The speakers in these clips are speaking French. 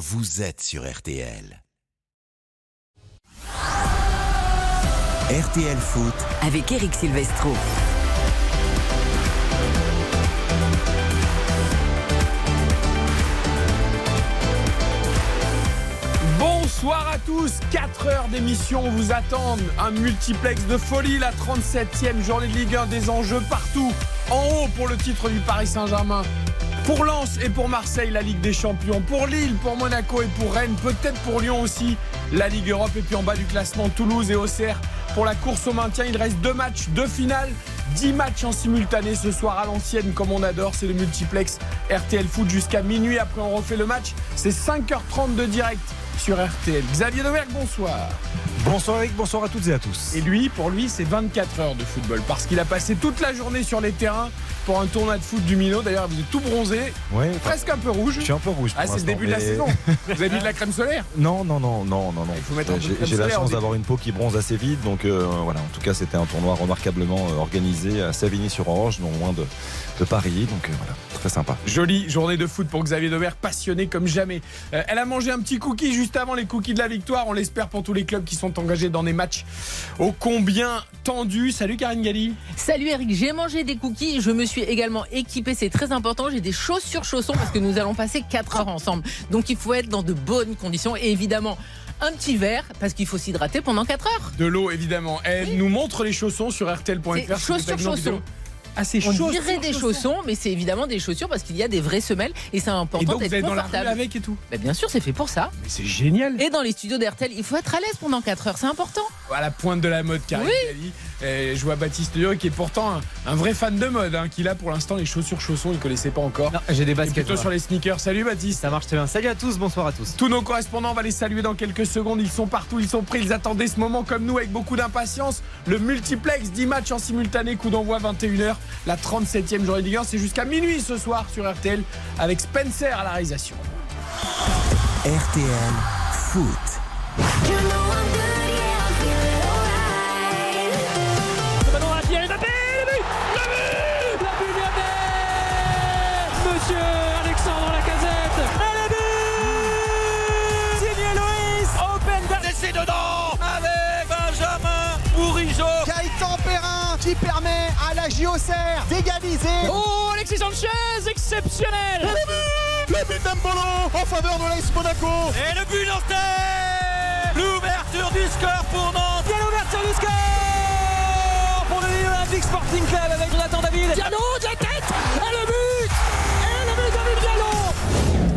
vous êtes sur RTL. RTL Foot avec Eric Silvestro. Bonsoir à tous, 4 heures d'émission vous attendent. Un multiplex de folie, la 37e journée de Ligue 1, des enjeux partout. En haut pour le titre du Paris Saint-Germain. Pour Lens et pour Marseille, la Ligue des Champions. Pour Lille, pour Monaco et pour Rennes. Peut-être pour Lyon aussi, la Ligue Europe. Et puis en bas du classement, Toulouse et Auxerre. Pour la course au maintien, il reste deux matchs, deux finales. 10 matchs en simultané ce soir à l'ancienne, comme on adore. C'est le multiplex RTL Foot jusqu'à minuit. Après, on refait le match. C'est 5h30 de direct sur RTL. Xavier Domergue, bonsoir. Bonsoir Eric, bonsoir à toutes et à tous. Et lui, pour lui, c'est 24 heures de football parce qu'il a passé toute la journée sur les terrains pour un tournoi de foot du Minot. D'ailleurs, vous êtes tout bronzé, Ouais, presque un peu rouge. Je suis un peu rouge. pour Ah, c'est le début de la saison. Vous avez mis de la crème solaire Non, non, non, non, non, non. Il faut mettre un peu de J'ai la chance d'avoir une peau qui bronze assez vite, donc euh, voilà. En tout cas, c'était un tournoi remarquablement euh, organisé à Savigny-sur-Orge, non loin de, de Paris, donc euh, voilà, très sympa. Jolie journée de foot pour Xavier Domergue, passionné comme jamais. Euh, elle a mangé un petit cookie juste avant les cookies de la victoire. On l'espère pour tous les clubs qui sont engagés dans des matchs ô combien tendus. Salut Karine Galli. Salut Eric, j'ai mangé des cookies, je me suis également équipé, c'est très important, j'ai des chaussures chaussons parce que nous allons passer 4 heures ensemble. Donc il faut être dans de bonnes conditions et évidemment un petit verre parce qu'il faut s'hydrater pendant 4 heures. De l'eau évidemment. Elle nous montre les chaussons sur RTL.fr. Chaussures, chaussons. Ah, c'est On dirait des chaussons, mais c'est évidemment des chaussures parce qu'il y a des vraies semelles et c'est Et important donc vous d'être allez dans la rue avec et tout. Bah, bien sûr, c'est fait pour ça. Mais c'est génial. Et dans les studios d'RTL, il faut être à l'aise pendant 4 heures, c'est important. à la pointe de la mode, Karine Oui. Galli. Je vois Baptiste Dior qui est pourtant un, un vrai fan de mode, hein, qui a pour l'instant les chaussures chaussons, il ne connaissait pas encore. Non, j'ai des Et baskets. plutôt sur les sneakers. Salut Baptiste. Ça marche très bien. Salut à tous, bonsoir à tous. Tous nos correspondants, on va les saluer dans quelques secondes. Ils sont partout, ils sont prêts, ils attendaient ce moment comme nous avec beaucoup d'impatience. Le multiplex, 10 matchs en simultané, coup d'envoi 21h. La 37e journée de Ligue 1, c'est jusqu'à minuit ce soir sur RTL avec Spencer à la réalisation. RTL Foot. But Le but La Lyonnais Monsieur Alexandre Lacazette Et le but Signé Loïs Open c'est dedans avec Benjamin Bourigeau Gaëtan Perrin qui permet la JOCR d'égaliser. Oh Alexis Sanchez exceptionnel. Le but d'Embolo en faveur de l'AS Monaco. Et le but nantais L'ouverture du score pour Nantes. Et l'ouverture du score Pour le Lille Olympique Sporting Club avec Jonathan David. Diallo de la tête. Et le but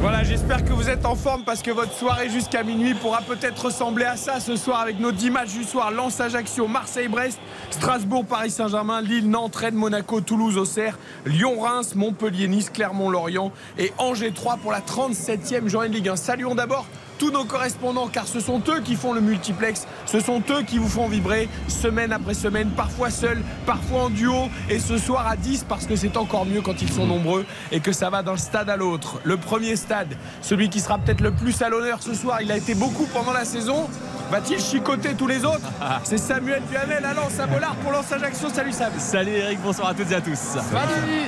Voilà, j'espère que vous êtes en forme parce que votre soirée jusqu'à minuit pourra peut-être ressembler à ça ce soir avec nos 10 matchs du soir. Lens Ajaccio, Marseille-Brest, Strasbourg, Paris Saint-Germain, Lille, Nantes, Rennes, Monaco, Toulouse, Auxerre, Lyon, Reims, Montpellier, Nice, Clermont, Lorient et Angers 3 pour la 37e journée de Ligue 1. Saluons d'abord tous nos correspondants car ce sont eux qui font le multiplex, ce sont eux qui vous font vibrer semaine après semaine, parfois seuls, parfois en duo et ce soir à 10 parce que c'est encore mieux quand ils sont nombreux et que ça va d'un stade à l'autre. Le premier stade, celui qui sera peut-être le plus à l'honneur ce soir, il a été beaucoup pendant la saison. Va-t-il chicoter tous les autres C'est Samuel Duhamel à Lens à Bollard pour Lens Ajaccio. Salut Sam. Salut Eric, bonsoir à toutes et à tous.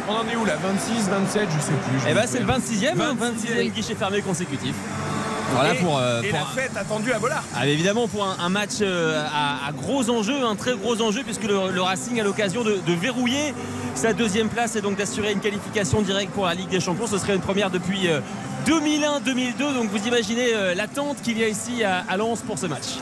On en est où là? 26, 27, je sais plus. je Eh ben c'est le souviens. 26e, hein, 26e. 26e guichet fermé consécutif. Voilà Et- pour, euh, et pour la un- fête attendue à Bollard. Ah, évidemment pour un, un match euh, à, à gros enjeux, un très gros enjeu puisque le, le Racing a l'occasion de, de verrouiller sa deuxième place et donc d'assurer une qualification directe pour la Ligue des Champions. Ce serait une première depuis euh, 2001-2002. Donc vous imaginez euh, l'attente qu'il y a ici à, à Lens pour ce match.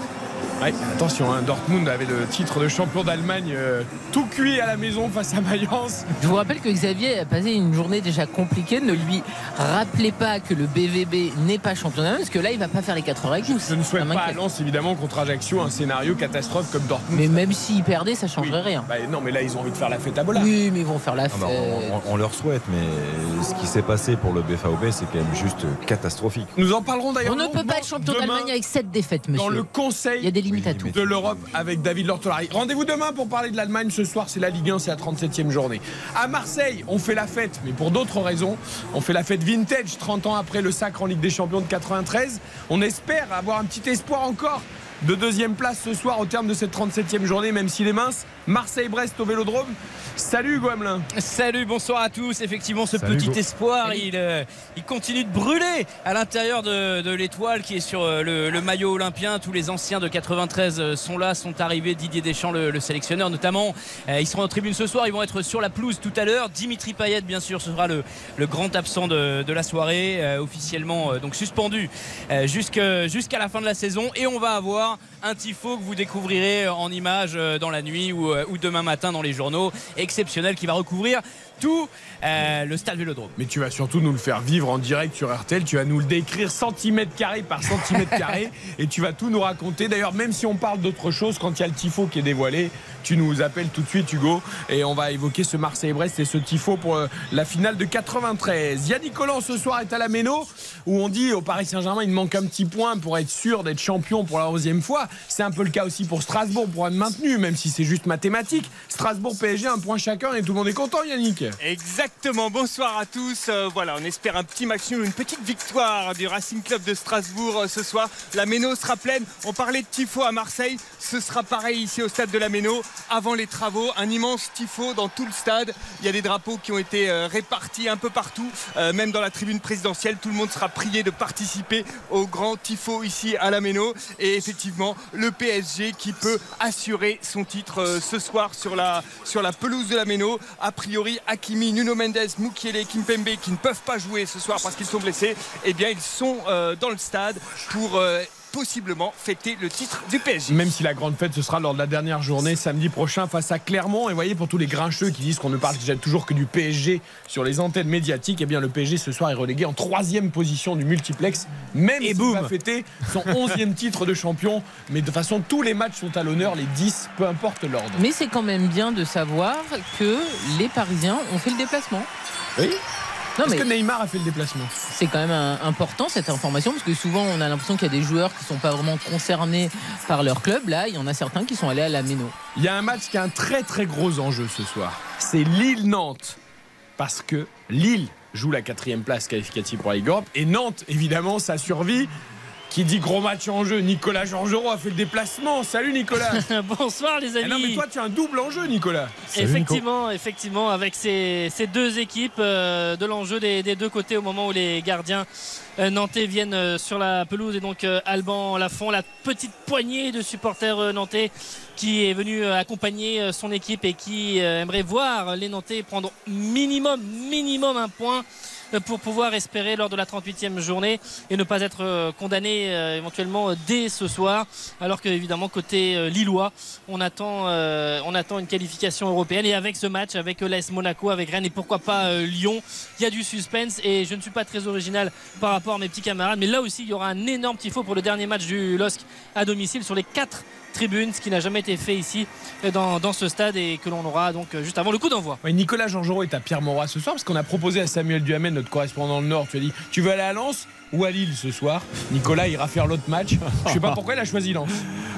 Ouais, attention, hein, Dortmund avait le titre de champion d'Allemagne euh, tout cuit à la maison face à Mayence. Je vous rappelle que Xavier a passé une journée déjà compliquée. Ne lui rappelez pas que le BVB n'est pas champion d'Allemagne, parce que là, il va pas faire les 4 heures avec nous. Je ne souhaite pas à. Lens évidemment contre Ajaccio un scénario catastrophe comme Dortmund. Mais même s'il perdait, ça Oui. changerait rien. Bah, non, mais là ils ont envie de faire la fête à Bollard. Oui, mais ils vont faire la Ah fête. bah, on, on- on leur souhaite, mais ce qui s'est passé pour le BFAOB, c'est quand même juste catastrophique. Nous en parlerons d'ailleurs. On ne peut pas être champion d'Allemagne avec 7 défaites, Dans monsieur. le Il y a conseil des à tout. de l'Europe avec David Lortolari. Rendez-vous demain pour parler de l'Allemagne. Ce soir, c'est la Ligue 1, c'est la 37e journée. À Marseille, on fait la fête, mais pour d'autres raisons. On fait la fête vintage, 30 ans après le sacre en Ligue des Champions de 93. On espère avoir un petit espoir encore de deuxième place ce soir au terme de cette 37e journée, même s'il est mince. Marseille-Brest au Vélodrome. Salut Guamelin. Salut, bonsoir à tous. Effectivement, ce Salut, petit espoir, il, euh, il continue de brûler à l'intérieur de, de l'étoile qui est sur euh, le, le maillot olympien. Tous les anciens de 93 euh, sont là, sont arrivés. Didier Deschamps, le, le sélectionneur notamment. Euh, ils seront en tribune ce soir. Ils vont être sur la pelouse tout à l'heure. Dimitri Payet, bien sûr, ce sera le, le grand absent de, de la soirée, euh, officiellement euh, donc suspendu euh, jusqu'à la fin de la saison. Et on va avoir un tifo que vous découvrirez en images dans la nuit ou, ou demain matin dans les journaux. Exceptionnel qui va recouvrir tout euh, le stade Vélodrome. Mais tu vas surtout nous le faire vivre en direct sur RTL. Tu vas nous le décrire centimètre carré par centimètre carré et tu vas tout nous raconter. D'ailleurs, même si on parle d'autre chose, quand il y a le tifo qui est dévoilé, tu nous appelles tout de suite, Hugo, et on va évoquer ce Marseille-Brest et ce tifo pour euh, la finale de 93. Yannick Collant ce soir est à la Méno où on dit au Paris Saint-Germain il manque un petit point pour être sûr d'être champion pour la 11e fois. C'est un peu le cas aussi pour Strasbourg pour être maintenu, même si c'est juste mathématique. Strasbourg PSG un point chacun et tout le monde est content, Yannick. Exactement, bonsoir à tous. Euh, voilà, on espère un petit maximum, une petite victoire du Racing Club de Strasbourg euh, ce soir. La Méno sera pleine. On parlait de tifo à Marseille, ce sera pareil ici au stade de la Méno. Avant les travaux, un immense tifo dans tout le stade. Il y a des drapeaux qui ont été euh, répartis un peu partout, euh, même dans la tribune présidentielle. Tout le monde sera prié de participer au grand tifo ici à la Méno. Et effectivement, le PSG qui peut assurer son titre euh, ce soir sur la, pelouse de la Méno. A priori, Hakimi, Nuno Mendes, Mukiele, Kimpembe qui ne peuvent pas jouer ce soir parce qu'ils sont blessés, eh bien ils sont dans le stade pour possiblement fêter le titre du PSG. Même si la grande fête ce sera lors de la dernière journée samedi prochain face à Clermont. Et vous voyez, pour tous les grincheux qui disent qu'on ne parle déjà toujours que du PSG sur les antennes médiatiques, eh bien le PSG ce soir est relégué en troisième position du multiplex, même Et s'il va fêter son onzième titre de champion. Mais de toute façon, tous les matchs sont à l'honneur, les 10, peu importe l'ordre. Mais c'est quand même bien de savoir que les Parisiens ont fait le déplacement. Oui. Non, Est-ce que Neymar a fait le déplacement c'est quand même un- important cette information parce que souvent on a l'impression qu'il y a des joueurs qui sont pas vraiment concernés par leur club. Là, il y en a certains qui sont allés à la Méno. Il y a un match qui a un très très gros enjeu ce soir. C'est Lille-Nantes. Parce que Lille joue la quatrième place qualificative pour la Ligue Europe. Et Nantes, évidemment, sa survie. Qui dit gros match en jeu Nicolas Georgerot a fait le déplacement. Salut Nicolas Bonsoir les Eh amis. Non mais toi tu as un double enjeu Nicolas. effectivement, effectivement, avec ces, ces deux équipes, euh, de l'enjeu des, des deux côtés au moment où les gardiens euh, nantais viennent euh, sur la pelouse et donc euh, Alban Lafont, la petite poignée de supporters euh, nantais qui est venu euh, accompagner euh, son équipe et qui euh, aimerait voir les Nantais prendre minimum, minimum un point pour pouvoir espérer lors de la 38e journée et ne pas être euh, condamné euh, éventuellement euh, dès ce soir. Alors que évidemment côté euh, lillois on attend, euh, une qualification européenne. Et avec ce match avec euh, l'AS Monaco avec Rennes et pourquoi pas euh, Lyon il y a du suspense. Et je ne suis pas très original par rapport à mes petits camarades. Mais là aussi il y aura un énorme tifo pour le dernier match du LOSC à domicile sur les quatre tribunes ce qui n'a jamais été fait ici euh, dans, ce stade et que l'on aura donc euh, juste avant le coup d'envoi. Ouais, Nicolas Georgerot est à Pierre-Mauroy ce soir parce qu'on a proposé à Samuel Duhamel, notre correspondant le Nord, tu as dit tu veux aller à Lens? Ou à Lille ce soir Nicolas ira faire l'autre match. Je sais pas pourquoi il a choisi Lens.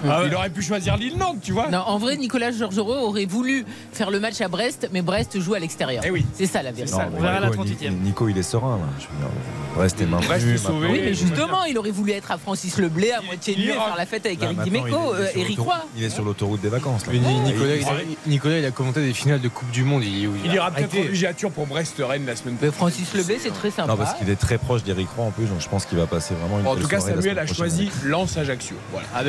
Il aurait pu choisir Lille-Nantes, tu vois. Non, en vrai, Nicolas Georgerot aurait voulu faire le match à Brest, mais Brest joue à l'extérieur. Eh oui. C'est ça la vérité. on verra la Nico, 38e. Nico, il est serein. Là. Je veux dire, Brest est maintenu. Brest est maintenant. sauvé. Oui, mais justement, il aurait voulu être à Francis Leblé à moitié nu faire la fête avec Là, Eric Dimeco, euh, Eric Roy. Il est sur l'autoroute des vacances. là. Nicolas, il- a, Nicolas, il a commenté des finales de Coupe du Monde. Il, il Il ira peut-être en pour Brest-Rennes la semaine Mais prochaine. Francis Leblé, c'est très sympa. Non, parce qu'il est très proche d'Eric Roy en plus, donc je pense qu'il va passer vraiment une En tout cas, Samuel a choisi Lens-Ajaccio. Voilà. Ah,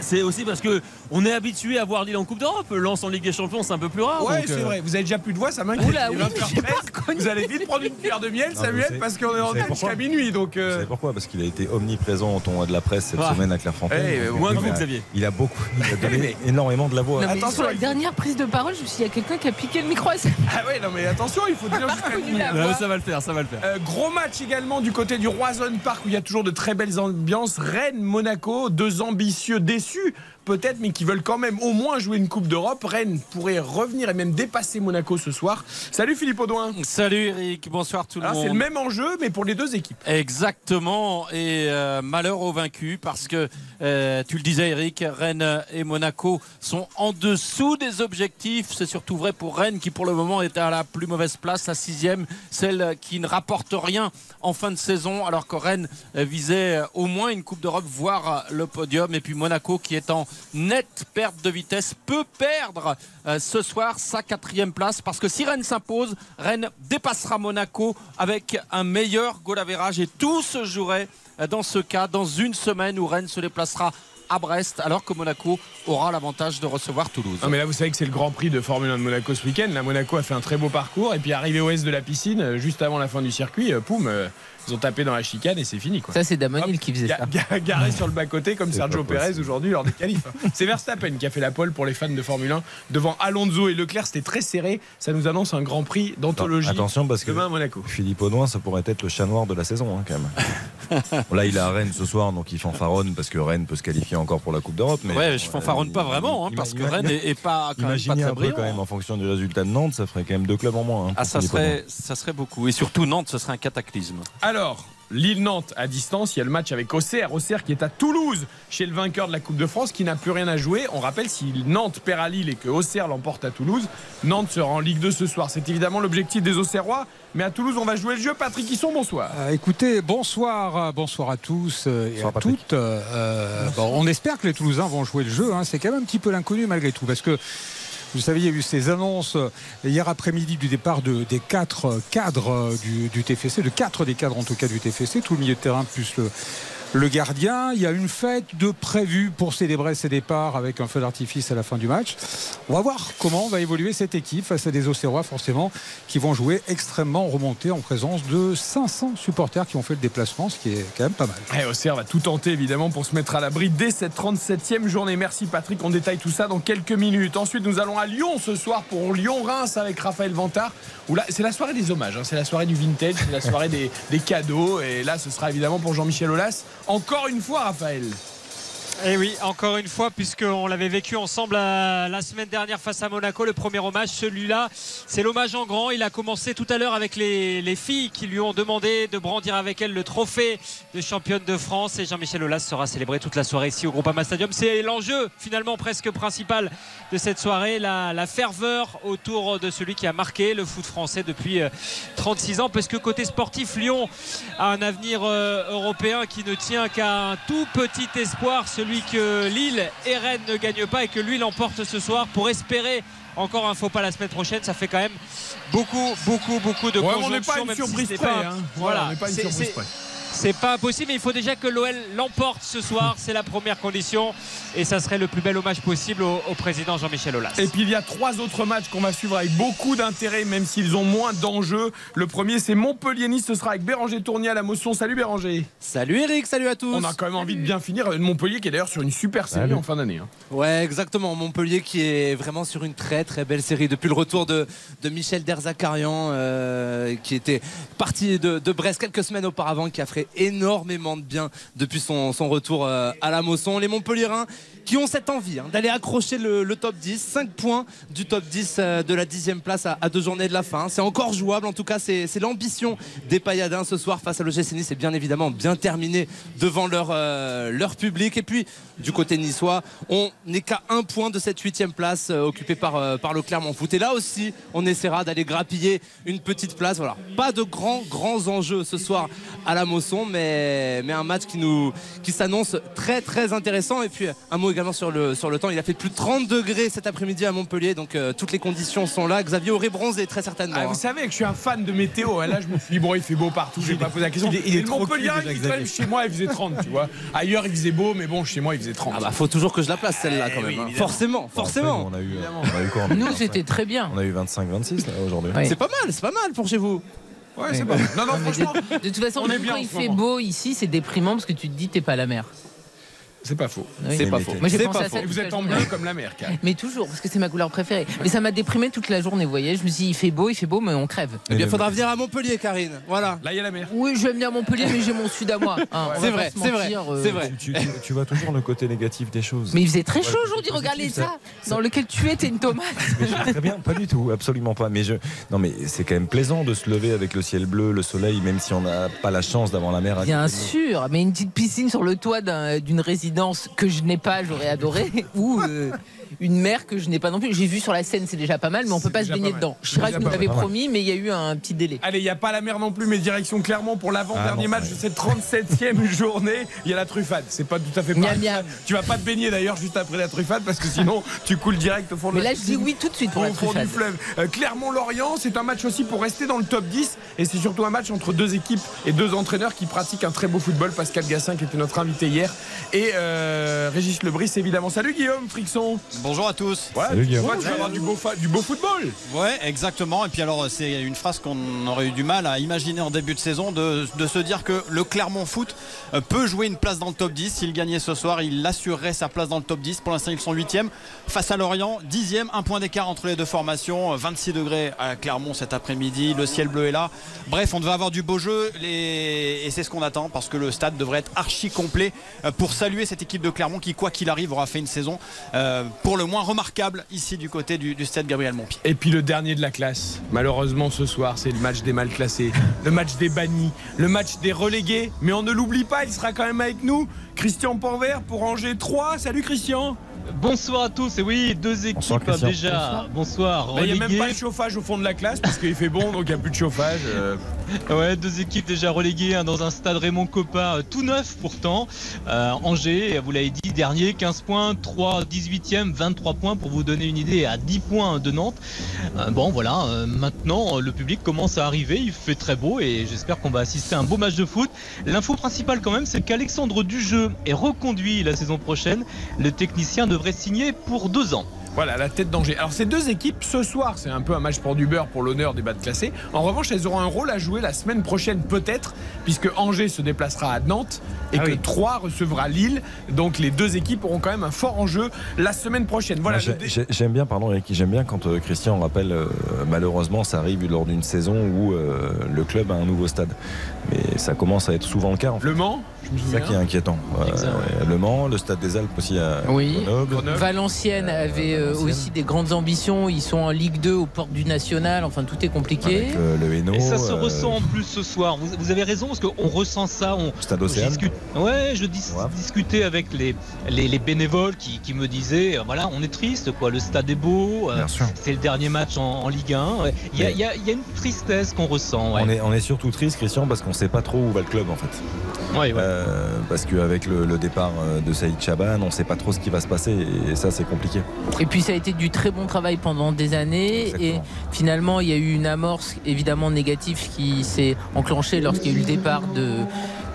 c'est- aussi parce que on est habitué à voir Lille en Coupe d'Europe. Lens en Ligue des Champions, c'est un peu plus rare. Ouais, c'est euh, vrai. Vous avez déjà plus de voix, ça m'inquiète. Oui, mais 20h13. j'ai pas reconnu. Vous allez vite prendre une cuillère de miel, Non, Samuel, parce qu'on est en tête jusqu'à minuit. Donc, Vous euh, savez pourquoi? Parce qu'il a été omniprésent au tournoi de la presse cette Ah. semaine à Clairefontaine. Moins que il vous, a- Xavier. Il a beaucoup, il a donné énormément de la voix. Non, Attention, sur la dernière prise de parole, je me suis dit, il y a quelqu'un qui a piqué le micro. Ah ouais, non mais attention, il faut dire jusqu'à minuit. La euh, voix. ça va le faire, ça va le faire. Euh, gros match également du côté du Roison Park où il y a toujours de très belles ambiances. Rennes, Monaco, deux ambitieux déçus peut-être, mais qui veulent quand même au moins jouer une Coupe d'Europe. Rennes pourrait revenir et même dépasser Monaco ce soir. Salut Philippe Audouin. Salut Eric, bonsoir tout le Alors, monde. C'est le même enjeu, mais pour les deux équipes. Exactement, et euh, malheur aux vaincus parce que euh, tu le disais Eric, Rennes et Monaco sont en dessous des objectifs. C'est surtout vrai pour Rennes qui pour le moment est à la plus mauvaise place, la sixième, celle qui ne rapporte rien en fin de saison, alors que Rennes euh, visait au moins une Coupe d'Europe, voire le podium. Et puis Monaco qui est en nette perte de vitesse peut perdre euh, ce soir sa quatrième place parce que si Rennes s'impose, Rennes dépassera Monaco avec un meilleur goal average et tout se jouerait euh, dans ce cas dans une semaine où Rennes se déplacera à Brest alors que Monaco aura l'avantage de recevoir Toulouse. Non mais là vous savez que c'est le Grand Prix de Formule 1 de Monaco ce week-end. Là Monaco a fait un très beau parcours et puis arrivé au est de la piscine, euh, juste avant la fin du circuit, poum, ils ont tapé dans la chicane et c'est fini quoi. Ça, c'est Damonil qui faisait ça. Ga- ga- Garé sur le bas-côté comme Sergio Pérez aujourd'hui lors des qualifs. hein. C'est Verstappen qui a fait la pole pour les fans de Formule 1 devant Alonso et Leclerc. C'était très serré. Ça nous annonce un Grand Prix d'anthologie Attention parce que demain à Monaco. Philippe Audouin, ça pourrait être le chat noir de la saison hein, quand même. Bon, là, il est à Rennes ce soir, donc il fanfaronne parce que Rennes peut se qualifier encore pour la Coupe d'Europe. Mais ouais, je fanfaronne pas vraiment hein, parce que Rennes est, pas, quand même pas très un peu brillant. quand même en fonction du résultat de Nantes, ça ferait quand même deux clubs en moins. hein, Ah, ça serait, ça serait beaucoup. Et surtout Nantes, ce serait un cataclysme. Alors, Lille-Nantes à distance, il y a le match avec Auxerre. Auxerre qui est à Toulouse chez le vainqueur de la Coupe de France qui n'a plus rien à jouer. On rappelle si Nantes perd à Lille et que Auxerre l'emporte à Toulouse, Nantes sera en Ligue 2 ce soir. C'est évidemment l'objectif des Auxerrois. Mais à Toulouse, on va jouer le jeu. Patrick Hisson, bonsoir. Euh, écoutez, bonsoir, euh, bonsoir à tous euh, et Bonsoir, à Patrick. toutes. Euh, bon, on espère que les Toulousains vont jouer le jeu. hein. C'est quand même un petit peu l'inconnu malgré tout, parce que vous savez, il y a eu ces annonces euh, hier après-midi du départ de, des quatre euh, cadres euh, du TFC, de quatre des cadres en tout cas du TFC, tout le milieu de terrain plus le, le gardien. Il y a une fête de prévue pour célébrer ces départs avec un feu d'artifice à la fin du match. On va voir comment va évoluer cette équipe face à des Auxerrois forcément qui vont jouer extrêmement remontés en présence de 500 supporters qui ont fait le déplacement, ce qui est quand même pas mal. Et Auxerre va tout tenter évidemment pour se mettre à l'abri dès cette 37e journée. Merci Patrick, on détaille tout ça dans quelques minutes. Ensuite nous allons à Lyon ce soir pour Lyon-Reims avec Raphaël Vantard. C'est la soirée des hommages, hein. c'est la soirée du vintage, c'est la soirée des, des cadeaux. Et là ce sera évidemment pour Jean-Michel Aulas. Encore une fois Raphaël. Et oui, encore une fois, puisqu'on l'avait vécu ensemble euh, la semaine dernière face à Monaco, le premier hommage, celui-là, c'est l'hommage en grand. Il a commencé tout à l'heure avec les, les filles qui lui ont demandé de brandir avec elle le trophée de championne de France. Et Jean-Michel Aulas sera célébré toute la soirée ici au Groupama Stadium. C'est l'enjeu finalement presque principal de cette soirée, la, la ferveur autour de celui qui a marqué le foot français depuis euh, 36 ans. Parce que côté sportif, Lyon a un avenir euh, européen qui ne tient qu'à un tout petit espoir, celui que Lille et Rennes ne gagnent pas et que lui l'emporte ce soir pour espérer encore un faux pas la semaine prochaine. Ça fait quand même beaucoup, beaucoup, beaucoup de Ouais, on conjonctions, n'est pas une même si surprise c'est près. pas- hein. Voilà, on n'est pas une c'est- surprise c'est- près. C'est pas impossible, mais il faut déjà que l'OL l'emporte ce soir. C'est la première condition. Et ça serait le plus bel hommage possible au, au président Jean-Michel Aulas. Et puis il y a trois autres matchs qu'on va suivre avec beaucoup d'intérêt, même s'ils ont moins d'enjeux. Le premier, c'est Montpellier-Nice. Ce sera avec Béranger Tournier à la Mosson. Salut Béranger. Salut Eric, salut à tous. On a quand même envie de bien finir. Montpellier qui est d'ailleurs sur une super série Salut. en fin d'année. hein. Ouais, exactement. Montpellier qui est vraiment sur une très très belle série depuis le retour de, de Michel Derzakarian, euh, qui était parti de, de Brest quelques semaines auparavant, qui a fait énormément de bien depuis son, retour euh, à la Mosson. Les Montpelliérains qui ont cette envie hein, d'aller accrocher le, top 10, 5 points du top 10 euh, de la dixième place à, deux journées de la fin. C'est encore jouable, en tout cas c'est l'ambition des Payadins ce soir face à l'OGC Nice. C'est bien évidemment bien terminé devant leur, euh, leur public. Et puis du côté niçois, on n'est qu'à un point de cette huitième place euh, occupée par, par le Clermont Foot. Et là aussi, on essaiera d'aller grappiller une petite place. Voilà, pas de grands grands enjeux ce soir à la Mosson, mais, mais un match qui qui s'annonce très très intéressant. Et puis un également sur le, sur le temps. Il a fait plus de 30 degrés cet après-midi à Montpellier, donc euh, toutes les conditions sont là. Xavier aurait bronzé très certainement. Ah, hein. vous savez que je suis un fan de météo. hein. Là, je me suis dit, bon, il fait beau partout. Je vais pas poser la question. il est- il est trop Montpellier, cul, il dit même, chez moi, il faisait 30, tu vois. Ailleurs, il faisait beau, mais bon, chez moi, il faisait 30. Ah bah faut toujours que je la place celle-là quand même. hein. Forcément, forcément. On a eu, on a eu quoi on a eu Nous, 25. c'était très bien. On a eu 25-26 là aujourd'hui. C'est pas mal, c'est pas mal pour chez vous. Ouais, c'est pas mal. Non, non, de- franchement. De toute façon, on est même bien quand il fait moment. beau ici, c'est déprimant parce que tu te dis t'es pas à la mer. C'est pas faux. Oui. C'est pas faux. C'est pas Vous êtes en bleu comme la mer, Karine. Mais toujours, parce que c'est ma couleur préférée. Mais ça m'a déprimé toute la journée, vous voyez. Je me suis dit, il fait beau, il fait beau, mais on crève. Eh bien, il faudra venir à Montpellier, Karine. Voilà. Là, il y a la mer. Oui, je vais venir à Montpellier, mais j'ai mon sud à moi. hein. On C'est vrai, c'est vrai, euh. c'est vrai. Tu, tu- tu vois toujours le côté négatif des choses. Mais il faisait très Ouais, chaud aujourd'hui, positif, regarde ça- dans lequel tu es, t'es une tomate. Mais je- très bien, pas du tout, absolument pas. Mais je, non, mais c'est quand même plaisant de se lever avec le ciel bleu, le soleil, même si on n'a pas la chance d'avoir la mer. à Bien sûr, mais une petite piscine sur le toit d'un- d'une résidence que je n'ai pas, j'aurais adoré, ou euh, une mer que je n'ai pas non plus. J'ai vu sur la scène, c'est déjà pas mal, mais on peut pas se baigner pas dedans. Chirac nous l'avait promis, mais il y a eu un petit délai. Allez, il n'y a pas la mer non plus, mais direction Clermont pour l'avant-dernier Ah, match de cette 37e journée. Il y a la truffade. C'est pas tout à fait pareil. Miam, miam. Tu vas pas te baigner d'ailleurs juste après la truffade parce que sinon tu coules direct au fond de Mais là, je dis oui tout de suite pour au la fond truffade. du fleuve. Euh, Clermont-Lorient, c'est un match aussi pour rester dans le top 10 et c'est surtout un match entre deux équipes et deux entraîneurs qui pratiquent un très beau football. Pascal Gassin qui était notre invité hier et euh, Régis Lebris évidemment. Salut Guillaume Frixon. Bonjour à tous. Ouais, Salut, tu vois, tu vas avoir du beau, fa- du beau football. Ouais, exactement. Et puis alors, c'est une phrase qu'on aurait eu du mal à imaginer en début de saison, de, de se dire que le Clermont Foot euh, peut jouer une place dans le top 10. S'il gagnait ce soir, il assurerait sa place dans le top 10. Pour l'instant, ils sont 8e. Face à Lorient, 10e, un point d'écart entre les deux formations. 26 degrés à Clermont cet après-midi. Le ciel bleu est là. Bref, on devait avoir du beau jeu. Les... Et c'est ce qu'on attend parce que le stade devrait être archi complet euh, pour saluer cette équipe de Clermont qui, quoi qu'il arrive, aura fait une saison euh, pour le moins remarquable ici du côté du, stade Gabriel Montpied. Et puis le dernier de la classe, malheureusement ce soir, c'est le match des mal classés, le match des bannis, le match des relégués. Mais on ne l'oublie pas, il sera quand même avec nous. Christian Panvert pour Angers 3. Salut Christian. Bonsoir à tous, et oui, deux équipes Christian. déjà. Bonsoir. Il n'y a même reléguées. pas de chauffage au fond de la classe parce qu'il fait bon donc il n'y a plus de chauffage. euh. Ouais, deux équipes déjà reléguées hein, dans un stade Raymond Coppa euh, tout neuf pourtant. Euh, Angers, vous l'avez dit, dernier, 15 points, 3 18e, 23 points pour vous donner une idée à 10 points de Nantes. Euh, bon voilà, euh, maintenant le public commence à arriver, il fait très beau et j'espère qu'on va assister à un beau match de foot. L'info principale quand même, c'est qu'Alexandre Dujeu est reconduit la saison prochaine. Le technicien devrait signer pour deux ans. Voilà, la tête d'Angers. Alors ces deux équipes, ce soir, c'est un peu un match pour du beurre pour l'honneur des bas de classés. En revanche, elles auront un rôle à jouer la semaine prochaine peut-être, puisque Angers se déplacera à Nantes et Ah que oui. Troyes recevra Lille. Donc les deux équipes auront quand même un fort enjeu la semaine prochaine. Voilà. Dé- J'aime bien, pardon j'aime bien quand euh, Christian rappelle, euh, malheureusement ça arrive lors d'une saison où euh, le club a un nouveau stade. Mais ça commence à être souvent le cas. En fait. Le Mans C'est ça qui est inquiétant. Euh, Le Mans, le stade des Alpes aussi à Oui. Grenoble. Valenciennes avait euh, aussi des grandes ambitions. Ils sont en Ligue 2 aux portes du National. Enfin, tout est compliqué. Avec, euh, le Hainaut, Et ça se euh, ressent en plus ce soir. Vous, vous avez raison parce qu'on ressent ça. On, Stade Océane. discute- Ouais, je dis- discutais avec les, les, les bénévoles qui, qui me disaient euh, voilà, on est triste, quoi. Le stade est beau. euh, Bien sûr. C'est le dernier match en, en Ligue 1. ouais. Il y, a- Mais- il y a- il y a une tristesse qu'on ressent. ouais. On, est, on est surtout triste, Christian, parce qu'on ne sait pas trop où va le club en fait. Ouais, ouais. Euh, parce qu'avec le, le départ euh, de Saïd Chaban, on ne sait pas trop ce qui va se passer et ça c'est compliqué. Et puis ça a été du très bon travail pendant des années et finalement il y a eu une amorce évidemment négative qui s'est enclenchée lorsqu'il y a eu le départ de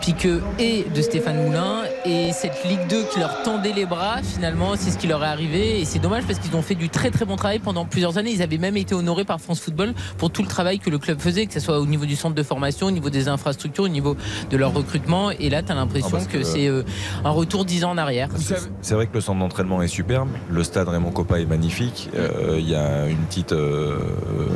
Piqueux et de Stéphane Moulin. Et cette Ligue 2 qui leur tendait les bras finalement c'est ce qui leur est arrivé. Et c'est dommage parce qu'ils ont fait du très très bon travail pendant plusieurs années. Ils avaient même été honorés par France Football pour tout le travail que le club faisait que ce soit au niveau du centre de formation au niveau des infrastructures au niveau de leur recrutement. Et là tu as l'impression Ah, que, que- c'est euh, un retour dix ans en arrière. C'est vrai que le centre d'entraînement est superbe, le stade Raymond Coppa est magnifique. Euh, Il y a une petite, euh,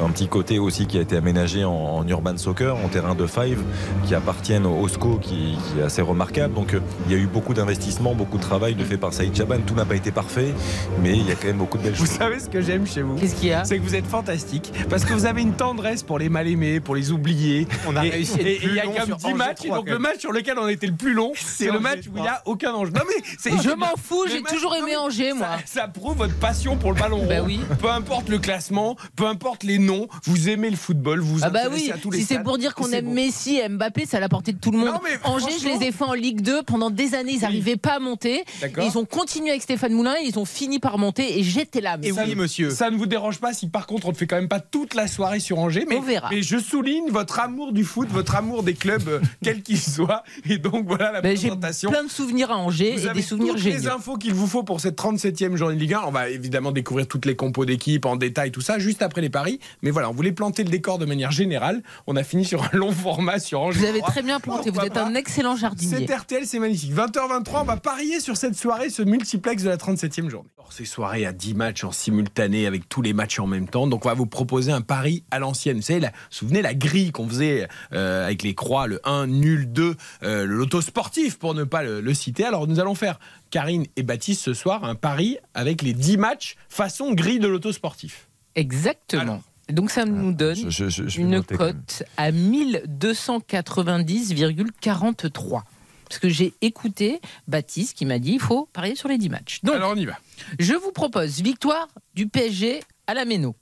un petit côté aussi qui a été aménagé en, en urban soccer, en terrain de five, qui appartiennent au OSCO, qui, qui est assez remarquable. Donc euh, il y a eu beaucoup d'investissements, beaucoup de travail de fait par Saïd Chaban. Tout n'a pas été parfait, mais il y a quand même beaucoup de belles Vous choses. savez ce que j'aime chez vous Qu'est-ce qu'il y a? C'est que vous êtes fantastique parce que vous avez une tendresse pour les mal aimés, pour les oubliés. On a Et- réussi et- il y a long comme sur 10 Angers matchs et 3, donc le match sur lequel on était le plus long, c'est le match où il n'y a 3. aucun enjeu. Non mais c'est je m'en fous j'ai toujours aimé Angers moi Ça, ça prouve votre passion pour le ballon Bah rond. oui. Peu importe le classement, peu importe les noms, vous aimez le football, vous vous Ah bah oui, à tous les si c'est pour dire qu'on aime. Messi et Mbappé, c'est à la portée de tout le monde. Non, mais Angers, je les ai fait en Ligue 2 pendant des années, ils n'arrivaient pas à monter. Ils ont continué avec Stéphane Moulin, ils ont fini par monter et j'étais là. mais ça, ça- ne- Ça ne vous dérange pas si par contre on ne fait quand même pas toute la soirée sur Angers, mais, On verra. mais je souligne votre amour du foot, votre amour des clubs, euh, quels qu'ils soient. Et donc voilà la Ben, J'ai présentation. plein de souvenirs à Angers Vous et avez des souvenirs toutes les géniaux. infos qu'il vous faut pour cette 37e journée de Ligue 1. On va évidemment découvrir toutes les compos d'équipe en détail, tout ça, juste après les paris. Mais voilà, on voulait planter le décor de manière générale. On a fini sur un long format sur Angers. Vous avez 3. très bien planté, vous êtes un excellent jardinier. C'est RTL, c'est magnifique. 20 20h23, on va parier sur cette soirée, ce multiplex de la 37e journée. Alors, ces soirées à 10 matchs en simultané avec tous les matchs en même temps. Donc, on va vous proposer un pari à l'ancienne. Vous savez, la, vous vous souvenez la grille qu'on faisait euh, avec les croix, le 1, nul, 2, euh, le loto sportif pour ne pas le, le citer. Alors, nous allons faire, Karine et Baptiste, ce soir, un pari avec les 10 matchs façon grille de loto sportif. Exactement. Donc ça nous donne je- je- je vais une cote à 1290,43. Parce que j'ai écouté Baptiste qui m'a dit il faut parier sur les 10 matchs. Donc, Alors on y va. Je vous propose victoire du PSG à la Méno.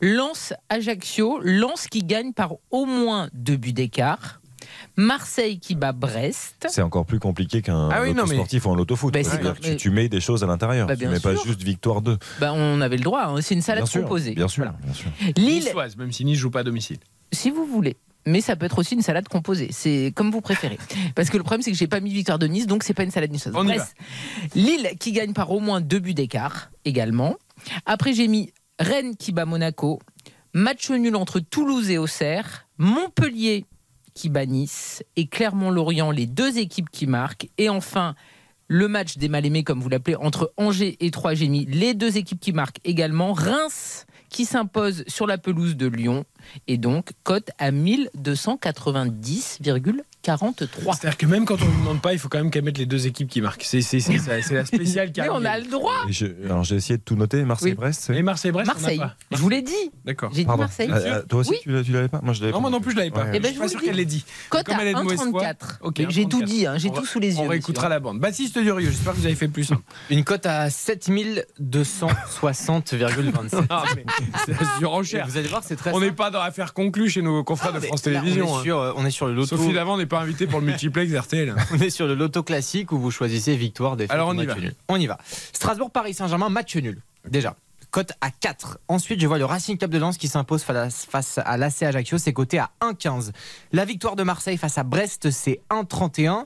Lance Ajaccio, Lance qui gagne par au moins deux buts d'écart. Marseille qui bat Brest. C'est encore plus compliqué qu'un Ah oui, non, mais- sportif ou un loto foot. Bah, tu, tu mets des choses à l'intérieur. Bah, tu mets pas juste victoire 2. Ben, on avait le droit, hein, c'est une salade Bien sûr, composée. bien sûr, Voilà. bien sûr. Lille, Niçoise, même si Nice joue pas à domicile. si vous voulez. Mais ça peut être aussi une salade composée. C'est comme vous préférez. Parce que le problème, c'est que j'ai pas mis victoire de Nice, donc c'est pas une salade niçoise. On y Bref, Lille qui gagne par au moins deux buts d'écart également. Après, j'ai mis Rennes qui bat Monaco. Match nul entre Toulouse et Auxerre. Montpellier qui bat Nice. Et Clermont-Lorient, les deux équipes qui marquent. Et enfin, le match des mal-aimés, comme vous l'appelez, entre Angers et mis les deux équipes qui marquent également. Reims qui s'impose sur la pelouse de Lyon. Et donc, cote à 1290,43. C'est-à-dire que même quand on ne demande pas, il faut quand même qu'elle mette les deux équipes qui marquent. C'est c'est- c'est- c'est- c'est la spéciale qui Mais on a le droit Et je- alors j'ai essayé de tout noter. Marseille-Brest. Et Marseille-Brest, on Marseille. pas. Je vous l'ai dit. D'accord. J'ai dit Pardon. Marseille. Ah, ah, toi aussi, Oui. tu tu l'avais pas Moi, je l'avais Non, moi non plus, je l'avais pas. Ouais. Eh ben, je je suis pas vous sûr qu'elle l'ait dit. Cote à elle est de mauvaise foi. 1,34. Ok, Mais J'ai tout 1,34. dit, hein, j'ai On tout sous les yeux. On réécoutera la bande. Baptiste Durieux, j'espère que vous avez fait plus. simple. Une cote à 7260,27. Ah, c'est la surenchère. Vous allez voir, c'est très On n'est pas dans l'affaire conclue chez nos confrères de mais France Télévisions. on, est hein. sur, euh, on est sur le loto. Sophie Davant n'est pas invitée pour le multiplex RTL. On est sur le loto classique où vous choisissez victoire, défaite. Alors, on y va. nul. On y va. Strasbourg-Paris Saint-Germain, match nul. Déjà. Cote à 4. Ensuite, je vois le Racing Club de Lens qui s'impose face à l'AC Ajaccio. C'est coté à 1,15. La victoire de Marseille face à Brest, c'est 1,31.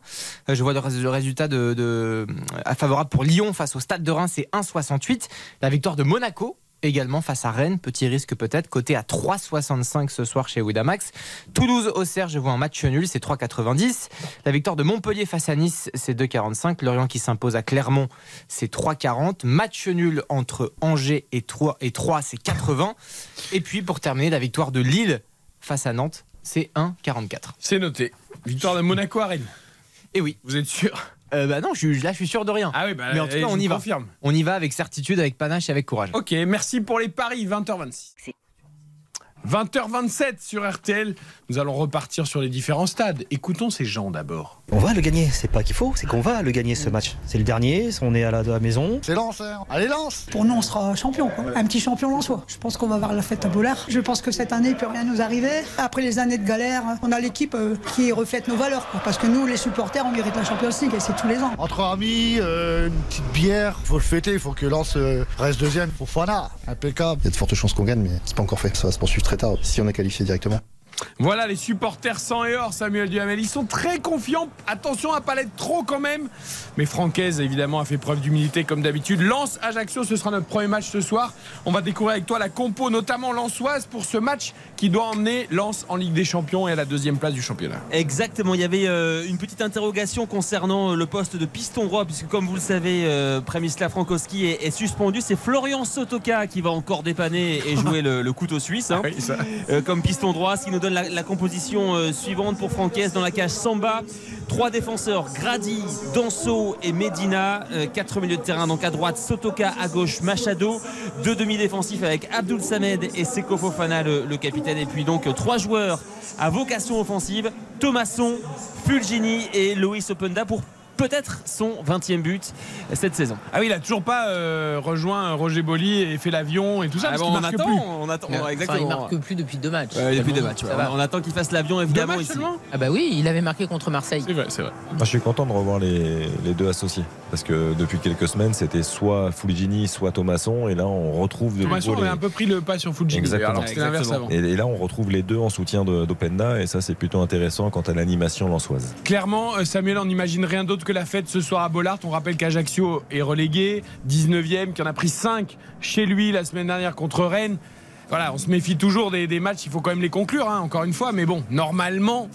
Euh, Je vois le, rés- le résultat de, de- euh, favorable pour Lyon face au Stade de Reims, c'est 1,68. La victoire de Monaco. Également face à Rennes, petit risque peut-être, coté à 3,65 ce soir chez Winamax. Toulouse Auxerre, je vois un match nul, c'est 3,90. La victoire de Montpellier face à Nice, c'est 2,45. Lorient qui s'impose à Clermont, c'est 3,40. Match nul entre Angers et Troyes, et Troyes, c'est 80. Et puis pour terminer, la victoire de Lille face à Nantes, c'est 1,44. C'est noté. Victoire de Monaco à Rennes. Et oui. Vous êtes sûr? Euh, bah non, je suis, là je suis sûr de rien. Ah oui, bah, Mais en tout cas, on y va. confirme. On y va avec certitude, avec panache et avec courage. Ok, merci pour les paris, 20h26. 20h27 sur RTL. Nous allons repartir sur les différents stades. Écoutons ces gens d'abord. On va le gagner, c'est pas qu'il faut, c'est qu'on va le gagner ce match. C'est le dernier, on est à la, à la maison. C'est lance, hein. allez lance Pour nous, on sera champion, quoi. un petit champion lensois. Je pense qu'on va avoir la fête à Bollard. Je pense que cette année, il peut rien nous arriver. Après les années de galère, on a l'équipe euh, qui reflète nos valeurs. quoi. Parce que nous, les supporters, on mérite la Champions League et c'est tous les ans. Entre amis, euh, une petite bière, faut le fêter, il faut que Lens euh, reste deuxième pour Fana, impeccable. Il y a de fortes chances qu'on gagne, mais c'est pas encore fait. Ça va se poursuivre très si on est qualifié directement. Voilà les supporters sans et or, Samuel Duhamel. Ils sont très confiants. Attention à pas l'être trop quand même. Mais Francaise, évidemment, a fait preuve d'humilité comme d'habitude. Lance Ajaccio, ce sera notre premier match ce soir. On va découvrir avec toi la compo, notamment lançoise, pour ce match qui doit emmener Lens en Ligue des Champions et à la deuxième place du championnat. Exactement, il y avait euh, une petite interrogation concernant euh, le poste de piston droit, puisque comme vous le savez, euh, Przemysław Frankowski est, est suspendu. C'est Florian Sotoka qui va encore dépanner et jouer le, le couteau suisse hein, euh, comme piston droit, ce qui nous donne la, composition euh, suivante pour Francaise dans la cage Samba. Trois défenseurs, Grady, Danso et Medina. Euh, quatre milieux de terrain, donc à droite Sotoka, à gauche Machado. Deux demi-défensifs avec Abdul Samed et Seko Fofana, le, le capitaine. Et puis donc euh, trois joueurs à vocation offensive, Thomasson, Fulgini et Loïs Openda pour peut-être son 20e but cette saison. Ah oui, il a toujours pas euh, rejoint Roger Boli et fait l'avion et tout ça. Ah parce bon, on marque attend, plus. on attend, Enfin, exactement. il marque plus depuis deux matchs. Ouais, depuis C'est deux bon, matchs, ouais. On attend qu'il fasse l'avion évidemment matchs ici. seulement Ah bah oui, il avait marqué contre Marseille. C'est vrai, c'est vrai. Moi, je suis content de revoir les, les deux associés. Parce que depuis quelques semaines, c'était soit Fulgini, soit Thomasson. Et là, on retrouve de Thomasson avait les- un peu pris le pas sur Fujini. Exactement. Et, et là, on retrouve les deux en soutien de- d'Openda. Et ça, c'est plutôt intéressant quant à l'animation lançoise. Clairement, euh, Samuel, on n'imagine rien d'autre que la fête ce soir à Bollard. On rappelle qu'Ajaccio est relégué, 19e, qui en a pris 5 chez lui la semaine dernière contre Rennes. Voilà, on se méfie toujours des, matchs, il faut quand même les conclure, hein, encore une fois. Mais bon, normalement,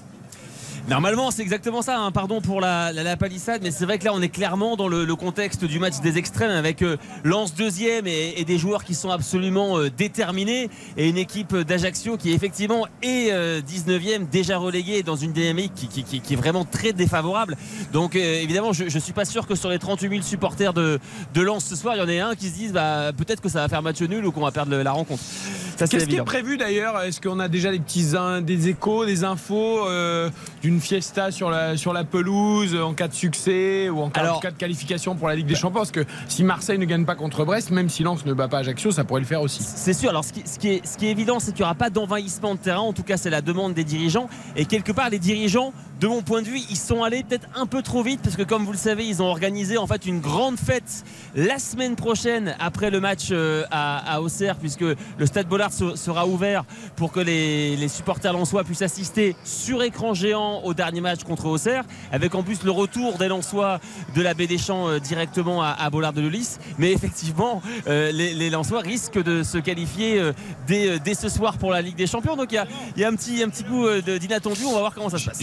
Normalement, c'est exactement ça. hein. Pardon pour la, la- la palissade, mais c'est vrai que là, on est clairement dans le, le contexte du match des extrêmes avec euh, Lance deuxième et, et des joueurs qui sont absolument euh, déterminés et une équipe d'Ajaccio qui effectivement est euh, 19e, déjà reléguée dans une dynamique qui, qui- qui- qui est vraiment très défavorable. Donc euh, évidemment, je, je suis pas sûr que sur les 38 000 supporters de, de Lens ce soir, il y en ait un qui se dise bah, peut-être que ça va faire match nul ou qu'on va perdre le- la rencontre. Qu'est-ce qui est prévu d'ailleurs? Est-ce qu'on a déjà des petits des échos, des infos euh, d'une fiesta sur la, sur la pelouse en cas de succès ou en cas, en cas de qualification pour la Ligue des Champions Parce que si Marseille ne gagne pas contre Brest, même si Lens ne bat pas Ajaccio, ça pourrait le faire aussi. C'est sûr. Alors, ce qui, ce qui est, ce qui est évident, c'est qu'il n'y aura pas d'envahissement de terrain. En tout cas, c'est la demande des dirigeants. Et quelque part, les dirigeants, de mon point de vue, ils sont allés peut-être un peu trop vite parce que, comme vous le savez, ils ont organisé en fait une grande fête la semaine prochaine après le match euh, à, Auxerre, puisque le Stade Bollard se- sera ouvert pour que les, supporters lensois puissent assister sur écran géant au dernier match contre Auxerre, avec en plus le retour des Lensois de la baie des Champs euh, directement à, Bollard de Lys. Mais effectivement, euh, les, les Lensois risquent de se qualifier dès, ce soir pour la Ligue des Champions. Donc il y a, un, petit, de- d'inattendu. On va voir comment ça se passe.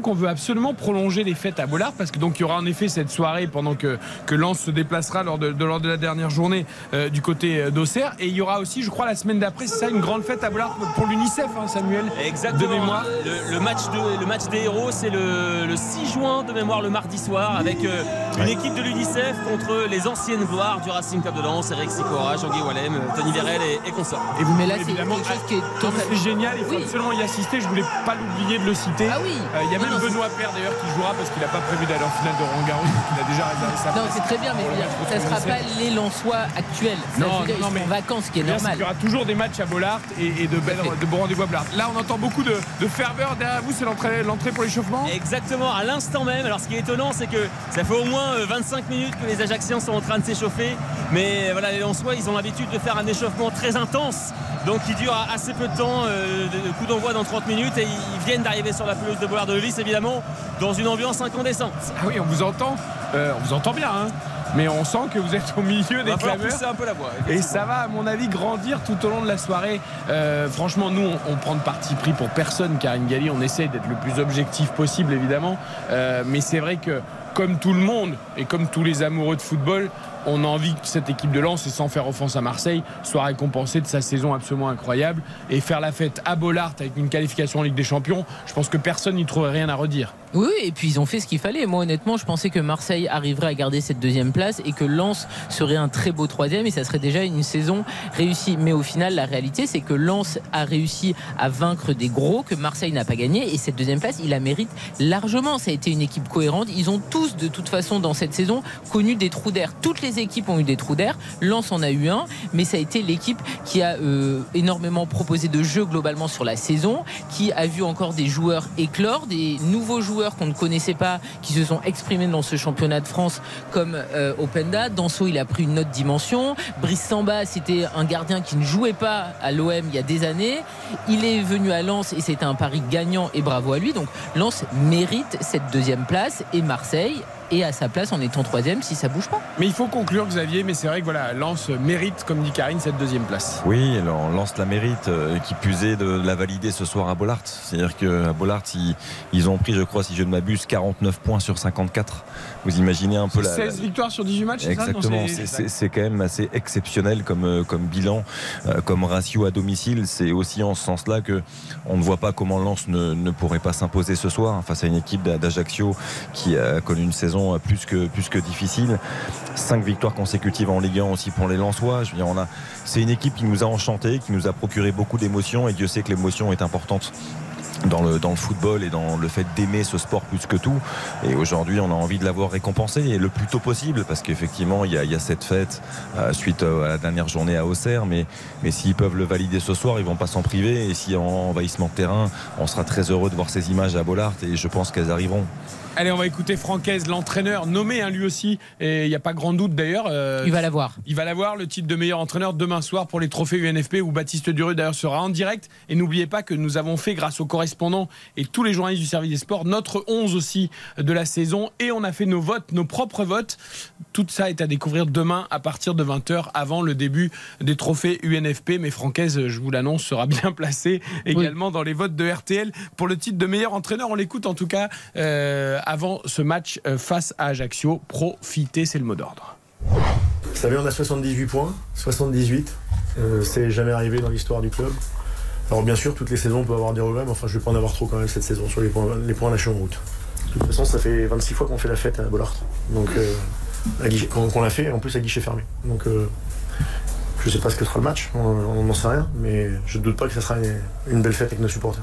Qu'on veut absolument prolonger les fêtes à Bollard parce que donc il y aura en effet cette soirée pendant que, que Lens se déplacera lors de, de- lors de la dernière journée euh, du côté euh, d'Auxerre et il y aura aussi je crois la semaine d'après c'est ça une grande fête à Bollard pour l'UNICEF hein, Samuel Exactement. de mémoire Le, le match de- le match des héros, c'est le, le 6 juin de mémoire, le mardi soir, avec euh, une équipe de l'UNICEF contre les anciennes gloires du Racing Club de Lens, Eric Sicora, Jean-Guy Wallem, Tony Vérel et, et consorts. Et vous Mais là, c'est évidemment- quelque chose qui est Non, mais totalement- C'est génial, il faut Oui. absolument y assister. Je voulais pas l'oublier de le citer. Ah oui. Euh, y a Non, même non, c'est- Benoît Père d'ailleurs qui jouera parce qu'il n'a pas prévu d'aller en finale de Roland Garros, donc il a déjà réservé sa Non, place. c'est très bien, mais ça sera l'UNICEF. pas les Lensois actuels. Ça, Non, je veux dire, non, ils mais- sont en vacances, ce qui est normal. qu'il y aura toujours des matchs à Bollard et, et de, belles, de beaux rendez-vous à Bollard. Là, on entend beaucoup de, de ferveur derrière vous, c'est l'entrée, l'entrée pour l'échauffement Exactement, à l'instant même. Alors ce qui est étonnant, c'est que ça fait au moins euh, 25 minutes que les Ajacciens sont en train de s'échauffer. Mais voilà, les Lensois, ils ont l'habitude de faire un échauffement très intense. Donc qui dure assez peu de temps, euh, coup d'envoi dans 30 minutes. Et ils viennent d'arriver sur la pelouse de Bollard de Lys, évidemment, dans une ambiance incandescente. Ah oui, on vous entend. Euh, on vous entend bien, hein mais on sent que vous êtes au milieu On des clameurs. pousser un peu la voix. Et ça va, à mon avis, grandir tout au long de la soirée. Euh, franchement, nous, on, on prend de parti pris pour personne, Karine Galli. On essaye d'être le plus objectif possible, évidemment. Euh, mais c'est vrai que, comme tout le monde et comme tous les amoureux de football, on a envie que cette équipe de Lens, et sans faire offense à Marseille, soit récompensée de sa saison absolument incroyable. Et faire la fête à Bollard avec une qualification en Ligue des Champions, je pense que personne n'y trouverait rien à redire. Oui, et puis ils ont fait ce qu'il fallait. Moi, honnêtement, je pensais que Marseille arriverait à garder cette deuxième place et que Lens serait un très beau troisième et ça serait déjà une saison réussie. Mais au final, la réalité, c'est que Lens a réussi à vaincre des gros que Marseille n'a pas gagné et cette deuxième place, il la mérite largement. Ça a été une équipe cohérente. Ils ont tous, de toute façon, dans cette saison, connu des trous d'air. Toutes les équipes ont eu des trous d'air. Lens en a eu un, mais ça a été l'équipe qui a euh, énormément proposé de jeux globalement sur la saison, qui a vu encore des joueurs éclore, des nouveaux joueurs qu'on ne connaissait pas, qui se sont exprimés dans ce championnat de France comme euh, Openda. Danso, il a pris une autre dimension. Brice Samba, c'était un gardien qui ne jouait pas à l'OM il y a des années. Il est venu à Lens et c'était un pari gagnant et bravo à lui. Donc Lens mérite cette deuxième place et Marseille est à sa place en étant troisième si ça bouge pas. Mais il faut conclure, Xavier, mais c'est vrai que voilà, Lens mérite, comme dit Karine, cette deuxième place. Oui, on lance la mérite, euh, qui est de la valider ce soir à Bollard. C'est-à-dire qu'à Bollard, ils, ils ont pris, je crois, si je ne m'abuse, 49 points sur 54. Vous imaginez un peu la. 16 victoires sur 18 matchs, Exactement, c'est- quand même assez exceptionnel comme, euh, comme bilan, euh, comme ratio à domicile. C'est aussi en ce sens-là que on ne voit pas comment Lens ne, ne pourrait pas s'imposer ce soir face à une équipe d'A- d'Ajaccio qui a connu une saison plus que, plus que difficile. Cinq victoires consécutives en Ligue 1 aussi pour les Lensois. Je veux dire, on a, c'est une équipe qui nous a enchantés, qui nous a procuré beaucoup d'émotions et Dieu sait que l'émotion est importante dans le, football et dans le fait d'aimer ce sport plus que tout. Et aujourd'hui, on a envie de l'avoir récompensé le plus tôt possible parce qu'effectivement, il y a, y a cette fête euh, suite euh, à la dernière journée à Auxerre. Mais, mais s'ils peuvent le valider ce soir, ils vont pas s'en priver. Et si en envahissement de terrain, on sera très heureux de voir ces images à Bollard et je pense qu'elles arriveront. Allez, on va écouter Francaise, l'entraîneur nommé hein, lui aussi. Et il n'y a pas grand doute d'ailleurs. euh, Il va l'avoir. Il va l'avoir, le titre de meilleur entraîneur demain soir pour les trophées UNFP où Baptiste Duru d'ailleurs sera en direct. Et n'oubliez pas que nous avons fait, grâce aux correspondants et tous les journalistes du service des sports, notre 11 aussi de la saison. Et on a fait nos votes, nos propres votes. Tout ça est à découvrir demain à partir de 20h avant le début des trophées UNFP. Mais Francaise, je vous l'annonce, sera bien placé également dans les votes de RTL pour le titre de meilleur entraîneur. On l'écoute en tout cas euh, avant ce match euh, face à Ajaccio. Profitez, c'est le mot d'ordre. Vous savez, on a 78 points, 78. Euh, c'est jamais arrivé dans l'histoire du club. Alors bien sûr, toutes les saisons, on peut avoir des regrets, mais enfin, je vais pas en avoir trop quand même cette saison sur les points, les points lâchés en route. De toute façon, ça fait 26 fois qu'on fait la fête à Bollard. Donc, euh, qu'on l'a fait, en plus à guichet fermé. Donc, euh, je sais pas ce que sera le match, on n'en sait rien, mais je doute pas que ça sera une, une belle fête avec nos supporters.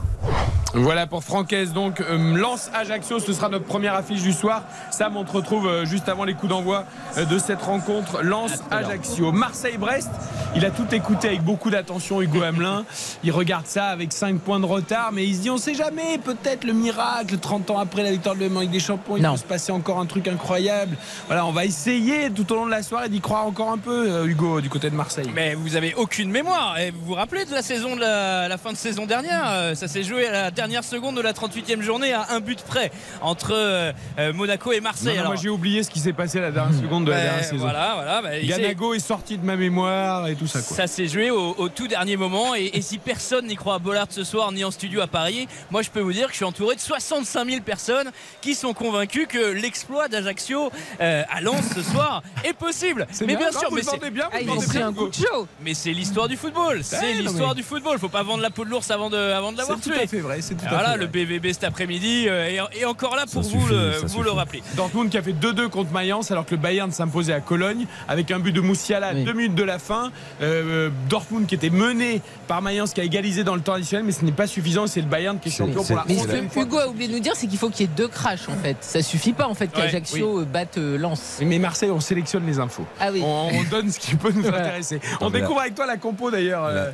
Voilà pour Francaise, donc euh, Lance Ajaccio, ce sera notre première affiche du soir. Sam, on te retrouve euh, juste avant les coups d'envoi euh, de cette rencontre. Lance Ajaccio. Marseille-Brest, il a tout écouté avec beaucoup d'attention, Hugo Hamelin. Il regarde ça avec 5 points de retard, mais il se dit on sait jamais, peut-être le miracle, 30 ans après la victoire de la Ligue des Champions, il Non. peut se passer encore un truc incroyable. Voilà, on va essayer tout au long de la soirée d'y croire encore un peu, Hugo, du côté de Marseille. Mais vous avez aucune mémoire. Et vous vous rappelez de la saison de la, la fin de saison dernière Euh, Ça s'est joué à la dernière seconde de la 38e journée à un but près entre euh, euh, Monaco et Marseille. non, Alors, moi j'ai oublié ce qui s'est passé à la dernière seconde de la ben, dernière saison. Voilà, voilà. ben, Ganago est sorti de ma mémoire et tout ça. Quoi. Ça s'est joué au, au tout dernier moment et, et si personne n'y croit à Bollard ce soir ni en studio à Paris, moi je peux vous dire que je suis entouré de 65 000 personnes qui sont convaincues que l'exploit d'Ajaccio euh, à Lens ce soir est possible. Mais bien, bien non, sûr, vous mais c'est bien, vous Ah, chaud. mais c'est l'histoire du football. C'est Ouais, l'histoire mais- du football. Faut pas vendre la peau de l'ours avant de, avant de l'avoir C'est tué. tout à fait vrai, c'est tout à voilà fait le vrai. BVB cet après-midi euh, et, et encore là pour Ça vous, suffit, le, vous suffit. le rappeler. Dortmund qui a fait 2-2 contre Mayence alors que le Bayern s'imposait à Cologne avec un but de Moussiala à Oui. deux minutes de la fin. Euh, Dortmund qui était mené par Mayence qui a égalisé dans le temps additionnel mais ce n'est pas suffisant et c'est le Bayern qui est C'est- champion c'est- pour la Mais ce que. Hugo a oublié de nous dire, c'est qu'il faut qu'il y ait deux crashs en fait. Ça suffit pas en fait Ouais, qu'Ajaccio euh, batte euh, Lens. Mais Marseille, on sélectionne les infos. Ah oui. On, on donne ce qui peut nous intéresser. On la- découvre avec toi la compo d'ailleurs. La, euh,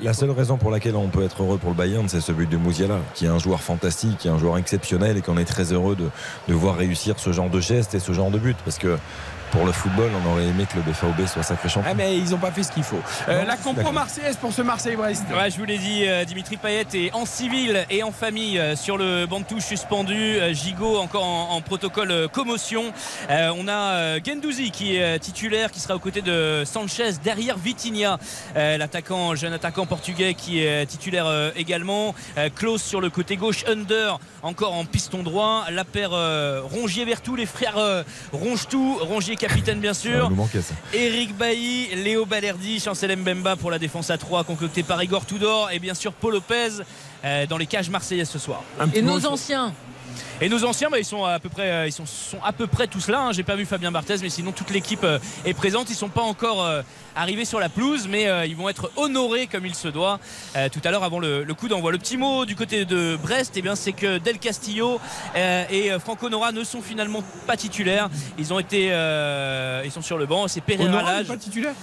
la seule raison pour laquelle on peut être heureux pour le Bayern, c'est ce but de Mouziala, qui est un joueur fantastique, qui est un joueur exceptionnel et qu'on est très heureux de, de voir réussir ce genre de geste et ce genre de but. Parce que pour le football, on aurait aimé que le BFAOB soit sacré champion. Ah mais ils n'ont pas fait ce qu'il faut. Euh, Non, la compo marseillaise pour ce Marseille-Brest. Ouais, je vous l'ai dit, euh, Dimitri Payet est en civil et en famille euh, sur le banc de touche suspendu. Gigot encore en, en protocole commotion. Euh, on a Gendouzi qui est titulaire, qui sera aux côtés de Sanchez derrière Vitinha, euh, l'attaquant, jeune attaquant portugais qui est titulaire euh, également. Euh, Klaus sur le côté gauche, Under encore en piston droit. La paire euh, Rongier-Vertou, les frères euh, Ronge-tout, Rongier capitaine bien Ça sûr. nous manquait ça. Eric Bailly, Léo Balerdi, Chancel Mbemba pour la défense à 3 concoctée par Igor Tudor et bien sûr Paul Lopez euh, dans les cages marseillaises ce soir. Et nos anciens Et nos anciens, bah, ils sont à peu près, euh, ils sont, sont à peu près tous là. hein. J'ai pas vu Fabien Barthez, mais sinon toute l'équipe euh, est présente. Ils sont pas encore euh, arrivés sur la pelouse, mais euh, ils vont être honorés comme il se doit euh, tout à l'heure avant le, le coup d'envoi. Le petit mot du côté de Brest, eh bien c'est que Del Castillo euh, et Franco Nora ne sont finalement pas titulaires. Ils ont été, euh, ils sont sur le banc. C'est Pereira Lage. pas titulaire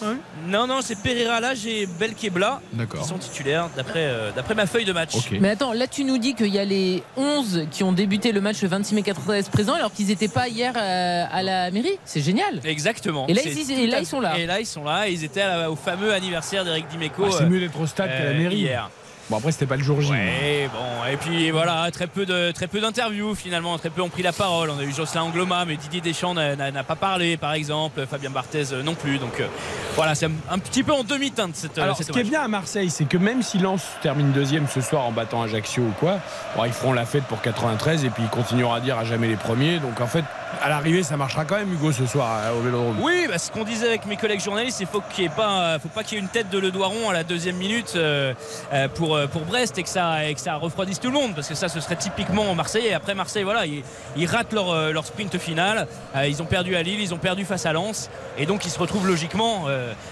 Non, non, c'est Pereira Lage et Belkebla D'accord. qui sont titulaires d'après euh, d'après ma feuille de match. Mais attends, là tu nous dis qu'il y a les 11 qui ont débuté le match le 26 mai 93 présents alors qu'ils n'étaient pas hier euh, à la mairie. C'est génial. Exactement. Et là, ils- tout et là, à- ils sont là. Et là, ils sont là. Ils étaient la- au fameux anniversaire d'Eric Dimeco. Ah, c'est euh, mieux d'être au stade qu'à la euh, mairie. Hier. Bon après c'était pas le jour J. Ouais, bon, et puis voilà, très peu de très peu d'interviews finalement, très peu ont pris la parole. On a eu Jocelyn Angloma, mais Didier Deschamps n'a- pas parlé, par exemple, Fabien Barthez euh, non plus. Donc euh, voilà, c'est un, un petit peu en demi-teinte cette. euh, Alors, cette ce qui est bien à Marseille, c'est que même si Lens termine deuxième ce soir en battant Ajaccio ou quoi, bon, ils feront la fête pour 93 et puis ils continueront à dire à jamais les premiers. Donc en fait, à l'arrivée, ça marchera quand même, Hugo, ce soir au Vélodrome. Oui, bah, ce qu'on disait avec mes collègues journalistes, il faut qu'il y ait pas, faut pas qu'il y ait une tête de Le Doiron à la deuxième minute euh, euh, pour euh, pour Brest et que ça et refroidisse tout le monde parce que ça ce serait typiquement Marseillais. Après Marseille, voilà, ils, ratent leur euh, leur sprint final. Euh, ils ont perdu à Lille, ils ont perdu face à Lens et donc ils se retrouvent logiquement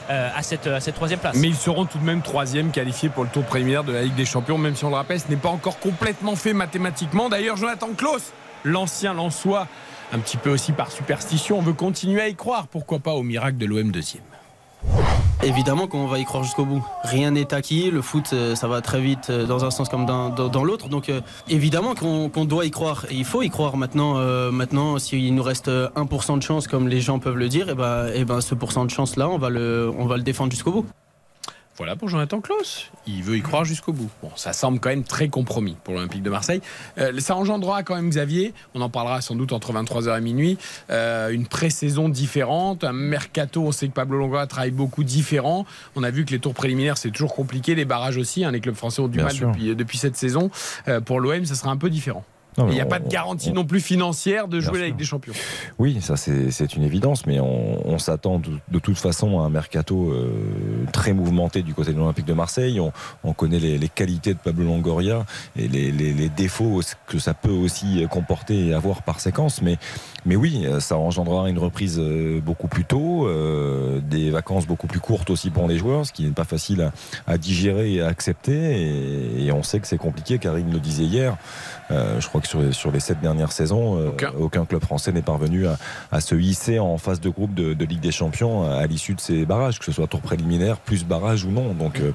à cette troisième place. Mais ils seront tout de même troisième qualifiés pour le tour préliminaire de la Ligue des Champions, même si on le rappelle, ce n'est pas encore complètement fait mathématiquement. D'ailleurs, Jonathan Klaus, l'ancien Lensois, un petit peu aussi par superstition, veut continuer à y croire. Pourquoi pas au miracle de l'OM deuxième? Évidemment qu'on va y croire jusqu'au bout. Rien n'est acquis. Le foot, euh, ça va très vite euh, dans un sens comme dans, l'autre. Donc, euh, évidemment qu'on doit y croire. Et il faut y croire maintenant. maintenant, s'il nous reste euh, 1% de chance, comme les gens peuvent le dire, et et ben, ce pourcent de va le, on va le défendre jusqu'au bout. Voilà pour Jonathan Klaus. Il veut y croire jusqu'au bout. Bon, ça semble quand même très compromis pour l'Olympique de Marseille. Euh, ça engendrera quand même, Xavier, on en parlera sans doute entre 23h et minuit, euh, une pré-saison différente, un mercato, on sait que Pablo Longoria travaille beaucoup différent. On a vu que les tours préliminaires, c'est toujours compliqué, les barrages aussi. hein, les clubs français ont du Bien mal sûr. depuis, depuis cette saison. Euh, pour l'OM, ça sera un peu différent. Il n'y a on- pas de garantie non plus financière de jouer avec des champions. Oui, ça c'est une évidence, mais on, on s'attend de, de toute façon à un mercato euh, très mouvementé du côté de l'Olympique de Marseille. On, on connaît les, les qualités de Pablo Longoria et les, les- les défauts que ça peut aussi comporter et avoir par séquence, mais, mais oui, ça engendrera une reprise euh, beaucoup plus tôt, euh, des vacances beaucoup plus courtes aussi pour les joueurs, ce qui n'est pas facile à, à digérer et à accepter. Et, et on sait que c'est compliqué, Karine le disait hier. Euh, je crois que sur, les- sur les sept dernières saisons, euh, aucun. club français n'est parvenu à, à se hisser en phase de groupe de, de Ligue des Champions à, à l'issue de ces barrages, que ce soit tour préliminaire, plus barrage ou non. Donc, euh,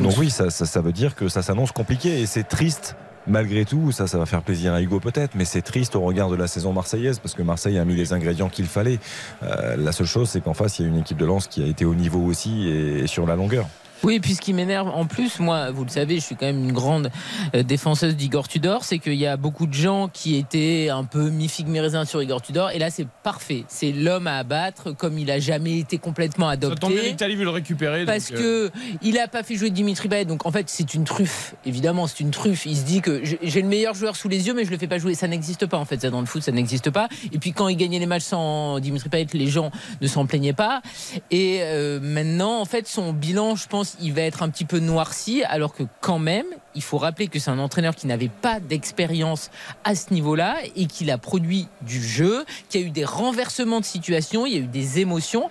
donc oui, ça, ça, ça veut dire que ça s'annonce compliqué et c'est triste. Malgré tout, ça, ça va faire plaisir à Hugo peut-être, mais c'est triste au regard de la saison marseillaise parce que Marseille a mis les ingrédients qu'il fallait. Euh, la seule chose, c'est qu'en face, il y a une équipe de lance qui a été au niveau aussi et, et sur la longueur. Oui, et puis ce qui m'énerve en plus, moi, vous le savez, je suis quand même une grande euh, défenseuse d'Igor Tudor, c'est qu'il y a beaucoup de gens qui étaient un peu mi-figue mi-raisin sur Igor Tudor, et là c'est parfait. C'est l'homme à abattre, comme il a jamais été complètement Ça tombe bien, adopté. l'Italie veut le récupérer. Parce donc, euh, que il a pas fait jouer Dimitri Payet, donc en fait c'est une truffe. Évidemment, c'est une truffe. Il se dit que j'ai j'ai le meilleur joueur sous les yeux, mais je le fais pas jouer. Ça n'existe pas en fait. Ça dans le foot, ça n'existe pas. Et puis quand il gagnait les matchs sans Dimitri Payet, les gens ne s'en plaignaient pas. Et euh, maintenant, en fait, son bilan, je pense, il va être un petit peu noirci, alors que quand même, il faut rappeler que c'est un entraîneur qui n'avait pas d'expérience à ce niveau-là et qu'il a produit du jeu, qui a eu des renversements de situation, il y a eu des émotions,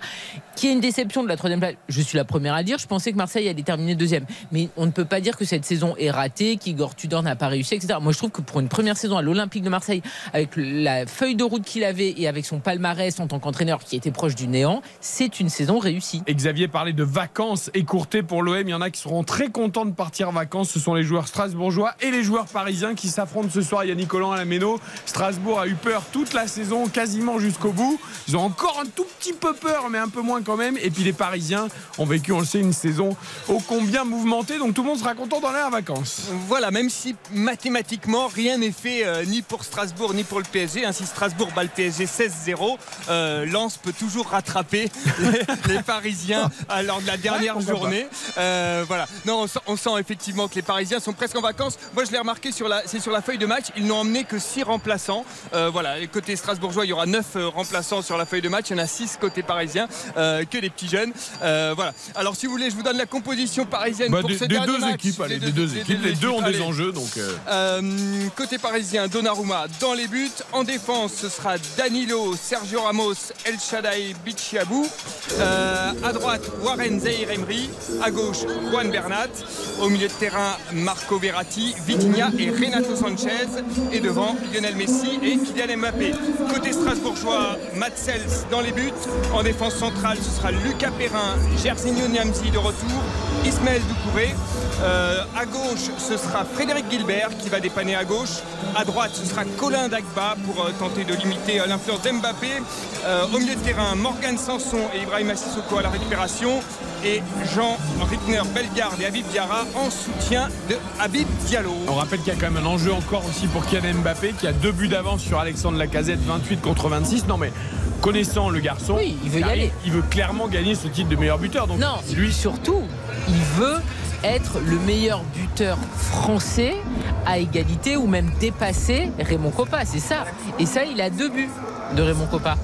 qui est une déception de la troisième place. Je suis la première à dire, je pensais que Marseille allait terminer deuxième. Mais on ne peut pas dire que cette saison est ratée, qu'Igor Tudor n'a pas réussi, etc. Moi, je trouve que pour une première saison à l'Olympique de Marseille, avec la feuille de route qu'il avait et avec son palmarès en tant qu'entraîneur qui était proche du néant, c'est une saison réussie. Et Xavier parlait de vacances écourtées pour l'OM. Il y en a qui seront très contents de partir en vacances. Ce sont les joueurs strasbourgeois et les joueurs parisiens qui s'affrontent ce soir. Yannick Collant à la Méno. Strasbourg a eu peur toute la saison, quasiment jusqu'au bout. Ils ont encore un tout petit peu peur, mais un peu moins quand même. Et puis les Parisiens ont vécu, on le sait, une saison ô combien mouvementée. Donc tout le monde sera content d'aller en vacances. Voilà, même si mathématiquement rien n'est fait euh, ni pour Strasbourg ni pour le PSG. Ainsi Strasbourg bat le PSG 16-0. Euh, Lens peut toujours rattraper les, les Parisiens lors de la dernière journée. Euh, voilà. Non, on sent, on sent effectivement que les Parisiens sont presque en vacances. Moi, je l'ai remarqué sur la, c'est sur la feuille de match. Ils n'ont emmené que 6 remplaçants. Euh, voilà, côté strasbourgeois, il y aura 9 remplaçants sur la feuille de match. Il y en a 6 côté parisien, euh, que des petits jeunes. Euh, voilà. Alors, si vous voulez, je vous donne la composition parisienne Bah, pour des- ce des dernier deux match. équipes, allez, des deux équipes. Les deux ont des enjeux, donc, euh. Euh, côté parisien, Donnarumma dans les buts. En défense, ce sera Danilo, Sergio Ramos, El Shaddai, Bichiabou. Euh, à droite, Warren Zahir Emery. À gauche, Juan Bernat. Au milieu de terrain, Marco Verratti, Vitinha et Renato Sanchez. Et devant, Lionel Messi et Kylian Mbappé. Côté strasbourgeois, Matt Sels dans les buts. En défense centrale, ce sera Lucas Perrin, Gersigno Niamzi de retour, Ismaël Doucouré. Euh, à gauche, ce sera Frédéric Gilbert qui va dépanner à gauche. À droite, ce sera Colin Dagba pour euh, tenter de limiter euh, l'influence d'Mbappé. Au milieu de terrain, Morgan Sanson et Ibrahim Sissoko à la récupération. Et Jean Rittner, Bellegarde et Habib Diarra en soutien de Habib Diallo. On rappelle qu'il y a quand même un enjeu encore aussi pour Kylian Mbappé qui a deux buts d'avance sur Alexandre Lacazette, 28 contre 26. Non mais connaissant le garçon, il veut y aller. Il veut clairement gagner ce titre de meilleur buteur. Donc Non, lui surtout, il veut être le meilleur buteur français à égalité ou même dépasser Raymond Coppa, c'est ça. Et ça, il a deux buts de Raymond Coppa.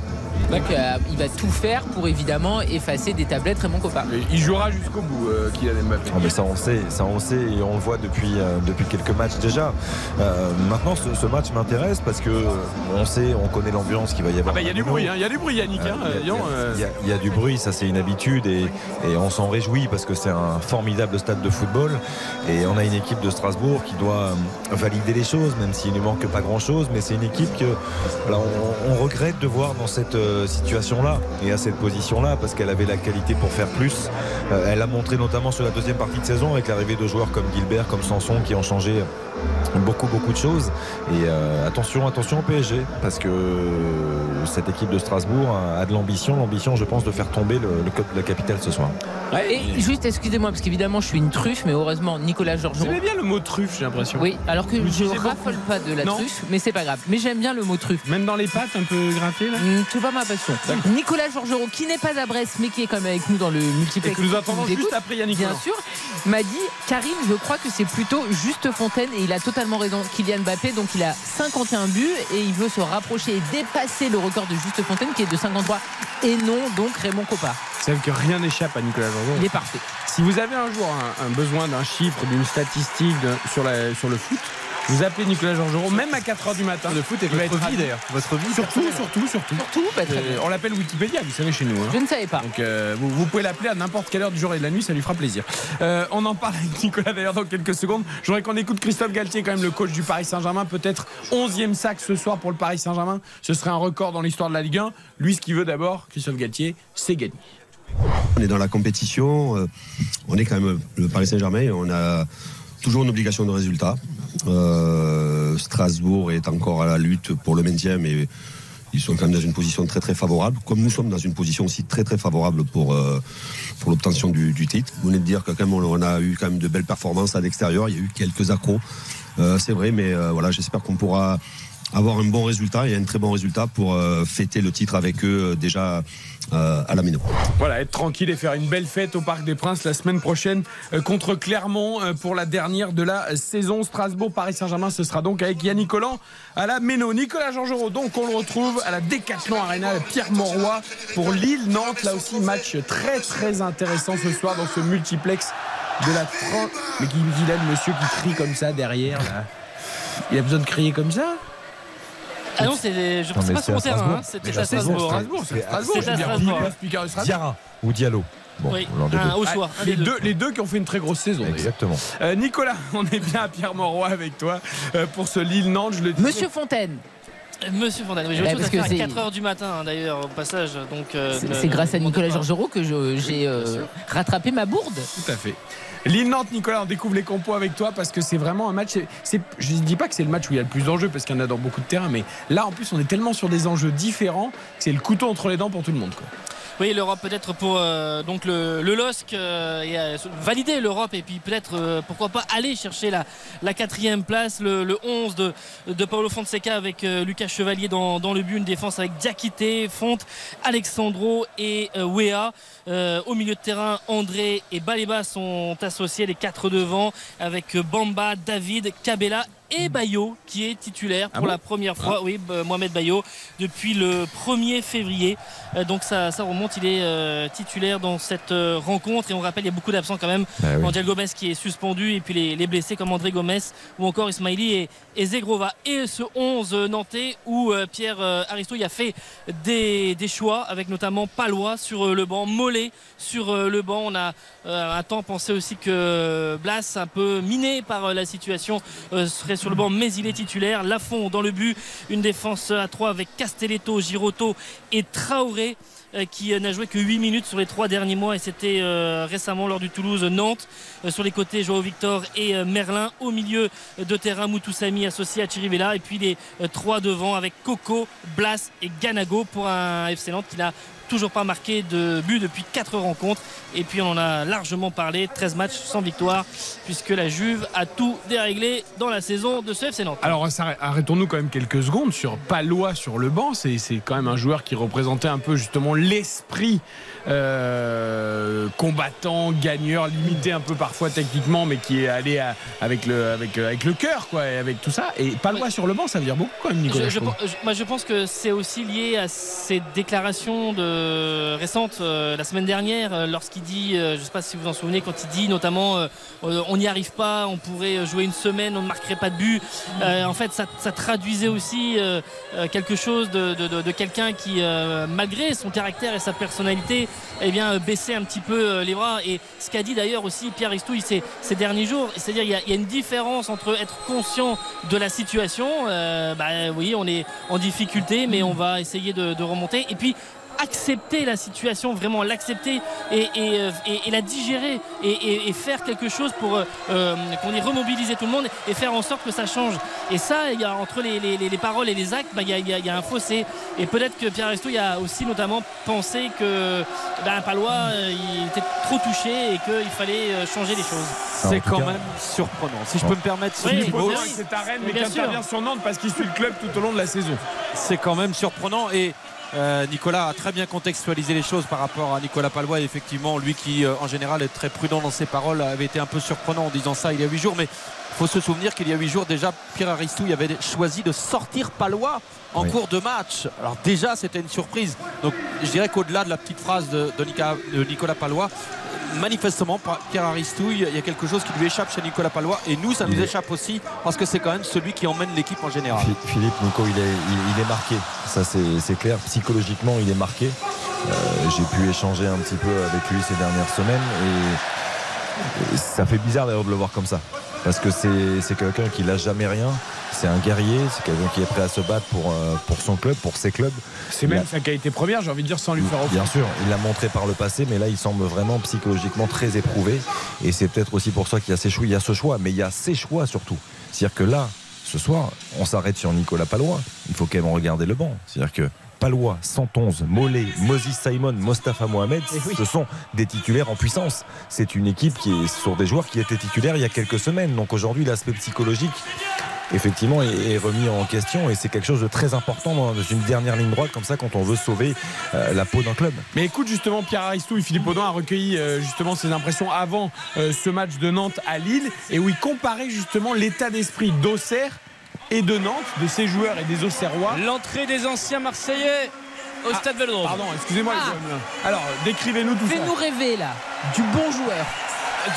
Donc euh, il va tout faire pour évidemment effacer des tablettes Raymond Coppa. Il jouera jusqu'au bout, euh, Kylian Mbappé. Ah, mais ça on sait, ça on sait et on le voit depuis, euh, depuis quelques matchs déjà. Euh, maintenant ce, ce match m'intéresse parce que euh, on sait, on connaît l'ambiance qu'il va y avoir. Ah bah, il y a du bruit, hein, il y a du bruit Yannick. hein, Il y, a- y y du bruit, ça c'est une habitude et, et on s'en réjouit parce que c'est un formidable stade de football et on a une équipe de Strasbourg qui doit valider les choses, même s'il ne manque pas grand chose, mais c'est une équipe que voilà, on, on regrette de voir dans cette, situation-là et à cette position-là parce qu'elle avait la qualité pour faire plus. Euh, elle a montré notamment sur la deuxième partie de saison avec l'arrivée de joueurs comme Gilbert, comme Sanson qui ont changé beaucoup beaucoup de choses et euh, attention attention au PSG parce que cette équipe de Strasbourg a, a de l'ambition l'ambition je pense de faire tomber le, le code de la capitale ce soir Et juste, excusez-moi, parce qu'évidemment, je suis une truffe, mais heureusement, Nicolas Vous Georgerot. aimez bien le mot truffe, j'ai l'impression. Oui, alors que Vous je beaucoup. raffole pas de la Non. truffe, mais c'est pas grave. Mais j'aime bien le mot truffe. Même dans les pattes, un peu gratté, là Mm, C'est pas ma passion. Nicolas Georgerot, qui n'est pas à Brest, mais qui est quand même avec nous dans le multiplex. Et que nous attendons juste écoute, après Yannick Bien sûr, m'a dit Karim, je crois que c'est plutôt Juste Fontaine, et il a totalement raison. Kylian Mbappé, donc il a 51 buts, et il veut se rapprocher et dépasser le record de Juste Fontaine, qui est de 53, et non donc Raymond Coppa. C'est que rien n'échappe à Nicolas Georgerot. Il est parfait. Si vous avez un jour un, un besoin d'un chiffre, d'une statistique de- sur, la, sur le foot, vous appelez Nicolas Georgerot, même à 4h du matin. Le foot est votre vie, d'ailleurs. Votre vie Surtout, surtout, surtout. Surtout, bah, très Euh, bien. on l'appelle Wikipédia, vous savez, chez nous. hein. Je ne savais pas. Donc euh, vous, vous pouvez l'appeler à n'importe quelle heure du jour et de la nuit, ça lui fera plaisir. Euh, on en parle avec Nicolas d'ailleurs dans quelques secondes. Je voudrais qu'on écoute Christophe Galtier, quand même le coach du Paris Saint-Germain, peut-être 11e sac ce soir pour le Paris Saint-Germain. Ce serait un record dans l'histoire de la Ligue 1. Lui, ce qu'il veut d'abord, Christophe Galtier, c'est gagner. On est dans la compétition, on est quand même le Paris Saint-Germain, et on a toujours une obligation de résultat. Euh, Strasbourg est encore à la lutte pour le maintien, mais ils sont quand même dans une position très très favorable, comme nous sommes dans une position aussi très très favorable pour, euh, pour l'obtention du, titre. Vous venez de dire que quand même on, a eu quand même de belles performances à l'extérieur, il y a eu quelques accros, Euh, c'est vrai, mais voilà, j'espère qu'on pourra avoir un bon résultat et un très bon résultat pour fêter le titre avec eux déjà euh, à la Méno. Voilà, être tranquille et faire une belle fête au Parc des Princes la semaine prochaine euh, contre Clermont euh, pour la dernière de la saison. Strasbourg-Paris Saint-Germain, ce sera donc avec Yannick Collant à la Méno. Nicolas Georgerot, donc on le retrouve à la Décathlon Arena Pierre Mauroy pour Lille-Nantes. Là aussi, match très très intéressant ce soir dans ce multiplex de la 30. Mais qui dit là le monsieur qui crie comme ça derrière Il a besoin de crier comme ça? Ah non, c'est, je Non, pense mais pas c'est sur mon à terrain, Strasbourg. hein, c'était à c'est Strasbourg. Strasbourg, c'est à Strasbourg, C'est je. Diarra ou Diallo bon, Oui. Un deux. au un les, deux. deux, les deux qui ont fait une très grosse saison. exactement Euh, Nicolas, on est bien à Pierre Mauroy avec toi euh, pour ce Lille-Nantes. Je le disais. Monsieur Fontaine. Monsieur Fontaine, oui, autre chose parce à faire que à c'est- 4h du matin hein, d'ailleurs au passage. Donc, euh, C'est ne- c'est grâce à ne Nicolas. Georgerot que je- j'ai euh, rattrapé ma bourde. Tout à fait. Lille-Nantes, Nicolas, on découvre les compos avec toi parce que c'est vraiment un match. je ne dis pas que c'est le match où il y a le plus d'enjeux parce qu'il y en a dans beaucoup de terrains, mais là en plus on est tellement sur des enjeux différents que c'est le couteau entre les dents pour tout le monde. Oui, l'Europe peut-être pour euh, donc le, LOSC euh, euh, valider l'Europe et puis peut-être pourquoi pas aller chercher la, la quatrième place, le, le 11 de, Paolo Fonseca avec Lucas Chevalier dans, le but, une défense avec Diakité, Fonte, Alexandro et Wea. Au milieu de terrain, André et Baleba sont associés, les quatre devant, avec Bamba, David, Cabella et Bayo qui est titulaire pour Ah bon la première fois, oui, Mohamed Bayo, depuis le 1er février. Euh, donc ça, ça remonte, il est euh, titulaire dans cette euh, rencontre et on rappelle il y a beaucoup d'absents quand même. Bah oui. Angel Gomez qui est suspendu et puis les, les blessés comme André Gomez ou encore Ismaili et, et Zegrova. Et ce 11 nantais où euh, Pierre euh, Aristouille a fait des, des choix avec notamment Palois sur le banc, Mollet sur le banc. On a un temps pensé aussi que Blas, un peu miné par la situation, serait sur le banc, mais il est titulaire. Lafont dans le but, une défense à 3 avec Castelletto, Girotto et Traoré euh, qui euh, n'a joué que 8 minutes sur les trois derniers mois et c'était euh, récemment lors du Toulouse-Nantes. Sur les côtés, Joao Victor et Merlin. Au milieu de terrain, Moutoussamy associé à Chirivella. Et puis les euh, trois devant avec Coco, Blas et Ganago pour un FC Nantes qui n'a toujours pas marqué de but depuis 4 rencontres. Et puis on en a largement parlé, 13 matchs sans victoire, puisque la Juve a tout déréglé dans la saison de ce FC Nantes. Alors arrêtons-nous quand même quelques secondes sur Palois sur le banc. C'est quand même un joueur qui représentait un peu justement l'esprit euh, combattant, gagneur, limité un peu parfois techniquement, mais qui est allé à- avec le avec euh, avec le cœur quoi, et avec tout ça. Et Palois sur le banc, ça veut dire beaucoup quand même, Nicolas. Je, moi, je pense que c'est aussi lié à ces déclarations de, récentes euh, la semaine dernière, lorsqu'il dit, euh, je ne sais pas si vous vous en souvenez, quand il dit notamment on n'y arrive pas, on pourrait jouer une semaine, on ne marquerait pas de euh, en fait, ça, ça traduisait aussi quelque chose de, de- de- de quelqu'un qui, malgré son caractère et sa personnalité, eh bien, euh, baissait un petit peu euh, les bras. Et ce qu'a dit d'ailleurs aussi Pierre Ristouille ces, derniers jours, c'est-à-dire il y, a- il y a une différence entre être conscient de la situation, euh, bah, oui, on est en difficulté, mais on va essayer de remonter. Et puis accepter la situation, vraiment l'accepter et, et, euh, et- et la digérer et, et- et faire quelque chose pour euh, euh, qu'on y remobiliser tout le monde et faire en sorte que ça change. Et ça, il y a, entre les, les- les- les paroles et les actes, bah, il, y a, il y a- il y a un fossé. Et peut-être que Pierre Restou a aussi notamment pensé que ben, Palois il était trop touché et qu'il fallait changer les choses. C'est quand même surprenant. Si je peux me permettre, Oui, il avec cette arène, mais bien qui intervient sur Nantes parce qu'il suit le club tout au long de la saison. c'est quand même surprenant et euh, Nicolas a très bien contextualisé les choses par rapport à Nicolas Palois. Effectivement, lui qui euh, en général est très prudent dans ses paroles avait été un peu surprenant en disant ça il y a huit jours. Mais faut se souvenir qu'il y a huit jours déjà, Pierre Aristouille avait choisi de sortir Palois en cours de match. Alors déjà, c'était une surprise. Donc je dirais qu'au-delà de la petite phrase de, de Nica- de Nicolas Palois, manifestement, Pierre Aristouille, il y a quelque chose qui lui échappe chez Nicolas Palois. Et nous, ça nous est- échappe aussi parce que c'est quand même celui qui emmène l'équipe en général. Phi- Philippe, Nico, il est, il, il est marqué. Ça, c'est c'est clair. Psychologiquement, il est marqué. Euh, J'ai pu échanger un petit peu avec lui ces dernières semaines et, et ça fait bizarre d'ailleurs de le voir comme ça. Parce que c'est c'est quelqu'un qui lâche jamais rien. C'est un guerrier. C'est quelqu'un qui est prêt à se battre pour, euh, pour son club, pour ses clubs. C'est même sa qualité première, j'ai envie de dire, sans lui faire offense. Bien sûr, il l'a montré par le passé, mais là, il semble vraiment psychologiquement très éprouvé. Et c'est peut-être aussi pour ça qu'il y a ces choix. Il y a ce choix, mais il y a ses choix surtout. C'est-à-dire que là, ce soir, on s'arrête sur Nicolas Palois. Il faut quand même regarder le banc. C'est-à-dire que Palois, 111, Mollet, Moses Simon, Mostafa Mohamed, ce sont des titulaires en puissance. C'est une équipe qui est sur des joueurs qui étaient titulaires il y a quelques semaines. Donc aujourd'hui, l'aspect psychologique, effectivement, est, est remis en question et c'est quelque chose de très important dans une dernière ligne droite comme ça quand on veut sauver euh, la peau d'un club. Mais écoute justement Pierre Aristou et Philippe Audin a recueilli euh, justement ses impressions avant euh, ce match de Nantes à Lille et où il comparait justement l'état d'esprit d'Auxerre et de Nantes, de ses joueurs et des Auxerrois. L'entrée des anciens Marseillais au stade Vélodrome. Pardon, excusez-moi les Ah. Alors, décrivez-nous tout ça. Fais-nous rêver là. Du bon joueur.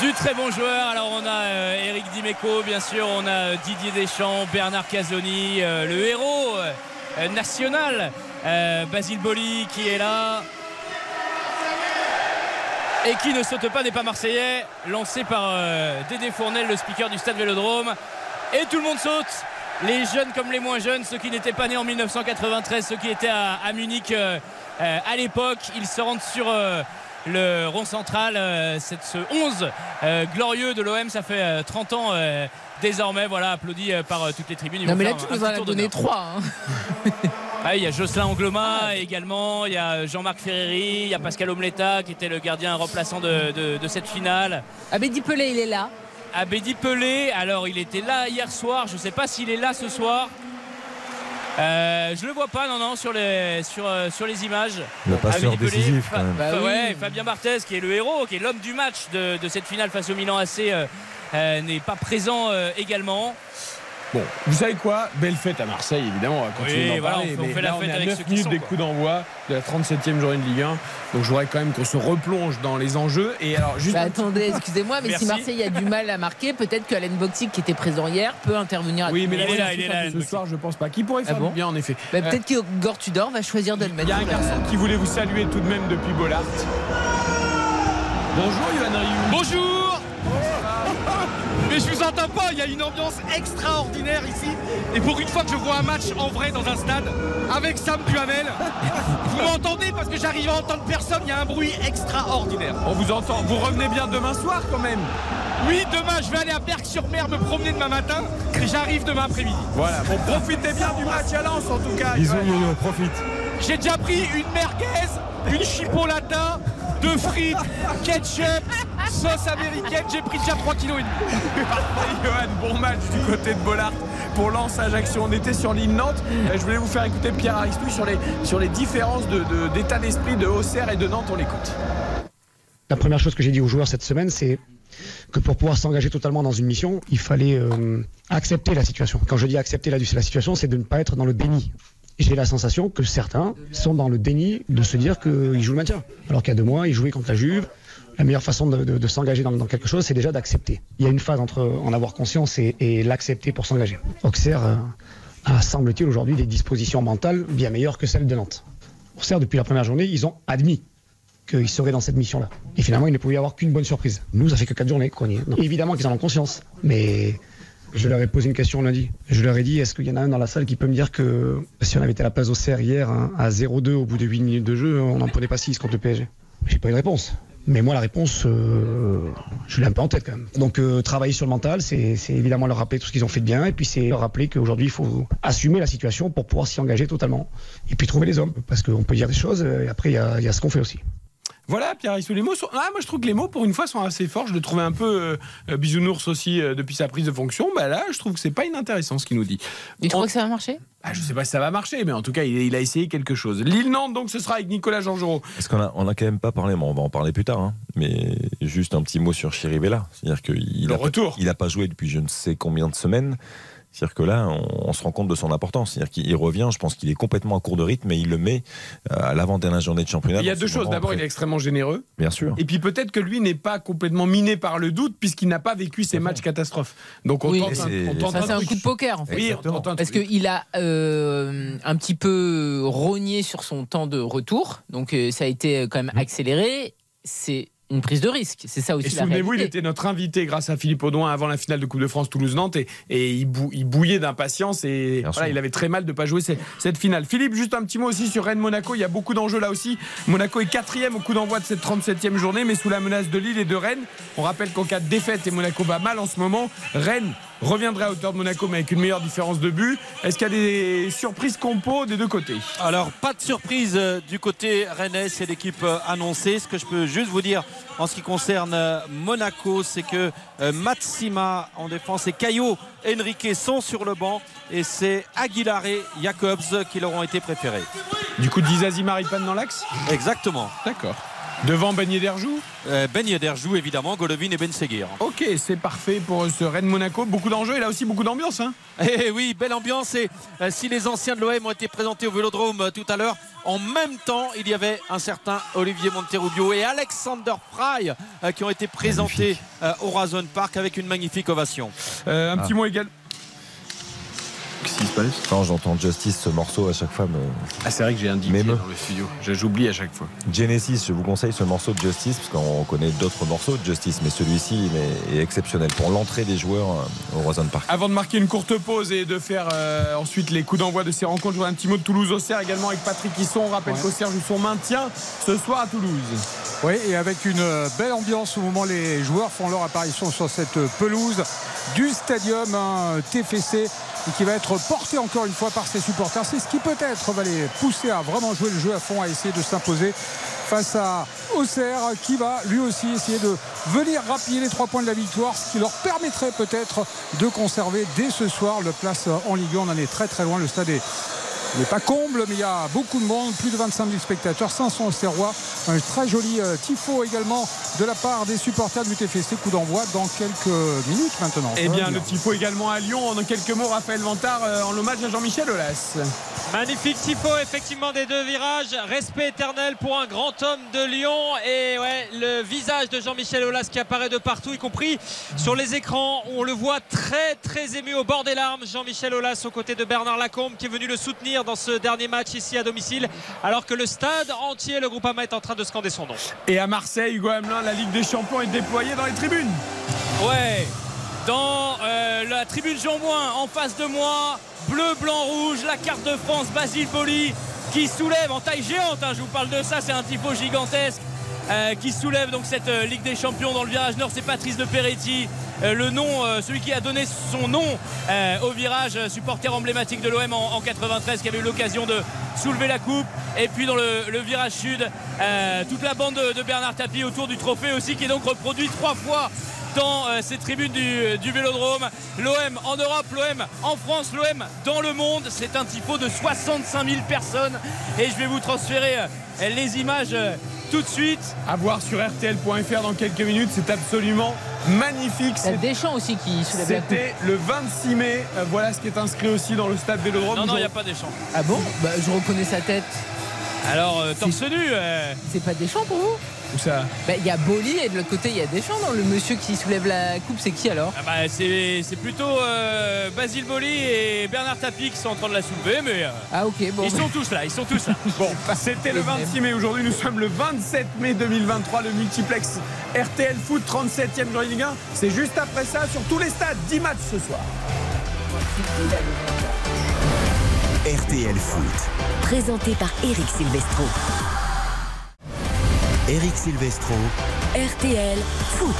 Du très bon joueur. Alors on a euh, Eric Dimeco, bien sûr, on a euh, Didier Deschamps, Bernard Casoni, euh, le héros euh, national, euh, Basile Boli qui est là. Et qui ne saute pas, n'est pas marseillais, lancé par euh, Dédé Fournel, le speaker du stade Vélodrome. Et tout le monde saute, les jeunes comme les moins jeunes, ceux qui n'étaient pas nés en 1993, ceux qui étaient à, à Munich euh, euh, à l'époque. Ils se rendent sur euh, le rond central, cette, ce 11 euh, glorieux de l'OM. Ça fait euh, 30 ans désormais, voilà, applaudi par toutes les tribunes. Ils Non mais là tu nous en as donné d'honneur. trois. hein. Ah, il y a Jocelyn Angloma également, il y a Jean-Marc Ferreri, il y a Pascal Omeletta qui était le gardien remplaçant de, de- de cette finale. Abedi Pelé il est là. Abedi Pelé, alors il était là hier soir, je ne sais pas s'il est là ce soir. Euh, je le vois pas, non, non, sur les, sur, euh, sur les images. Le passeur décisif, Fa- quand même. Fa- Bah oui. ouais, Fabien Barthez, qui est le héros, qui est l'homme du match de, de cette finale face au Milan AC, euh, euh, n'est pas présent euh, également. Bon, vous savez quoi? Belle fête à Marseille, évidemment, on va continuer Oui, d'en voilà, parler. on fait- on mais fait la là, fête est à avec 9 ceux qui minutes sont, des quoi. coups d'envoi de la 37e journée de Ligue 1. Donc je voudrais quand même qu'on se replonge dans les enjeux. Et alors, juste Bah, attendez, excusez-moi, mais Merci. si Marseille a du mal à marquer, peut-être que Alain Boxic qui était présent hier peut intervenir. à Oui, mais moment. là, ce soir, je pense pas. Qui pourrait faire Ah bon du bien, en effet Bah, Euh, peut-être que Igor Tudor va choisir de le mettre. Il y a un garçon qui voulait vous saluer tout de même depuis Bollard. Bonjour, Yohan. Bonjour Mais je vous entends pas, il y a une ambiance extraordinaire ici. Et pour une fois que je vois un match en vrai dans un stade, avec Sam Duhamel, vous m'entendez parce que j'arrive à entendre personne, il y a un bruit extraordinaire. On vous entend. Vous revenez bien demain soir quand même Oui, demain je vais aller à Berck-sur-Mer me promener demain matin et j'arrive demain après-midi. Voilà, bon, profitez bien du match à Lens en tout cas. Bisous. Yo-Yo, profite. J'ai déjà pris une merguez, une chipolata, deux frites, ketchup, sauce américaine, j'ai pris déjà 3 kilos et demi. Parfait, Johan, bon match du côté de Bollard pour Lens Ajaccio. On était sur l'île Nantes. Euh, Je voulais vous faire écouter Pierre Aristouille sur les, sur les différences de- de- d'état d'esprit de Auxerre et de Nantes. On l'écoute. La première chose que j'ai dit aux joueurs cette semaine, c'est que pour pouvoir s'engager totalement dans une mission, il fallait euh, accepter la situation. Quand je dis accepter la, la situation, c'est de ne pas être dans le déni. J'ai la sensation que certains sont dans le déni de se dire qu'ils jouent le maintien. Alors qu'il y a deux mois, ils jouaient contre la Juve. La meilleure façon de, s'engager dans, quelque chose, c'est déjà d'accepter. Il y a une phase entre en avoir conscience et, l'accepter pour s'engager. Auxerre euh, a, semble-t-il, aujourd'hui des dispositions mentales bien meilleures que celles de Nantes. Auxerre, depuis la première journée, ils ont admis qu'ils seraient dans cette mission-là. Et finalement, il ne pouvait y avoir qu'une bonne surprise. Nous, ça fait que quatre journées qu'on y évidemment qu'ils en ont conscience. Mais je leur ai posé une question lundi. Je leur ai dit, est-ce qu'il y en a un dans la salle qui peut me dire que si on avait été à la place d'Auxerre hier hein, à 0-2 au bout de 8 minutes de jeu, on n'en prenait pas 6 contre le PSG J'ai pas eu de réponse. Mais moi, la réponse, euh, je l'ai un peu en tête quand même. Donc, euh, travailler sur le mental, c'est évidemment leur rappeler tout ce qu'ils ont fait de bien. Et puis, c'est leur rappeler qu'aujourd'hui, il faut assumer la situation pour pouvoir s'y engager totalement. Et puis, trouver les hommes. Parce qu'on peut dire des choses, euh, et après, il y a ce qu'on fait aussi. Voilà, Pierre Issou, les mots sont. Ah, moi, je trouve que les mots, pour une fois, sont assez forts. Je le trouvais un peu euh, euh, bisounours aussi euh, depuis sa prise de fonction. Bah là, je trouve que c'est pas inintéressant ce qu'il nous dit. Tu crois que ça va marcher? Ah, Je sais pas si ça va marcher, mais en tout cas, il, il a essayé quelque chose. Lille-Nantes, donc, ce sera avec Nicolas Georgerot. Parce qu'on a, on a quand même pas parlé, mais on va en parler plus tard. hein. Mais juste un petit mot sur Chirivella. C'est-à-dire qu'il Le a, retour. il a pas joué depuis je ne sais combien de semaines. C'est-à-dire que là, on, on se rend compte de son importance. C'est-à-dire qu'il revient, je pense qu'il est complètement à court de rythme, et il le met euh, à l'avant-dernière journée de championnat. Il y a deux choses. D'abord, il est extrêmement généreux. Bien sûr. Et puis peut-être que lui n'est pas complètement miné par le doute puisqu'il n'a pas vécu ces matchs catastrophes. Donc on Oui. tente un, c'est- on tente Ça, c'est un coup de poker en fait. Oui, on tente Parce qu'il a euh, un petit peu rogné sur son temps de retour, donc euh, ça a été quand même accéléré. C'est une prise de risque, c'est ça aussi Et souvenez-vous, il était notre invité grâce à Philippe Audouin avant la finale de Coupe de France Toulouse-Nantes et, et il, bou- il bouillait d'impatience et voilà, il avait très mal de ne pas jouer ces- cette finale. Philippe, juste un petit mot aussi sur Rennes-Monaco. Il y a beaucoup d'enjeux là aussi. Monaco est quatrième au coup d'envoi de cette 37e journée, mais sous la menace de Lille et de Rennes. On rappelle qu'en cas de défaite, et Monaco va mal en ce moment, Rennes reviendrait à hauteur de Monaco, mais avec une meilleure différence de but. Est-ce qu'il y a des surprises compo des deux côtés Alors, pas de surprise euh, du côté rennais, c'est l'équipe euh, annoncée. Ce que je peux juste vous dire en ce qui concerne euh, Monaco, c'est que Matsima en défense et Caio Henrique sont sur le banc et c'est Aguilar et Jacobs qui leur ont été préférés. Du coup, Dizazi Maripane dans l'axe? Exactement. D'accord. Devant Ben Yedderjou Euh, Ben Yedderjou, évidemment, Golovin et Ben Seguir. Ok, c'est parfait pour ce Rennes-Monaco. Beaucoup d'enjeux et là aussi beaucoup d'ambiance. Hein Eh oui, belle ambiance. Et euh, si les anciens de l'OM ont été présentés au Vélodrome euh, tout à l'heure, en même temps, il y avait un certain Olivier Monterrubio et Alexander Fry euh, qui ont été présentés euh, au Razon Park avec une magnifique ovation. Euh, un petit mot égal. Qu'est-ce qui se passe? Quand j'entends Justice, ce morceau à chaque fois me. Ah, c'est vrai que j'ai un DJ dans le studio. J'oublie à chaque fois. Genesis, je vous conseille ce morceau de Justice, parce qu'on connaît d'autres morceaux de Justice, mais celui-ci est, exceptionnel pour l'entrée des joueurs euh, au Roison Park. Avant de marquer une courte pause et de faire euh, ensuite les coups d'envoi de ces rencontres, je voudrais un petit mot de Toulouse-Auxerre également avec Patrick Hisson. On rappelle Ouais. qu'Auxerre joue son maintien ce soir à Toulouse. Oui, et avec une euh, belle ambiance au moment où les joueurs font leur apparition sur cette pelouse du stadium hein, TFC et qui va être porté encore une fois par ses supporters. C'est ce qui peut-être va les pousser à vraiment jouer le jeu à fond, à essayer de s'imposer face à Auxerre qui va lui aussi essayer de venir rappuyer les trois points de la victoire, ce qui leur permettrait peut-être de conserver dès ce soir le place en Ligue 1. On en est très très loin, le stade est n'est pas comble, mais il y a beaucoup de monde, plus de 25 000 spectateurs, 500 Auxerrois. Un très joli euh, tifo également de la part des supporters du TFC. Coup d'envoi dans quelques minutes maintenant. Eh bien, le tifo également à Lyon. En quelques mots, Raphaël Vantard euh, en hommage à Jean-Michel Aulas. Magnifique tifo effectivement des deux virages. Respect éternel pour un grand homme de Lyon. Et ouais, le visage de Jean-Michel Aulas qui apparaît de partout, y compris sur les écrans. On le voit très très ému au bord des larmes. Jean-Michel Aulas aux côtés de Bernard Lacombe qui est venu le soutenir dans ce dernier match ici à domicile. Alors que le stade entier, le Groupama est en train de scander son nom. Et à Marseille, Hugo Hamelin, la Ligue des Champions est déployée dans les tribunes. Ouais, dans euh, la tribune Jean-Bouin, en face de moi, bleu, blanc, rouge, la carte de France, Basile Boli, qui soulève en taille géante, hein, je vous parle de ça, c'est un tifo gigantesque. Euh, qui soulève donc cette euh, Ligue des Champions dans le virage nord, c'est Patrice de Peretti, euh, le nom, celui qui a donné son nom au virage, supporter emblématique de l'OM en, en 93, qui avait eu l'occasion de soulever la coupe. Et puis dans le, virage sud, toute la bande de, de Bernard Tapie autour du trophée aussi, qui est donc reproduit trois fois dans euh, ces tribunes du, du Vélodrome. L'OM en Europe, l'OM en France, l'OM dans le monde. C'est un tifo de 65 000 personnes. Et je vais vous transférer euh, les images euh, tout de suite. À voir sur RTL.fr dans quelques minutes, c'est absolument magnifique. Il y a Deschamps aussi qui soulève. C'était le 26 mai. Euh, Voilà ce qui est inscrit aussi dans le stade Vélodrome. Non, non, il n'y a pas d'échange. Ah bon? Bah je reconnais sa tête. Alors, euh, torse nu. euh, C'est pas Deschamps pour vous? Où ça Bah il y a Boli et de l'autre côté il y a Deschamps. Non, le monsieur qui soulève la coupe, c'est qui alors? Ah bah, c'est c'est plutôt euh, Basile Boli et Bernard Tapie qui sont en train de la soulever, mais euh, Ah ok, bon. ils sont tous là, ils sont tous là. Bon, c'était le 26 mai. Aujourd'hui, nous sommes le 27 mai 2023. Le multiplex RTL Foot 37e journée Ligue 1. C'est juste après ça sur tous les stades. 10 matchs ce soir. RTL Foot. Présenté par Eric Silvestro. Eric Silvestro. RTL Foot.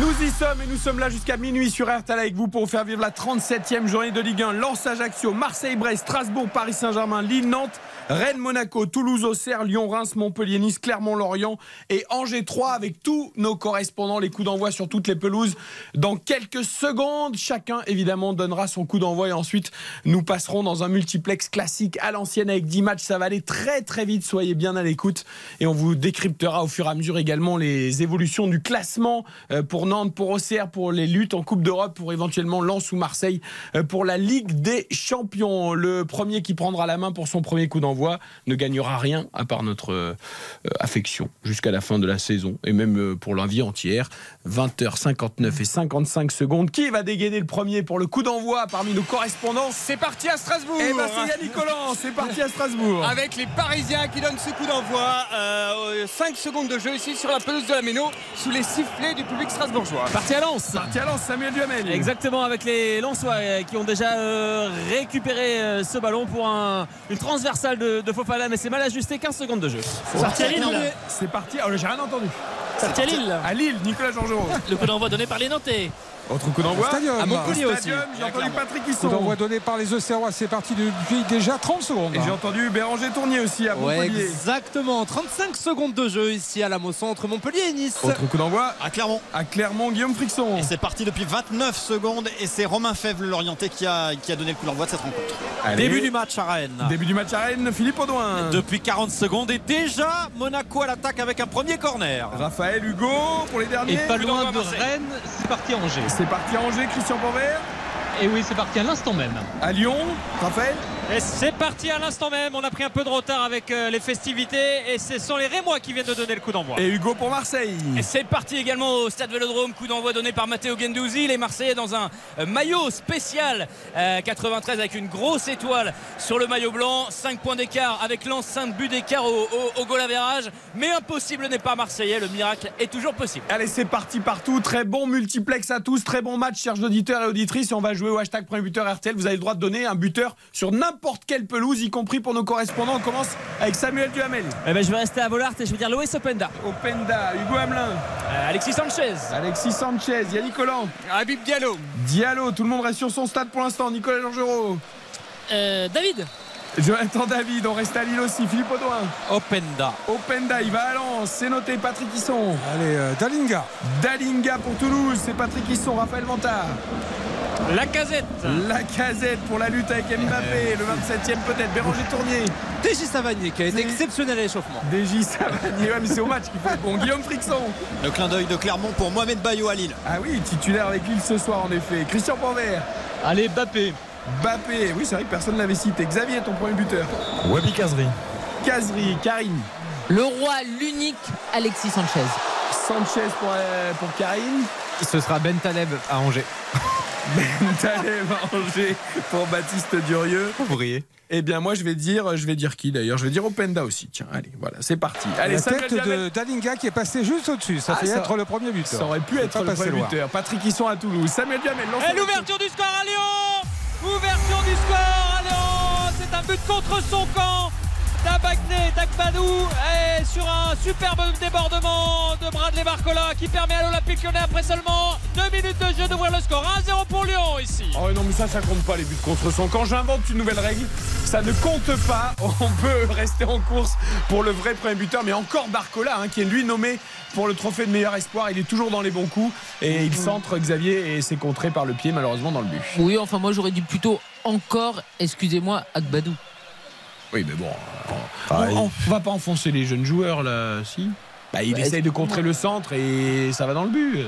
Nous y sommes et nous sommes là jusqu'à minuit sur RTL avec vous pour vous faire vivre la 37e journée de Ligue 1. Lens Ajaccio, Marseille, Brest, Strasbourg, Paris Saint-Germain, Lille, Nantes, Rennes, Monaco, Toulouse, Auxerre, Lyon, Reims, Montpellier, Nice, Clermont, Lorient et Angers 3 avec tous nos correspondants. Les coups d'envoi sur toutes les pelouses dans quelques secondes. Chacun évidemment donnera son coup d'envoi et ensuite nous passerons dans un multiplex classique à l'ancienne avec 10 matchs. Ça va aller très très vite. Soyez bien à l'écoute et on vous décryptera au fur et à mesure également les évolutions du classement euh, pour Nantes, pour Auxerre, pour les luttes en Coupe d'Europe, pour éventuellement Lens ou Marseille euh, pour la Ligue des Champions. Le premier qui prendra la main pour son premier coup d'envoi ne gagnera rien à part notre euh, affection jusqu'à la fin de la saison et même euh, pour la vie entière. 20h59 et 55 secondes. Qui va dégainer le premier pour le coup d'envoi parmi nos correspondants C'est parti à Strasbourg Eh ben c'est Yannick Collant, c'est parti à Strasbourg. Avec les Parisiens qui donnent ce coup d'envoi. 5 secondes de jeu ici sur la pelouse de la Méno, sous les sifflets du public strasbourgeois. Parti à Lens. Parti à Lens, Samuel Duhamel. Exactement, avec les Lensois euh, qui ont déjà euh, récupéré euh, ce ballon pour un- une transversale de, de Fofana, mais c'est mal ajusté, 15 secondes de jeu. Parti à Lille. C'est parti. Oh, j'ai rien entendu. Parti à Lille. À Lille, Nicolas Georgerot. Le coup d'envoi donné par les Nantais. Autre coup d'envoi. Au stadium. À Montpellier aussi. J'ai entendu Patrick Coup Hisson. d'envoi donné par les Auxerrois. C'est parti depuis déjà 30 secondes. Et j'ai entendu Béranger Tournier aussi à Ouais, Montpellier. exactement. 35 secondes de jeu ici à la Mosson entre Montpellier et Nice. Autre coup d'envoi à Clermont. À Clermont, Guillaume Frixon. Et c'est parti depuis 29 secondes et c'est Romain Fèvre, l'orienté, qui a, qui a donné le coup d'envoi de cette rencontre. Allez. Début du match à Rennes. Début du match à Rennes, Philippe Audouin. Depuis 40 secondes et déjà Monaco à l'attaque avec un premier corner. Raphaël Hugo pour les derniers. Et pas Coup loin de. Rennes, c'est parti à Angers. C'est parti à Angers, Christian Panvert. Et oui, c'est parti à l'instant même. À Lyon, Raphaël. Et c'est parti à l'instant même. On a pris un peu de retard avec euh, les festivités et ce sont les Rémois qui viennent de donner le coup d'envoi. Et Hugo pour Marseille. Et c'est parti également au stade Vélodrome, coup d'envoi donné par Matteo Gendouzi, les Marseillais dans un euh, maillot spécial euh, 93 avec une grosse étoile sur le maillot blanc, 5 points d'écart avec l'enceinte but d'écart au, au, au goal average, mais impossible n'est pas marseillais, le miracle est toujours possible. Allez, c'est parti partout. Très bon multiplex à tous. Très bon match, chers auditeurs et auditrices. On va jouer au hashtag premier buteur RTL. Vous avez le droit de donner un buteur sur n'importe quelle pelouse, y compris pour nos correspondants. On commence avec Samuel Duhamel. Eh ben, je vais rester à Volart et je vais dire Loïs Openda. Openda, Hugo Hamelin. Euh, Alexis Sanchez. Alexis Sanchez, Yannick Collant. Habib Diallo. Diallo, tout le monde reste sur son stade pour l'instant. Nicolas Georgerot. Euh, David. Jonathan David, on reste à Lille aussi. Philippe Audouin. Openda. Openda, il va à Lens. C'est noté. Patrick Hisson. Allez, euh, Dalinga. Dalinga pour Toulouse. C'est Patrick Hisson. Raphaël Vantard. La casette. La casette pour la lutte avec Mbappé. Le 27e peut-être. Béranger Tournier. TJ Savanier qui a été exceptionnel à l'échauffement. DJ Savanier. Ouais, mais c'est au match qu'il faut bon. Guillaume Frixon. Le clin d'œil de Clermont pour Mohamed Bayo à Lille. Ah oui, titulaire avec Lille ce soir en effet. Christian Panvert. Allez, Bappé. Bappé. Oui, c'est vrai que personne ne l'avait cité. Xavier, ton premier buteur. Wabi Kazri. Kazri. Karine. Le roi, l'unique Alexis Sanchez. Sanchez pour, euh, pour Karine. Ce sera Ben Taleb à Angers. Ben Taleb à Angers pour Baptiste Durieux. Ouvrier. Eh bien, moi, je vais dire, je vais dire qui d'ailleurs? Je vais dire Openda aussi. Tiens, allez, voilà, c'est parti. Allez, la tête de Dalinga qui est passée juste au-dessus. Ça Ah, fait ça- être le premier buteur. Ça aurait pu être pas le passé premier loin. buteur. Patrick Hisson à Toulouse. Samuel Duhamel. Et l'ouverture du score à Lyon Ouverture du score à C'est un but contre son camp d'Abagné, d'Akbadou et sur un superbe débordement de Bradley Barcola qui permet à l'Olympique Lyonnais après seulement 2 minutes de jeu d'ouvrir le score 1-0 pour Lyon ici. Oh non mais ça ça compte pas les buts contre son camp. J'invente une nouvelle règle. Ça ne compte pas. On peut rester en course pour le vrai premier buteur. Mais encore Barcola hein, qui est lui nommé pour le trophée de meilleur espoir. Il est toujours dans les bons coups et il centre Xavier et c'est contré par le pied malheureusement dans le but. Oui, enfin moi j'aurais dit plutôt encore, excusez-moi, Agbadou. Oui mais bon. On, on- on va pas enfoncer les jeunes joueurs là, si bah, il Bah, essaye de contrer le centre et ça va dans le but.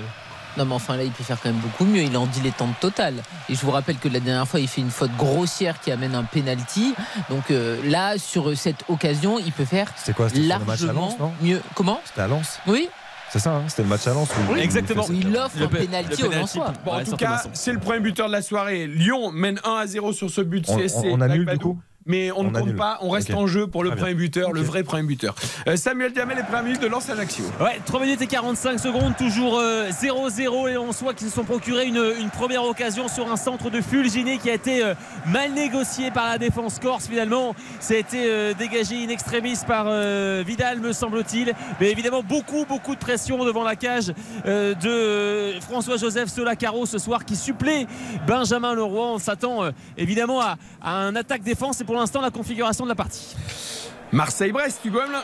Non, mais enfin là, il peut faire quand même beaucoup mieux. Il est en dilettante total. Et je vous rappelle que la dernière fois, il fait une faute grossière qui amène un penalty. Donc euh, là, sur cette occasion, il peut faire C'était quoi le match à largement Lens, non mieux. Comment C'était à Lens Oui. C'est ça, hein, c'était le match à Lens. où- où il offre un penalty au Lensois. Bon, en tout cas, c'est le premier buteur de la soirée. Lyon mène 1 à 0 sur ce but On- CSC. on- on annule, du coup mais on, On ne compte annule. pas, on reste en jeu pour le Très bien. premier buteur, le vrai premier buteur. Euh, Samuel Diamel, les premières minutes de Lens Ajaccio. Ouais, 3 minutes et 45 secondes, toujours euh, 0-0 et on soit qu'ils se sont procurés une, une première occasion sur un centre de Fulginé qui a été euh, mal négocié par la défense corse finalement. Ça a été euh, dégagé in extremis par euh, Vidal me semble-t-il. Mais évidemment beaucoup beaucoup de pression devant la cage euh, de euh, François-Joseph Solacaro ce soir qui supplée Benjamin Leroy. On s'attend euh, évidemment à, à un attaque-défense et pour l'instant la configuration de la partie. Marseille-Brest, Hugo Hamelin.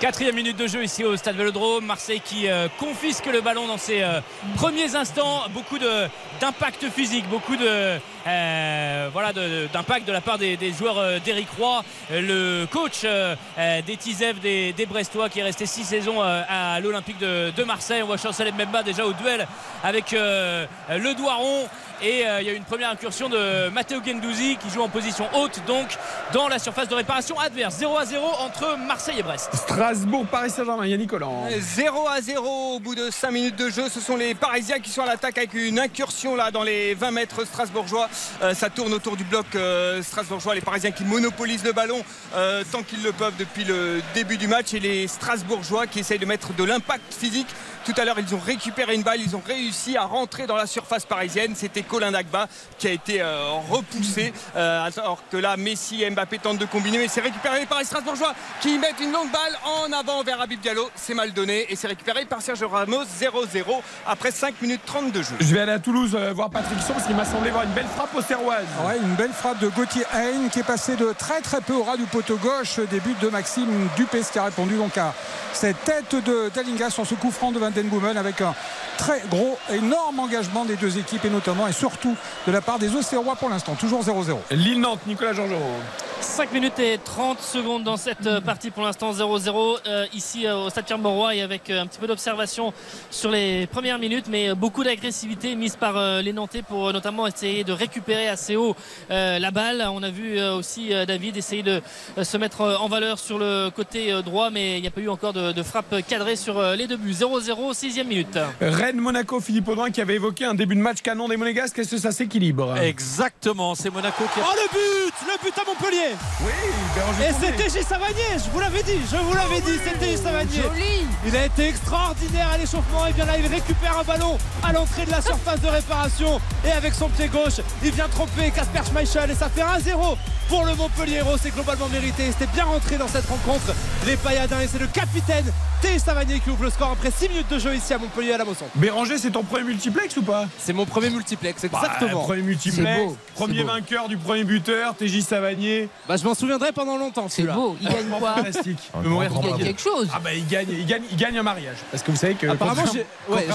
Quatrième minute de jeu ici au Stade Vélodrome. Marseille qui euh, confisque le ballon dans ses euh, premiers instants. Beaucoup de- d'impact physique, beaucoup de euh, voilà de- d'impact de, la part des, des joueurs euh, d'Éric Roy. Le coach des Tizev, des, des Brestois, qui est resté six saisons euh, à l'Olympique de, de Marseille. On voit Chancel Mbemba déjà au duel avec euh, le Doiron. Et euh, il y a eu une première incursion de Matteo Gendouzi qui joue en position haute, donc dans la surface de réparation adverse. 0 à 0 entre Marseille et Brest. Strasbourg, Paris Saint-Germain, Yannick Collant. 0 à 0 au bout de 5 minutes de jeu. Ce sont les Parisiens qui sont à l'attaque avec une incursion là dans les 20 mètres strasbourgeois. Euh, ça tourne autour du bloc euh, strasbourgeois. Les Parisiens qui monopolisent le ballon euh, tant qu'ils le peuvent depuis le début du match. Et les Strasbourgeois qui essayent de mettre de l'impact physique. Tout à l'heure, ils ont récupéré une balle, ils ont réussi à rentrer dans la surface parisienne. C'était Colin Dagba qui a été euh, repoussé. Euh, alors que là, Messi et Mbappé tentent de combiner, mais c'est récupéré par les Strasbourgeois qui mettent une longue balle en avant vers Habib Diallo. C'est mal donné et c'est récupéré par Sergio Ramos 0-0 après 5 minutes 30 de jeu. Je vais aller à Toulouse euh, voir Patrick Son parce qu'il m'a semblé voir une belle frappe au Serroise. Ouais, une belle frappe de Gauthier Hain qui est passé de très très peu au ras du poteau gauche. Des buts de Maxime Dupé qui a répondu donc à cette tête de Dalinga sur ce coup franc de 22 avec un très gros, énorme engagement des deux équipes et notamment et surtout de la part des Océrois pour l'instant. Toujours 0-0. Lille-Nantes, Nicolas Georgerot. 5 minutes et 30 secondes dans cette euh, partie pour l'instant 0-0 euh, ici euh, au Stade Pierre-Mauroy et avec un petit peu d'observation sur les premières minutes mais beaucoup d'agressivité mise par les Nantais pour notamment essayer de récupérer assez haut la balle. On a vu aussi David essayer de se mettre en valeur sur le côté droit mais il n'y a pas eu encore de frappe cadrée sur les deux buts. 0-0 sixième minute. Rennes-Monaco, Philippe Audouin qui avait évoqué un début de match canon des Monégasques. Est-ce que ça s'équilibre Exactement, c'est Monaco qui a. Oh le but Le but à Montpellier Oui, Et c'était J. Savanier, je vous l'avais dit, je vous l'avais dit, c'était. Savanier. Joli. Il a été extraordinaire à l'échauffement et bien là il récupère un ballon à l'entrée de la surface de réparation et avec son pied gauche il vient tromper Casper Schmeichel et ça fait 1-0 pour le Montpellier c'est globalement mérité c'était bien rentré dans cette rencontre les Payadins et c'est le capitaine T. Savanier qui ouvre le score après 6 minutes de jeu ici à Montpellier à la Mosson Béranger, c'est ton premier multiplex ou pas? C'est mon premier multiplex Bah, exactement Premier multiplex, beau, premier vainqueur du premier buteur, TJ Savanier. bah, je m'en souviendrai pendant longtemps C'est beau. Il gagne quoi? Fantastique. Un Il gagne bravo. quelque chose. Ah bah il gagne, il gagne, il gagne un mariage. Parce que vous savez que Apparemment, j'ai- ouais.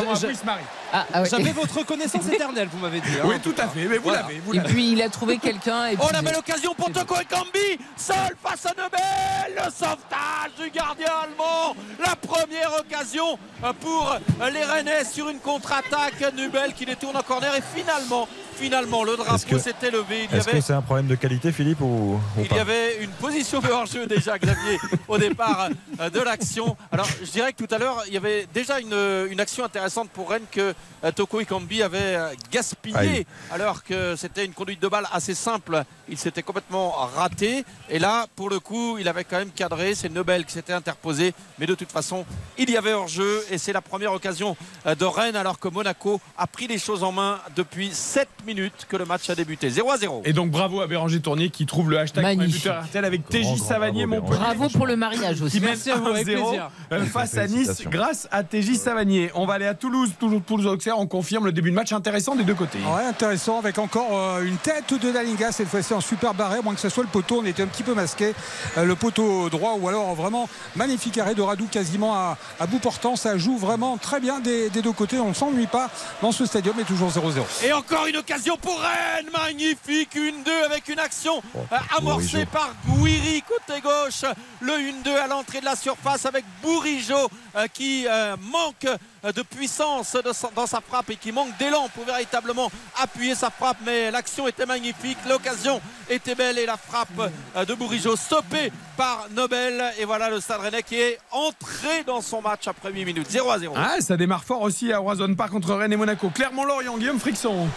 Ah, ah ouais. J'avais votre reconnaissance éternelle vous m'avez dit hein. Oui, tout à fait. Mais vous Voilà. l'avez, Et puis il a trouvé quelqu'un. et Oh, puis- la belle occasion pour Toko Ekambi Seul face à Nebel Le sauvetage du gardien allemand La première occasion euh, pour les Rennais sur une contre-attaque. Nubel qui les tourne en corner et finalement, finalement, le drapeau s'était levé. Est-ce que c'est un problème de qualité, Philippe, ou, ou Il pas y avait une position de hors-jeu déjà, Xavier, au départ euh, de l'action. Alors, je dirais que tout à l'heure, il y avait déjà une, une action intéressante pour Rennes que euh, Toko Ikambi avait euh, gaspillé, Aïe. alors que c'était une conduite de balle assez simple. Il s'était complètement raté. Et là, pour le coup, il avait quand même cadré. C'est Nobel qui s'était interposé. Mais de toute façon, il y avait hors-jeu. Et c'est la première occasion euh, de Rennes, alors que Monaco a pris les choses en main depuis 7 minutes que le match a débuté. 0 à 0. Et donc bravo à Béranger Tournier qui trouve le hashtag Magnifique. RTL avec TJ Savanier bravo, Montpellier. Bravo pour le mariage aussi. Qui mène Merci à vous, avec 1-0 plaisir. euh, face à Nice grâce à TJ Savanier. On va aller à Toulouse, toujours Toulouse Auxerre. On confirme le début de match intéressant des deux côtés. Ouais, intéressant avec encore euh, une tête de Dalinga cette fois-ci en super barré, moins que ce soit le poteau, on était un petit peu masqué. Le poteau droit ou alors vraiment magnifique arrêt de Radou quasiment à, à bout portant. Ça joue vraiment très bien des, des deux côtés. On ne s'ennuie pas dans ce stadium et toujours 0-0. Et encore une l'occasion pour Rennes. Magnifique 1-2 avec une action euh, amorcée Bourigeau. par Gouiri côté gauche. Le 1-2 à l'entrée de la surface avec Bourigeau euh, qui euh, manque de puissance de sa- dans sa frappe et qui manque d'élan pour véritablement appuyer sa frappe. Mais l'action était magnifique, l'occasion était belle et la frappe euh, de Bourigeau stoppée par Nobel. Et voilà le Stade Rennais qui est entré dans son match après 8 minutes. 0 à 0. Ah, ça démarre fort aussi à Roison Park entre Rennes et Monaco. Clermont-Lorient, Guillaume Frixon.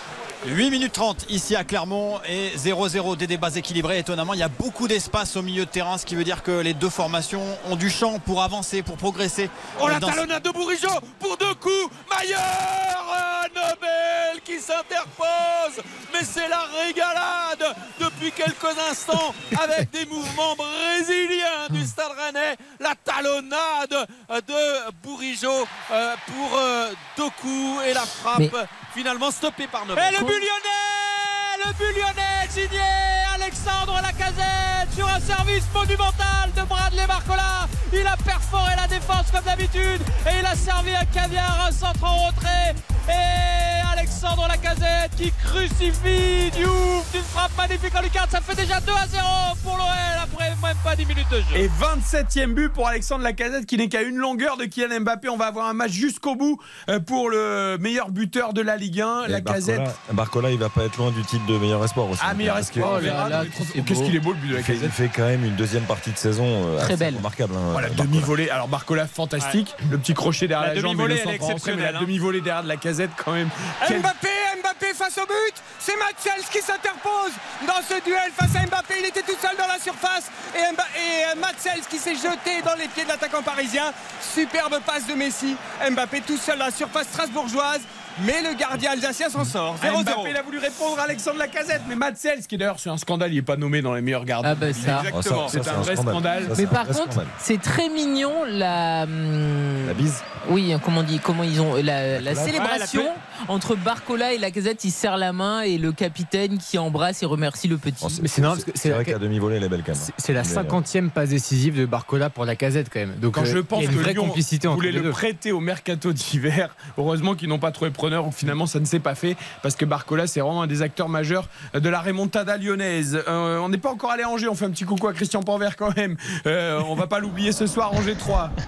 8 minutes 30 ici à Clermont et 0-0 des débats équilibrés. Étonnamment, il y a beaucoup d'espace au milieu de terrain, ce qui veut dire que les deux formations ont du champ pour avancer, pour progresser. Oh la talonnade de Bourigeau pour deux coups. Maillard euh, Nobel qui s'interpose. Mais c'est la régalade depuis quelques instants avec des mouvements brésiliens du Stade Rennais. La talonnade de Bourigeau euh, pour euh, Doku et la frappe Mais- finalement stoppée par Nobel. Et le but lyonnais Le but lyonnais signé Alexandre Lacazette sur un service monumental de Bradley Barcola. Il a perforé la défense comme d'habitude et il a servi un caviar, un centre en retrait. Et Alexandre Lacazette qui crucifie Diouf d'une frappe magnifique en lucarne. Ça fait déjà 2 à 0 pour l'OL après même pas 10 minutes de jeu. Et 27e but pour Alexandre Lacazette qui n'est qu'à une longueur de Kylian Mbappé. On va avoir un match jusqu'au bout euh, pour le meilleur buteur de la Ligue 1, Et Lacazette. Barcola, Barcola, il va pas être loin du titre de meilleur espoir aussi. Ah, meilleur espoir, verra. Qu'est-ce qu'il est beau le but de Lacazette il fait quand même une deuxième partie de saison euh, Très belle. remarquable. hein, Voilà, Barcola. Demi-volée. Alors Barcola, fantastique. Le petit crochet derrière La la, jambe, elle mais la hein. demi-volée derrière de la casette quand même. Quel- Mbappé, Mbappé face au but. C'est Matsels qui s'interpose dans ce duel face à Mbappé. Il était tout seul dans la surface et, Mba- et euh, Matsels qui s'est jeté dans les pieds de l'attaquant parisien. Superbe passe de Messi. Mbappé tout seul dans la surface strasbourgeoise. Mais le gardien alsacien s'en sort. 0-0. Mbappé, il a voulu répondre à Alexandre Lacazette, mais Matsels, qui d'ailleurs c'est un scandale, il n'est pas nommé dans les meilleurs gardiens. Ah bah ça. Exactement, Oh, ça, ça, c'est un vrai scandale. Mais par contre, c'est très mignon la. La bise Oui, comment on dit Comment ils ont la, la Ouais, célébration la entre Barcola et Lacazette. Ils serrent la main et le capitaine qui embrasse et remercie le petit. Mais c'est vrai qu'à demi-volée, elle est belle quand même. C'est la Mais, 50e passe décisive de Barcola pour la casette quand même. Donc Quand euh, je pense il y a une que vraie Lyon complicité entre voulait le prêter au mercato d'hiver, heureusement qu'ils n'ont pas trouvé Finalement, ça ne s'est pas fait parce que Barcola, c'est vraiment un des acteurs majeurs de la remontada lyonnaise. Euh, on n'est pas encore allé à Angers. On fait un petit coucou à Christian Panvert quand même. Euh, on va pas l'oublier ce soir, Angers 3.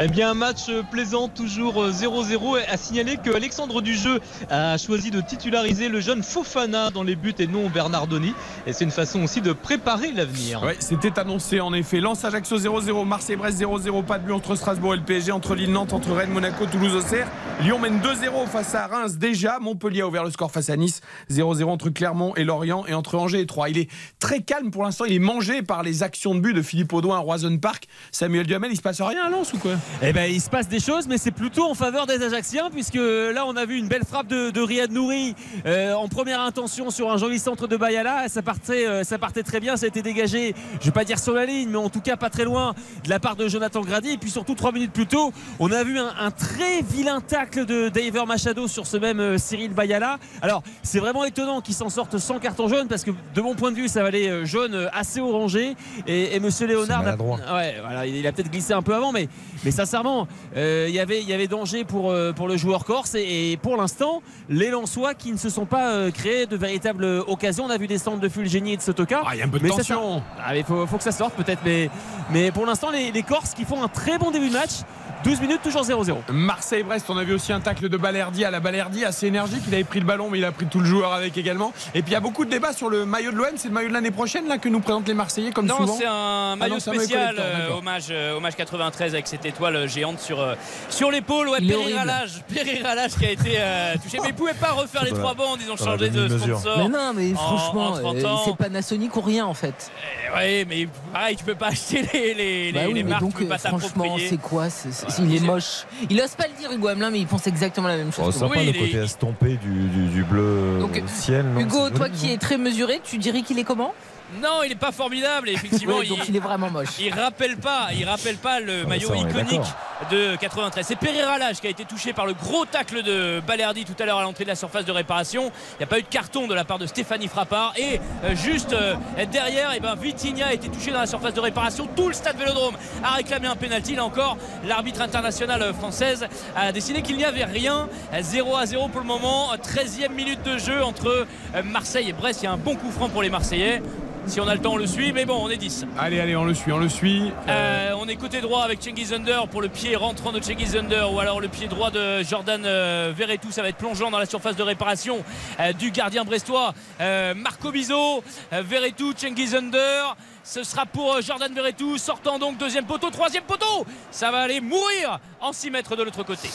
Eh bien, un match plaisant, toujours euh, 0-0. Et À signaler que Alexandre Dujeu a choisi de titulariser le jeune Fofana dans les buts et non Bernardoni. Et c'est une façon aussi de préparer l'avenir. Ouais, c'était annoncé en effet. Lance Ajaccio 0-0, Marseille-Brest 0-0, pas de but entre Strasbourg et le PSG, entre Lille-Nantes, entre Rennes, Monaco, Toulouse, Auxerre. Lyon mène 2-0 face à Reims déjà. Montpellier a ouvert le score face à Nice. 0-0 entre Clermont et Lorient et entre Angers et Troyes. Il est très calme pour l'instant. Il est mangé par les actions de but de Philippe Audouin à Roison Park. Samuel Duhamel, il se passe rien à Lens ou quoi? Eh ben, il se passe des choses, mais c'est plutôt en faveur des Ajacciens, puisque là, on a vu une belle frappe de, de Riyad Nouri euh, en première intention sur un joli centre de Bayala. Ça partait, euh, ça partait très bien, ça a été dégagé, je vais pas dire sur la ligne, mais en tout cas pas très loin de la part de Jonathan Grady. Et puis surtout, trois minutes plus tôt, on a vu un, un très vilain tacle de Daver Machado sur ce même euh, Cyril Bayala. Alors, c'est vraiment étonnant qu'il s'en sorte sans carton jaune, parce que de mon point de vue, ça valait euh, jaune euh, assez orangé. Et, et Monsieur Léonard, ouais, voilà, il a peut-être glissé un peu avant, mais, mais sincèrement, euh, il y avait- il y avait danger pour, pour le joueur corse. Et, et pour l'instant, les Lensois qui ne se sont pas euh, créés de véritables occasions. On a vu des centres de Fulgeni et de Sotoka. Ah, il y a un peu de Mais tension. Ah, mais faut, faut que ça sorte peut-être. Mais, mais pour l'instant, les, les Corses qui font un très bon début de match. 12 minutes, toujours 0-0. Marseille-Brest, on a vu aussi un tacle de Balerdi à la Balerdi, assez énergique. Il avait pris le ballon, mais il a pris tout le joueur avec également. Et puis il y a beaucoup de débats sur le maillot de l'OM. C'est le maillot de l'année prochaine là que nous présentent les Marseillais comme Non, souvent. c'est un Ah maillot non, c'est un maillot spécial, euh, hommage, euh, hommage 93 avec cette étoile géante sur, euh, sur l'épaule. Ouais, Perry Ralage qui a été euh, touché, mais il pouvait pas refaire les trois bandes. Ils ont changé de sponsor. Mais non, mais en- franchement, en 30 euh, ans. c'est Panasonic ou rien en fait. Eh Ouais, mais pareil, tu peux pas acheter les, les, Bah les- oui, les marques, donc tu peux euh, pas franchement, t'approprier. c'est quoi c'est- c'est- Il est moche. Il ose pas le dire Hugo Hamelin, mais il pense exactement la même chose. Oh, que sympa moi. le côté estompé du, du, du bleu Donc, ciel. non, Hugo, toi joli, qui es très mesuré, tu dirais qu'il est comment? Non, il n'est pas formidable. Et effectivement, donc il est vraiment moche. Il rappelle pas, il rappelle pas le Ah, maillot ça, iconique de 93. C'est Pereira Lage qui a été touché par le gros tacle de Balerdi tout à l'heure à l'entrée de la surface de réparation. Il n'y a pas eu de carton de la part de Stéphanie Frappard. Et euh, juste euh, derrière, eh ben, Vitinha a été touché dans la surface de réparation. Tout le stade Vélodrome a réclamé un pénalty. Là encore, l'arbitre international euh, française a décidé qu'il n'y avait rien. 0 à 0 pour le moment. 13e minute de jeu entre Marseille et Brest. Il y a un bon coup franc pour les Marseillais. Si on a le temps, on le suit. Mais bon, on est 10. Allez, allez, on le suit, on le suit. Euh, on est côté droit avec Cengiz Under pour le pied rentrant de Cengiz Under ou alors le pied droit de Jordan euh, Verretou. Ça va être plongeant dans la surface de réparation euh, du gardien brestois euh, Marco Bizot. Euh, Verretou, Cengiz Under. Ce sera pour Jordan Verretou, sortant donc deuxième poteau, troisième poteau. Ça va aller mourir en 6 mètres de l'autre côté.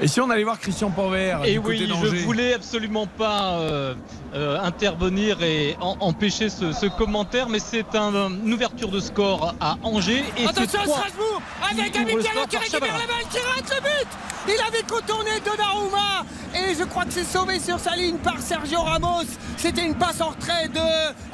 Et si on allait voir Christian Panvert Et du oui, côté je voulais absolument pas euh, euh, intervenir et en- empêcher ce, ce commentaire, mais c'est un- une ouverture de score à Angers. Et Attention à Strasbourg avec qui ouvrent le Amical score qui récupère la balle, qui rate le but Il avait contourné Donnarumma et je crois que c'est sauvé sur sa ligne par Sergio Ramos. C'était une passe en retrait de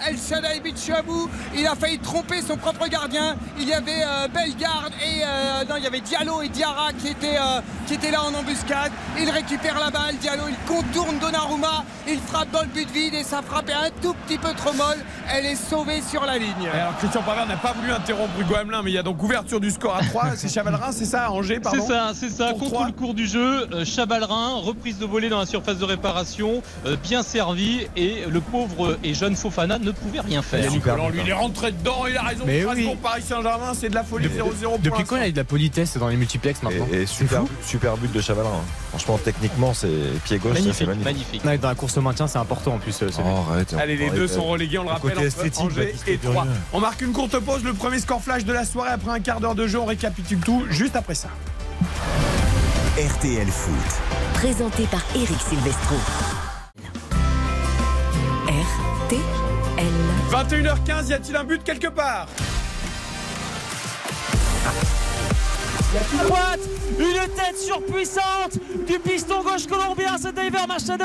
El Shaddai Bichabou. Il a failli tromper son propre gardien. Il y avait euh, Bellegarde et euh, non, il y avait Diallo et Diarra qui étaient, euh, qui étaient là en embuscade. Il récupère la balle, Diallo, il contourne Donnarumma, il frappe dans le but vide et sa frappe est un tout petit peu trop molle. Elle est sauvée sur la ligne. Alors Christian Pavard n'a pas voulu interrompre Hugo Hamelin, mais il y a donc ouverture du score à 3. C'est Chavalrin, c'est ça, à Angers, C'est pardon ça, c'est ça. Pour Contre trois. le cours du jeu, euh, Chabalrin, reprise de volée dans la surface de réparation, euh, bien servi et le pauvre et jeune Fofana ne pouvait rien faire. Collant, lui, il est rentré dedans, il a raison. Mais oui. Paris Saint-Germain, c'est de la folie 0-0 pour Depuis quand il y a eu de la politesse dans les multiplex maintenant Et, et super, super but de Chavalin. hein. Franchement, techniquement, c'est pied gauche, ça, c'est magnifique. Ouais, dans la course au maintien, c'est important en plus. euh. Oh, arrête, Allez, les deux sont relégués, on le Le rappelle, entre esthétique, Angers Baptiste et Durieux. 3. On marque une courte pause, le premier score flash de la soirée après un quart d'heure de jeu, on récapitule tout juste après ça. RTL Foot. Présenté par Eric Silvestro. RTL. 21h15, y a-t-il un but quelque part? Droite, une tête surpuissante du piston gauche colombien, c'est David Machado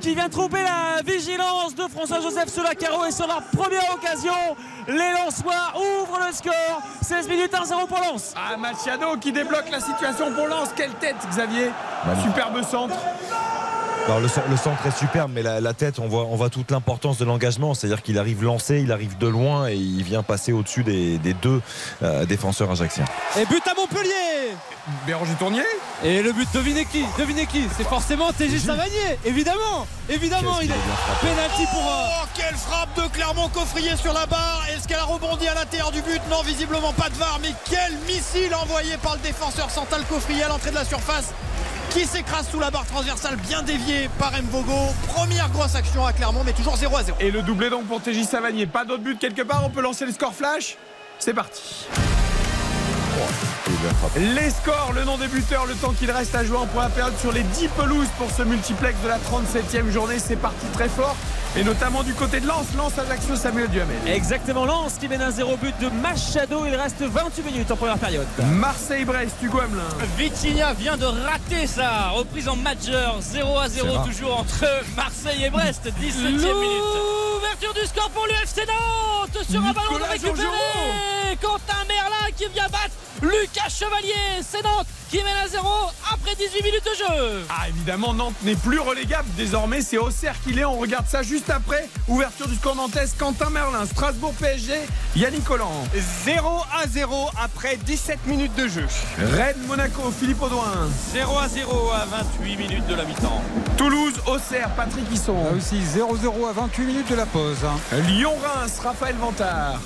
qui vient tromper la vigilance de François-Joseph Solacaro et sur leur première occasion, les Lensois ouvrent le score, 16 minutes 1-0 pour Lens. Ah, Machado qui débloque la situation pour Lens. Quelle tête, Xavier Magnifique. Superbe centre. Alors, le, cen- le centre est superbe, mais la, la tête, on voit, on voit toute l'importance de l'engagement. C'est-à-dire qu'il arrive lancé, il arrive de loin et il vient passer au-dessus des, des deux euh, défenseurs ajacciens. Et but à Montpellier Béranger Tournier Et le but, devinez qui Devinez qui C'est forcément TG Savanier Évidemment Évidemment il est. Penalty pour... euh, Oh, quelle frappe de Clermont Coffrier sur la barre Est-ce qu'elle a rebondi à l'intérieur du but? Non, visiblement pas de VAR, mais quel missile envoyé par le défenseur Santal Coffrier à l'entrée de la surface qui s'écrase sous la barre transversale bien déviée par Mvogo. Première grosse action à Clermont, mais toujours 0 à 0. Et le doublé donc pour TJ Savanier. Pas d'autre but quelque part, on peut lancer le score flash. C'est parti. Les scores, le nom des buteurs, le temps qu'il reste à jouer en première période sur les 10 pelouses pour ce multiplex de la 37e journée. C'est parti très fort. Et notamment du côté de Lens, Lens Ajaccio, Samuel Duhamel. Exactement, Lens qui mène un 0 but de Machado, il reste 28 minutes en première période. Marseille-Brest, Hugo Hamelin. Vitinha vient de rater sa reprise en majeur 0 à 0 C'est rare. toujours entre Marseille et Brest 17e minute L'ouverture du score pour l'UFC Nantes sur un ballon de récupéré. Quentin Merlin qui vient battre Lucas Chevalier c'est Nantes qui mène à 0 après 18 minutes de jeu Ah évidemment Nantes n'est plus relégable désormais c'est Auxerre qui l'est on regarde ça juste après ouverture du score nantaise Quentin Merlin Strasbourg PSG Yannick Collant 0 à 0 après 17 minutes de jeu. Rennes Monaco Philippe Audouin 0 à 0 à 28 minutes de la mi-temps. Toulouse Auxerre Patrick Hisson Là aussi 0-0 à 28 minutes de la pause. hein. Lyon-Reims Raphaël Vantard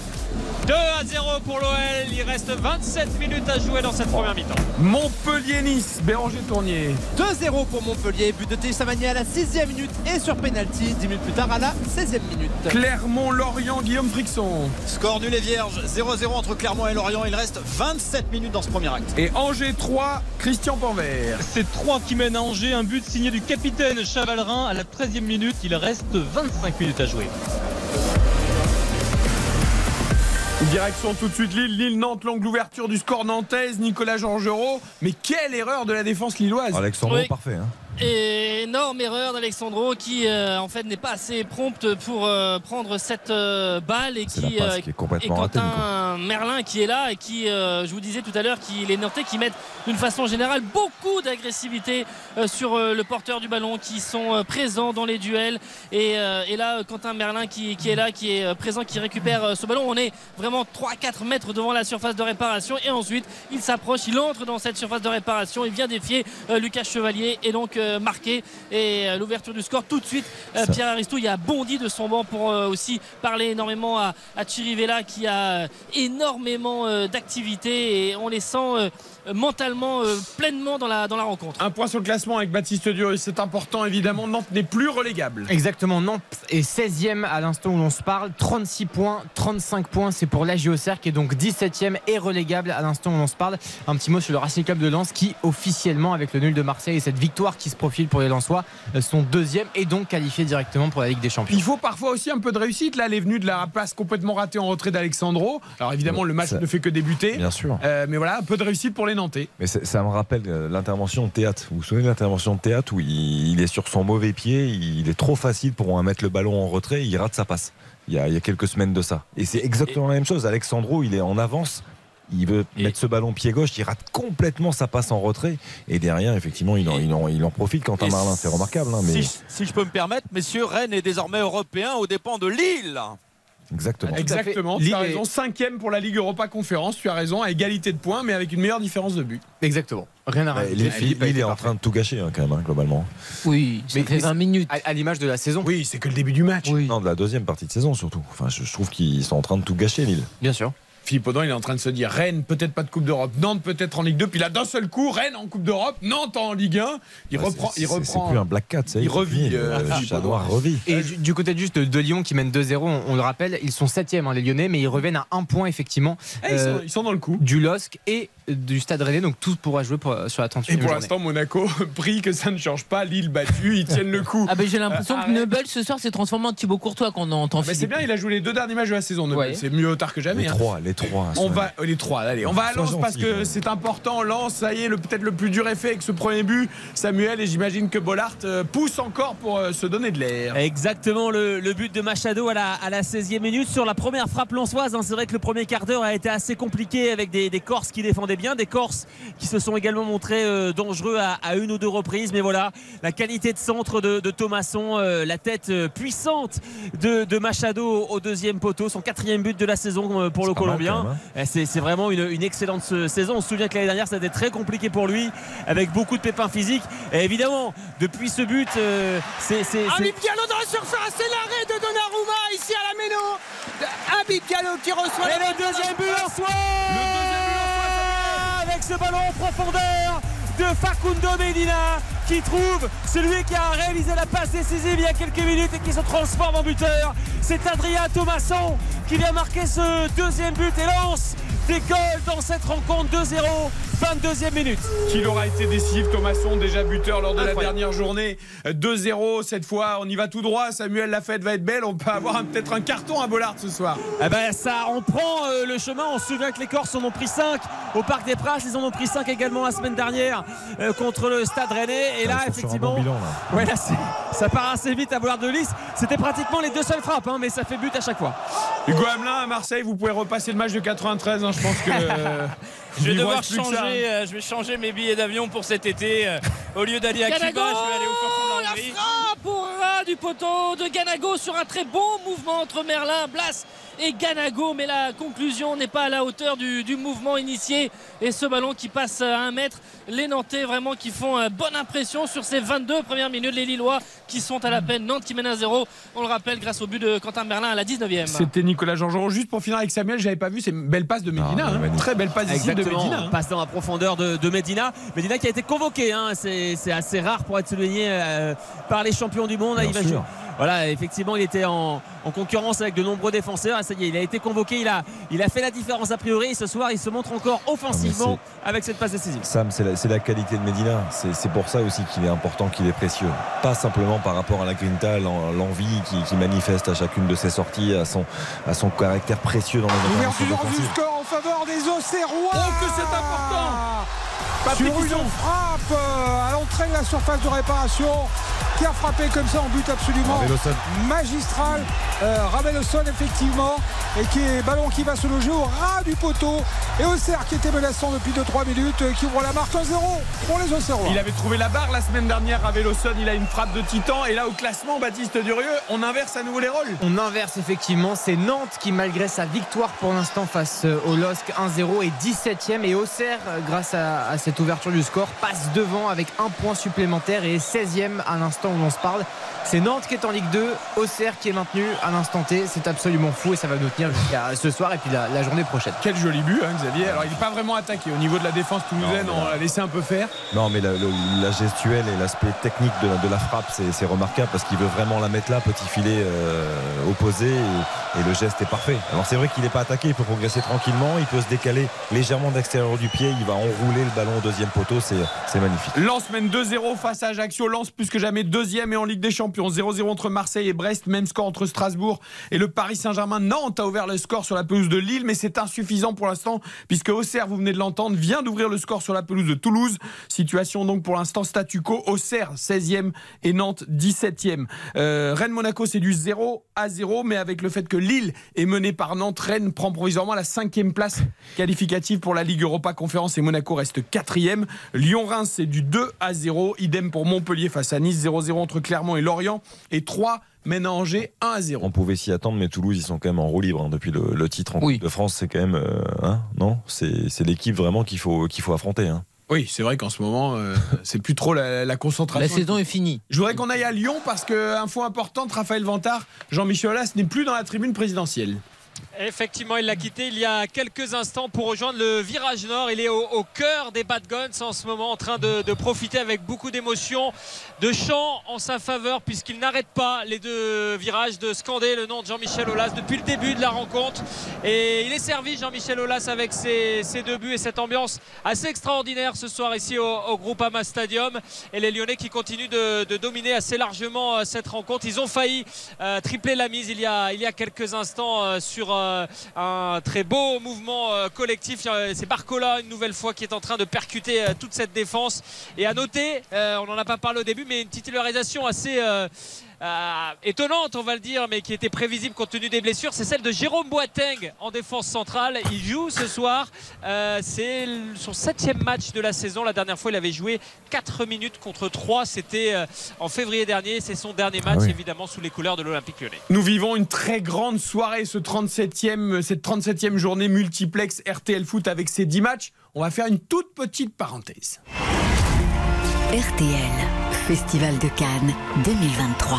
2 à 0 pour l'OL, il reste 27 minutes à jouer dans cette première mi-temps. Montpellier-Nice Béranger Tournier 2-0 pour Montpellier, but de Savanier à la 6ème minute et sur penalty 10 minutes plus tard à la 16ème minute. Clermont-Lorient Guillaume Frixon Score nul et vierge, 0-0 entre Clermont et Lorient. Il reste 27 minutes dans ce premier acte. et Angers 3 Christian Panvert C'est 3 qui mènent à Angers, un but signé du capitaine Chavalrin à la 13e minute. Il reste 25 minutes à jouer. Direction tout de suite Lille, Lille-Nantes, longue ouverture du score nantaise, Nicolas Georgerot. Mais quelle erreur de la défense lilloise Alexandre, Oui. parfait. hein. Énorme erreur d'Alexandro qui euh, en fait n'est pas assez prompte pour euh, prendre cette euh, balle et qui, euh, qui est complètement et ratée, Quentin Merlin qui est là et qui euh, je vous disais tout à l'heure qu'il est noté qui mettent d'une façon générale beaucoup d'agressivité euh, sur le porteur du ballon qui sont euh, présents dans les duels. Et, euh, et là Quentin Merlin qui, qui est là qui est présent qui récupère ce ballon. On est vraiment 3-4 mètres devant la surface de réparation. Et ensuite il s'approche il entre dans cette surface de réparation. Il vient défier euh, Lucas Chevalier. Et donc euh, marqué. Et euh, l'ouverture du score tout de suite euh, Pierre Aristou a bondi de son banc pour euh, aussi parler énormément à, à Chirivella qui a euh, énormément euh, d'activité. Et on les sent euh, mentalement euh, pleinement dans la, dans la rencontre Un point sur le classement avec Baptiste Duris, c'est important évidemment. Nantes n'est plus relégable. Exactement, Nantes est 16e à l'instant où l'on se parle, 36 points, 35 points, c'est pour la JOCR qui est donc 17e et relégable à l'instant où l'on se parle. Un petit mot sur le Racing Club de Lens qui officiellement avec le nul de Marseille et cette victoire qui se profile pour les Lensois euh, sont deuxième et donc qualifiés directement pour la Ligue des Champions. Il faut parfois aussi un peu de réussite. Là, elle est venue de la passe complètement ratée en retrait d'Alexandro. Alors évidemment, le match Ça- ne fait que débuter. Bien sûr. Euh, mais voilà, un peu de réussite pour les Nantais. Mais ça me rappelle euh, l'intervention de théâtre. Vous vous souvenez de l'intervention de théâtre où il, il est sur son mauvais pied, il est trop facile pour mettre le ballon en retrait, il rate sa passe. Il y a, il y a quelques semaines de ça. Et c'est exactement la même chose. Alexandro, il est en avance. Il veut mettre ce ballon pied gauche, il rate complètement sa passe en retrait. Et derrière, effectivement, il en, il en, il en profite. Quentin Marlin, c'est remarquable. hein, mais... Si, si je peux me permettre, messieurs, Rennes est désormais européen aux dépens de Lille. Exactement. Exactement, tu as raison. Cinquième pour la Ligue Europa Conférence, tu as raison, à égalité de points, mais avec une meilleure différence de but. Exactement. Rien à Ouais, rajouter. Lille, Philippe a Lille est en train de tout gâcher hein, quand même, hein, globalement. Oui, ça fait 20 minutes. À, à l'image de la saison. Oui, c'est que le début du match. Non, de la deuxième partie de saison surtout. Enfin, je, je trouve qu'ils sont en train de tout gâcher, Lille. Bien sûr. Philippe Audin, il est en train de se dire Rennes, peut-être pas de Coupe d'Europe, Nantes peut-être en Ligue 2, puis là d'un seul coup, Rennes en Coupe d'Europe, Nantes en Ligue 1. Il Ouais, reprend. c'est- Il reprend. C'est plus un Black Cat, Il c'est revit, euh, noir revit. Et du, du côté juste de, de Lyon qui mène 2-0, on, on le rappelle, ils sont 7e les Lyonnais, mais ils reviennent à un point effectivement Eh, ils, sont, euh, ils sont dans le coup. du LOSC et du Stade Rennais, donc tout pourra jouer pour- sur la 38e Et pour l'instant, Monaco prie que ça ne change pas. Lille battu, ils tiennent le coup. Ah ben j'ai l'impression Euh, que Neubel ce soir s'est transformé en Thibaut Courtois qu'on entend. Mais c'est bien, il a joué les deux derniers matchs de la saison. Ouais. C'est mieux tard que jamais. Les hein. trois, les trois. On va euh, les trois, allez, on va à Lens parce que c'est important. Lens, ça y est, peut-être le plus dur effet avec ce premier but, Samuel, et j'imagine que Bollard euh, pousse encore pour euh, se donner de l'air. Exactement le, le but de Machado à la, à la 16e minute sur la première frappe lançoise. hein. C'est vrai que le premier quart d'heure a été assez compliqué avec des, des Corses qui défendaient bien, des Corses qui se sont également montrés euh, dangereux à, à une ou deux reprises. Mais voilà, la qualité de centre de, de Thomasson, euh, la tête euh, puissante de, de Machado au deuxième poteau, son quatrième but de la saison euh, pour le Colombien. même, Eh, C'est vraiment une, une excellente saison. On se souvient que l'année dernière, ça a été très compliqué pour lui, avec beaucoup de pépins physiques. Et évidemment, depuis ce but, euh, c'est. Habib Diallo dans la surface, c'est l'arrêt de Donnarumma ici à la Méno. Habib Diallo qui reçoit Et le deuxième but en soi Avec ce ballon en profondeur de Facundo Medina qui trouve celui qui a réalisé la passe décisive il y a quelques minutes et qui se transforme en buteur. C'est Adrien Thomasson qui vient marquer ce deuxième but et lance des goals dans cette rencontre 2-0, 22e minute. Qu'il aura été décisif, Thomasson, déjà buteur lors de la dernière journée. Euh, 2-0 cette fois, on y va tout droit. Samuel, la fête va être belle. On peut avoir peut-être un carton à Bollard ce soir. Eh ben ça, on prend euh, le chemin. On se souvient que les Corses en ont pris 5 au Parc des Princes. Ils en ont pris 5 également la semaine dernière euh, contre le Stade Rennais. Et là, Ah, effectivement, bon bilan, là. ouais, là, ça part assez vite à vouloir de lys. C'était pratiquement les deux seules frappes, hein, mais ça fait but à chaque fois. Hugo Hamelin à Marseille, vous pouvez repasser le match de 93. hein, je pense que. Je vais devoir changer, hein. euh, je vais changer mes billets d'avion pour cet été. euh, au lieu d'aller à Cuba, je vais aller au fond de La frappe au ras du poteau de Ganago sur un très bon mouvement entre Merlin, Blas et Ganago. Mais la conclusion n'est pas à la hauteur du, du mouvement initié. Et ce ballon qui passe à un mètre. Les Nantais vraiment qui font euh, bonne impression sur ces 22 premières minutes. Les Lillois qui sont à la peine. Nantes qui mène à 0. On le rappelle grâce au but de Quentin Merlin à la 19e. C'était Nicolas Jean-Jean. Juste pour finir avec Samuel, j'avais pas vu, c'est une belle passe de Medina. hein. Très belle passe ici de Exactement, Medina. hein. passe dans la profondeur de, de Medina. Medina qui a été convoqué, hein, c'est assez rare pour être souligné euh, par les champions du monde. Bien Il va sûr. jouer- Voilà, effectivement, il était en, en concurrence avec de nombreux défenseurs. Et ça y est, il a été convoqué, il a, il a fait la différence a priori. Et ce soir, il se montre encore offensivement avec cette passe décisive. Sam, c'est la, qualité de Medina. C'est pour ça aussi qu'il est important, qu'il est précieux. Pas simplement par rapport à la grinta, l'en- l'envie qu'il qu'il manifeste à chacune de ses sorties, à son, à son caractère précieux dans les L'ouverture du score en faveur des Auxerrois. Oh, que c'est important sur une frappe euh, à l'entrée de la surface de réparation qui a frappé comme ça en but absolument magistral. Euh, Raveloson, effectivement, et qui est ballon qui va se loger au ras du poteau. Et Auxerre qui était menaçant depuis 2-3 minutes, euh, qui ouvre la marque 1-0 pour les Auxerrois. Il avait trouvé la barre la semaine dernière Vélosson, il a une frappe de titan et là au classement Baptiste Durieux, on inverse à nouveau les rôles. On inverse effectivement, c'est Nantes qui malgré sa victoire pour l'instant face euh, au LOSC 1-0 est 17ème et Auxerre grâce à, à cette ouverture du score passe devant avec un point supplémentaire et est 16ème à l'instant où l'on se parle. C'est Nantes qui est en Ligue 2, Auxerre qui est maintenu à l'instant T, c'est absolument fou et ça va nous tenir jusqu'à ce soir et puis la, la journée prochaine. Quel joli but hein, Xavier. Alors il n'est pas vraiment attaqué au niveau de la défense toulousaine, on l'a laissé un peu faire. Non, mais la, le- la gestuelle et l'aspect technique de la, de la frappe, c'est c'est remarquable parce qu'il veut vraiment la mettre là, petit filet euh, opposé, et, et le geste est parfait. Alors c'est vrai qu'il n'est pas attaqué, il peut progresser tranquillement, il peut se décaler légèrement d'extérieur du pied, il va enrouler le ballon au deuxième poteau, c'est magnifique. Lens mène 2-0 face à Ajaccio. Lens plus que jamais deuxième et en Ligue des Champions. 0-0 entre Marseille et Brest. Même score entre Strasbourg et le Paris Saint-Germain. Nantes a ouvert le score sur la pelouse de Lille, mais c'est insuffisant pour l'instant puisque Auxerre, vous venez de l'entendre, vient d'ouvrir le score sur la pelouse de Toulouse. Situation donc pour l'instant statu quo. Auxerre 16e et Nantes 17e. Euh, Rennes-Monaco, c'est du 0 à 0, mais avec le fait que Lille est menée par Nantes, Rennes prend provisoirement la cinquième place qualificative pour la Ligue Europa Conférence et Monaco reste quatrième. Lyon-Reims, c'est du 2 à 0. Idem pour Montpellier face à Nice, 0-0 entre Clermont et Lorient. Et 3 mène à Angers, 1 à 0. On pouvait s'y attendre, mais Toulouse, ils sont quand même en roue libre hein, depuis le, le titre en Coupe de France. C'est quand même, euh, hein, non? C'est c'est l'équipe vraiment qu'il faut, qu'il faut affronter. hein. Oui, c'est vrai qu'en ce moment, euh, c'est plus trop la, la concentration. La saison est finie. Je voudrais qu'on aille à Lyon parce que, info importante, Raphaël Vantard, Jean-Michel Aulas n'est plus dans la tribune présidentielle. Effectivement, il l'a quitté il y a quelques instants pour rejoindre le virage nord. Il est au, cœur des Bad Guns en ce moment, en train de, profiter avec beaucoup d'émotion, de chants en sa faveur, puisqu'il n'arrête pas les deux virages de scander le nom de Jean-Michel Aulas depuis le début de la rencontre. Et il est servi, Jean-Michel Aulas, avec ses, deux buts et cette ambiance assez extraordinaire ce soir ici au, au Groupama Stadium. Et les Lyonnais qui continuent de, de dominer assez largement euh, cette rencontre. Ils ont failli euh, tripler la mise il y a, il y a quelques instants euh, sur euh, un très beau mouvement euh, collectif. C'est Barcola une nouvelle fois qui est en train de percuter euh, toute cette défense. Et à noter, on n'en a pas parlé au début, mais une titularisation assez euh, étonnante, on va le dire, mais qui était prévisible compte tenu des blessures, c'est celle de Jérôme Boateng en défense centrale. Il joue ce soir. Euh, c'est son septième match de la saison. La dernière fois, il avait joué 4 minutes contre 3. C'était euh, en février dernier. C'est son dernier match, Ah oui. évidemment, sous les couleurs de l'Olympique lyonnais. Nous vivons une très grande soirée, ce 37e, cette 37e journée multiplex RTL Foot avec ses 10 matchs. On va faire une toute petite parenthèse. RTL, Festival de Cannes 2023.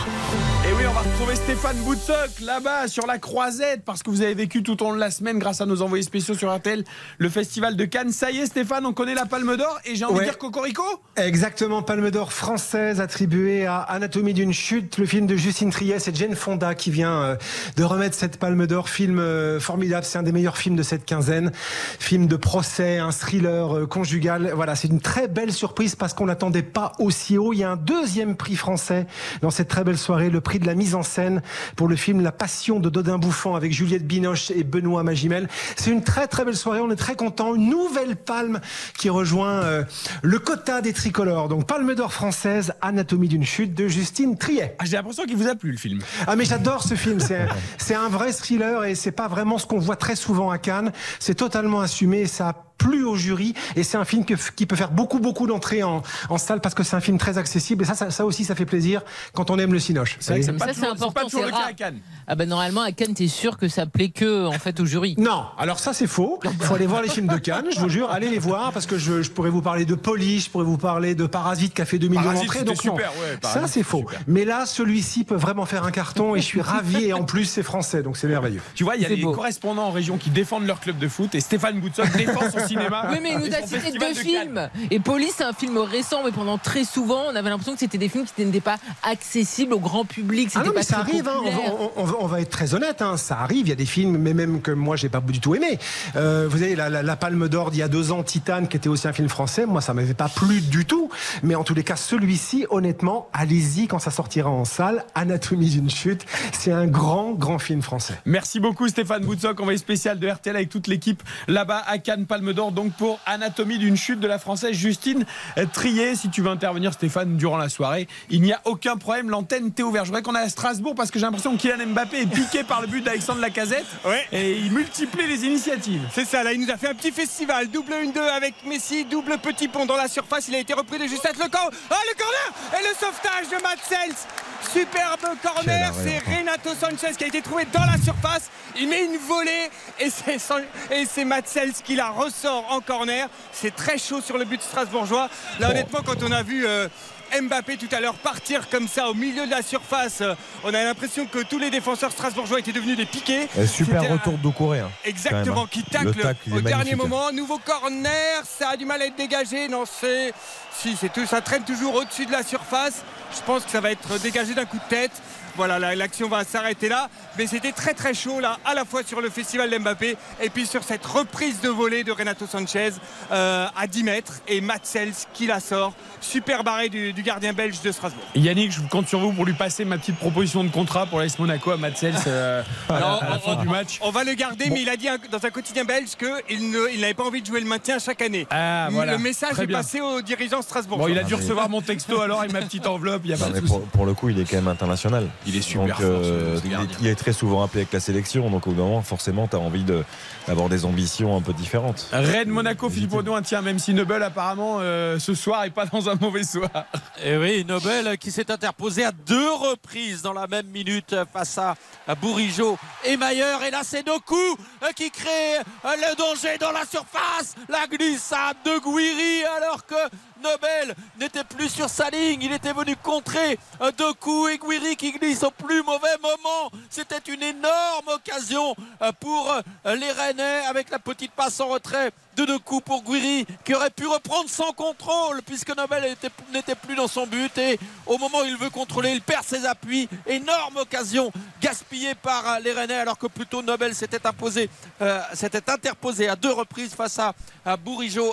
Et oui, on va retrouver Stéphane Boutsock là-bas sur la croisette parce que vous avez vécu tout au long de la semaine grâce à nos envoyés spéciaux sur RTL le festival de Cannes. Ça y est, Stéphane, on connaît la Palme d'Or et j'ai envie Ouais. de dire Cocorico? Exactement, Palme d'Or française attribuée à Anatomie d'une chute, le film de Justine Triet, c'est Jane Fonda qui vient euh, de remettre cette Palme d'Or, film euh, formidable, c'est un des meilleurs films de cette quinzaine, film de procès, un thriller euh, conjugal, voilà, c'est une très belle surprise parce qu'on pas aussi haut. Il y a un deuxième prix français dans cette très belle soirée, le prix de la mise en scène pour le film La Passion de Dodin Bouffant avec Juliette Binoche et Benoît Magimel. C'est une très très belle soirée, on est très content, une nouvelle palme qui rejoint euh, le quota des tricolores. Donc Palme d'Or française, Anatomie d'une chute de Justine Triet. J'ai l'impression qu'il vous a plu le film. Ah mais j'adore ce film, c'est c'est un vrai thriller et c'est pas vraiment ce qu'on voit très souvent à Cannes. C'est totalement assumé, et ça a plu au jury et c'est un film que- qui peut faire beaucoup beaucoup d'entrées en, en salle parce que c'est un film très accessible et ça, ça ça aussi ça fait plaisir quand on aime le cinoche. Ça, c'est important, c'est rare. Ah ben normalement à Cannes, t'es sûr que ça plaît que en fait au jury. Non, alors ça c'est faux. Il faut aller voir les films de Cannes, je vous jure, allez les voir parce que je, je pourrais vous parler de Police, je pourrais vous parler de Parasite qui a fait 2 millions d'entrées. Donc non, super, ouais, ça c'est faux. Mais là, celui-ci peut vraiment faire un carton et je suis ravi et en plus c'est français, donc c'est merveilleux. Tu vois, il y a des correspondants en région qui défendent leur club de foot et Stéphane Boutsock défend son cinéma. Oui, mais il nous a cité deux de Cannes. films. Et Police, c'est un film récent, mais pendant très souvent, on avait l'impression que c'était des films qui n'étaient pas accessibles au grand public. Ah non, mais pas ça arrive, hein, on, va, populaire. on- on va- on va être très honnête, hein, ça arrive, il y a des films, mais même que moi j'ai pas du tout aimé. Euh, vous avez la, la- la Palme d'Or d'il y a deux ans, Titane, qui était aussi un film français, moi ça m'avait pas plu du tout, mais en tous les cas celui-ci, honnêtement, allez-y quand ça sortira en salle, Anatomie d'une chute, c'est un grand, grand film français. Merci beaucoup Stéphane Boutsock, envoyé spécial de RTL avec toute l'équipe là-bas à Cannes Palme Palme d'Or donc pour Anatomie d'une chute de la Française Justine Trier. Si tu veux intervenir, Stéphane, durant la soirée, il n'y a aucun problème. L'antenne t'est ouverte. Je voudrais qu'on aille à Strasbourg parce que j'ai l'impression que Kylian Mbappé est piqué par le but d'Alexandre Lacazette. Ouais. Et il multiplie les initiatives. C'est ça, là il nous a fait un petit festival, double 1-2 avec Messi, double petit pont dans la surface, il a été repris de justesse le camp. Ah le corner Et le sauvetage de Matt Sels Superbe corner, c'est Renato Sanchez qui a été trouvé dans la surface. Il met une volée et c'est et c'est Sels qui la ressort en corner. C'est très chaud sur le but strasbourgeois. Là honnêtement quand on a vu euh, Mbappé tout à l'heure partir comme ça au milieu de la surface, euh, on a l'impression que tous les défenseurs strasbourgeois étaient devenus des piqués. Et super retour de Doucouré. hein, Exactement, hein. qui Le tacle, tacle, au dernier moment. Nouveau corner, ça a du mal à être dégagé. Non, c'est. Si, c'est tout. Ça traîne toujours au-dessus de la surface. Je pense que ça va être dégagé d'un coup de tête. Voilà, la- l'action va s'arrêter là. Mais c'était très très chaud là, à la fois sur le festival d'Mbappé et puis sur cette reprise de volée de Renato Sanchez euh, à 10 mètres. Et Matt Sels qui la sort. Super barré du, du gardien belge de Strasbourg. Yannick, je compte sur vous pour lui passer ma petite proposition de contrat pour l'AS Monaco à Matsels euh, à, la- Alors, à la on- fin du match. On va le garder, mais il a dit un- dans un quotidien belge qu'il il n'avait pas envie de jouer le maintien chaque année. Ah, voilà. Le message est passé aux dirigeants strasbourgeois. Bon, il a dû recevoir mon texto alors et ma petite enveloppe. Il y a pas de pour, pour le coup, il est quand même international. Il est super Donc, fort, euh, ce- ce il, est, gardien. il est très souvent appelé avec la sélection. Donc, au bout d'un moment, forcément, tu as envie de- d'avoir des ambitions un peu différentes. Rennes, Monaco, Philippe Audouin, tiens, même si Noble apparemment euh, ce soir est pas dans un mauvais soir. Et oui, Nobel qui s'est interposé à deux reprises dans la même minute face à à Bourigeau et Mailleur. Et là, c'est Doku euh, qui crée le danger dans la surface. La glissade de Guiri alors que Nobel n'était plus sur sa ligne. Il était venu contrer Doku et Guiri qui glissent au plus mauvais moment. C'était une énorme occasion euh, pour euh, les Rennais avec la petite passe en retrait de Doku pour Guiri qui aurait pu reprendre sans contrôle puisque Nobel était- n'était plus dans son but. Et au moment où il veut contrôler il perd ses appuis. Énorme occasion gaspillée par euh, les alors que plutôt Nobel euh, s'était interposé à deux reprises face à, à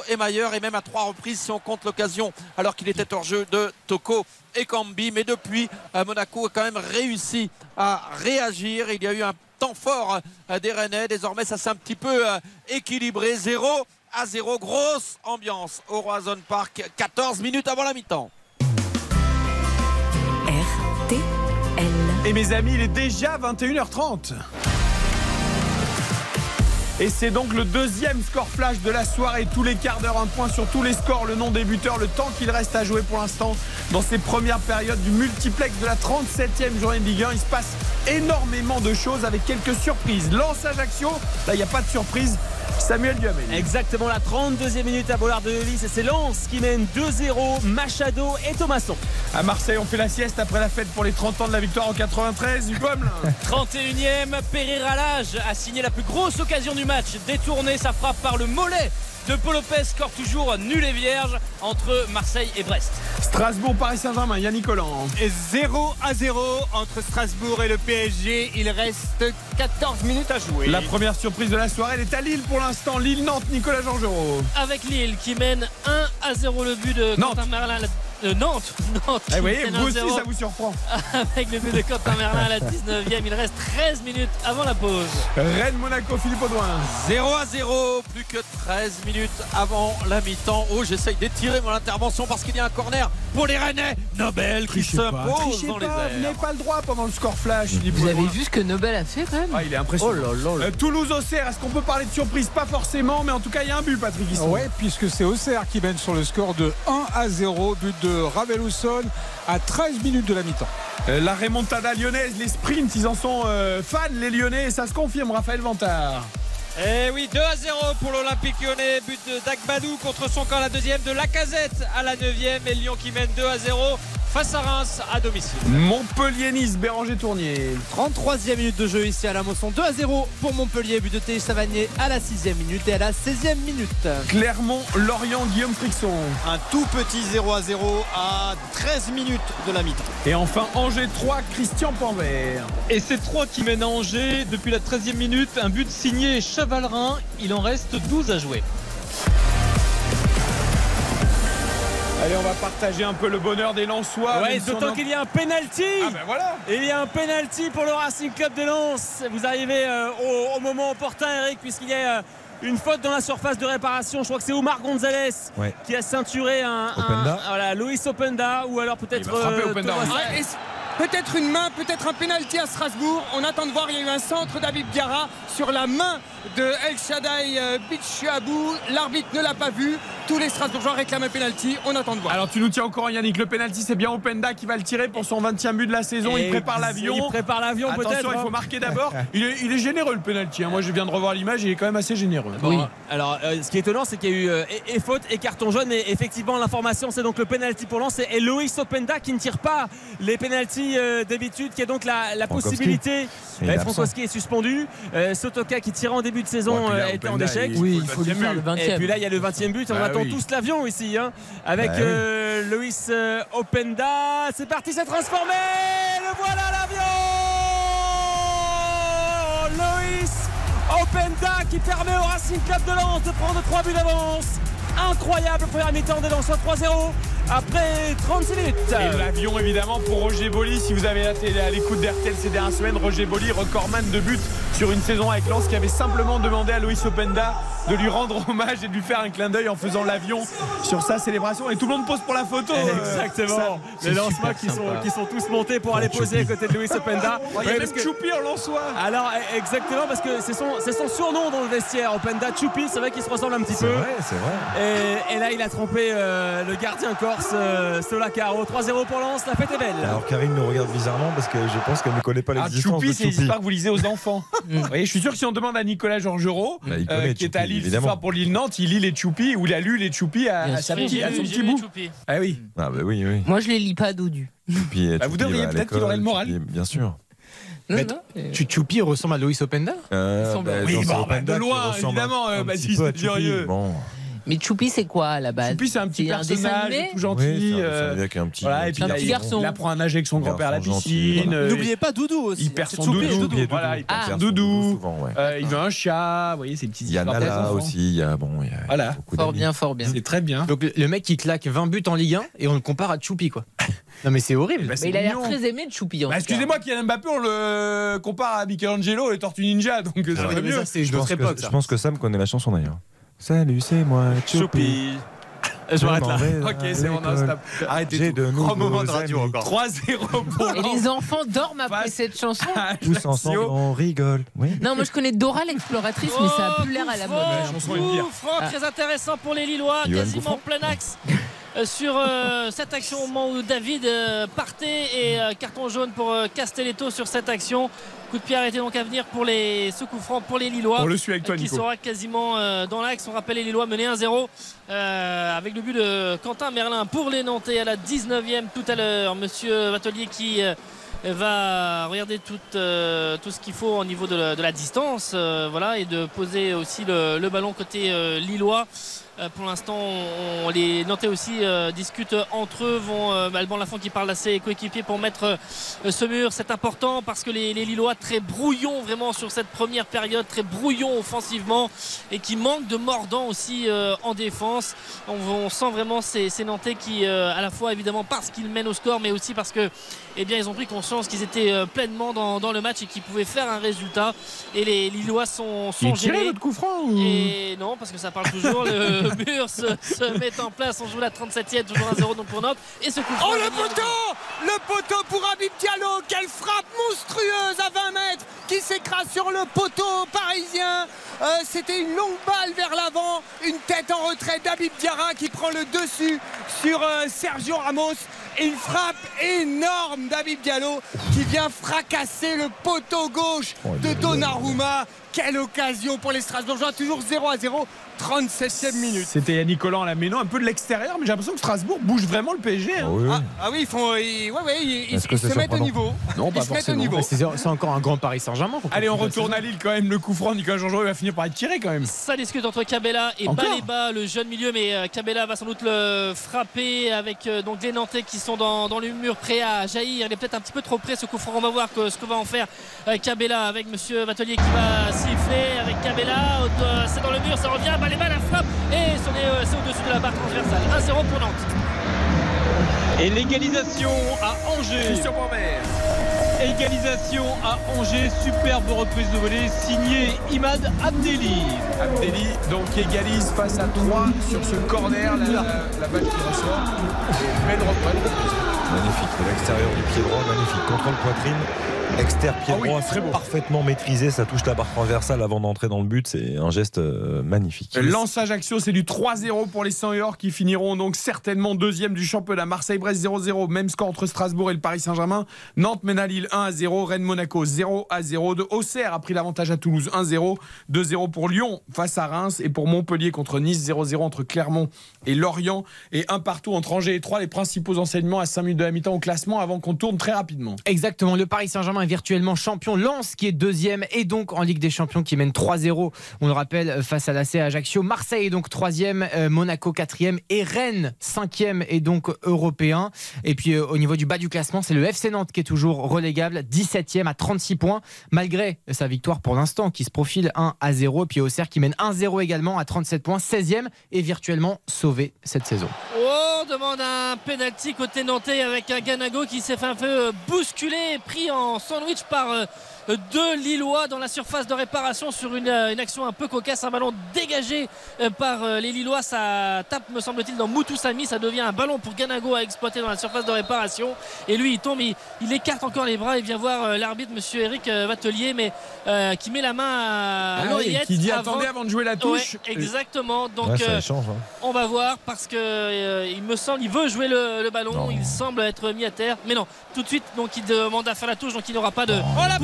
et Mailleur et même à trois reprises si on compte l'occasion alors qu'il était hors jeu de Toko et Cambi mais depuis euh, Monaco a quand même réussi à réagir. Il y a eu un temps fort euh, des Rennais. Désormais, ça s'est un petit peu euh, équilibré. 0 à 0. Grosse ambiance au Roison Park. 14 minutes avant la mi-temps. Et mes amis, il est déjà 21h30. Et c'est donc le deuxième score flash de la soirée. Tous les quarts d'heure, un point sur tous les scores, le nom des buteurs, le temps qu'il reste à jouer pour l'instant dans ces premières périodes du multiplex de la 37e journée de Ligue 1. Il se passe énormément de choses avec quelques surprises. Lance Ajaccio, là il n'y a pas de surprise. Samuel Duhamel. Exactement la 32e minute à Bollard de Lys et c'est Lens qui mène 2-0, Machado et Thomasson. À Marseille, on fait la sieste après la fête pour les 30 ans de la victoire en 93. Hugo Hamelin. 31e, Pereira Lage a signé la plus grosse occasion du match. Détourné, sa frappe par le mollet de Paul Lopez. Score toujours nul et vierge entre Marseille et Brest. Strasbourg, Paris Saint-Germain, Yannick Collant. Et 0 à 0 entre Strasbourg et le PSG. Il reste 14 minutes à jouer. La première surprise de la soirée, elle est à Lille pour l'instant. Lille-Nantes, Nicolas Georgerot. Avec Lille qui mène 1 à 0 le but de Quentin Merlin. Euh, Nantes, Nantes Eh, voyez, vous 1-0 aussi, ça vous surprend. avec le but de Quentin Merlin à la 19e. Il reste 13 minutes avant la pause. Rennes, Monaco, Philippe Audouin. 0 à 0, plus que 13 minutes avant la mi-temps. Oh, j'essaye d'étirer mon intervention parce qu'il y a un corner pour les Rennais. Nobel qui Trichez pas, s'impose dans les pas, vous n'avez pas le droit pendant le score flash. Philippe Vous avez vu ce que Nobel a fait quand même Ah, il est impressionnant. Oh là là là. Euh, Toulouse-Auxerre, est-ce qu'on peut parler de surprise Pas forcément, mais en tout cas, il y a un but, Patrick. Ici. Ouais, puisque c'est Auxerre qui mène sur le score de 1 à 0, but de Ravel Housson à 13 minutes de la mi-temps. Euh, la remontada lyonnaise, les sprints, ils en sont euh, fans, les Lyonnais, et ça se confirme, Raphaël Vantard. Et oui, 2 à 0 pour l'Olympique lyonnais. But de Dagbadou contre son camp à la deuxième, de Lacazette à la neuvième. Et Lyon qui mène 2 à 0 face à Reims à domicile. Montpellier-Nice, Béranger Tournier. 33e minute de jeu ici à la Mosson. 2 à 0 pour Montpellier. But de Théo Savanier à la 6e minute et à la 16e minute. Clermont-Lorient, Guillaume Frixon. Un tout petit 0 à 0 à 13 minutes de la mi-temps. Et enfin, Angers 3, Christian Panvert. Et c'est 3 qui mènent à Angers depuis la 13e minute. Un but signé Chavalrin. Il en reste 12 à jouer. Allez, on va partager un peu le bonheur des Lensois. Ouais, d'autant en- qu'il y a un penalty. Ah ben voilà. Il y a un penalty pour le Racing Club de Lens. Vous arrivez euh, au, au moment opportun, Eric, puisqu'il y a euh, une faute dans la surface de réparation. Je crois que c'est Omar Gonzalez Ouais. qui a ceinturé un, un- Openda. voilà, Loïs Openda ou alors peut-être euh, et c- Peut-être une main, peut-être un pénalty à Strasbourg. On attend de voir. Il y a eu un centre d'Abib Diarra sur la main de El Shaddai euh, Bichiabou. L'arbitre ne l'a pas vu. Tous les Strasbourgeois réclament un pénalty. On attend de voir. Alors tu nous tiens au courant Yannick, le penalty c'est bien Openda qui va le tirer pour son 20e but de la saison, il prépare l'avion. Il prépare l'avion peut-être. Attention, il hein. faut marquer d'abord. Il est, il est généreux le penalty. hein. Moi je viens de revoir l'image, il est quand même assez généreux. Bon, Alors, euh, ce qui est étonnant, c'est qu'il y a eu euh, et, et faute et carton jaune. Et effectivement, l'information, c'est donc le penalty pour Lens. Et Loïs Openda qui ne tire pas les penalties euh, d'habitude, qui a donc la, la possibilité. Frankowski est suspendu. Euh, Sotoka qui tirait en début de saison Ouais, puis là, euh, était en Openda, échec. il- Oui, faut il faut lui 20e faire le but. 20 Et puis là, il y a le 20e but. On Bah attend oui. tous l'avion ici, hein, avec Bah oui. euh, Loïs euh, Openda. C'est parti, c'est transformé. Le voilà l'avion. Loïs Openda qui permet au Racing Club de Lens de prendre 3 buts d'avance. Incroyable première mi-temps des Lensois 3-0 après 36 minutes. Et l'avion évidemment pour Roger Boli. Si vous avez été à l'écoute d'RTL ces dernières semaines, Roger Boli, recordman de buts sur une saison avec Lens, qui avait simplement demandé à Loïs Openda de lui rendre hommage et de lui faire un clin d'œil en faisant l'avion sur sa célébration. Et tout le monde pose pour la photo. Exactement. ça. Les Lensois qui sont, qui sont tous montés pour aller poser à côté de Louis Openda. Il y a même que- Choupi en Lensois. Alors eh, exactement parce que c'est son, surnom dans le vestiaire Openda Choupi c'est vrai qu'il se ressemble un petit C'est peu vrai, c'est vrai. et, et là il a trompé euh, le gardien corse euh, Solacaro 3-0 pour Lens la fête est belle Alors Karine nous regarde bizarrement parce que je pense qu'elle ne connaît pas Ah, l'existence Choupi, de c'est les Choupi. histoires que vous lisez aux enfants. Vous voyez, je suis sûr que si on demande à Nicolas Georgerot, Bah, connaît qui est à Lille ce soir pour Lille Nantes, il lit les Choupi ou il a lu les Choupi à, à sa petite- à son petit bout. Ah oui. Ah bah oui, oui. Moi, je les lis pas Dodu. Bah, vous devriez, peut-être qu'il aurait le moral. Choupi, Bien sûr. Non, Mais non, euh, Tu- Choupi ressemble à Loïs Openda Euh, bah, Oui, bon, bah, de loin, évidemment, euh, Baptiste. Durieux. Bon. Mais Choupi, c'est quoi à la base Choupi, c'est un petit un personnage animé tout Oui, gentil. c'est un- euh, avec un petit. Voilà, et puis Un là, petit il, garçon. il apprend à nager avec son Un grand-père à la garçon piscine. voilà. euh, N'oubliez pas Doudou aussi. il perd son Choupi et doudou. Doudou. Voilà, il perd Ah. son doudou. souvent, ouais. Euh, il veut un chat. Vous voyez, ces petits Il y a Nala aussi, il y a bon, il y a Voilà. Fort bien, fort bien. C'est très bien. Donc le- mec qui claque 20 buts en Ligue 1 et on le compare à Choupi quoi. Non mais c'est horrible. Bah, Mais il a l'air très aimé de Choupi. en Bah, excusez-moi, Kylian Mbappé, on le compare à Michelangelo et Tortue Ninja, donc ça va mieux. Je une autre pense, que, époque je ça. pense que Sam connaît la chanson d'ailleurs. Salut, c'est moi, Choupi. Choupi je m'arrête là Ok, c'est bon, non, stop. Arrêtez J'ai tout. Trois moments de radio amis. encore. 3-0 pour Et les enfants dorment après Face cette chanson. à Tous ensemble, on rigole. Oui. Non, moi je connais Dora l'exploratrice, mais ça a plus l'air à la mode. Coup franc très intéressant pour les Lillois, quasiment Gouffran. plein axe. euh, Sur euh, cette action au moment où David euh, partait et euh, carton jaune pour Castelletto sur cette action. Coup de pied arrêté donc à venir pour les ce coup franc pour les Lillois. On le suit avec toi, qui Nico. sera quasiment dans l'axe. On rappelle les Lillois menés 1-0 euh, avec le but de Quentin Merlin pour les Nantais à la 19e tout à l'heure. Monsieur Vatelier qui va regarder tout, euh, tout ce qu'il faut au niveau de la, de la distance euh, voilà, et de poser aussi le, le ballon côté euh, lillois. Euh, pour l'instant, on- on- les Nantais aussi euh, discutent entre eux. Vont euh, Alban Lafont qui parle à ses coéquipiers pour mettre euh, ce mur. C'est important parce que les, les Lillois très brouillons vraiment sur cette première période, très brouillons offensivement et qui manquent de mordant aussi euh, en défense. On, on sent vraiment ces, ces Nantais qui, euh, à la fois évidemment parce qu'ils mènent au score, mais aussi parce que eh bien, ils ont pris conscience qu'ils étaient pleinement dans, dans le match et qu'ils pouvaient faire un résultat. Et les Lillois sont, sont gênés. coup franc ou... Et non, parce que ça parle toujours. Le mur se, se met en place. On joue la 37e, toujours 1-0 donc pour Nantes. Et ce coup Oh le poteau! Le poteau pour Habib Diallo. Quelle frappe monstrueuse à 20 mètres qui s'écrase sur le poteau parisien. Euh, C'était une longue balle vers l'avant, une tête en retrait d'Habib Diarra qui prend le dessus sur euh, Sergio Ramos. Et une frappe énorme d'Habib Diallo qui vient fracasser le poteau gauche de Donnarumma. Quelle occasion pour les Strasbourgeois, toujours 0 à 0, 37e minute. C'était Yannick Collant à la Méno, un peu de l'extérieur, mais j'ai l'impression que Strasbourg bouge vraiment le PSG. hein. Ah, ah oui, ils font. ils- ouais, ouais, ils, se mettent au niveau. Non, pas ils se mettent au niveau. C'est encore un grand Paris Saint-Germain. Allez, on retourne à Lille quand même. Le coup franc, Nicolas Jean-Jean va finir par être tiré quand même. Ça discute entre Cabella et Encore Baleba, le jeune milieu, mais euh, Cabella va sans doute le frapper avec euh, donc les Nantais qui sont dans, dans le mur prêt à jaillir. Il est peut-être un petit peu trop près ce coup franc. On va voir que- ce que va en faire euh, Cabella avec Monsieur Vatelier qui va siffler avec Cabella. Euh, C'est dans le mur, ça revient. Baleba la frappe et euh, c'est au-dessus de la barre transversale. 1-0 pour Nantes. Et l'égalisation à Angers. Christian. Égalisation à Angers, superbe reprise de volée signée Imad Abdelli. Abdelli donc égalise face à 3 sur ce corner, la, la, la balle qui ressort. Et belle reprise. Magnifique, de l'extérieur du pied droit, magnifique. Contrôle poitrine, externe pied Ah oui, droit, beau. parfaitement maîtrisé. Ça touche la barre transversale avant d'entrer dans le but. C'est un geste euh, magnifique. Lance Ajaccio, c'est du 3-0 pour les 100 or qui finiront donc certainement deuxième du championnat. Marseille-Brest 0-0, même score entre Strasbourg et le Paris Saint-Germain. Nantes mène à Lille 1-0, Rennes-Monaco 0-0. De Auxerre a pris l'avantage à Toulouse 1-0, 2-0 pour Lyon face à Reims et pour Montpellier contre Nice 0-0 entre Clermont et Lorient et un partout entre Angers et Troyes. Les principaux enseignements à 5 minutes de la mi-temps au classement avant qu'on tourne très rapidement. Exactement, le Paris Saint-Germain est virtuellement champion. Lens qui est deuxième et donc en Ligue des Champions qui mène 3-0. On le rappelle face à l'AC Ajaccio. Marseille est donc troisième, euh, Monaco quatrième et Rennes cinquième et donc européen. Et puis euh, au niveau du bas du classement, c'est le FC Nantes qui est toujours relégable, 17e à 36 points malgré sa victoire pour l'instant qui se profile 1 à 0. Et puis Auxerre qui mène 1-0 également à 37 points, 16e et virtuellement sauvé cette saison. Oh, on demande un penalty côté nantais avec un Ganago qui s'est fait un peu bousculer, pris en sandwich par euh, deux Lillois dans la surface de réparation sur une, euh, une action un peu cocasse, un ballon dégagé euh, par euh, les Lillois. Ça tape, me semble-t-il, dans Moutoussami. Ça devient un ballon pour Ganago à exploiter dans la surface de réparation. Et lui, il tombe, il, il écarte encore les bras. Il vient voir l'arbitre, monsieur Eric Vatelier, mais euh, qui met la main à Ah oui, l'oreillette. qui dit attendez avant de jouer la touche. Ouais, exactement. Donc, Ouais, euh, hein. on va voir parce que euh, il me semble, il veut jouer le, le ballon, il semble être mis à terre, mais non, tout de suite, donc il demande à faire la touche, donc il n'aura pas de. Oh la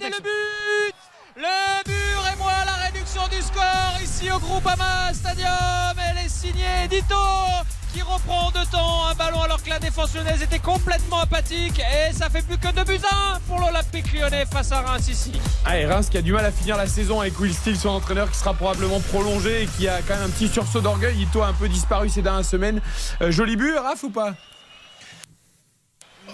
et le but Le but et moi la réduction du score ici au Groupama Stadium. Elle est signée Dito qui reprend de temps un ballon alors que la défense lyonnaise était complètement apathique et ça fait plus que 2 buts à 1 pour l'Olympique lyonnais face à Reims ici. Ah, et Reims qui a du mal à finir la saison avec Will Steele, son entraîneur qui sera probablement prolongé et qui a quand même un petit sursaut d'orgueil. Ito a un peu disparu ces dernières semaines. Euh, joli but, Raph ou pas?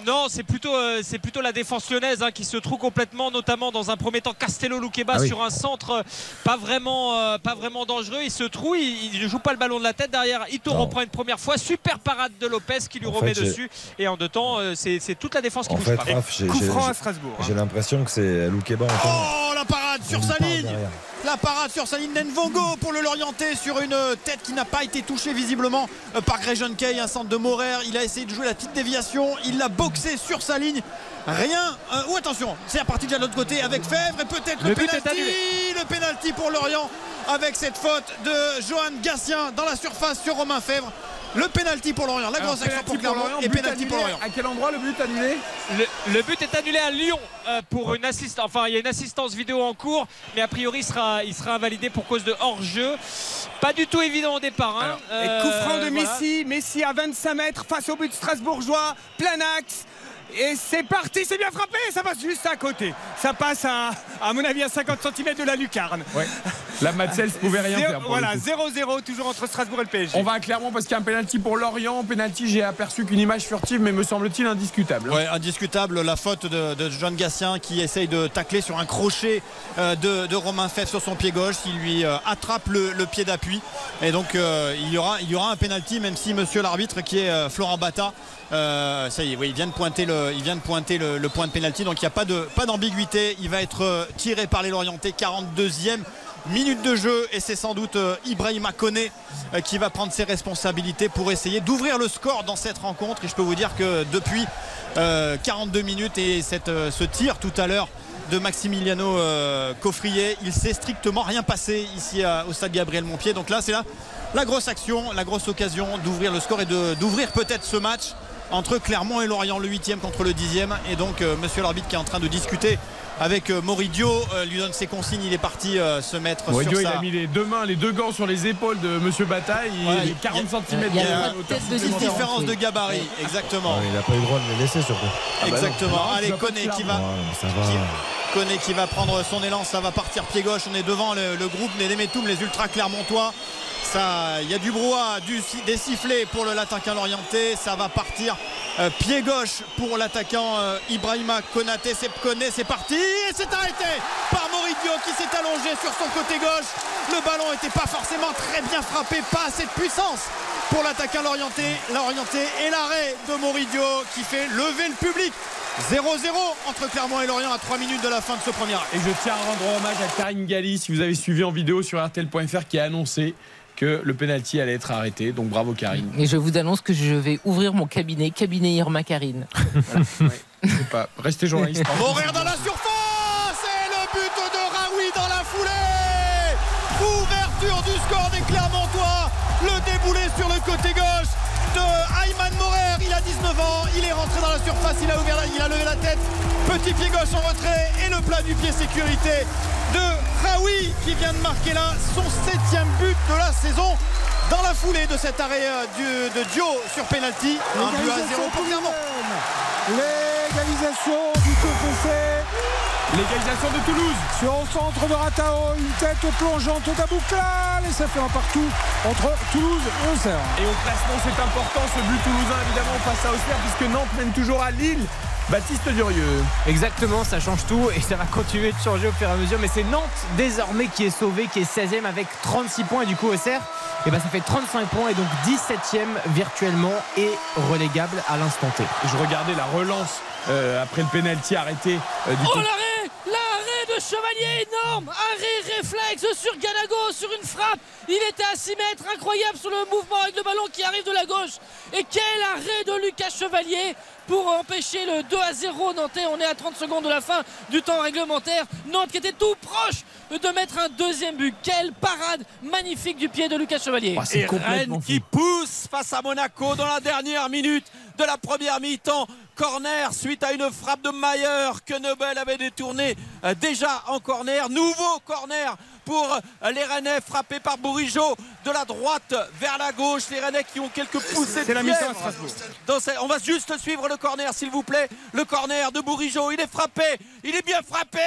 Non, c'est plutôt, euh, c'est plutôt la défense lyonnaise hein, qui se trouve complètement, notamment dans un premier temps Castello Luqueba Ah oui. sur un centre euh, pas vraiment, euh, pas vraiment dangereux. Il se trouve, il ne joue pas le ballon de la tête derrière. Ito reprend une première fois, super parade de Lopez qui lui En remet fait, dessus. Et en deux temps, euh, c'est c'est toute la défense qui En bouge fait, pas. Raph, j'ai- Coup j'ai- franc à j'ai- Strasbourg. hein. J'ai l'impression que c'est Loukeba en Oh la parade sur sa ligne derrière. La parade sur sa ligne d'Envongo pour le Lorientais sur une tête qui n'a pas été touchée visiblement euh, par Grayson Kay, un centre de Morer. Il a essayé de jouer la petite déviation, il l'a boxé sur sa ligne. Rien. euh, ou attention, c'est reparti déjà de l'autre côté avec Fèvre et peut-être le, Le annulé. Le penalty pour Lorient avec cette faute de Johan Gatien dans la surface sur Romain Fèvre. Le penalty pour Lorient, la Alors, grosse action pour Clermont Lorient, et but penalty pour. Lorient. À quel endroit le but annulé Le, le but est annulé à Lyon euh, pour une assistance. Enfin, il y a une assistance vidéo en cours, mais a priori, il sera, il sera invalidé pour cause de hors-jeu. Pas du tout évident au départ. hein. Et coup franc de Euh, voilà. Messi, Messi à 25 mètres face au but strasbourgeois, plein axe. Et c'est parti, c'est bien frappé, ça passe juste à côté. Ça passe à, à mon avis à 50 cm de la lucarne. Ouais. La Matzels pouvait rien Zéro- faire. pour Voilà, le coup. 0-0 toujours entre Strasbourg et le PSG. On va à Clermont parce qu'il y a un penalty pour Lorient. Penalty, j'ai aperçu qu'une image furtive, mais me semble-t-il indiscutable. Ouais, indiscutable la faute de, de John Gatien qui essaye de tacler sur un crochet euh, de, de Romain Fèvre sur son pied gauche. Il lui euh, attrape le, le pied d'appui. Et donc euh, il, y aura, il y aura un penalty, même si monsieur l'arbitre qui est Florent Bata, euh, ça y est, il vient de pointer le, point de penalty. Donc il n'y a pas de pas d'ambiguïté. Il va être euh, tiré par les Lorientais, 42e. Minute de jeu et c'est sans doute euh, Ibrahima Koné qui va prendre ses responsabilités pour essayer d'ouvrir le score dans cette rencontre et je peux vous dire que depuis euh, 42 minutes et ce tir tout à l'heure de Maximiliano Coffrier il s'est strictement rien passé ici au stade Gabriel Montpied donc là c'est là la grosse action la grosse occasion d'ouvrir le score et d'ouvrir peut-être ce match entre Clermont et Lorient le 8 contre le 10 et donc euh, monsieur l'arbitre qui est en train de discuter avec euh, Moridio euh, lui donne ses consignes il est parti euh, se mettre Mourinho, sur il sa a mis les deux mains, les deux gants sur les épaules de Monsieur Bataille. Il Ouais, est 40 cm il y a de une différence de gabarit exactement il n'a pas eu le droit de les laisser surtout. Ah bah. Exactement. Non, tu Allez, Koné qui va. ça. Koné qui va prendre son élan, ça va partir pied gauche. On est devant le, le groupe des Metoum, les ultra clermontois. Ça, il y a du brouhaha, du, des sifflets pour le l'attaquant l'orienté. Ça va partir euh, pied gauche pour l'attaquant euh, Ibrahima Konaté. C'est Koné, c'est parti et c'est arrêté par Moridio qui s'est allongé sur son côté gauche. Le ballon n'était pas forcément très bien frappé, pas assez de puissance pour l'attaquant l'orienté. L'orienté et l'arrêt de Moridio qui fait lever le public 0-0 entre Clermont et Lorient à 3 minutes de la fin de ce premier acte. Et je tiens à rendre hommage à Karine Galli, si vous avez suivi en vidéo sur RTL.fr, qui a annoncé que le penalty allait être arrêté. Donc bravo Karine. Et je vous annonce que je vais ouvrir mon cabinet, cabinet Irma Karine. C'est pas. Restez journaliste. Horaire dans la surface du score des Clermontois. Le déboulé sur le côté gauche de Ayman Morer. Il a 19 ans. Il est rentré dans la surface. Il a ouvert la, il a levé la tête. Petit pied gauche en retrait et le plat du pied sécurité de Raoui qui vient de marquer là son septième but de la saison. Dans la foulée de cet arrêt euh, de Dio sur penalty, un à 0 pour Clermont. L'égalisation du TFC. L'égalisation de Toulouse. Sur le centre de Ratao, une tête plongeante d'Abouklal et ça fait un partout entre Toulouse et Auxerre. Et au classement, c'est important ce but toulousain évidemment face à Auxerre puisque Nantes mène toujours à Lille. Baptiste Durieux. Exactement, ça change tout et ça va continuer de changer au fur et à mesure. Mais c'est Nantes désormais qui est sauvé, qui est 16e avec 36 points. Et du coup, Auxerre, eh ben, ça fait 35 points et donc 17e virtuellement et relégable à l'instant T. Je regardais la relance euh, après le penalty arrêté euh, du Oh Chevalier énorme Arrêt réflexe sur Ganago sur une frappe. Il était à 6 mètres, incroyable sur le mouvement avec le ballon qui arrive de la gauche. Et quel arrêt de Lucas Chevalier pour empêcher le 2 à 0 Nantais. On est à 30 secondes de la fin du temps réglementaire. Nantes qui était tout proche de mettre un deuxième but. Quelle parade magnifique du pied de Lucas Chevalier. Et Rennes qui pousse face à Monaco dans la dernière minute de la première mi-temps. Corner suite à une frappe de Mayer que Nobel avait détourné euh, déjà en corner. Nouveau corner pour euh, les Rennais frappés par Bourigeau de la droite vers la gauche. Les Rennais qui ont quelques poussées de la. Dans cette- On va juste suivre le corner s'il vous plaît. Le corner de Bourigeau. Il est frappé. Il est bien frappé.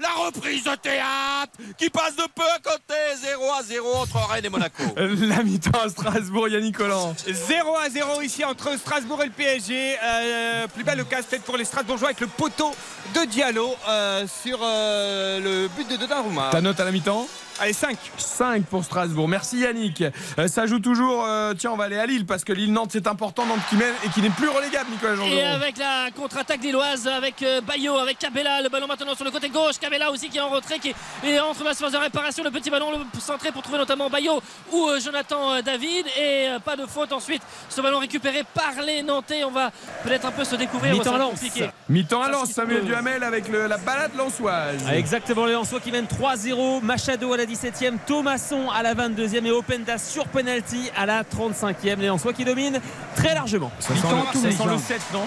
La reprise de théâtre qui passe de peu à côté. 0 à 0 entre Rennes et Monaco. La mi-temps à Strasbourg, Yannick Collant. 0 à 0 ici entre Strasbourg et le PSG. Euh, plus belle casse-tête pour les Strasbourgeois avec le poteau de Diallo euh, sur euh, le but de Donnarumma. Ta note à la mi-temps Allez, 5. 5 pour Strasbourg. Merci Yannick. Euh, ça joue toujours. euh, tiens, on va aller à Lille parce que Lille-Nantes c'est important. Nantes qui mène et qui n'est plus relégable, Nicolas Et Jean avec la contre-attaque lilloise, avec euh, Bayo, avec Cabella, le ballon maintenant sur le côté gauche. Cabella aussi qui est en retrait, qui est entre la phase de réparation. Le petit ballon le centré pour trouver notamment Bayo ou euh, Jonathan euh, David. Et euh, pas de faute ensuite. Ce ballon récupéré par les Nantais. On va peut-être un peu se découvrir. Mi-temps être Lens. compliqué. Mi-temps à Lens, Samuel Avec le- la balade lançoise. Ah, Exactement, les Lensois qui mènent 3-0, Machado à la 17e, Thomasson à la 22e et Openda sur penalty à la 35e. Les Lensois qui dominent très largement. Ça sent le- ça sent le 7, non?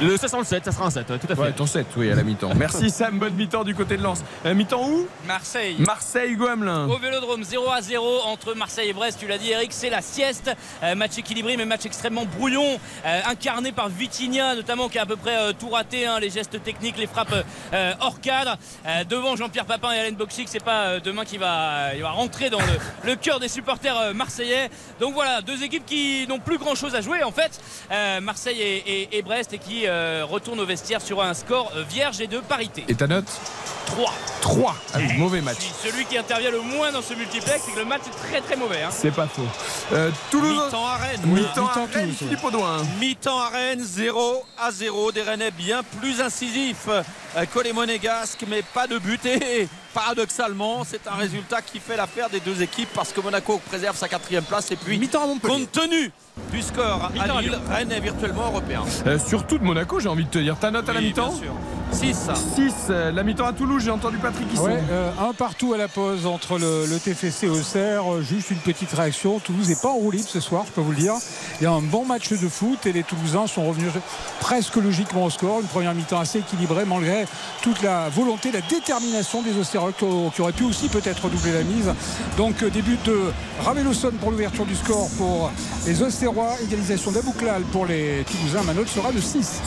Le 67, ça sera un 7, ouais, tout à fait. Ouais, ton 7, oui, à la mi-temps. Merci Sam, bonne mi-temps du côté de Lens. Euh, mi-temps où? Marseille. Marseille, Hugo Hamelin. Au Vélodrome 0 à 0 entre Marseille et Brest, tu l'as dit Eric, c'est la sieste. Euh, match équilibré mais match extrêmement brouillon, euh, incarné par Vitinha notamment qui a à peu près euh, tout raté, hein, les gestes techniques, les frappes euh, hors cadre. Euh, devant Jean-Pierre Papin et Alain Boxic, c'est pas euh, demain qui va, il va rentrer dans le, le cœur des supporters euh, marseillais. Donc voilà, deux équipes qui n'ont plus grand chose à jouer en fait, Euh, Marseille et, et- et Brest et qui euh, retournent au vestiaire sur un score euh, vierge et de parité. Et ta note 3. 3. Ah oui, mauvais match. Celui qui intervient le moins dans ce multiplex, c'est que le match est très très mauvais. hein. C'est pas faux. Euh, Toulouse. Mi-temps à Rennes. Mi-temps à Rennes, Toulouse. Philippe Audouin. Mi-temps à Rennes, 0 à 0. Des Rennais bien plus incisifs euh, que les Monégasques, mais pas de but. Et paradoxalement, c'est un résultat qui fait l'affaire des deux équipes parce que Monaco préserve sa quatrième place. Et puis, compte tenu du score à à Lille, Lyon. Rennes est virtuellement européen. Euh, surtout de Monaco, j'ai envie de te dire. Ta note à la mi-temps bien sûr. 6. 6. La mi-temps à Toulouse, j'ai entendu Patrick. Ouais, euh, un partout à la pause entre le, le TFC et Auxerre. Euh, Juste une petite réaction. Toulouse n'est pas en roue libre ce soir, je peux vous le dire. Il y a un bon match de foot et les Toulousains sont revenus presque logiquement au score. Une première mi-temps assez équilibrée malgré toute la volonté, la détermination des Auxerrois qui, qui auraient pu aussi peut-être doubler la mise. Donc euh, début de Rameloson pour l'ouverture du score pour les Auxerrois. Égalisation d'Abouklal pour les Toulousains. Ma note sera de 6. 6.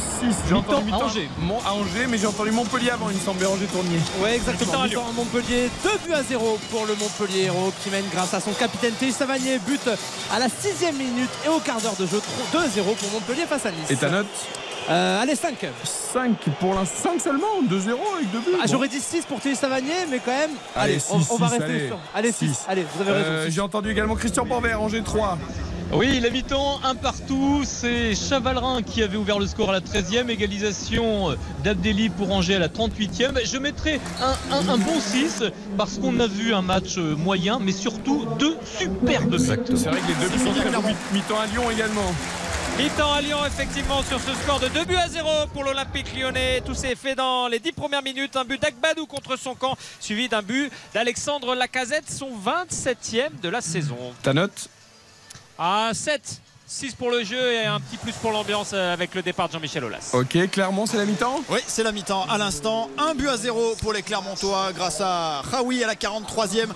J'ai entendu mi-temps Mon- à Angers, mais j'ai entendu Montpellier avant, il me semble, Angers Tournier. Ouais, exactement. Mi-temps à Montpellier, 2 buts à 0 pour le Montpellier Héros qui mène grâce à son capitaine Théo Savanier. But à la sixième minute et au quart d'heure de jeu. 2-0 pour Montpellier face à Nice. Et ta note Euh, Allez, 5. 5 pour l'instant. 5 seulement 2-0 avec 2 buts. Ah, Bon. J'aurais dit 6 pour Théo Savanier, mais quand même. Allez, Allez, on, six, on va rester allez. sur. Allez, 6. Six. Allez, vous avez raison. Euh. J'ai entendu également Christian Panvert, Angers 3. Oui, la mi-temps, un partout. C'est Chavalrin qui avait ouvert le score à la 13e. Égalisation d'Abdelli pour Angers à la 38e. Je mettrai un, un- un bon 6 parce qu'on a vu un match moyen, mais surtout deux superbes buts. C'est vrai que les deux buts sont très. Mi-temps à Lyon également. Mi-temps à Lyon, effectivement, sur ce score de 2 buts à 0 pour l'Olympique lyonnais. Tout s'est fait dans les 10 premières minutes. Un but d'Agbadou contre son camp, suivi d'un but d'Alexandre Lacazette, son 27e de la saison. Ta note? À 7, 6 pour le jeu et un petit plus pour l'ambiance euh, avec le départ de Jean-Michel Aulas. Ok, Clermont, c'est la mi-temps? Oui, c'est la mi-temps à l'instant. Un but à zéro pour les Clermontois grâce à Raoui à la 43e.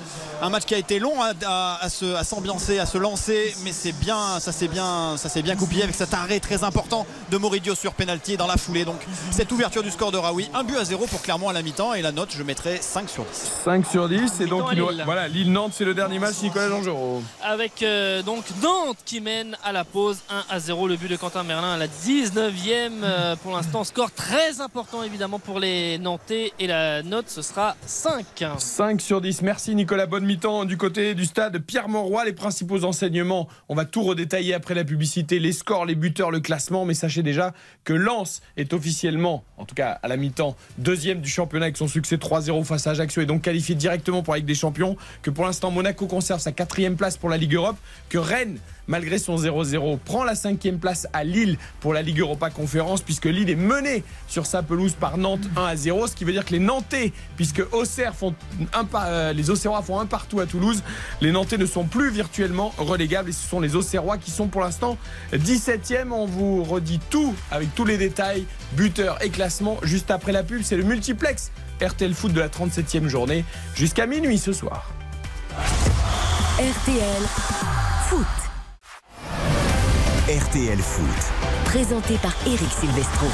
Un match qui a été long à, à- à se- à s'ambiancer, à se lancer, mais c'est bien, ça s'est bien, ça bien coupillé avec cet arrêt très important de Moridio sur penalty dans la foulée. Donc cette ouverture du score de Raoui, un but à zéro pour Clermont à la mi-temps et la note, je mettrai 5 sur 10. 5 sur 10. Et donc, Lille. voilà, Lille-Nantes, c'est le dernier match. Nicolas Dangerot. Avec euh, donc Nantes qui mène à la pause 1 à 0 le but de Quentin Merlin à la 19e euh, pour l'instant score très important évidemment pour les Nantais et la note ce sera 5 5 sur 10. Merci Nicolas. Bonne mi-temps du côté du stade Pierre Monroy. Les principaux enseignements, on va tout redétailler après la publicité, les scores, les buteurs, le classement. Mais sachez déjà que Lens est officiellement, en tout cas à la mi-temps, deuxième du championnat avec son succès 3-0 face à Ajaccio et donc qualifié directement pour la Ligue des Champions. Que pour l'instant Monaco conserve sa quatrième place pour la Ligue Europe. Que Rennes, malgré son 0-0, prend la cinquième place à Lille pour la Ligue Europa Conférence puisque Lille est menée sur sa pelouse par Nantes 1 à 0. Ce qui veut dire que les Nantais, puisque Auxerre font un euh, les Auxerrois font un partout à Toulouse, les Nantais ne sont plus virtuellement relégables et ce sont les Auxerrois qui sont pour l'instant 17e. On vous redit tout avec tous les détails, buteurs et classement juste après la pub. C'est le multiplex RTL Foot de la 37e journée jusqu'à minuit ce soir. RTL Foot. RTL Foot. Présenté par Eric Silvestro.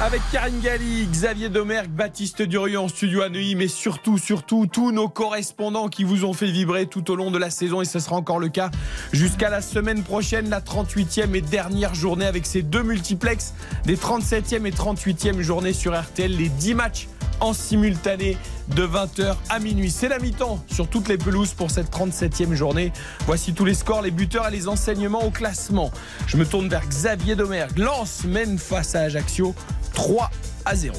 Avec Karine Galli, Xavier Domergue, Baptiste Durieux en studio à Neuilly, mais surtout, surtout, tous nos correspondants qui vous ont fait vibrer tout au long de la saison, et ce sera encore le cas jusqu'à la semaine prochaine, la 38e et dernière journée avec ces deux multiplex des 37e et 38e journées sur RTL, les 10 matchs en simultané de 20h à minuit. C'est la mi-temps sur toutes les pelouses pour cette 37e journée. Voici tous les scores, les buteurs et les enseignements au classement. Je me tourne vers Xavier Domergue. Lance mène face à Ajaccio 3 à 0.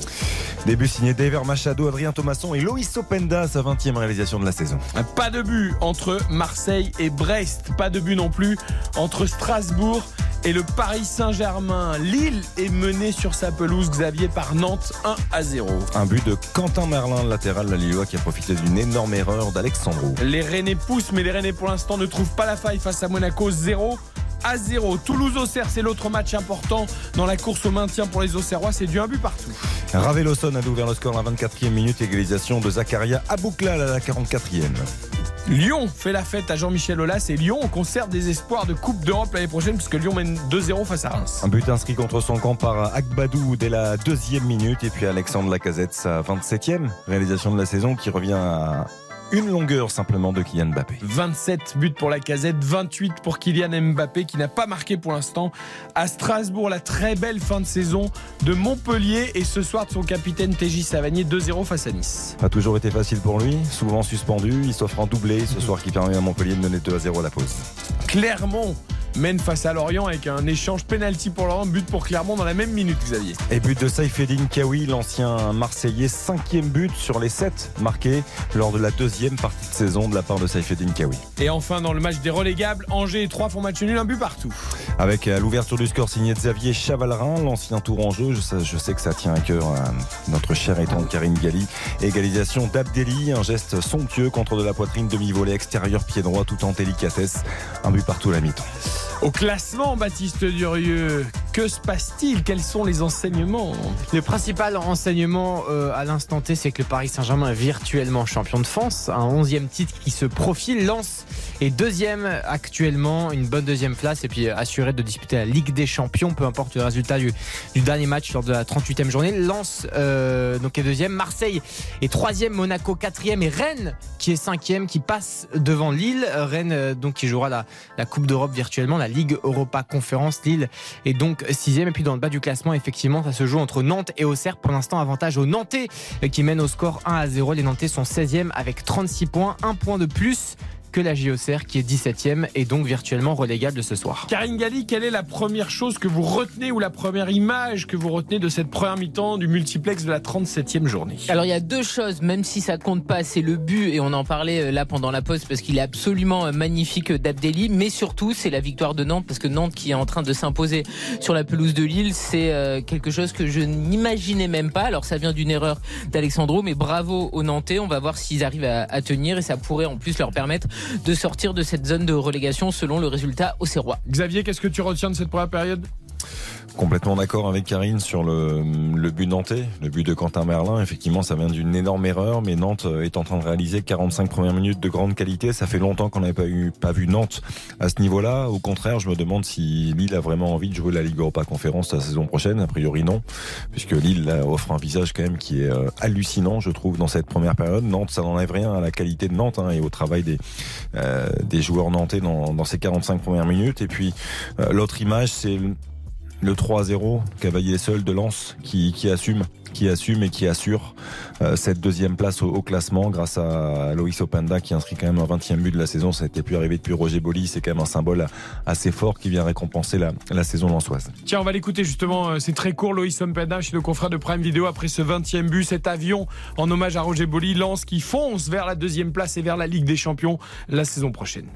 Début signé Daver Machado, Adrien Thomasson et Loïs Openda, sa 20e réalisation de la saison. Pas de but entre Marseille et Brest. Pas de but non plus entre Strasbourg et le Paris Saint-Germain. Lille est menée sur sa pelouse, Xavier, par Nantes 1 à 0. Un but de Quentin Merlin, le la qui a profité d'une énorme erreur d'Alexandro. Les Rennais poussent, mais les Rennais pour l'instant ne trouvent pas la faille face à Monaco 0 à 0. Toulouse-Auxerre, c'est l'autre match important dans la course au maintien pour les Auxerrois. C'est du un but partout. Raveloson avait ouvert le score à la 24e minute, égalisation de Zakaria Abouklal à la 44e. Lyon fait la fête à Jean-Michel Aulas et Lyon conserve des espoirs de Coupe d'Europe l'année prochaine puisque Lyon mène 2-0 face à Reims. Un but inscrit contre son camp par Agbadou dès la deuxième minute et puis Alexandre Lacazette sa 27e réalisation de la saison qui revient à une longueur simplement de Kylian Mbappé. 27 buts pour la casette, 28 pour Kylian Mbappé qui n'a pas marqué pour l'instant à Strasbourg. La très belle fin de saison de Montpellier et ce soir de son capitaine TJ Savanier 2-0 face à Nice. A toujours été facile pour lui, souvent suspendu, il s'offre un doublé ce soir qui permet à Montpellier de mener 2 à 0 à la pause. Clermont mène face à Lorient avec un échange penalty pour Lorient, but pour Clermont dans la même minute Xavier. Et but de Saifeddin Kawi, l'ancien Marseillais, cinquième but sur les 7 marqués lors de la deuxième partie de saison de la part de Saifeddin Kawi. Et enfin dans le match des relégables, Angers et 3 font match nul, un but partout. Avec à l'ouverture du score signé Xavier Chavalrin, l'ancien Tourangeau, je sais, je sais que ça tient à cœur à notre chère et tendre Karine Galli. Égalisation d'Abdelli, un geste somptueux contre de la poitrine demi-volée extérieur pied droit tout en délicatesse. Un but partout à la mi-temps. Au classement, Baptiste Durieux, que se passe-t-il? Quels sont les enseignements? Le principal enseignement euh, à l'instant T, c'est que le Paris Saint-Germain est virtuellement champion de France. Un 11e titre qui se profile. Lens est deuxième actuellement, une bonne deuxième place et puis assuré de disputer la Ligue des Champions, peu importe le résultat du, dernier match lors de la 38e journée. Lens euh, donc est deuxième, Marseille est troisième, Monaco quatrième et Rennes qui est cinquième, qui passe devant Lille. Rennes euh, donc qui jouera la, la Coupe d'Europe virtuellement, la Ligue Europa Conférence. Lille est donc sixième et puis dans le bas du classement, effectivement, ça se joue entre Nantes et Auxerre. Pour l'instant, avantage aux Nantais qui mènent au score 1 à 0. Les Nantais sont 16e avec 36 points, un point de plus que la JOCR qui est 17ème et donc virtuellement relégable ce soir. Karine Galli, quelle est la première chose que vous retenez ou la première image que vous retenez de cette première mi-temps du multiplex de la 37e journée? Alors il y a deux choses, même si ça compte pas, c'est le but et on en parlait euh, là pendant la pause parce qu'il est absolument euh, magnifique d'Abdelli, mais surtout c'est la victoire de Nantes parce que Nantes qui est en train de s'imposer sur la pelouse de Lille, c'est euh, quelque chose que je n'imaginais même pas. Alors ça vient d'une erreur d'Alexandro, mais bravo aux Nantais. On va voir s'ils arrivent à tenir et ça pourrait en plus leur permettre de sortir de cette zone de relégation selon le résultat au Serrois. Xavier, qu'est-ce que tu retiens de cette première période? Complètement d'accord avec Karine sur le, le, but nantais, le but de Quentin Merlin. Effectivement, ça vient d'une énorme erreur, mais Nantes est en train de réaliser 45 premières minutes de grande qualité. Ça fait longtemps qu'on n'avait pas, pas vu Nantes à ce niveau-là. Au contraire, je me demande si Lille a vraiment envie de jouer la Ligue Europa Conférence la saison prochaine. A priori, non, puisque Lille offre un visage quand même qui est euh, hallucinant, je trouve, dans cette première période. Nantes, ça n'enlève rien à la qualité de Nantes hein, et au travail des, euh, des joueurs nantais dans, dans ces 45 premières minutes. Et puis, euh, l'autre image, c'est le 3-0, cavalier seul de Lens qui, qui, assume, qui assume et qui assure euh, cette deuxième place au, au, classement grâce à Loïs Openda qui inscrit quand même un 20e but de la saison. Ça n'était plus arrivé depuis Roger Boli. C'est quand même un symbole assez fort qui vient récompenser la, la saison lançoise. Tiens, on va l'écouter justement. euh, C'est très court. Loïs Openda chez nos confrères de Prime Vidéo après ce 20e but, cet avion en hommage à Roger Boli. Lens qui fonce vers la deuxième place et vers la Ligue des Champions la saison prochaine.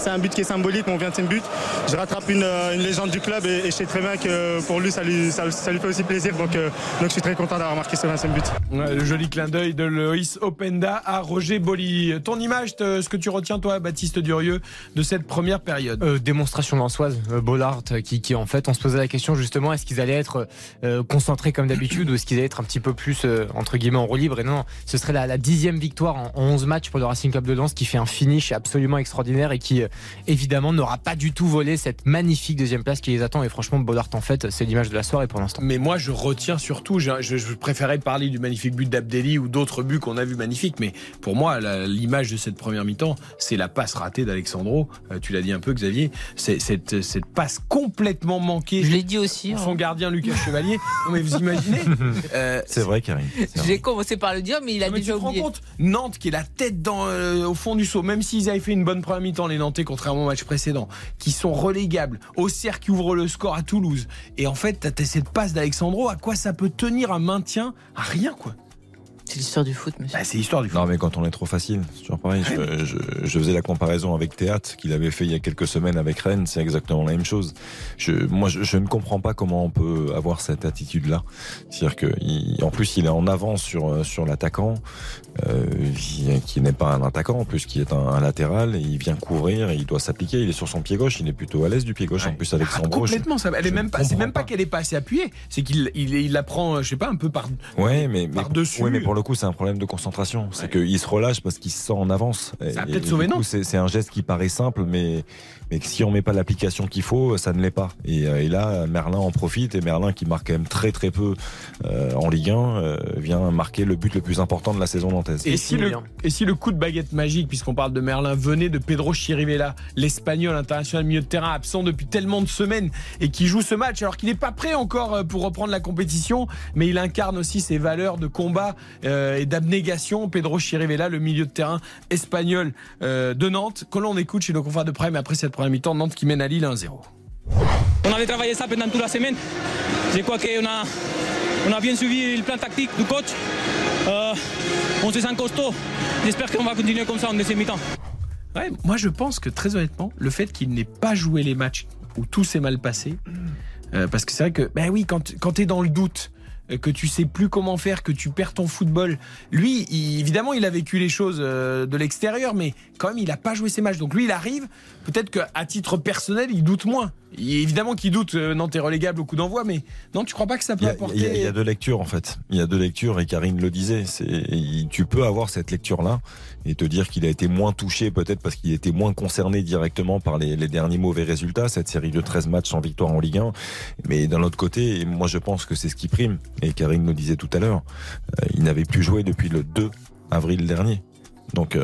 C'est un, but qui est symbolique, mon 20e but. Je rattrape une, une légende du club et, et, je sais très bien que pour lui, ça lui, ça, ça lui fait aussi plaisir. Donc, euh, donc je suis très content d'avoir marqué ce 20e but. Ouais, le joli clin d'œil de Loïs Openda à Roger Boli. Ton image, ce que tu retiens, toi, Baptiste Durieux, de cette première période? Euh, Démonstration lançoise, euh, Bollard, qui, qui, en fait, on se posait la question justement, est-ce qu'ils allaient être euh, concentrés comme d'habitude ou est-ce qu'ils allaient être un petit peu plus, euh, entre guillemets, en roue libre? Et non, ce serait la, la dixième victoire en, en 11 matchs pour le Racing Club de Lens qui fait un finish absolument extraordinaire et qui évidemment n'aura pas du tout volé cette magnifique deuxième place qui les attend et franchement Bollard en fait c'est l'image de la soirée pour l'instant. Mais moi je retiens surtout, je, préférais parler du magnifique but d'Abdelli ou d'autres buts qu'on a vu magnifiques, mais pour moi l'image de cette première mi-temps c'est la passe ratée d'Alexandro, euh, tu l'as dit un peu Xavier, c'est cette, cette passe complètement manquée. Je l'ai dit aussi. Son hein. gardien Lucas Chevalier, non mais vous imaginez euh, C'est vrai Karine. J'ai commencé par le dire mais il a non, mais déjà tu te rends compte Nantes qui est la tête dans, euh, au fond du saut, même s'ils avaient fait une bonne première mi-temps les Nantais contrairement au match précédent, qui sont relégables. Auxerre qui ouvre le score à Toulouse. Et en fait, t'as cette passe d'Alexandro, à quoi ça peut tenir un maintien? À rien, quoi. C'est l'histoire du foot, monsieur. Bah, c'est l'histoire du foot. Non, mais quand on est trop facile, c'est toujours pareil. Je, je, je, faisais la comparaison avec Théâtre qu'il avait fait il y a quelques semaines avec Rennes. C'est exactement la même chose. Je, moi, je, je, ne comprends pas comment on peut avoir cette attitude-là. C'est-à-dire que, il, en plus, il est en avance sur sur l'attaquant, euh, qui n'est pas un attaquant, en plus, qui est un, un, latéral. Et il vient couvrir. Et il doit s'appliquer. Il est sur son pied gauche. Il est plutôt à l'aise du pied gauche. Ouais. En plus, avec son ah, Complètement. Ça, elle est même pas. C'est même pas qu'elle est pas assez appuyée. C'est qu'il il, il, la prend, je sais pas, un peu par. Ouais, mais par mais, dessus. Ouais, mais pour le coup, c'est un problème de concentration. C'est ouais. qu'il se relâche parce qu'il se sent en avance. Ça a peut-être sauvé, non C'est un geste qui paraît simple, mais, mais si on met pas l'application qu'il faut, ça ne l'est pas. Et, et, là, Merlin en profite et Merlin qui marque quand même très très peu euh, en Ligue 1 euh, vient marquer le but le plus important de la saison nantaise. Et, si, le, et si le coup de baguette magique, puisqu'on parle de Merlin, venait de Pedro Chirivella, l'espagnol international milieu de terrain absent depuis tellement de semaines et qui joue ce match alors qu'il n'est pas prêt encore euh, pour reprendre la compétition, mais il incarne aussi ses valeurs de combat euh, et d'abnégation. Pedro Chirivella, le milieu de terrain espagnol euh, de Nantes, que l'on écoute chez nos confrères de Prime après cette première mi-temps, Nantes qui mène à Lille 1-0. On avait travaillé ça pendant toute la semaine. Je crois qu'on a, on a bien suivi le plan tactique du coach. Euh, on se sent costaud. J'espère qu'on va continuer comme ça en deuxième mi-temps. Ouais, moi je pense que très honnêtement, le fait qu'il n'ait pas joué les matchs où tout s'est mal passé, euh, parce que c'est vrai que, ben oui, quand, quand tu es dans le doute, que tu sais plus comment faire, que tu perds ton football. Lui, évidemment, il a vécu les choses euh, de l'extérieur, mais quand même, il n'a pas joué ses matchs. Donc lui, il arrive. Peut-être qu'à titre personnel, il doute moins. Il, évidemment qu'il doute. Euh, non, t'es relégable au coup d'envoi, mais non, tu crois pas que ça peut il y a, apporter Il y, a, il y, a deux lectures en fait. Il y a deux lectures et Karine le disait. C'est tu peux avoir cette lecture-là et te dire qu'il a été moins touché peut-être parce qu'il était moins concerné directement par les, les, derniers mauvais résultats, cette série de 13 matchs sans victoire en Ligue 1. Mais d'un autre côté, moi je pense que c'est ce qui prime. Et Karine le disait tout à l'heure, euh, il n'avait plus joué depuis le 2 avril dernier. Donc euh,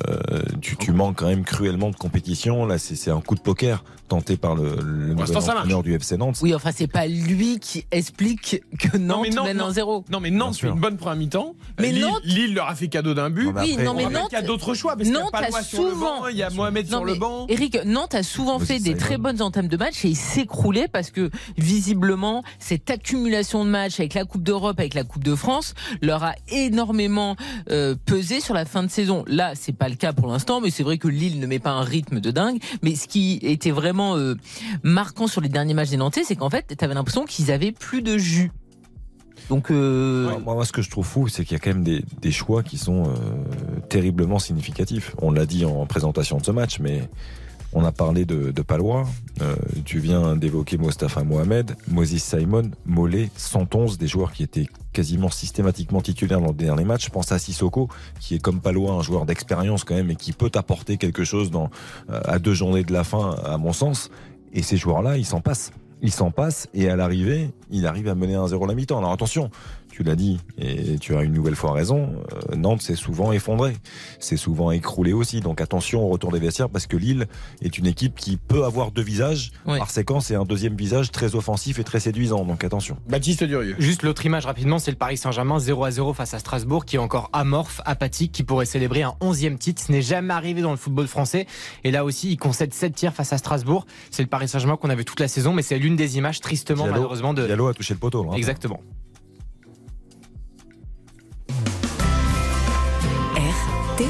tu, tu manques quand même cruellement de compétition. Là, c'est c'est un coup de poker tenté par le, le nouvel entraîneur du FC Nantes. Oui, enfin, c'est pas lui qui explique que Nantes mais non, mène non. en zéro. Non, mais Nantes fait une bonne première mi-temps. Mais Lille, Nantes- Lille leur a fait cadeau d'un but. Non, mais Oui, non, on mais Nantes. qu'il y a d'autres choix parce qu'il y a Nantes pas a souvent- banc, il y a Mohamed Non, sur le banc. Eric, Nantes a souvent fait des très bonnes entames de match et il s'écroulait parce que visiblement cette accumulation de matchs avec la Coupe d'Europe, avec la Coupe de France, leur a énormément euh, pesé sur la fin de saison. Là, c'est pas le cas pour l'instant, mais c'est vrai que Lille ne met pas un rythme de dingue. Mais ce qui était vraiment euh, marquant sur les derniers matchs des Nantais, c'est qu'en fait, tu avais l'impression qu'ils avaient plus de jus. Donc, euh, Moi, ce que je trouve fou, c'est qu'il y a quand même des, des choix qui sont euh, terriblement significatifs. On l'a dit en présentation de ce match, mais on a parlé de, de Palois. Euh, tu viens d'évoquer Mostafa Mohamed, Moses Simon, Mollet, 111, des joueurs qui étaient quasiment systématiquement titulaires dans le dernier match. Je pense à Sissoko, qui est comme Palois un joueur d'expérience quand même et qui peut apporter quelque chose dans, euh, à deux journées de la fin, à mon sens. Et ces joueurs-là, ils s'en passent. Ils s'en passent et à l'arrivée, il arrive à mener 1-0 la mi-temps. Alors attention, tu l'as dit et tu as une nouvelle fois raison. euh, Nantes s'est souvent effondré, c'est souvent écroulé aussi. Donc attention au retour des vestiaires parce que Lille est une équipe qui peut avoir deux visages par séquence et un deuxième visage très offensif et très séduisant. Donc attention. Baptiste Durieux. Juste l'autre image rapidement, c'est le Paris Saint-Germain 0 à 0 face à Strasbourg qui est encore amorphe, apathique, qui pourrait célébrer un 11e titre. Ce n'est jamais arrivé dans le football français. Et là aussi, il concède 7 tirs face à Strasbourg. C'est le Paris Saint-Germain qu'on a vu toute la saison, mais c'est l'une des images tristement Diallo- malheureusement de. Diallo a touché le poteau. là. Exactement. RTL.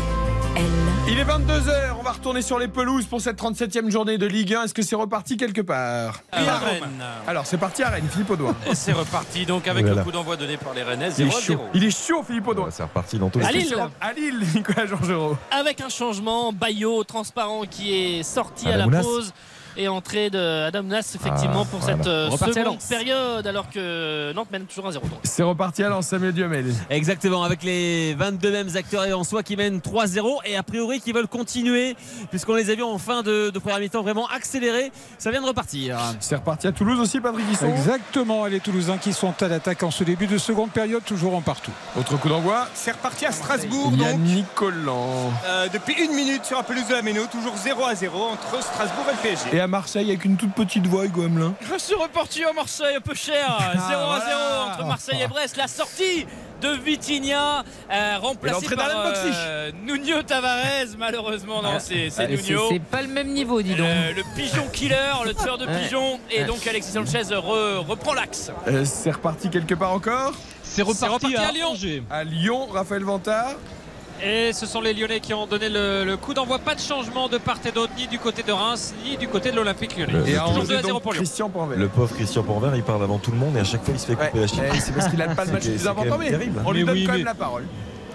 Il est 22h, on va retourner sur les pelouses pour cette 37e journée de Ligue 1. Est-ce que c'est reparti quelque part À Rennes. Alors c'est parti à Rennes, Philippe Audouin. Et c'est reparti donc avec Oh le coup d'envoi donné par les Rennais Il est 0 chaud, il est chaud Philippe Audouin. C'est reparti dans tous les À Lille. À Lille, Nicolas Georgerot. avec un changement, Bayo transparent qui est sorti à Adam la pause et entrée de Adam Nas effectivement Ah, pour voilà. cette euh, seconde période alors que Nantes mène toujours 1-0 donc. C'est reparti à Lens, Samuel Duhamel. Exactement, avec les 22 mêmes acteurs et en soi qui mènent 3-0 et a priori qui veulent continuer puisqu'on les a vus en fin de, de première mi-temps vraiment accélérer. Ça vient de repartir. C'est reparti à Toulouse aussi, Patrick Hisson. Exactement, les Toulousains qui sont à l'attaque en ce début de seconde période, toujours en partout. Autre coup d'envoi. C'est reparti à Strasbourg donc. Yannick Collant. Euh, depuis une minute sur la pelouse de la Méno, toujours 0 à 0 entre Strasbourg et le PSG. Et à Marseille, avec une toute petite voix, Hugo Hamelin. C'est reparti à Marseille, un peu cher. 0 à 0 voilà. entre Marseille et Brest. La sortie de Vitinha, euh, remplacé par euh, Nuno Tavares. Malheureusement, non, c'est c'est euh, c'est Nuno. c'est pas le même niveau, dis donc. Le, le pigeon killer, le tueur de pigeons. Et donc Alexis Sanchez re- reprend l'axe. Euh, c'est reparti quelque part encore. C'est reparti, reparti à à, Lyon. Angers. À Lyon, Raphaël Vantard. Et ce sont les Lyonnais qui ont donné le, le coup d'envoi. Pas de changement de part et d'autre, ni du côté de Reims, ni du côté de l'Olympique lyonnais. Le- Et toujours Angers, 2 à 0 donc, pour Lyon. Christian Panvel. Le pauvre Christian Porvert, il parle avant tout le monde et à chaque fois il se fait couper Ouais, la chine. eh, c'est parce qu'il a pas le match le plus important, mais terrible. on lui Mais donne oui, quand même la parole.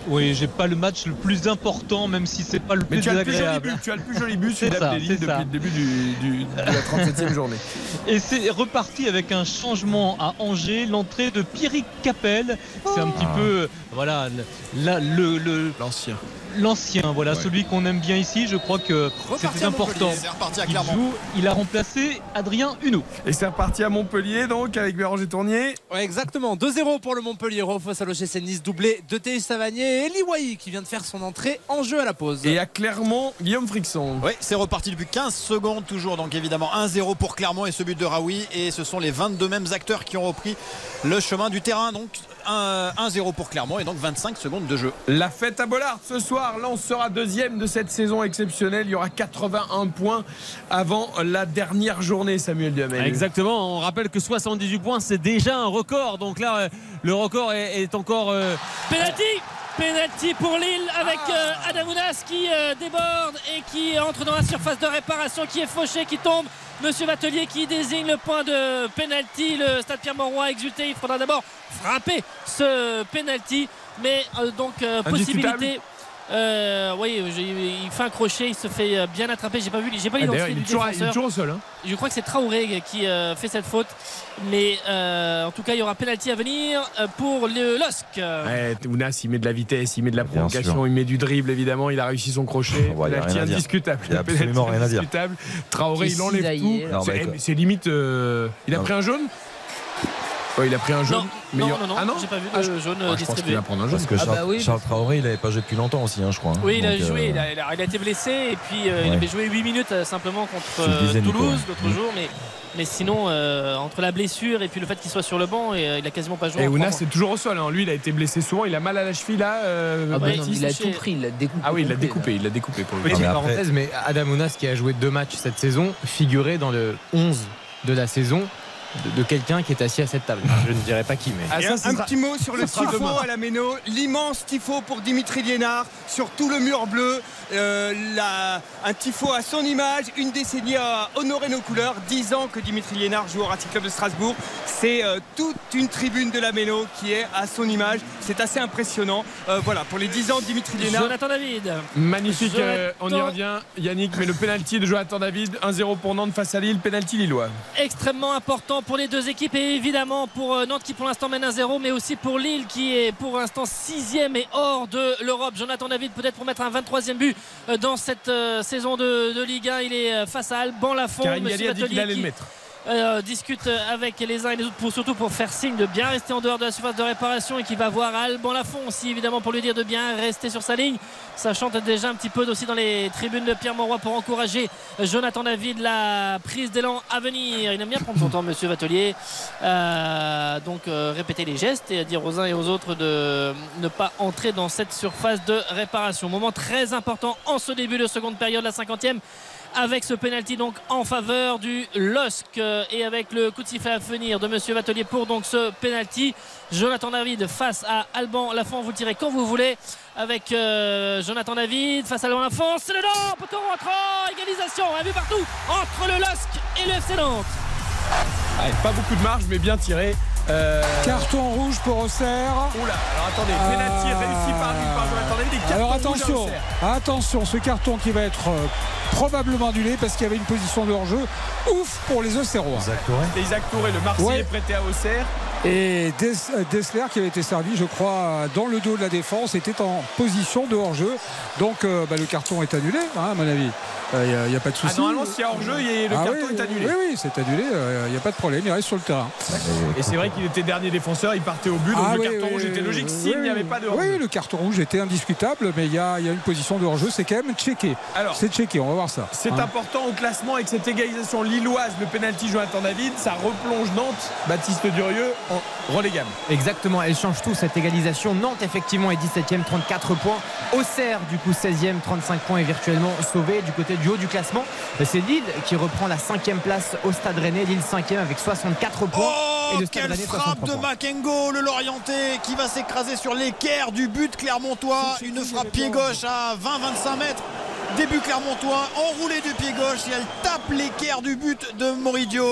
Oui, j'ai pas le match le plus important, même si c'est pas le Mais plus tu as le plus joli but, tu as le plus joli but, C'est ça, depuis ça. le début du, du- de la 37e journée. Et c'est reparti avec un changement à Angers, l'entrée de Pierrick Capel. C'est un petit Ah. peu, euh, voilà, le- la- le- le- L'ancien. voilà, celui qu'on aime bien ici. Je crois que c'est Reparti très à important. À Il, joue, il a remplacé Adrien Huneau. Et c'est reparti à Montpellier, donc, avec Béranger Tournier. Ouais, exactement. 2-0 pour le Montpellier face à l'OGC Nice, doublé de Théus Savanier et Liwaï qui vient de faire son entrée en jeu à la pause. Et à Clermont, Guillaume Frixon. Oui, c'est reparti depuis 15 secondes toujours. Donc évidemment 1-0 pour Clermont et ce but de Raoui. Et ce sont les 22 mêmes acteurs qui ont repris le chemin du terrain. Donc 1 1-0 pour Clermont et donc 25 secondes de jeu. La fête à Bollard ce soir. Lens sera deuxième de cette saison exceptionnelle. Il y aura 81 points avant la dernière journée, Samuel Duhamel. Exactement, on rappelle que 78 points c'est déjà un record. Donc là, euh, le record est, est encore. euh, Penalty Penalty pour Lille avec euh, Adamounas qui euh, déborde et qui entre dans la surface de réparation, qui est fauché, qui tombe. Monsieur Vatelier qui désigne le point de penalty. Le Stade Pierre-Mauroy a exulté. Il faudra d'abord frapper ce penalty. Mais euh, donc euh, Indiscutable. possibilité. Euh, oui, il fait un crochet, il se fait euh, bien attraper. J'ai pas vu, j'ai pas Ah, l'identité il est du toujours, il est défenseur. toujours au sol. hein. Je crois que c'est Traoré qui euh, fait cette faute. Mais euh, en tout cas, il y aura penalty à venir pour le LOSC. Ouais, Ounas, il met de la vitesse, il met de la provocation, il met du dribble évidemment. Il a réussi son crochet. Ouais, il Penalty indiscutable. Il a absolument rien à dire. indiscutable. Traoré, il enlève tout. C'est limite. euh, il a Non. pris un jaune? Ouais, il a pris un jaune. Non, mais non, il non, non, ah non j'ai pas vu de Ah, jaune Ah, je pense qu'il va prendre un jaune. Parce que Ah Charles, bah oui. Charles Traoré, il n'avait pas joué depuis longtemps aussi, hein, je crois. hein. Oui, il a Donc, joué, euh, il, a, il a- il a été blessé et puis euh, il avait joué 8 minutes euh, simplement contre Toulouse l'autre Mm. jour, mais, mais sinon, euh, entre la blessure et puis le fait qu'il soit sur le banc, et, euh, il a quasiment pas joué. Et Ounas c'est toujours au sol. hein. Lui, il a été blessé souvent. Il a mal à la cheville là. euh, Ah bah non, Baptiste. il a tout pris, il l'a découpé. Ah oui, il l'a découpé. Il l'a découpé pour le Petite coup. mais après- parenthèse, mais Adam Ounas qui a joué deux matchs cette saison figurait dans le 11 de la saison de, de quelqu'un qui est assis à cette table. Je ne dirais pas qui, mais. Ah, ça, un, ce un sera- petit mot sur le tifo à la Méno, l'immense tifo pour Dimitri Liénard sur tout le mur bleu, Euh, la- un tifo à son image, une décennie à honorer nos couleurs, 10 ans que Dimitri Liénard joue au Racing Club de Strasbourg, c'est euh, toute une tribune de la Méno qui est à son image, c'est assez impressionnant. Euh, voilà, pour les 10 ans de Dimitri Liénard. Jonathan David. Magnifique, euh, on y Jonathan. revient. Yannick, mais le penalty de Jonathan David, 1-0 pour Nantes face à Lille, penalty lillois. extrêmement important pour les deux équipes et évidemment pour euh, Nantes qui pour l'instant mène 1-0 mais aussi pour Lille qui est pour l'instant sixième et hors de l'Europe Jonathan David peut-être pour mettre un 23e but euh, dans cette euh, saison de, de Ligue 1 il est face à Alban Lafont Karim Galli a dit qu'il allait le mettre. Euh, discute avec les uns et les autres pour surtout pour faire signe de bien rester en dehors de la surface de réparation et qui va voir Alban Lafont aussi évidemment pour lui dire de bien rester sur sa ligne. Ça chante déjà un petit peu aussi dans les tribunes de Pierre Mauroy pour encourager Jonathan David la prise d'élan à venir. Il aime bien prendre son temps monsieur Vatelier. Euh, donc euh, répéter les gestes et à dire aux uns et aux autres de ne pas entrer dans cette surface de réparation. Moment très important en ce début de seconde période la 50e avec ce penalty donc en faveur du LOSC euh, et avec le coup de sifflet à venir de Monsieur Vatelier pour donc ce penalty. Jonathan David face à Alban Lafont, vous tirez quand vous voulez avec euh, Jonathan David face à Alban Lafont, c'est le Nantes, poteau rentrant, égalisation, on a vu partout entre le LOSC et le FC Nantes. Ouais, pas beaucoup de marge, mais bien tiré. Euh, Carton rouge pour Auxerre. Oula, alors attendez, penalty réussi par lui, par Jonathan David. et carton Alors rouge à attention, attention, ce carton qui va être euh, probablement annulé parce qu'il y avait une position de hors-jeu. Ouf pour les Auxerrois. Et Isaac Touré, le Marseillais Ouais. prêté à Auxerre. Et Des- euh, Dessler qui avait été servi, je crois, dans le dos de la défense, était en position de hors-jeu. Donc euh, bah, le carton est annulé, hein, à mon avis. Il n'y a, pas de Ah, souci. normalement, s'il y a hors-jeu, il y a- le Ah carton oui, est annulé. Oui, oui, c'est annulé. Il n'y a pas de problème. Il reste sur le terrain. Et c'est vrai qu'il était dernier défenseur, il partait au but, donc Ah le oui, carton oui, rouge oui, était logique oui, s'il oui, n'y avait pas de Oui, le carton rouge était indiscutable, mais il y a, il y a une position de hors-jeu, c'est quand même checké. Alors, c'est checké, on va voir ça. C'est Hein. important au classement avec cette égalisation lilloise, le penalty Jonathan David, ça replonge Nantes, Baptiste Durieux en relégable. Exactement, elle change tout cette égalisation. Nantes effectivement est 17ème, 34 points. Auxerre du coup 16ème, 35 points est virtuellement sauvé du côté du haut du classement. C'est Lille qui reprend la 5ème place au Stade Rennais. Lille 5ème avec 64 points. Oh, et le Stade frappe 63 de. Makengo, le Lorientais, qui va s'écraser sur l'équerre du but clermontois. Une frappe pied gauche à 20-25 mètres. Début clermontois, enroulé du pied gauche et elle tape l'équerre du but de Moridio.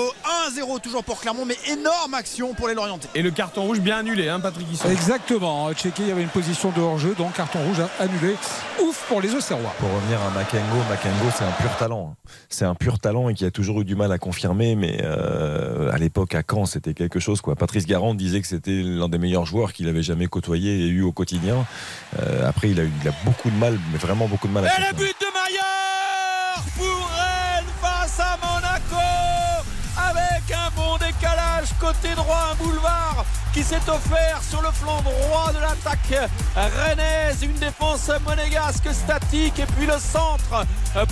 1-0 toujours pour Clermont, mais énorme action pour les Lorientais. Et le carton rouge bien annulé, hein, Patrick Hisson. Exactement, checké, il y avait une position de hors-jeu, donc carton rouge annulé. Ouf pour les Auxerrois. Pour revenir à Makengo, Makengo c'est un pur talent. hein. C'est un pur talent et qui a toujours eu du mal à confirmer, mais euh, à l'époque à Caen c'était quelque chose. Quoi. Patrice Garand disait que c'était l'un des meilleurs joueurs qu'il avait jamais côtoyé et eu au quotidien. Euh, après il a, eu, il a beaucoup de mal, mais vraiment beaucoup de mal à Et le but de Maillard pour Rennes face à Monaco avec un bon décalage côté droit, un boulevard qui s'est offert sur le flanc droit de l'attaque rennaise. Une défense monégasque statique et puis le centre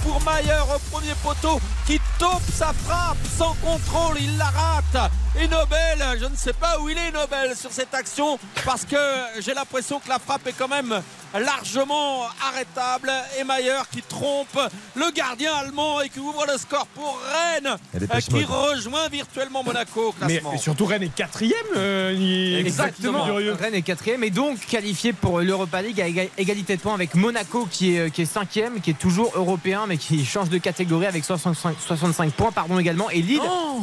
pour Maillard au premier poteau qui taupe sa frappe sans contrôle. Il la rate. Et Nobel, je ne sais pas où il est Nobel sur cette action parce que j'ai l'impression que la frappe est quand même largement arrêtable. Et Maillard qui trompe le gardien allemand et qui ouvre le score pour Rennes qui rejoint virtuellement Monaco au Mais classement. et surtout Rennes est quatrième. euh, Exactement. Durieux. Rennes est quatrième et donc qualifié pour l'Europa League à éga- égalité de points avec Monaco qui est, qui est cinquième, qui est toujours européen mais qui change de catégorie avec 65, 65 points pardon également. Et Lille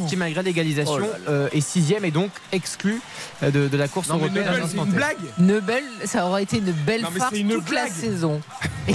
qui malgré l'égalisation Oh euh, est sixième et donc exclu euh, de, de la course Non, européenne. C'est une blague. Nebel, ça aurait été une belle Non, farce une toute la saison.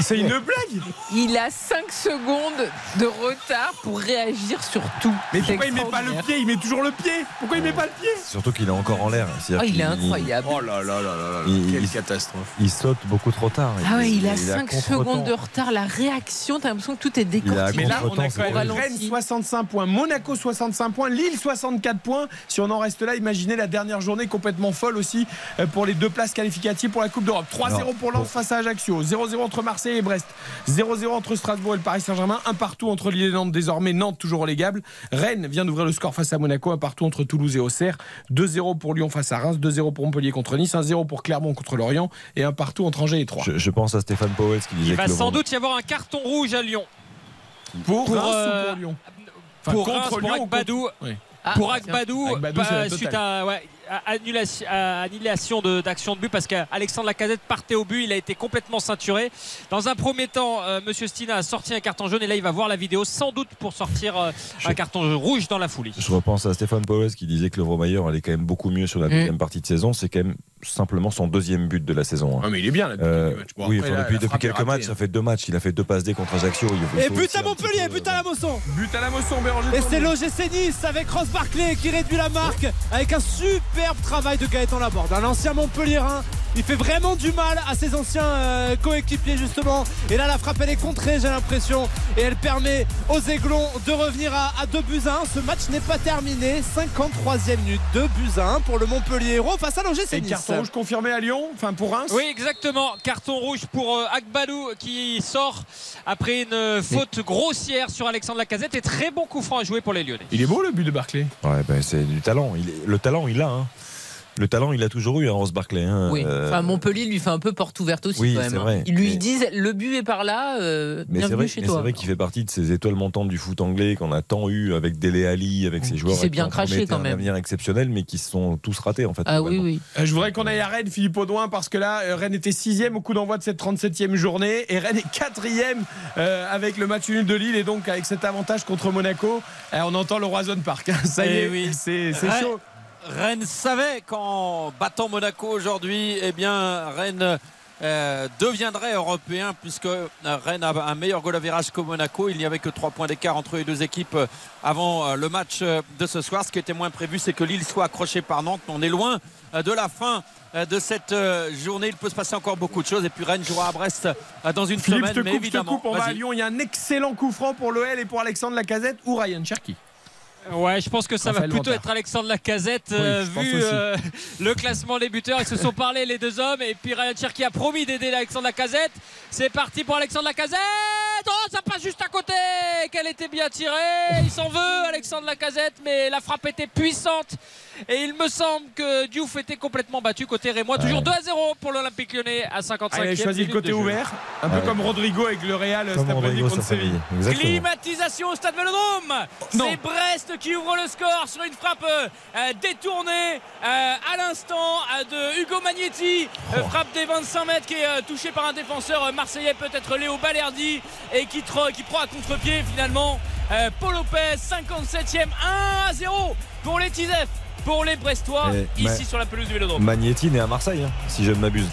C'est une blague. Il a 5 secondes de retard pour réagir sur tout. Mais pourquoi il met pas le pied? Il met toujours le pied. Pourquoi il met pas le pied? Surtout qu'il est encore en l'air. Oh, il est incroyable. Oh là là là là là Il- Quelle il- catastrophe Il saute beaucoup trop tard. Ah ouais, il a est à 5 contre-temps. secondes de retard. La réaction, t'as l'impression que tout est Il décortiqué. Mais là, on a quand même. Rennes 65 points, Monaco 65 points, Lille 64 points. Si on en reste là, imaginez la dernière journée complètement folle aussi euh, pour les deux places qualificatives pour la Coupe d'Europe. 3-0 Alors, pour Lens bon. face à Ajaccio, 0-0 entre Marseille et Brest, 0-0 entre Strasbourg et le Paris Saint-Germain, un partout entre Lille et Nantes désormais, Nantes toujours relégable. Rennes vient d'ouvrir le score face à Monaco, un partout entre Toulouse et Auxerre, 2-0 pour Lyon face à Reims, 2-0 pour Montpellier contre Nice, 1-0 pour Clermont contre Lorient et un partout entre Angers et Troyes. Je, je pense à Stéphane Powell qui disait Il va que sans doute y avoir un carton rouge à Lyon. Pour, Pour, Reims euh, ou pour Lyon? Enfin, pour contre Reims, pour Lyon ou Agbadou. contre- Oui. Ah, pour tiens. Agbadou, Agbadou, pas- c'est la suite à, ouais, à annulation, d'action de, but parce qu'Alexandre Lacazette partait au but, il a été complètement ceinturé. Dans un premier temps, euh, Monsieur Stina a sorti un carton jaune et là il va voir la vidéo sans doute pour sortir euh, un carton rouge dans la foulée. Je repense à Stéphane Powell qui disait que le allait quand même beaucoup mieux sur la Mm. deuxième partie de saison. C'est quand même simplement son deuxième but de la saison. hein. Ah, mais il est bien là, depuis Euh, quelques matchs. Bon, oui, après, enfin, là, depuis, la depuis frappe est quelques matchs, hein. ça fait deux matchs. Il a fait deux passes D contre Ajaccio. Il Et but à petit Montpellier, peu, but à la Mosson. But à la Mosson, Béranger Et c'est l'OGC Nice avec Ross Barclay qui réduit la marque avec un superbe travail de Gaëtan Laborde. Un ancien Montpellierin. Il fait vraiment du mal à ses anciens euh, coéquipiers justement. Et là la frappe elle est contrée j'ai l'impression. Et elle permet aux Aiglons de revenir à, à 2 buts à 1. Ce match n'est pas terminé. 53e minute 2 buts à 1 pour le Montpellier Héros face à l'OGC Nice. Carton rouge confirmé à Lyon, enfin pour Reims. Oui, exactement. Carton rouge pour euh, Agbadou qui sort après une euh, faute grossière sur Alexandre Lacazette et très bon coup franc à jouer pour les Lyonnais. Il est beau le but de Barclay. Ouais, ben, c'est du talent. Il est- le talent, il a. hein. Le talent, il a toujours eu, hein, Ross Barclay. hein. Oui. Euh, Enfin, Montpellier lui fait un peu porte ouverte aussi Oui, quand même. c'est hein. vrai. Ils lui Mais- disent le but est par là, euh, mais c'est bienvenue vrai, chez mais c'est toi. vrai qu'il fait partie de ces étoiles montantes du foot anglais qu'on a tant eu avec Dele Ali, avec ces joueurs s'est qui bien ont craché quand un même. avenir exceptionnel, mais qui se sont tous ratés en fait. Ah oui, oui. Euh, je voudrais qu'on aille à Rennes, Philippe Audouin, parce que là, Rennes était sixième au coup d'envoi de cette 37e journée, et Rennes est quatrième euh, avec le match nul de Lille, et donc avec cet avantage contre Monaco. Euh, on entend le Roison Park. hein. Ça y Eh est, oui. c'est c'est chaud. Rennes savait qu'en battant Monaco aujourd'hui, eh bien Rennes euh, deviendrait européen puisque Rennes a un meilleur goal à virage que Monaco. Il n'y avait que 3 points d'écart entre les deux équipes euh, avant euh, le match de ce soir. Ce qui était moins prévu, c'est que Lille soit accroché par Nantes. Mais on est loin de la fin de cette journée. Il peut se passer encore beaucoup de choses. Et puis Rennes jouera à Brest dans une Philippe, semaine. je te mais coupe, je te évidemment, coupe, on va à vas-y. Lyon. Il y a un excellent coup franc pour l'OL et pour Alexandre Lacazette ou Ryan Cherky. Ouais, je pense que ça Raphaël va plutôt Vantard. être Alexandre Lacazette, Oui, euh, vu euh, le classement des buteurs. Ils se sont parlé les deux hommes et puis Ryan Cherky a promis d'aider Alexandre Lacazette. C'est parti pour Alexandre Lacazette. Oh, ça passe juste à côté. Qu'elle était bien tirée. Il s'en veut, Alexandre Lacazette, mais la frappe était puissante. Et il me semble que Diouf était complètement battu côté Rémois. Toujours 2 à 0 pour l'Olympique lyonnais à 55 Ah, il a choisi le côté ouvert, un peu Ouais. comme Rodrigo avec le Real cet après-midi contre Séville. Climatisation au stade Vélodrome. C'est Brest qui ouvre le score sur une frappe euh, détournée euh, à l'instant euh, de Hugo Magnetti. Euh, frappe des 25 mètres qui est euh, touchée par un défenseur euh, marseillais, peut-être Léo Balerdi, et qui, prend à contre-pied finalement euh, Paul Lopez, 57e, 1 à 0 pour les Tizef. Pour les Brestois, Et ici sur la pelouse du Vélodrome. Magnetti né à Marseille, hein, si je ne m'abuse.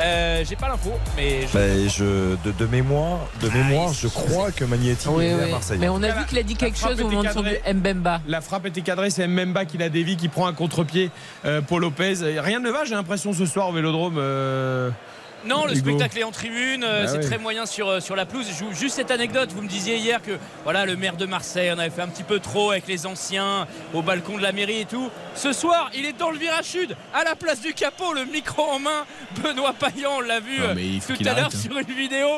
Euh, J'ai pas l'info, mais je- Bah, je, de, de mémoire, de mémoire, je crois que Magnetti Oui, est né à. Marseille. Mais on a vu qu'il a dit quelque chose au moment de son Mbemba. La frappe était cadrée, c'est Mbemba qui la dévie, qui prend un contre-pied euh, pour Lopez. Rien ne va, j'ai l'impression, ce soir au Vélodrome. euh, Non, le Hugo. spectacle est en tribune, euh, Bah c'est ouais. très moyen sur, euh, sur la pelouse. Je joue juste cette anecdote, vous me disiez hier que voilà, le maire de Marseille en avait fait un petit peu trop avec les anciens au balcon de la mairie et tout. Ce soir, il est dans le virage sud, à la place du capot, le micro en main. Benoît Payan, on l'a vu Non, euh, tout à l'heure hein. sur une vidéo.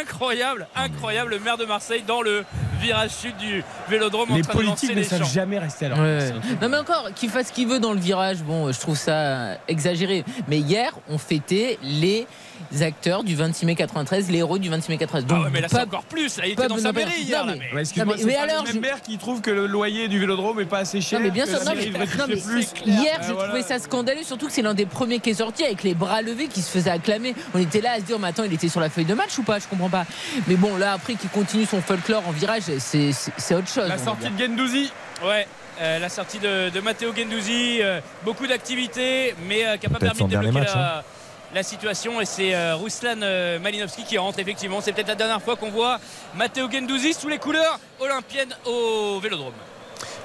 Incroyable, incroyable, le maire de Marseille dans le virage sud du vélodrome en Les train de lancer politiques ne les savent jamais rester à leur Ouais. truc. Non mais encore, qu'il fasse ce qu'il veut dans le virage, bon, je trouve ça exagéré. Mais hier, on fêtait les acteurs du 26 mai 93, les héros du 26 mai 93. Ah Donc, ouais, mais là c'est encore plus, là, il était dans sa mairie hier. Non, là, mais- mais- Excuse-moi, c'est alors, le je- même maire qui trouve que le loyer du Vélodrome est pas assez cher. Non mais bien sûr, non, mais, non, plus. hier Ah, voilà. trouvé ça scandaleux, surtout que c'est l'un des premiers qui est sorti avec les bras levés qui se faisait acclamer. On était là à se dire, mais attends, il était sur la feuille de match ou pas? Je comprends pas. Mais bon, là après qu'il continue son folklore en virage, c'est autre chose. La sortie de Gendouzi. Ouais. euh, la sortie de, de Matteo Gendouzi, euh, beaucoup d'activités, mais euh, qui n'a pas permis de débloquer match, la, la situation et c'est euh, Ruslan euh, Malinowski qui rentre effectivement. C'est peut-être la dernière fois qu'on voit Matteo Gendouzi sous les couleurs olympiennes au Vélodrome.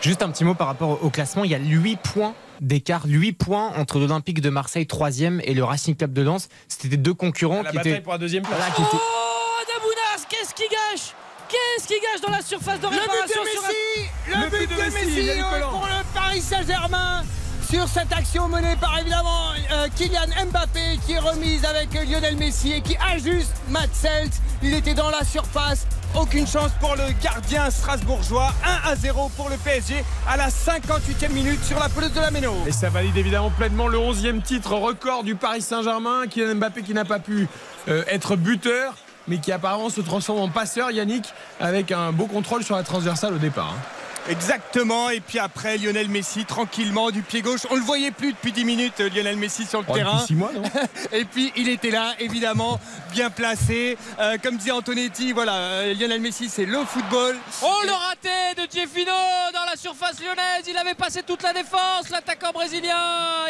Juste un petit mot par rapport au classement. Il y a 8 points d'écart, 8 points entre l'Olympique de Marseille 3e et le Racing Club de Lens. C'était des deux concurrents La qui étaient. pour la deuxième place. Voilà, qui étaient- Oh, Damounas, qu'est-ce qui gâche? Qu'est-ce qui gâche dans la surface de Le but réparation de sur Messi Le, Le but, de Messi, euh, pour le Paris Saint-Germain sur cette action menée par évidemment euh, Kylian Mbappé qui est remise avec euh, Lionel Messi et qui ajuste Matt Selt. Il était dans la surface. Aucune chance pour le gardien strasbourgeois. 1 à 0 pour le PSG à la 58e minute sur la pelouse de la Méno. Et ça valide évidemment pleinement le 11e titre record du Paris Saint-Germain. Kylian Mbappé qui n'a pas pu euh, être buteur, mais qui apparemment se transforme en passeur, Yannick, avec un beau contrôle sur la transversale au départ. hein. Exactement. Et puis après, Lionel Messi, tranquillement, du pied gauche. On le voyait plus depuis 10 minutes, euh, Lionel Messi sur le Oh, depuis terrain. six mois, non Et puis il était là, évidemment, bien placé. Euh, comme disait Antonetti, voilà, euh, Lionel Messi, c'est le football. Oh le raté de Tiefino dans la surface lyonnaise. Il avait passé toute la défense, l'attaquant brésilien.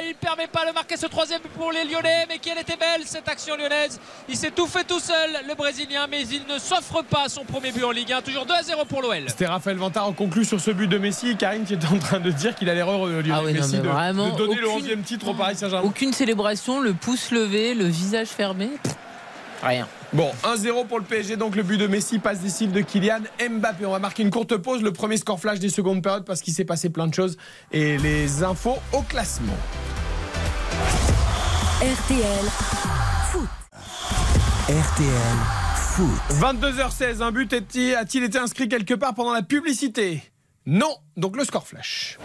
Il ne permet pas de marquer ce troisième but pour les Lyonnais. Mais quelle était belle cette action lyonnaise. Il s'est tout fait tout seul, le Brésilien. Mais il ne s'offre pas son premier but en Ligue 1. Toujours 2 à 0 pour l'OL. C'était Raphaël Vantard en conclut sur ce but de Messi Karine qui était en train de dire qu'il a l'erreur Lionel Ah oui, Messi de, vraiment, de donner le aucune- 11e titre au Paris Saint-Germain. Aucune célébration, le pouce levé, le visage fermé. Rien. Bon, 1-0 pour le PSG, donc le but de Messi passe décisive de Kylian Mbappé. On va marquer une courte pause, le premier score flash des secondes périodes parce qu'il s'est passé plein de choses et les infos au classement. RTL Foot. RTL Foot. 22h16, un but a-t-il été inscrit quelque part pendant la publicité? Non, donc le score flash.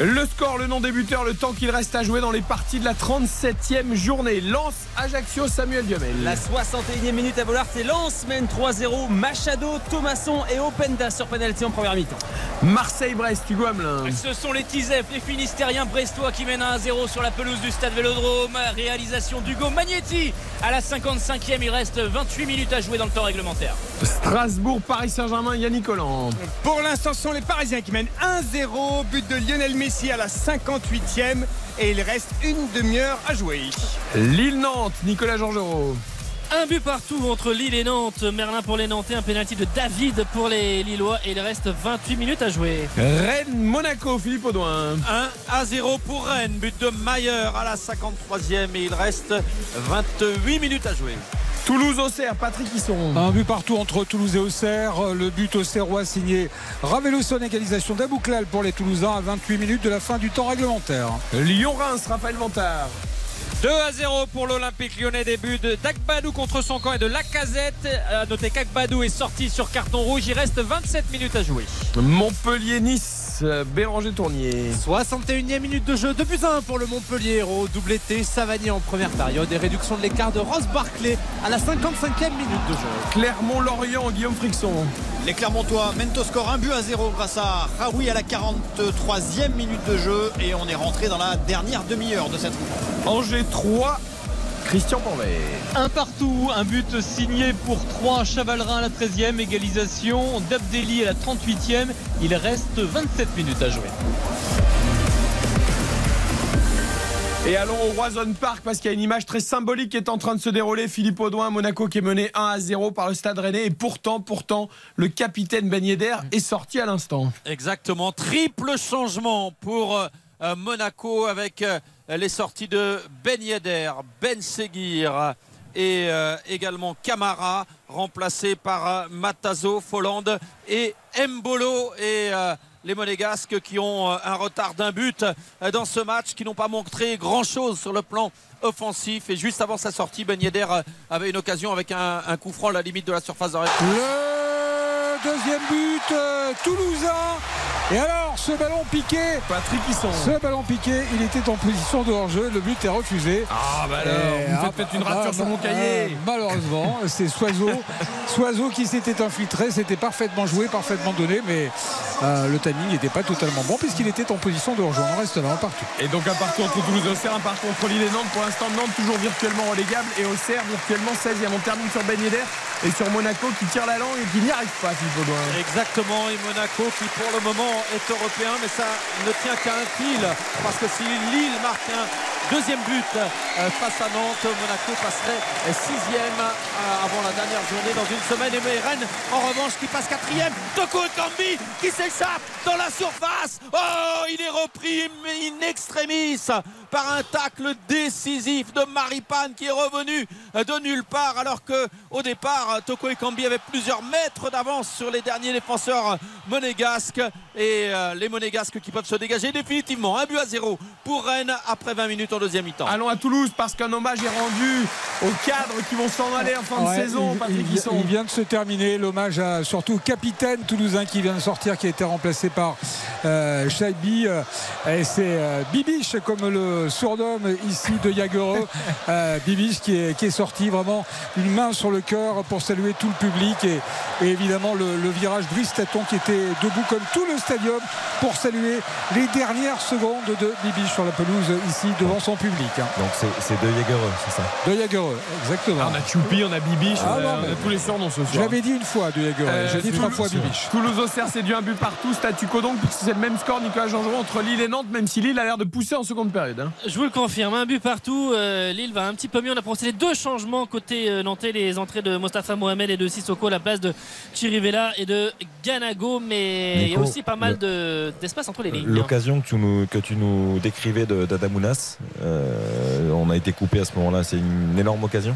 Le score, le nom des buteurs, le temps qu'il reste à jouer dans les parties de la 37e journée. Lance Ajaccio, Samuel Duhamel. La 61e minute à Bollard, c'est Lens mène 3-0. Machado, Thomasson et Openda sur penalty en première mi-temps. Marseille-Brest, Hugo Hamelin. Ce sont les Tizef, les Finistériens brestois qui mènent 1-0 sur la pelouse du stade Vélodrome. Réalisation d'Hugo Magnetti à la 55e. Il reste 28 minutes à jouer dans le temps réglementaire. Strasbourg, Paris Saint-Germain, Yannick Collant. Pour l'instant, ce sont les Parisiens qui mènent 1-0. But de Lionel Messi à la 58e. Et il reste une demi-heure à jouer. Lille-Nantes, Nicolas Georgerot. Un but partout entre Lille et Nantes. Merlin pour les Nantais, un pénalty de David pour les Lillois. Et il reste 28 minutes à jouer. Rennes-Monaco, Philippe Audouin. 1 à 0 pour Rennes, but de Mayer à la 53e et il reste 28 minutes à jouer. Toulouse-Auxerre, Patrick Hisson. Un but partout entre Toulouse et Auxerre. Le but auxerrois signé Ravelo son égalisation d'Abouklal pour les Toulousains à 28 minutes de la fin du temps réglementaire. Lyon-Reims, Raphaël Vantard. 2 à 0 pour l'Olympique lyonnais. Début de Dagbadou contre son camp et de Lacazette. À noter qu'Agbadou est sorti sur carton rouge. Il reste 27 minutes à jouer. Montpellier-Nice, Béranger Tournier. 61e minute de jeu, 2 buts à 1 pour le Montpellier Héros. Doublé T, Savanier en première période et réduction de l'écart de Ross Barclay à la 55e minute de jeu. Clermont-Lorient, Guillaume Frixon. Les Clermontois mènent au score 1 but à 0 grâce à Raoui à la 43e minute de jeu et on est rentré dans la dernière demi-heure de cette rencontre. Angers 3, Christian Panvet. Un partout, un but signé pour 3 Chavalrin à la 13e, égalisation d'Abdelli à la 38e. Il reste 27 minutes à jouer. Et allons au Roison Park parce qu'il y a une image très symbolique qui est en train de se dérouler. Philippe Audouin, Monaco qui est mené 1 à 0 par le Stade Rennais. Et pourtant, pourtant, le capitaine Ben Yedder est sorti à l'instant. Exactement, triple changement pour euh, Monaco avec euh, les sorties de Ben Yedder, Ben Seguir et euh, également Camara, remplacé par euh, Matazo, Folland et Mbolo et euh, les Monégasques qui ont un retard d'un but dans ce match, qui n'ont pas montré grand-chose sur le plan offensif. Et juste avant sa sortie, Ben Yedder avait une occasion avec un, coup franc à la limite de la surface de réparation. Le deuxième but euh, toulousain. Et alors, ce ballon piqué. Patrick Hisson. Ce ballon piqué, il était en position de hors-jeu. Le but est refusé. Ah bah alors, Et, vous ah, faites peut-être une bah, rature sur mon bah, cahier. euh, malheureusement, c'est Soiseau. Soiseau qui s'était infiltré. C'était parfaitement joué, parfaitement donné. Mais euh, le timing n'était pas totalement bon puisqu'il était en position de hors-jeu. On reste là, un partout. Et donc un partout entre Toulouse et Auxerre, un partout entre Lille et Nantes. Pour l'instant, Nantes toujours virtuellement relégable et Auxerre virtuellement 16e. On termine sur Ben Yedder et sur Monaco qui tire la langue et qui n'y arrive pas, Philippe Exactement, et Monaco qui pour le moment est européen, mais ça ne tient qu'à un fil, parce que si Lille marque un Deuxième but euh, face à Nantes. Monaco passerait sixième euh, avant la dernière journée dans une semaine. Et Rennes, en revanche, qui passe quatrième. Toko Kambi qui s'échappe dans la surface. Oh, il est repris in extremis par un tacle décisif de Maripane qui est revenu de nulle part alors que au départ Toko Ekambi avait plusieurs mètres d'avance sur les derniers défenseurs monégasques et euh, les monégasques qui peuvent se dégager définitivement un but à zéro pour Rennes après 20 minutes en deuxième mi-temps allons à Toulouse parce qu'un hommage est rendu aux cadres qui vont s'en aller en fin de saison il, Patrick il- Hisson. il vient de se terminer l'hommage à surtout au capitaine toulousain qui vient de sortir qui a été remplacé par euh, Shaibi euh, et c'est euh, Bibiche comme le surnomme ici de Jagereux Euh, Bibiche qui est, qui est sorti vraiment une main sur le cœur pour saluer tout le public et, et évidemment le, le virage Brice Taton qui était debout comme tout le stadium pour saluer les dernières secondes de Bibiche sur la pelouse ici devant son public hein. Donc c'est de Jagereux, c'est ça? De Jagereux exactement Ah, on a Choupi, on a Bibiche, Ah on, a, non, on a tous les surnoms ce soir. je l'avais dit une fois de Jagereux Euh, j'ai dit Toulouse- trois fois Bibiche Toulouse Auxerre c'est du un but partout statu quo donc puisque c'est le même score Nicolas Jean-Jean entre Lille et Nantes même si Lille a l'air de pousser en seconde période hein. Je vous le confirme, un but partout. euh, Lille va un petit peu mieux. On a procédé deux changements côté euh, nantais, les entrées de Mostafa Mohamed et de Sissoko à la place de Chirivella et de Ganago. Mais il y a aussi pas mal de- d'espace entre les lignes. hein. L'occasion que tu nous, que tu nous décrivais d'Adamounas, euh, on a été coupé à ce moment-là, c'est une énorme occasion.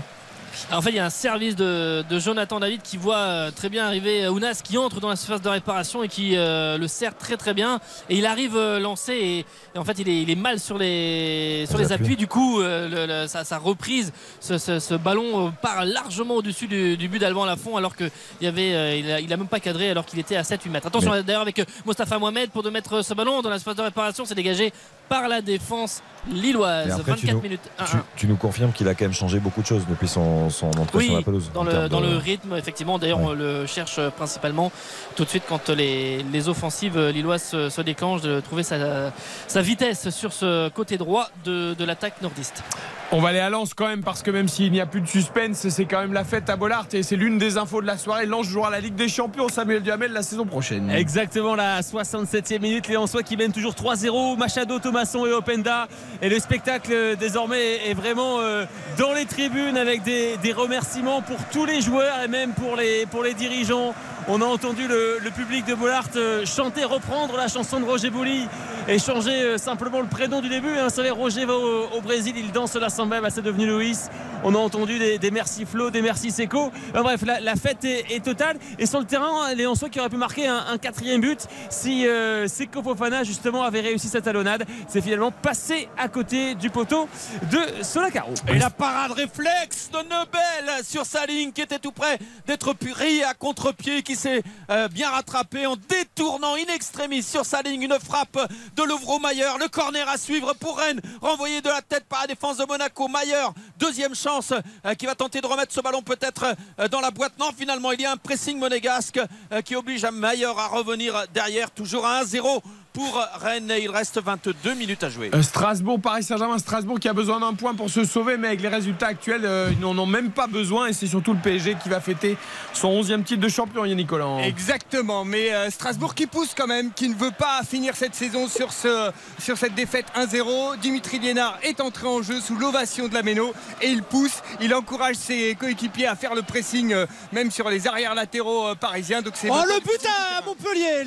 Alors, en fait, il y a un service de, de Jonathan David qui voit euh, très bien arriver euh, Ounas qui entre dans la surface de réparation et qui euh, le sert très très bien. Et il arrive euh, lancé et, et en fait, il est, il est mal sur les, sur Les les appuis. appuis. Du coup, le- le- sa, sa reprise, ce, ce- ce ballon part largement au-dessus du, du but d'Alban Lafont alors qu'il y avait, il, a, il a même pas cadré alors qu'il était à 7-8 mètres. Attention Mais- d'ailleurs avec Mostafa Mohamed pour de mettre ce ballon dans la surface de réparation. C'est dégagé par la défense lilloise. Et après, 24 tu nous, minutes. tu, 1-1. tu nous confirmes qu'il a quand même changé beaucoup de choses depuis son, son entrée sur la pelouse. dans le, termes dans de- le rythme, effectivement. D'ailleurs, on le cherche principalement tout de suite quand les, les offensives lilloises se, se déclenchent, de trouver sa, sa vitesse sur ce côté droit de, de l'attaque nordiste. On va aller à Lens quand même parce que même s'il n'y a plus de suspense, c'est quand même la fête à Bollard et c'est l'une des infos de la soirée. Lens jouera la Ligue des Champions, Samuel Duhamel la saison prochaine. Exactement la 67e minute, les Lensois qui mènent toujours 3-0, Machado, Thomasson et Openda. Et le spectacle euh, désormais est vraiment euh, dans les tribunes avec des, remerciements pour tous les joueurs et même pour les dirigeants. On a entendu le, public de Bollard euh, chanter, reprendre la chanson de Roger Bouli et changer euh, simplement le prénom du début. hein. Vous savez, Roger va au, Brésil, il danse la samba, bah, c'est devenu Luis. On a entendu des, merci Flo, des merci Seco. Bref, la, fête est, totale. Et sur le terrain, les Lensois qui auraient pu marquer un, quatrième but si euh, Seco Fofana justement avait réussi sa talonnade. C'est finalement passé à côté du poteau de Solacaro. Et la parade réflexe de Nebel sur sa ligne qui était tout près d'être pris à contre-pied, s'est euh, bien rattrapé en détournant in extremis sur sa ligne une frappe de Louvreau Mayer. Le corner à suivre pour Rennes, renvoyé de la tête par la défense de Monaco. Mayer, deuxième chance euh, qui va tenter de remettre ce ballon peut-être euh, dans la boîte. Non, finalement, il y a un pressing monégasque euh, qui oblige à Mayer à revenir derrière, toujours à 1-0 pour Rennes. Et il reste 22 minutes à jouer. Euh, Strasbourg, Paris Saint-Germain, Strasbourg qui a besoin d'un point pour se sauver, mais avec les résultats actuels, euh, ils n'en ont même pas besoin et c'est surtout le PSG qui va fêter son 11e titre de champion, Yannick Collant. Exactement, mais euh, Strasbourg qui pousse quand même, qui ne veut pas finir cette saison sur, ce, sur cette défaite 1-0. Dimitri Liénard est entré en jeu sous l'ovation de la Méno et il pousse, il encourage ses coéquipiers à faire le pressing, euh, même sur les arrières latéraux euh, parisiens. Donc c'est Oh le but à Montpellier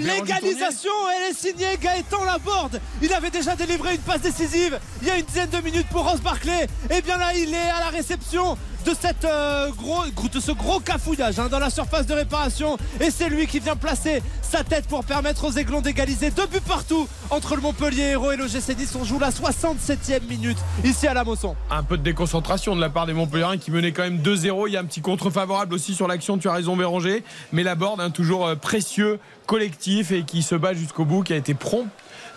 L'égalisation Elle est signée Gaëtan Laborde. Il avait déjà délivré une passe décisive il y a une dizaine de minutes pour Ross Barclay. Et bien là il est à la réception de, cette, euh, gros, de ce gros cafouillage hein, dans la surface de réparation et c'est lui qui vient placer sa tête pour permettre aux Aiglons d'égaliser deux buts partout entre le Montpellier Héros et le GC Nice on joue la 67e minute ici à la Mosson Un peu de déconcentration de la part des Montpellierins qui menaient quand même 2-0. Il y a un petit contre favorable aussi sur l'action, tu as raison Béranger. Mais la board, hein, toujours euh, précieux, collectif et qui se bat jusqu'au bout, qui a été prompt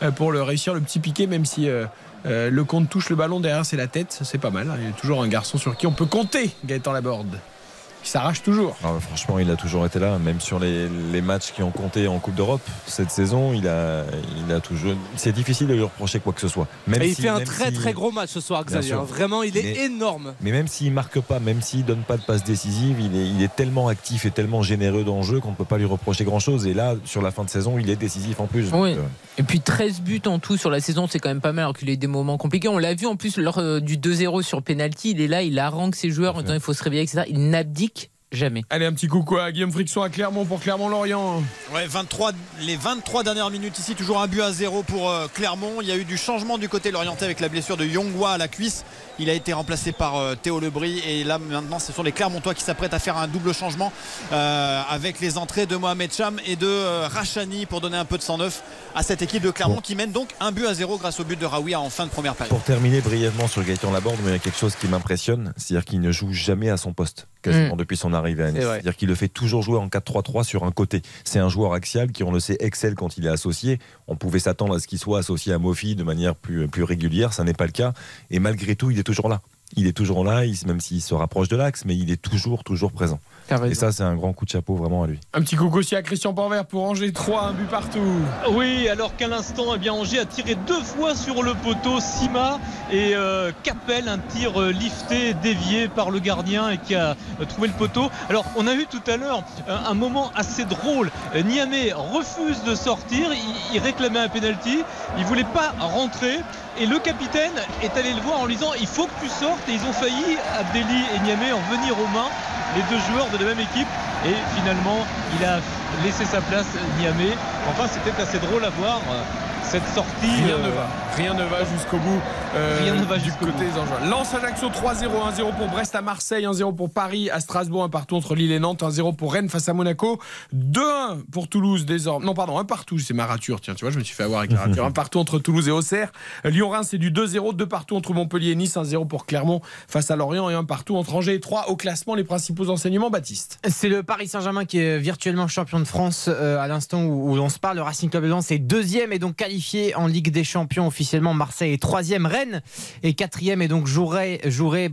euh, pour réussir le petit piqué, même si le compte touche le ballon derrière, c'est la tête. C'est pas mal. hein. Il y a toujours un garçon sur qui on peut compter, Gaëtan Laborde. Il s'arrache toujours. Ah, franchement, il a toujours été là, même sur les, les matchs qui ont compté en Coupe d'Europe cette saison. Il a, il a toujours. C'est difficile de lui reprocher quoi que ce soit. Même Et il si- fait un même très si- très gros match ce soir, Xavier. hein. Vraiment, il est Mais- énorme. Mais même s'il marque pas, même s'il donne pas de passe décisive, il est, il est tellement actif et tellement généreux dans le jeu qu'on ne peut pas lui reprocher grand chose. Et là, sur la fin de saison, il est décisif en plus. Oui. Donc, euh, Et puis 13 buts en tout sur la saison, c'est quand même pas mal alors qu'il a eu des moments compliqués. On l'a vu en plus lors euh, du 2-0 sur penalty, il est là, il harangue ses joueurs en disant il faut se réveiller, etc. Il n'abdique jamais. Allez, un petit coucou à Guillaume Friction à Clermont pour Clermont-Lorient. Ouais, 23, les 23 dernières minutes ici, toujours un but à zéro pour euh, Clermont. Il y a eu du changement du côté lorientais avec la blessure de Yongwa à la cuisse. Il a été remplacé par euh, Théo Lebris et là maintenant ce sont les Clermontois qui s'apprêtent à faire un double changement euh, avec les entrées de Mohamed Cham et de euh, Rachani pour donner un peu de sang neuf à cette équipe de Clermont qui mène donc un but à zéro grâce au but de Raoui en fin de première période. Pour terminer brièvement sur Gaëtan Laborde, mais il y a quelque chose qui m'impressionne, c'est-à-dire qu'il ne joue jamais à son poste, quasiment Mm. depuis son arrivée à Nice. C'est-à-dire qu'il le fait toujours jouer en 4-3-3 sur un côté. C'est un joueur axial qui, on le sait, excelle quand il est associé. On pouvait s'attendre à ce qu'il soit associé à Mofi de manière plus, plus régulière, ça n'est pas le cas. Et malgré tout, il est toujours là. Il est toujours là, même s'il se rapproche de l'axe, mais il est toujours, toujours présent. Et ça, c'est un grand coup de chapeau vraiment à lui. Un petit coucou aussi à Christian Porvert pour Angers 3, un but partout. Oui, alors qu'à l'instant, eh bien, Angers a tiré deux fois sur le poteau Sima et euh, Capel, un tir euh, lifté, dévié par le gardien et qui a euh, trouvé le poteau. Alors, on a eu tout à l'heure euh, un moment assez drôle. Niamey refuse de sortir, il, il réclamait un penalty, il voulait pas rentrer. Et le capitaine est allé le voir en lui disant il faut que tu sortes et ils ont failli Abdelli et Niamey en venir aux mains les deux joueurs de la même équipe. Et finalement il a laissé sa place Niamey. Enfin c'était assez drôle à voir euh, cette sortie Rien euh, ne va. Rien ne va jusqu'au bout. euh, Rien ne va du côté des Angevins. Lance Ajaccio 3-0, 1-0 pour Brest à Marseille, 1-0 pour Paris à Strasbourg, un partout entre Lille et Nantes, 1-0 pour Rennes face à Monaco, 2-1 pour Toulouse désormais. Non, pardon, un partout, c'est ma rature. Tiens, tu vois, je me suis fait avoir avec la rature. un partout entre Toulouse et Auxerre. Lyon-Reims, c'est du 2-0, 2 partout entre Montpellier et Nice, 1-0 pour Clermont face à Lorient et un partout entre Angers et 3 au classement. Les principaux enseignements, Baptiste. C'est le Paris Saint-Germain qui est virtuellement champion de France euh, à l'instant où, où l'on se parle. Le Racing Club de Lens est deuxième et donc qualifié en Ligue des Champions officiellement. Marseille est troisième, Rennes est quatrième et donc jouerait,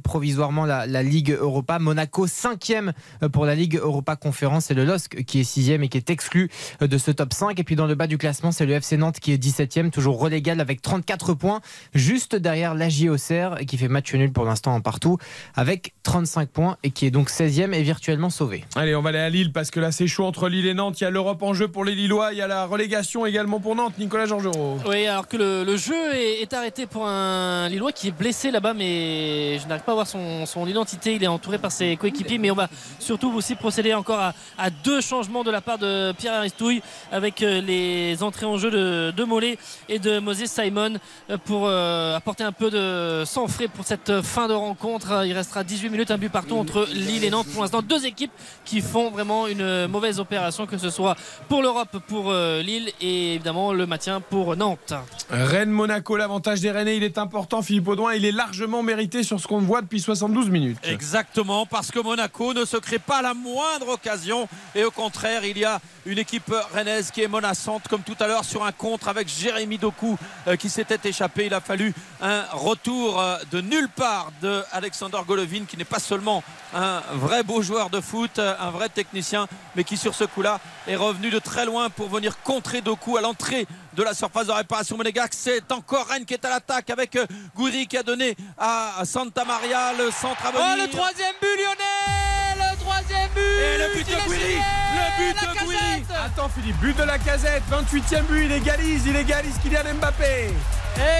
provisoirement la, la Ligue Europa. Monaco cinquième euh, pour la Ligue Europa Conférence et le LOSC qui est sixième et qui est exclu euh, de ce top 5. Et puis dans le bas du classement, c'est le FC Nantes qui est 17e, toujours relégable avec 34 points, juste derrière l'AJ Auxerre qui fait match nul pour l'instant en partout avec 35 points et qui est donc 16e et virtuellement sauvé. Allez, on va aller à Lille parce que là c'est chaud entre Lille et Nantes. Il y a l'Europe en jeu pour les Lillois. Il y a la relégation également pour Nantes. Nicolas Georgerot. Oui, alors que le, le jeu est, est arrêté pour un Lillois qui est blessé là-bas, mais je n'arrive pas à voir son, son identité. Il est entouré par ses coéquipiers, mais on va surtout aussi procéder encore à, à deux changements de la part de Pierre Aristouille avec euh, les entrées en jeu de, de Mollet et de Moses Simon euh, pour euh, apporter un peu de sang frais pour cette fin de rencontre. Il restera 18 minutes, un but partout entre Lille et Nantes. Pour l'instant, deux équipes qui font vraiment une mauvaise opération, que ce soit pour l'Europe, pour euh, Lille et évidemment le maintien pour Nantes. Rennes-Monaco, l'avantage des Rennais, il est important. Philippe Audouin, il est largement mérité sur ce qu'on voit depuis 72 minutes. Exactement, parce que Monaco ne se crée pas la moindre occasion. Et au contraire, il y a une équipe rennaise qui est menaçante, comme tout à l'heure, sur un contre avec Jérémy Doku euh, qui s'était échappé. Il a fallu un retour euh, de nulle part de Alexander Golovin, qui n'est pas seulement un vrai beau joueur de foot, euh, un vrai technicien, mais qui sur ce coup-là est revenu de très loin pour venir contrer Doku à l'entrée de la surface de réparation monégasque. C'est encore Rennes qui est à l'attaque avec euh, Gouiri qui a donné à Santa Maria le centre à venir. Oh, le troisième but lyonnais Le troisième but Et le but de Gouiri Le but de Gouiri Attends Philippe, but de la casette, 28e but, il égalise, il égalise Kylian Mbappé.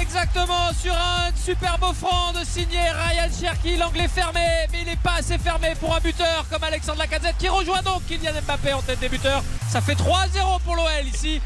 Exactement, sur un superbe offrande signé Ryan Cherki, l'anglais fermé, mais il n'est pas assez fermé pour un buteur comme Alexandre Lacazette qui rejoint donc Kylian Mbappé en tête des buteurs. Ça fait 3-0 pour l'OL ici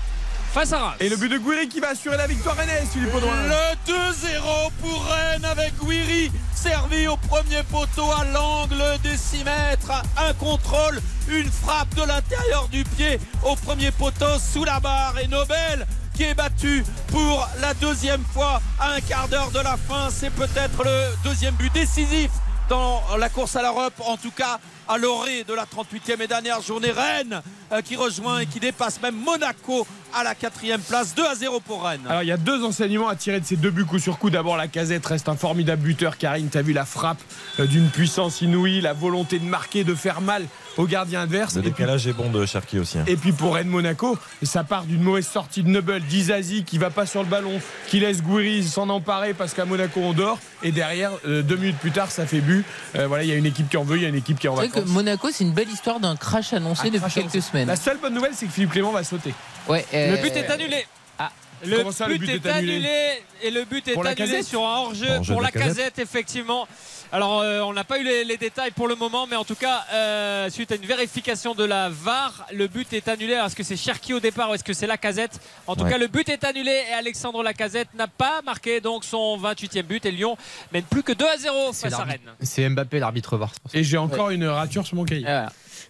face à Reims. Et le but de Gouiri qui va assurer la victoire rennaise, Philippe Audouin. Le 2-0 pour Rennes avec Guiri servi au premier poteau à l'angle des 6 mètres. Un contrôle, une frappe de l'intérieur du pied au premier poteau sous la barre et Nobel qui est battu pour la deuxième fois à un quart d'heure de la fin. C'est peut-être le deuxième but décisif dans la course à l'Europe. En tout cas, à l'orée de la 38e et dernière journée. Rennes euh, qui rejoint et qui dépasse même Monaco à la quatrième place. 2 à 0 pour Rennes. Alors il y a deux enseignements à tirer de ces deux buts coup sur coup. D'abord la casette reste un formidable buteur. Karine, t'as vu la frappe euh, d'une puissance inouïe, la volonté de marquer, de faire mal au gardien adverse. Le Et puis- décalage est bon de Cherki aussi. hein. Et puis pour Rennes Monaco, ça part d'une mauvaise sortie de Noble, d'Izazi qui va pas sur le ballon, qui laisse Gouiri s'en emparer parce qu'à Monaco on dort. Et derrière, euh, deux minutes plus tard, ça fait but. Euh, voilà, il y a une équipe qui en veut, il y a une équipe qui en vrai que. Monaco, c'est une belle histoire d'un crash annoncé Un depuis crash quelques annoncé. semaines. La seule bonne nouvelle, c'est que Philippe Clément va sauter. Ouais, Le euh, but est annulé. Le, Comment ça, but le but est est annulé annulé et le but est annulé sur un hors-jeu pour la Casette. casette effectivement. Alors euh, on n'a pas eu les, les détails pour le moment mais en tout cas euh, suite à une vérification de la VAR le but est annulé. Alors, Est-ce que c'est Cherki au départ ou est-ce que c'est Lacazette En tout Ouais. cas le but est annulé et Alexandre Lacazette n'a pas marqué donc son 28e but et Lyon mène plus que 2 à 0 C'est face à Rennes. C'est Mbappé l'arbitre VAR. Et j'ai encore une rature sur mon cahier.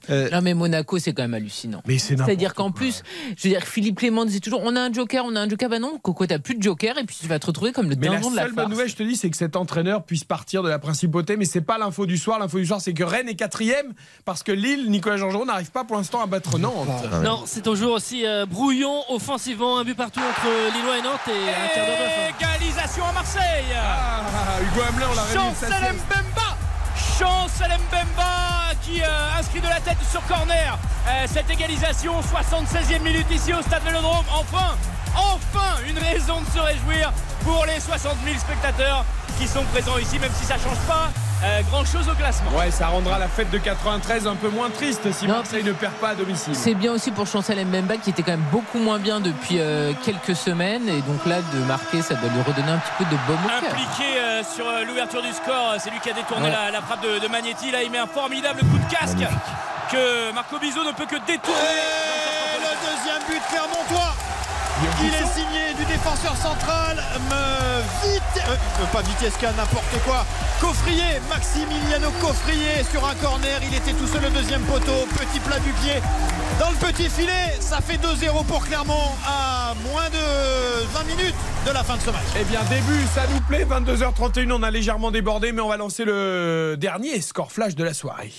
Non mais Monaco c'est quand même hallucinant. Mais c'est C'est-à-dire qu'en plus, je veux dire Philippe Clément disait toujours on a un joker, on a un joker, bah non Coco t'as plus de joker et puis tu vas te retrouver comme le Mais la dindon de la seule bonne nouvelle, je te dis, c'est que cet entraîneur puisse partir de la principauté, mais c'est pas l'info du soir. L'info du soir, c'est que Rennes est quatrième parce que Lille, Nicolas Jean-Jean n'arrive pas pour l'instant à battre Nantes. Non, c'est toujours aussi euh, brouillon offensivement, un but partout entre Lillois et Nantes et un quart d'heure fin. Égalisation à Marseille. Ah, Hugo Hamelin, on l'a Chancel. Mbemba Chancel Mbemba qui euh, inscrit de la tête sur corner. Euh, cette égalisation 76e minute ici au stade Vélodrome. Enfin enfin une raison de se réjouir pour les 60 000 spectateurs qui sont présents ici même si ça change pas grand chose au classement Ouais, ça rendra la fête de 93 un peu moins triste si Marseille ne perd pas à domicile. C'est bien aussi pour Chancel Mbemba qui était quand même beaucoup moins bien depuis euh, quelques semaines et donc là de marquer ça doit lui redonner un petit peu de baume au cœur. impliqué euh, sur euh, l'ouverture du score. C'est lui qui a détourné Ouais. la, la frappe de, de Magnetti. Là, il met un formidable coup de casque que Marco Bizot ne peut que détourner. Et le deuxième but clermontois. Il est signé du défenseur central, me vite, euh, pas Vitesca, n'importe quoi? Coffrier, Maximiliano Coffrier sur un corner, il était tout seul au deuxième poteau, petit plat du pied dans le petit filet. Ça fait 2-0 pour Clermont à moins de 20 minutes de la fin de ce match. Eh bien, début, ça nous plaît. 22h31, on a légèrement débordé, mais on va lancer le dernier score flash de la soirée.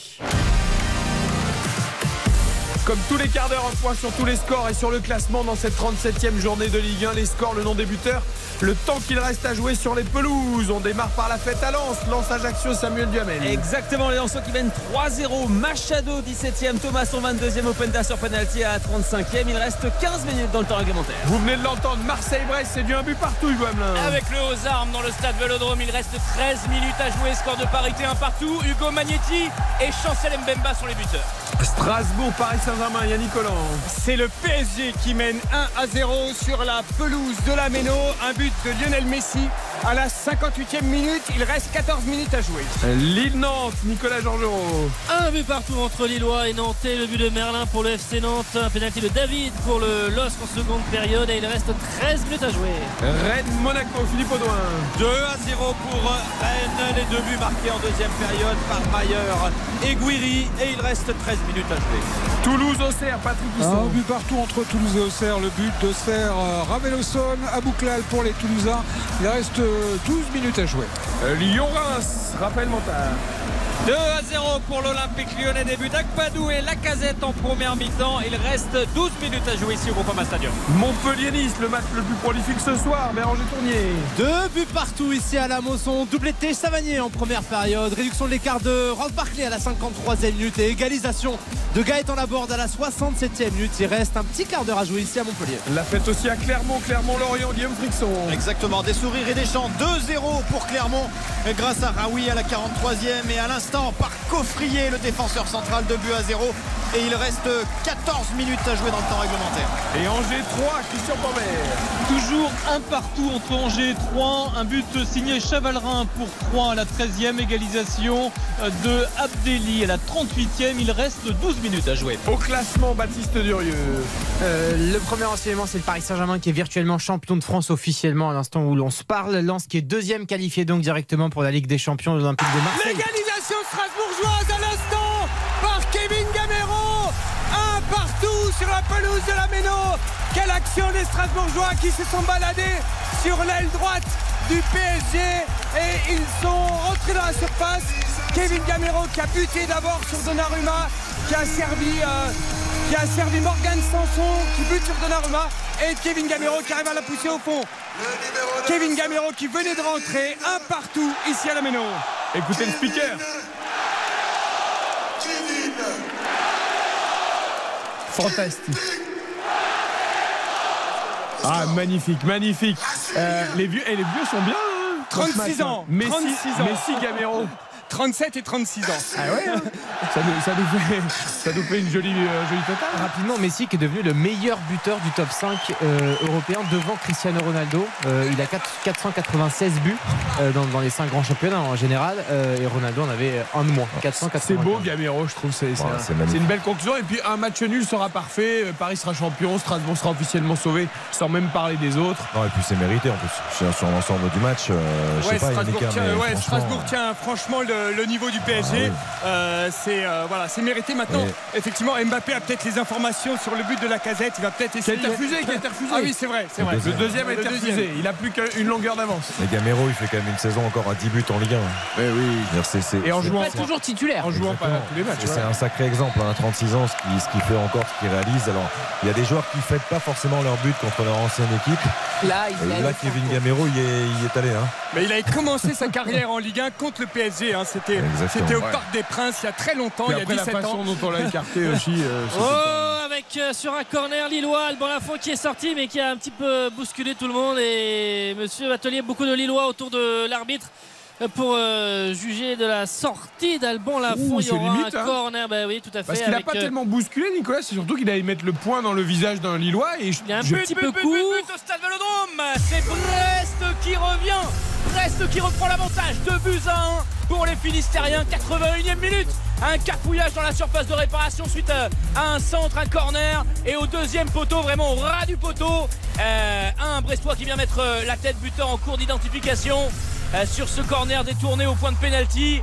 Comme tous les quarts d'heure, un point sur tous les scores et sur le classement dans cette 37e journée de Ligue 1. Les scores, le nom des buteurs, le temps qu'il reste à jouer sur les pelouses. On démarre par la fête à Lens. Lens Ajaccio, Samuel Duhamel. Exactement, les Lensois qui mènent 3-0. Machado 17ème, Thomas son 22e, Openda sur penalty à 35e. Il reste 15 minutes dans le temps réglementaire. Vous venez de l'entendre, Marseille-Brest, c'est du un but partout. Avec aux armes dans le stade Vélodrome, il reste 13 minutes à jouer. Score de parité un partout. Hugo Magnetti et Chancel Mbemba sont les buteurs. Strasbourg, Paris Saint-Germain, Yannick Collant. C'est le PSG qui mène 1 à 0 sur la pelouse de la Méno. Un but de Lionel Messi à la 58e minute. Il reste 14 minutes à jouer. Lille-Nantes, Nicolas Georgerot. Un but partout entre Lillois et Nantais. Le but de Merlin pour le FC Nantes. Un pénalty de David pour le LOSC en seconde période. Et il reste 13 minutes à jouer. Rennes-Monaco, Philippe Audouin. 2 à 0 pour Rennes. Les deux buts marqués en deuxième période par Mayer et Guiri. Et il reste 13 minutes à jouer. Toulouse-Auxerre, Patrick Un Hisson. but partout entre Toulouse et Auxerre. Le but d'Auxerre, euh, Raveloson, Abouklal pour les Toulousains. Il reste 12 minutes à jouer. Euh, Lyon-Reims, Raphaël Montard. 2 à 0 pour l'Olympique lyonnais. Début d'Akpadou et Lacazette en première mi-temps. Il reste 12 minutes à jouer ici au Groupama Stadium. Montpellier-Nice, le match le plus prolifique ce soir, Béranger Tournier. Deux buts partout ici à la Mosson. Doublé de Savanier en première période. Réduction de l'écart de Ross Barclay à la 53e minute et égalisation de Gaëtan Laborde à la 67e minute. Il reste un petit quart d'heure à jouer ici à Montpellier. La fête aussi à Clermont, Clermont-Lorient, Guillaume Frixon. Exactement, des sourires et des chants. 2-0 pour Clermont grâce à Raoui à la 43e et à l'instant par Coffrier, le défenseur central, 2 buts à 0. Et il reste 14 minutes à jouer dans le temps réglementaire. Et Angers 3, Christian Pormer. Toujours un partout entre Angers et 3. Un but signé Chavalrin pour 3 à la 13e. Égalisation de Abdelli à la 38e. Il reste 12 minutes à jouer. Au classement, Baptiste Durieux. Euh, le premier enseignement, c'est le Paris Saint-Germain qui est virtuellement champion de France officiellement à l'instant où l'on se parle. Lens qui est deuxième qualifié donc directement pour la Ligue des Champions Olympique de Marseille. Strasbourgeoise à l'instant par Kevin Gamero. Un partout sur la pelouse de la Méno. Quelle action des Strasbourgeois qui se sont baladés sur l'aile droite du PSG et ils sont rentrés dans la surface Kevin Gamero qui a buté d'abord sur Donnarumma, qui a servi, euh, qui a servi Morgan Sanson, qui bute sur Donnarumma, et Kevin Gamero qui arrive à la pousser au fond. Kevin Gamero qui venait de rentrer, un partout ici à la Méno. Écoutez le speaker. Fantastique. Ah, magnifique, magnifique. Euh, les, vieux, et les vieux sont bien. hein, dans ce 36 match, ans, hein. Messi, 36 ans. Messi, Gamero. 37 et 36 ans. Ah ouais hein ça, nous, ça nous fait, ça nous fait une jolie, euh, jolie totale. Rapidement, Messi qui est devenu le meilleur buteur du top 5 euh, européen devant Cristiano Ronaldo. Euh, il a 4 496 buts euh, dans, dans les 5 grands championnats en général euh, et Ronaldo en avait un de moins. 495. C'est beau, Gamero, je trouve. C'est Ouais, un- une belle conclusion. Et puis un match nul sera parfait. Paris sera champion. Strasbourg sera officiellement sauvé, sans même parler des autres. Non, et puis c'est mérité en plus. Sur, l'ensemble du match, euh, je sais pas, Strasbourg, Yannicka, tient, mais ouais, franchement, Strasbourg tient franchement le, le niveau du PSG. Ah oui. Euh, c'est euh, voilà, c'est mérité maintenant. Oui. Effectivement, Mbappé a peut-être les informations sur le but de la casette. Il va peut-être Qui a essayer. été refusé, qui a été refusé. Ah oui, c'est vrai, c'est vrai. Le deuxième a été refusé. Il a plus qu'une longueur d'avance. Mais Gamero, il fait quand même une saison encore à 10 buts en Ligue 1. Eh oui. C'est- c'est- Et en jouant, Pas toujours titulaire. en jouant pas tous les matchs. Et C'est un sacré exemple, hein, à 36 ans, ce qu'il ce fait encore, ce qu'il réalise. Alors, il y a des joueurs qui ne fêtent pas forcément leur but contre leur ancienne équipe. Là, il Et a là, Kevin Gamero, il est, il est allé. Hein. Mais il a commencé sa carrière en Ligue 1 contre le PSG. hein. C'était, au Ouais. Parc des Princes il y a très longtemps, il y a après, la 17 façon ans. dont on l'a écarté aussi. euh, Oh, avec euh, sur un corner Lillois, Alban Lafont qui est sorti mais qui a un petit peu bousculé tout le monde et Monsieur Atelier, beaucoup de Lillois autour de l'arbitre euh, pour euh, juger de la sortie d'Alban Lafont. Ouh, Il y c'est aura limite, un hein. corner, bah oui, tout à fait. Parce qu'il n'a pas euh, tellement bousculé, Nicolas. C'est surtout qu'il allait mettre le poing dans le visage d'un Lillois. Et je, il y a un je- petit peu court. au stade Vélodrome. C'est Brest qui revient. Brest qui reprend l'avantage. 2 buts à 1 pour les Finistériens. 81e minute. Un cafouillage dans la surface de réparation suite à à un centre, un corner. Et au deuxième poteau, vraiment au ras du poteau, euh, un Brestois qui vient mettre euh, la tête buteur en cours d'identification euh, sur ce corner détourné au point de pénalty.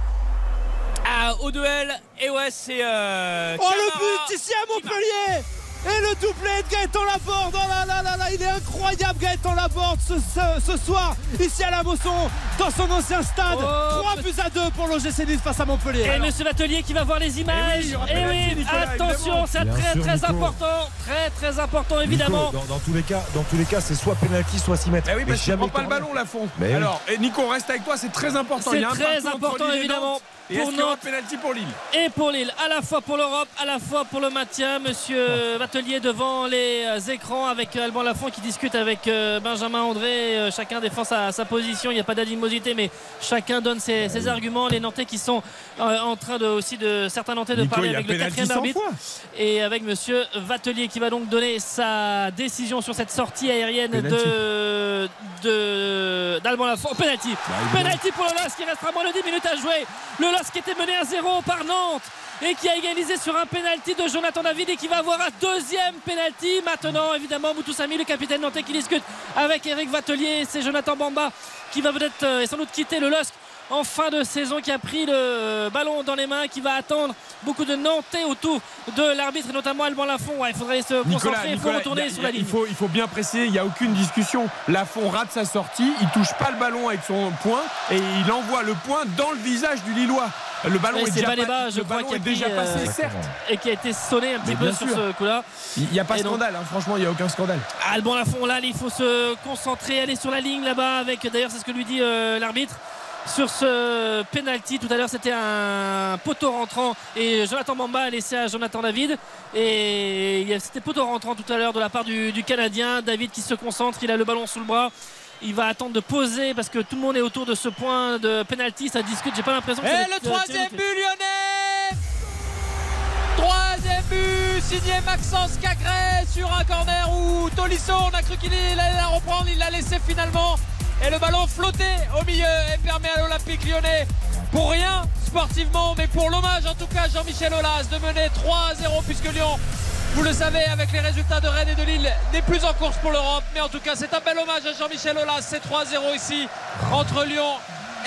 Ah, au duel. Et ouais, c'est. euh, Oh le but ici à. Montpellier et le doublé de Gaëtan Laborde Oh là là là là Il est incroyable Gaëtan Laborde ce, ce, ce soir ici à la Mosson dans son ancien stade Oh, 3 buts à 2 pour l'OGC Nice face à Montpellier Et monsieur Latelier qui va voir les images. y aura Et penalty, oui, Nicolas, attention, c'est très sûr, très Nico. important. Très très important évidemment. Nico, dans, dans tous les cas, dans tous les cas, c'est soit penalty, soit 6 mètres. Eh oui, Mais parce qu'il prend pas le ballon, la fond. Mais. Alors, et Nico, on reste avec toi, c'est très important. C'est Il y a un très important, évidemment, Nantes. Et pour Nantes. penalty pour Lille Et pour Lille, à la fois pour l'Europe, à la fois pour le maintien. Monsieur Vatelier devant les euh, écrans avec euh, Alban Lafont qui discute avec euh, Benjamin André. Chacun défend sa, sa position. Il n'y a pas d'animosité, mais chacun donne ses, ses arguments. Les Nantais qui sont en train de, aussi de certains Nantais de Nico, parler avec le quatrième 100 arbitre. fois. Et avec monsieur Vatelier qui va donc donner sa décision sur cette sortie aérienne Penalty. de de d'Alban Lafont. Penalty. évidemment. Penalty pour le LOSC qui restera moins de 10 minutes à jouer. Le Qui était mené à 0 par Nantes et qui a égalisé sur un penalty de Jonathan David et qui va avoir un deuxième penalty. Maintenant, évidemment, Moutou Samy, le capitaine nantais qui discute avec Eric Vatelier. C'est Jonathan Bamba qui va peut-être euh, et sans doute quitter le LOSC en fin de saison qui a pris le ballon dans les mains qui va attendre beaucoup de Nantais autour de l'arbitre et notamment Alban Lafont Ouais, il faudrait se concentrer il faut retourner a- sur la il ligne faut, il faut bien préciser, il n'y a aucune discussion. Lafont rate sa sortie, il touche pas le ballon avec son poing et il envoie le poing dans le visage du Lillois. Le ballon Ouais, est déjà, je le crois, ballon est déjà pris, passé, euh, certes. et qui a été sonné un petit peu sur ce coup-là Il n'y a pas de scandale, hein, franchement, il n'y a aucun scandale. Alban Lafont là il faut se concentrer aller sur la ligne là-bas avec d'ailleurs c'est ce que lui dit euh, l'arbitre sur ce penalty. Tout à l'heure c'était un poteau rentrant et Jonathan Bamba a laissé à Jonathan David. Et c'était poteau rentrant tout à l'heure de la part du, du Canadien. David qui se concentre il a le ballon sous le bras. Il va attendre de poser parce que tout le monde est autour de ce point de penalty. Ça discute j'ai pas l'impression que Et le euh, troisième but lyonnais. Troisième but signé Maxence Cacré sur un corner où Tolisso on a cru qu'il allait la reprendre, il l'a laissé finalement et le ballon flottait au milieu et permet à l'Olympique lyonnais pour rien sportivement mais pour l'hommage en tout cas Jean-Michel Aulas de mener 3-0 puisque Lyon vous le savez avec les résultats de Rennes et de Lille n'est plus en course pour l'Europe. Mais en tout cas c'est un bel hommage à Jean-Michel Aulas c'est 3-0 ici entre Lyon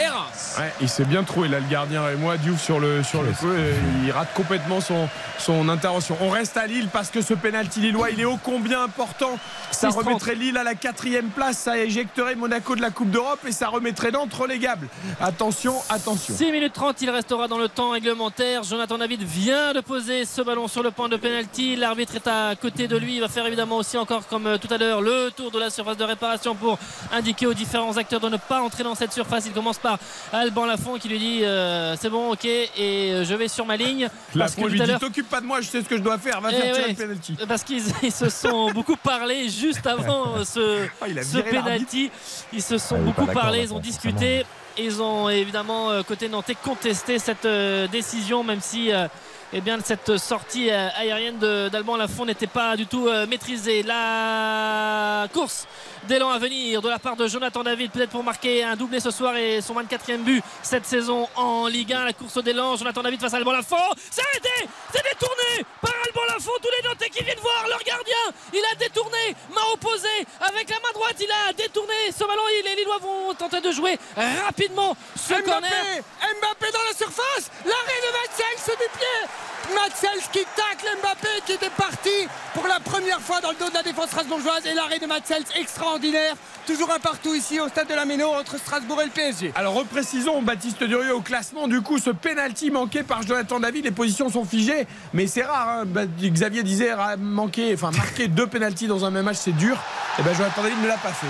Reims. Ouais, il s'est bien trouvé là le gardien et moi Diouf sur le sur le coup et il rate complètement son son intervention. On reste à Lille parce que ce penalty lillois il est ô combien important. Ça 6-30. remettrait Lille à la quatrième place, ça éjecterait Monaco de la Coupe d'Europe et ça remettrait Nantes relégable. Attention, attention. 6 minutes 30, il restera dans le temps réglementaire. Jonathan David vient de poser ce ballon sur le point de pénalty. L'arbitre est à côté de lui. Il va faire évidemment aussi encore comme euh, tout à l'heure le tour de la surface de réparation pour indiquer aux différents acteurs de ne pas entrer dans cette surface. Il commence par Alban Lafont qui lui dit euh, c'est bon, ok, et euh, je vais sur ma ligne. La Parce que lui dit t'occupe pas de moi, je sais ce que je dois faire, va Eh faire tirer ouais, le penalty. Parce qu'ils ils se sont beaucoup parlé juste avant euh, ce, a ce penalty. Ils se sont Ah, beaucoup parlé, ils ont discuté. Ils ont évidemment, côté nantais, contesté cette euh, décision, même si euh, eh bien, cette sortie euh, aérienne d'Alban Lafont n'était pas du tout euh, maîtrisée. La course d'élan à venir de la part de Jonathan David, peut-être pour marquer un doublé ce soir et son 24e but cette saison en Ligue 1. La course d'élan, Jonathan David face à Alban Lafont. C'est arrêté C'est détourné par Alban Lafont. Tous les Nantais qui viennent voir leur gardien. Il a détourné, main opposée, avec la main droite, il a détourné ce ballon. et Les Lillois vont tenter de jouer rapidement ce Mbappé, corner. Mbappé dans la surface, l'arrêt de Matsels du pied. Matsels qui tacle Mbappé qui était parti pour la première fois dans le dos de la défense strasbourgeoise et l'arrêt de Matsels extraordinaire. Toujours un partout ici au stade de la Méno entre Strasbourg et le PSG. Alors reprécisons Baptiste Durieux au classement. Du coup, ce penalty manqué par Jonathan David, les positions sont figées, mais c'est rare. hein. Bah, Xavier disait manquer, enfin marquer deux penalties dans un même match, c'est dur. Et ben Jonathan David ne l'a pas fait.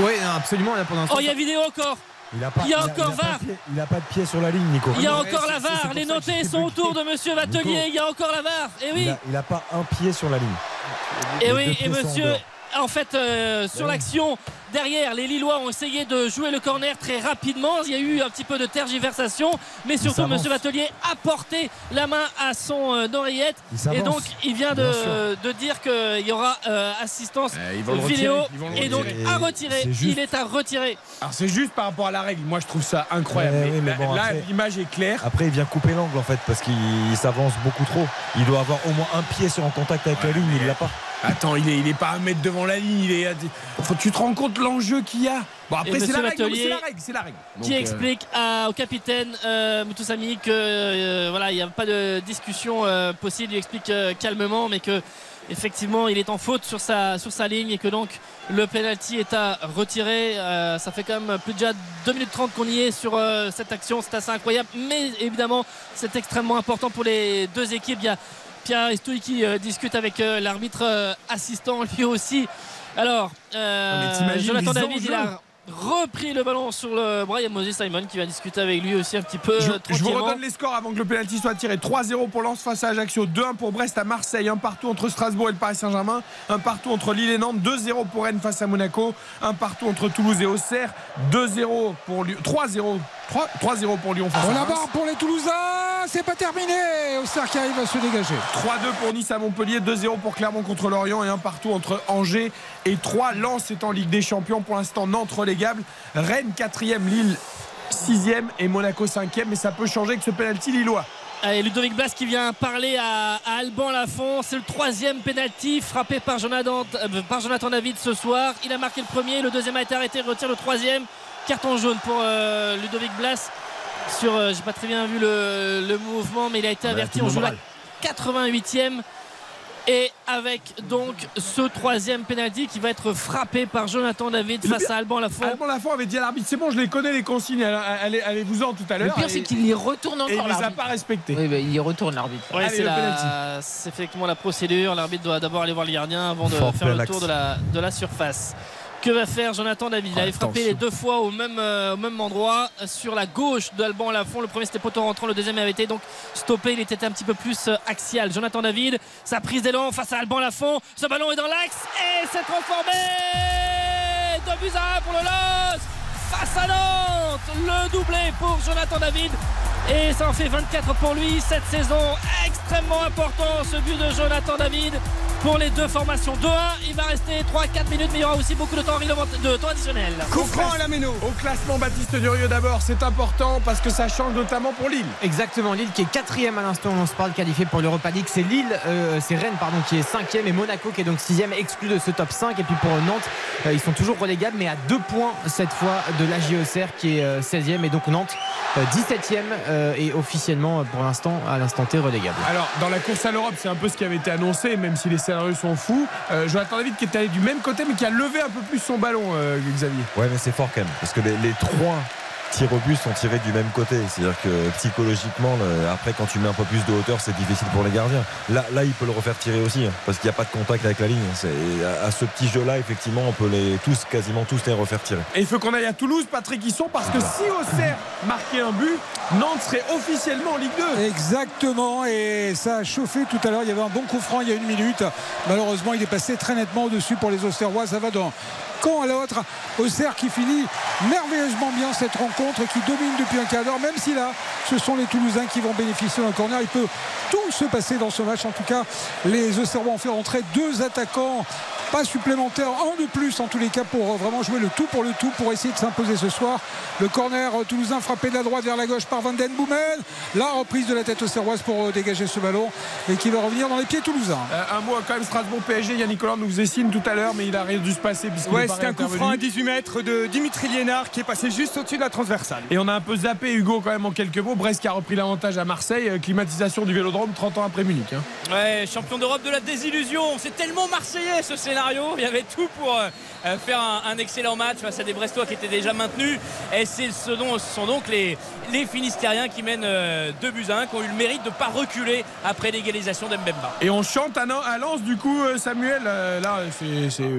Oui, absolument. Là, l'instant, Oh, il y a vidéo encore. Il a, pas, Il y a il encore il pas VAR. de pied- il a pas de pied sur la ligne, Nico. Il y a encore la VAR. Les j'étais sont autour de Monsieur Vatelier. Nico. Il y a encore la VAR. Et oui. Il a, il a pas un pied sur la ligne. Et Les oui, et monsieur, en fait, euh, sur Ouais. l'action, derrière, les Lillois ont essayé de jouer le corner très rapidement. Il y a eu un petit peu de tergiversation, mais surtout, monsieur Batelier a porté la main à son euh, oreillette. Et donc, il vient de, dire qu'il y aura euh, assistance Eh, vidéo. Et donc, à retirer. Il est à retirer. Alors c'est juste par rapport à la règle. Moi je trouve ça incroyable. Ouais, Mais oui, mais là, bon, là, après- l'image est claire. Après, il vient couper l'angle en fait parce qu'il s'avance beaucoup trop. Il doit avoir au moins un pied sur un contact avec la ligne, il l'a pas. Attends, il est, il est pas un mètre devant la ligne. Il est. à- Faut, tu te rends compte l'enjeu qu'il y a. Bon après c'est la, règle, c'est la règle, c'est la règle. qui euh, explique à- au capitaine euh, Moutoussamy que euh, voilà il n'y a pas de discussion euh, possible il explique calmement mais que effectivement il est en faute sur sa, sur sa ligne et que donc le penalty est à retirer Euh, ça fait quand même plus de déjà 2 minutes 30 qu'on y est sur euh, cette action c'est assez incroyable mais évidemment c'est extrêmement important pour les deux équipes il y a Pierre Estouille qui euh, discute avec euh, l'arbitre euh, assistant lui aussi alors Jonathan David il a repris le ballon sur le bras. Il y a Moses Simon qui va discuter avec lui aussi un petit peu. Je, je vous redonne les scores avant que le penalty soit tiré. 3-0 pour Lens face à Ajaccio, 2-1 pour Brest à Marseille, un partout entre Strasbourg et le Paris Saint-Germain, un partout entre Lille et Nantes, 2-0 pour Rennes face à Monaco, un partout entre Toulouse et Auxerre, 2-0 pour Lyon, 3-0 3 3-0 pour Lyon face On à la barre pour les Toulousains, c'est pas terminé. Auxerre qui arrive à se dégager. 3-2 pour Nice à Montpellier, 2-0 pour Clermont contre Lorient et un partout entre Angers et 3. Lens est en Ligue des Champions pour l'instant Nantes relégable. Rennes 4ème, Lille 6ème et Monaco 5ème. Mais ça peut changer avec ce penalty lillois. Allez, Ludovic Blas qui vient parler à, à Alban Lafont. C'est le troisième penalty frappé par Jonathan, euh, par Jonathan David ce soir. Il a marqué le premier, le deuxième a été arrêté, il retire le troisième. Carton jaune pour euh, Ludovic Blas. Sur, euh, j'ai pas très bien vu le, le mouvement, mais il a été averti. On le joue la moral. 88e. Et avec donc ce troisième penalty qui va être frappé par Jonathan David Le face pire- à Alban Lafont. Alban Lafont avait dit à l'arbitre c'est bon, je les connais les consignes, allez- allez-vous-en tout à Le l'heure. pire, Et- c'est qu'il y retourne et il encore les a pas respectés. Oui, bah, il y retourne l'arbitre. Ouais, Allez, c'est le la- effectivement la procédure. L'arbitre doit d'abord aller voir le gardien avant de Fort faire le tour axe. de la, de la surface. Que va faire Jonathan David? Il avait frappé les deux fois au même, euh, au même endroit euh, sur la gauche d'Alban Lafont. Le premier c'était poteau rentrant, le deuxième avait été donc stoppé. Il était un petit peu plus euh, axial. Jonathan David, sa prise d'élan face à Alban Lafont. Ce ballon est dans l'axe et c'est transformé. 2 buts à 1 pour le LOS face à Nantes. Le doublé pour Jonathan David. Et ça en fait 24 pour lui cette saison. Extrêmement important ce but de Jonathan David. pour les deux formations. 2-1, il va rester 3-4 minutes, mais il y aura aussi beaucoup de temps, de temps additionnel. Coup franc à la Méno. Au classement, Baptiste Durieux d'abord, c'est important parce que ça change notamment pour Lille. Exactement, Lille qui est quatrième à l'instant où on se parle qualifié pour l'Europa League. C'est Lille, euh, c'est Rennes pardon, qui est cinquième et Monaco qui est donc sixième exclu de ce top 5. Et puis pour Nantes, euh, ils sont toujours relégables mais à deux points cette fois de la JOCR qui est euh, 16e et donc Nantes euh, 17e euh, et officiellement euh, pour l'instant à l'instant T relégable. Alors, dans la course à l'Europe, c'est un peu ce qui avait été annoncé, même si les scénarios sont fous. Euh, Jonathan David qui est allé du même côté, mais qui a levé un peu plus son ballon, euh, Xavier. Ouais, mais c'est fort quand même. Parce que les, les trois tirs au but sont tirés du même côté. C'est-à-dire que psychologiquement, le- après, quand tu mets un peu plus de hauteur, c'est difficile pour les gardiens. Là, là il peut le refaire tirer aussi. hein, parce qu'il n'y a pas de contact avec la ligne. À, à ce petit jeu-là, effectivement, on peut les tous, quasiment tous les refaire tirer. Et il faut qu'on aille à Toulouse, Patrick Hisson, parce que si Auxerre marquait un but, Nantes serait officiellement en Ligue 2. Exactement, et ça a chauffé tout à l'heure. Il y avait un bon coup franc il y a une minute. Malheureusement, il est passé très nettement au-dessus pour les Auxerrois. Ça va d'un à l'autre. Auxerre qui finit merveilleusement bien cette rencontre qui domine depuis un quart d'heure, même si là, ce sont les Toulousains qui vont bénéficier d'un corner. Il peut tout se passer dans ce match. En tout cas, les Auxerrois ont fait rentrer deux attaquants. Pas supplémentaires, un de plus en tous les cas pour vraiment jouer le tout pour le tout pour essayer de s'imposer ce soir. Le corner toulousain frappé de la droite vers la gauche par Van Den Boumel. La reprise de la tête auxerroise pour euh, dégager ce ballon et qui va revenir dans les pieds toulousains. Euh, un mot quand même Strasbourg PSG. Yannick Collant nous faisait signe tout à l'heure, mais il a rien dû se passer puisqu'il Ouais, est pas c'était un coup franc à 18 mètres de Dimitri Liénard qui est passé juste au-dessus de la transversale. Et on a un peu zappé Hugo quand même en quelques mots. Brest qui a repris l'avantage à Marseille. Euh, Climatisation du Vélodrome 30 ans après Munich. hein. Ouais, champion d'Europe de la désillusion. C'est tellement marseillais ce scénario. Il y avait tout pour euh, euh, faire un, un excellent match face à des Brestois qui étaient déjà maintenus. Et c'est ce, dont, ce sont donc les, les Finistériens qui mènent 2 buts à 1, qui ont eu le mérite de ne pas reculer après l'égalisation d'Mbemba. Et on chante à, à Lens du coup euh, Samuel. euh, là,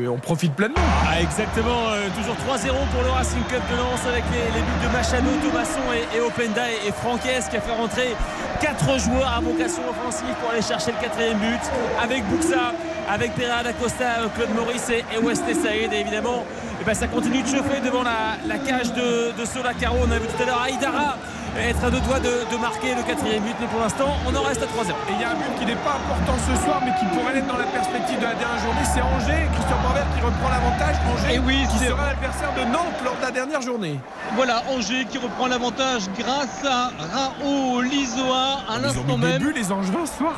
on profite pleinement. Ah, exactement, euh, toujours 3-0 pour le Racing Club de Lens avec les, les buts de Machado, Thomasson et, et Openda et, et Franquès qui a fait rentrer 4 joueurs à vocation offensive pour aller chercher le quatrième but avec Buxa, avec Pereira da Costa, euh, Claude Maurice et, et Wesley Saïd et évidemment eh ben, ça continue de chauffer devant la, cage de, de Sola Caro. On a vu tout à l'heure Aïdara être à deux doigts de, de marquer le quatrième but mais pour l'instant on en reste à 3-0. Et il y a un but qui n'est pas important ce soir, mais qui pourrait l'être dans la perspective de la dernière journée. C'est Angers, Christian Bordet qui reprend l'avantage. Angers, Et oui, qui sera l'adversaire de Nantes lors de la dernière journée. Voilà, Angers qui reprend l'avantage grâce à Raoult Lizoa à ont l'instant des même. buts, les Angevins, ce soir.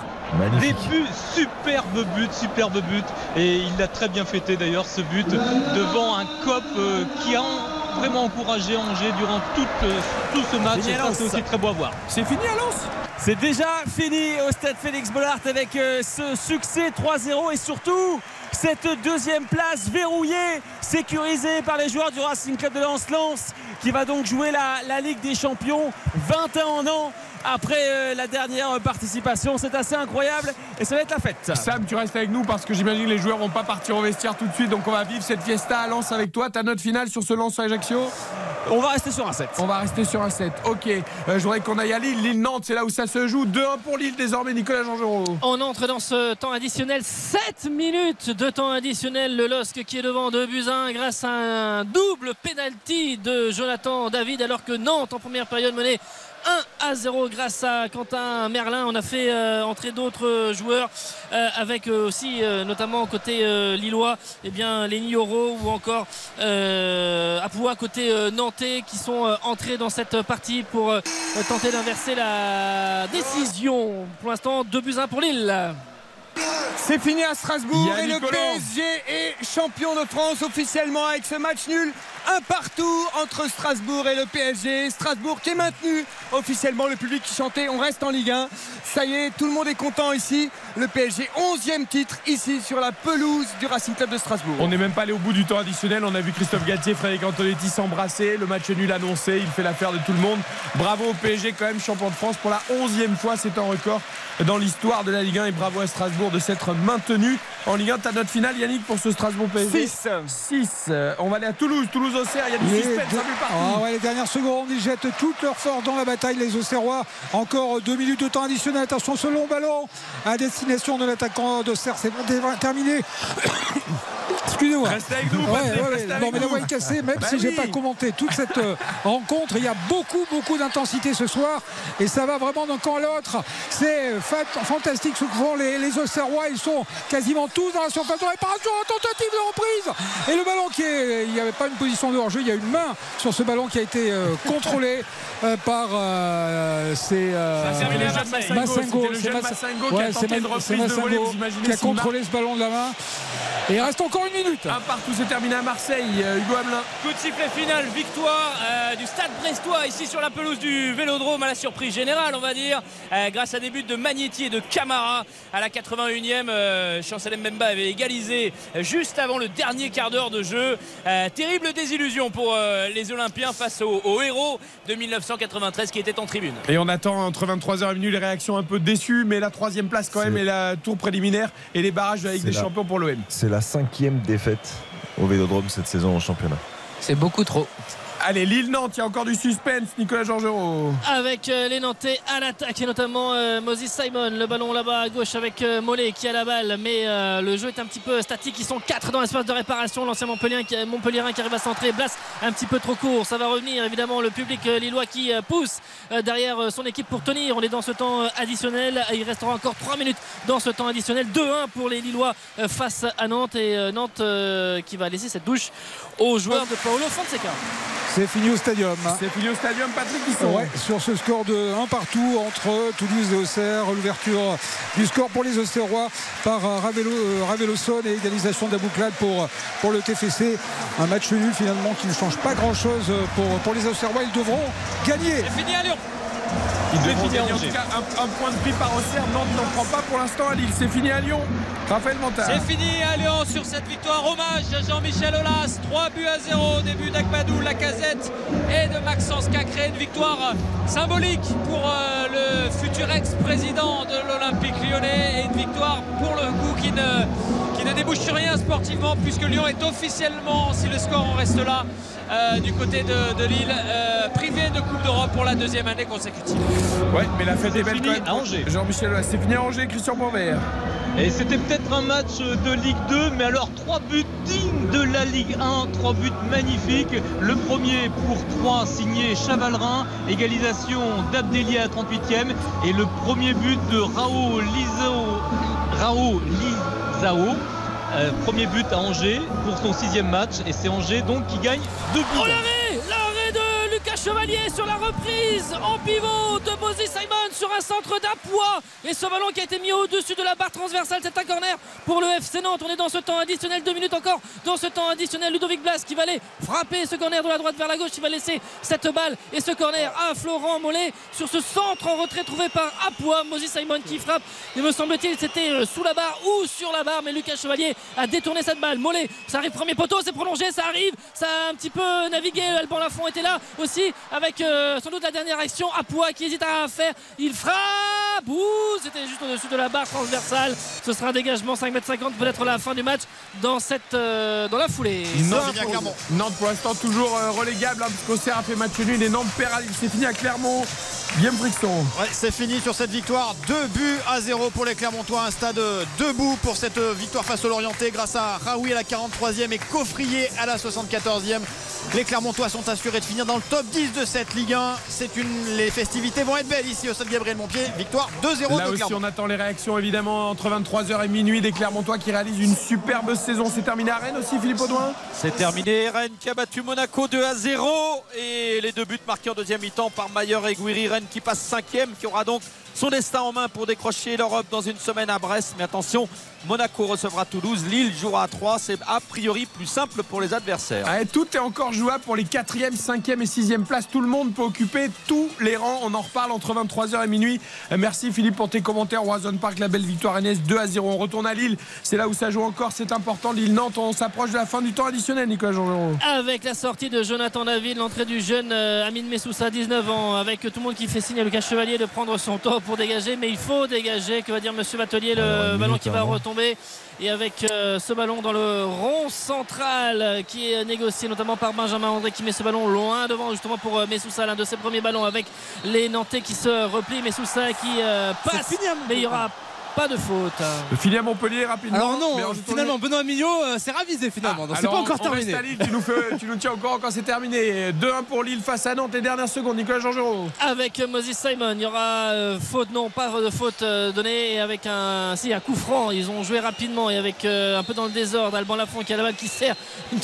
Des buts, superbe but, superbe but. Et il l'a très bien fêté d'ailleurs ce but devant un cop euh, qui a en- vraiment encouragé Angers durant tout, euh, tout ce match. Fini Et ça, c'est aussi très beau à voir. C'est fini à Lens C'est déjà fini au stade Félix Bollard avec euh, ce succès 3-0 et surtout cette deuxième place verrouillée, sécurisée par les joueurs du Racing Club de Lens. Lens qui va donc jouer la, la Ligue des Champions 21 ans après euh, la dernière participation. C'est assez incroyable et ça va être la fête. Sam, tu restes avec nous parce que j'imagine que les joueurs vont pas partir au vestiaire tout de suite. Donc on va vivre cette fiesta à Lens avec toi. Ta note finale sur ce Lens Ajaccio? On va rester sur un 7. On va rester sur un 7. Ok. Euh, je voudrais qu'on aille à Lille. Lille-Nantes, c'est là où ça se joue. 2-1 pour Lille désormais. Nicolas Jean-Giraud. On entre dans ce temps additionnel, 7 minutes de temps additionnel. Le LOSC qui est devant 2 buts à 1 grâce à un double penalty de Jonathan David alors que Nantes en première période menait 1 à 0 grâce à Quentin Merlin. On a fait euh, entrer d'autres joueurs euh, avec euh, aussi notamment côté lillois eh bien Lenny Oro ou encore Apoua côté nantais qui sont entrés dans cette partie pour tenter d'inverser la décision. Pour l'instant 2 buts à 1 pour Lille. C'est fini à Strasbourg et le. PSG est champion de France officiellement avec ce match nul. Un partout entre Strasbourg et le PSG. Strasbourg qui est maintenu officiellement. Le public qui chantait on reste en Ligue 1. Ça y est, tout le monde est content ici. Le PSG 11e titre ici sur la pelouse du Racing Club de Strasbourg. On n'est même pas allé au bout du temps additionnel. On a vu Christophe Galtier, Frédéric Antonetti s'embrasser. Le match nul annoncé. Il fait l'affaire de tout le monde. Bravo au PSG, quand même champion de France pour la 11e fois. C'est un record dans l'histoire de la Ligue 1. Et bravo à Strasbourg de s'être maintenu en Ligue 1. Ta note finale, Yannick, pour ce Strasbourg PSG 6. 6. on va aller à Toulouse. Toulouse-Auxerre. Il y a du suspense deux-. Ah ouais, les dernières secondes, ils jettent toute leur force dans la bataille, les Auxerrois. Encore deux minutes de temps additionnel. Attention, ce long ballon à destination de l'attaquant d'Auxerre. C'est bon, terminé. Excusez-moi. Restez avec nous, Ouais, ouais, restez avec Non, mais la nous. voix est cassée, même Bah si j'ai pas commenté toute cette euh, rencontre, il y a beaucoup, beaucoup d'intensité ce soir et ça va vraiment d'un camp à l'autre. C'est fantastique ce que font les, les Auxerrois. Ils sont quasiment tous dans la surface de réparation. Tentative de reprise et le ballon qui est. Il n'y avait pas une position de hors-jeu, il y a une main sur ce ballon qui a été euh, contrôlé euh, par. euh, c'est. euh, c'est Massengo qui a tenté une reprise de vous imaginez qui contrôlé ce ballon de la main. Et il reste encore une minute. Un partout, c'est terminé à Marseille. euh, Hugo Hamelin. Coup de sifflet final, victoire euh, du stade brestois ici sur la pelouse du Vélodrome à la surprise générale on va dire euh, grâce à des buts de Magnetti et de Camara à la 81e euh, Chancel Mbemba avait égalisé juste avant le dernier quart d'heure de jeu Euh, terrible désillusion pour euh, les Olympiens face aux, aux héros de 1993 qui étaient en tribune Et on attend entre 23h et minuit les réactions un peu déçues, mais la troisième place quand même et la tour préliminaire et les barrages de la Ligue des la- Champions pour l'OM. C'est la cinquième défaite au Vélodrome cette saison au championnat. C'est beaucoup trop. Allez, Lille-Nantes, il y a encore du suspense. Nicolas Georgerot. avec euh, les Nantais à l'attaque et notamment euh, Moses Simon le ballon là-bas à gauche avec euh, Mollet qui a la balle mais le jeu est un petit peu statique. Ils sont quatre dans l'espace de réparation. L'ancien Montpellierin qui, Montpellierin qui arrive à centrer Blas un petit peu trop court. Ça va revenir évidemment le public lillois qui pousse derrière son équipe pour tenir. On est dans ce temps additionnel. Il restera encore 3 minutes dans ce temps additionnel. 2-1 pour les Lillois face à Nantes. Et Nantes qui va laisser cette douche aux joueurs de Paolo Fonseca C'est fini au stadium. C'est fini au stadium, Patrick Hisson. Ouais, sur ce score de 1 partout entre Toulouse et Auxerre, l'ouverture du score pour les Auxerrois par euh, Ravelo, euh, Raveloson et égalisation d'Abouklad pour, pour le TFC. Un match nul finalement qui ne change pas grand chose pour, pour les Auxerrois. Ils devront gagner. C'est fini à Lyon. Ils devront gagner en tout cas un, un point de prix par Auxerre. Nantes n'en prend pas pour l'instant à Lille. C'est fini à Lyon. Raphaël Montard. C'est fini à Lyon sur cette victoire. Hommage à Jean-Michel Aulas. 3 buts à 0. Début d'Akmadou, Et de Maxence créé une victoire symbolique pour euh, le futur ex-président de l'Olympique lyonnais. Et une victoire pour le coup qui ne, qui ne débouche sur rien sportivement puisque Lyon est officiellement, si le score en reste là, euh, du côté de, de Lille, euh, privé de Coupe d'Europe pour la deuxième année consécutive. Ouais, mais la fête est belle fini quand même. à Angers. Jean-Michel. C'est fini à Angers, Christian Bonvert. Et c'était peut-être un match de Ligue 2, mais alors trois buts dignes de la Ligue 1, trois buts magnifiques. Le premier pour 3 signé Chavalrin, égalisation d'Abdelia à 38e, et le premier but de Raoul Lizao, Raoul Lizao. Euh, premier but à Angers pour son sixième match et c'est Angers donc qui gagne deux buts. Oh Chevalier sur la reprise en pivot de Mosey Simon sur un centre d'Apois et ce ballon qui a été mis au-dessus de la barre transversale c'est un corner pour le FC Nantes. On est dans ce temps additionnel deux minutes encore dans ce temps additionnel. Ludovic Blas qui va aller frapper ce corner de la droite vers la gauche il va laisser cette balle et ce corner à Florent Mollet sur ce centre en retrait trouvé par Apois Mosey Simon qui frappe. Il me semble-t-il c'était euh, sous la barre ou sur la barre mais Lucas Chevalier a détourné cette balle. Mollet ça arrive premier poteau c'est prolongé ça arrive. Ça a un petit peu navigué Alban Lafont était là aussi avec euh, sans doute la dernière action. Apois qui hésite à faire. Il frappe. Ouh, c'était juste au-dessus de la barre transversale. Ce sera un dégagement 5m50 peut-être la fin du match dans cette euh, dans la foulée. Nantes, Nantes, pour l'instant toujours euh, relégable hein, parce qu'Auxerre a fait match nul et Nantes perd à. C'est fini à Clermont. Guillaume Brixton. Ouais, c'est fini sur cette victoire. Deux buts à zéro pour les Clermontois. Un stade debout pour cette victoire face au Lorientais grâce à Raoui à la 43e et Coffrier à la 74e. Les Clermontois sont assurés de finir dans le top 10 de cette Ligue 1. C'est une... Les festivités vont être belles ici au stade Gabriel Montpied. Victoire 2-0 Là de aussi, Clermont. on attend les réactions évidemment entre 23h et minuit des Clermontois qui réalisent une superbe saison. C'est terminé à Rennes aussi, Philippe Audouin? C'est terminé. Rennes qui a battu Monaco 2 à 0. Et les deux buts marqués en deuxième mi-temps par Mayer et Guiri. Rennes qui passe cinquième, qui aura donc son destin en main pour décrocher l'Europe dans une semaine à Brest. Mais attention, Monaco recevra Toulouse. Lille jouera à 3. C'est a priori plus simple pour les adversaires. Et tout est encore jouable pour les 4e, 5e et 6e places. Tout le monde peut occuper tous les rangs. On en reparle entre 23h et minuit. Merci Philippe pour tes commentaires. Roison Park, la belle victoire Agnès 2 à 0. On retourne à Lille. C'est là où ça joue encore. C'est important. Lille-Nantes, on s'approche de la fin du temps additionnel, Nicolas jean avec la sortie de Jonathan David, l'entrée du jeune euh, Amine Messoussa, 19 ans, avec tout le monde qui fait signe à Lucas Chevalier de prendre son temps pour dégager, mais il faut dégager, que va dire Monsieur Batelier, le ballon qui va avant. Et avec euh, ce ballon dans le rond central euh, qui est négocié notamment par Benjamin André qui met ce ballon loin devant justement pour euh, Messoussa, l'un de ses premiers ballons avec les Nantais qui se replient. Messoussa qui euh, passe, mais il y aura pas de faute. Fini à Montpellier rapidement. Alors non, Béranger finalement, Benoît Millot euh, s'est ravisé finalement. donc c'est pas encore on reste terminé. à Lille, tu, nous fais- tu nous tiens encore quand c'est terminé. 2-1 pour Lille face à Nantes, les dernières secondes. Nicolas Georgerot. Avec Moses Simon, il y aura euh, faute, non pas de faute euh, donnée, et avec un, si, un coup franc. Ils ont joué rapidement et avec euh, un peu dans le désordre. Alban Lafont qui a la balle qui sert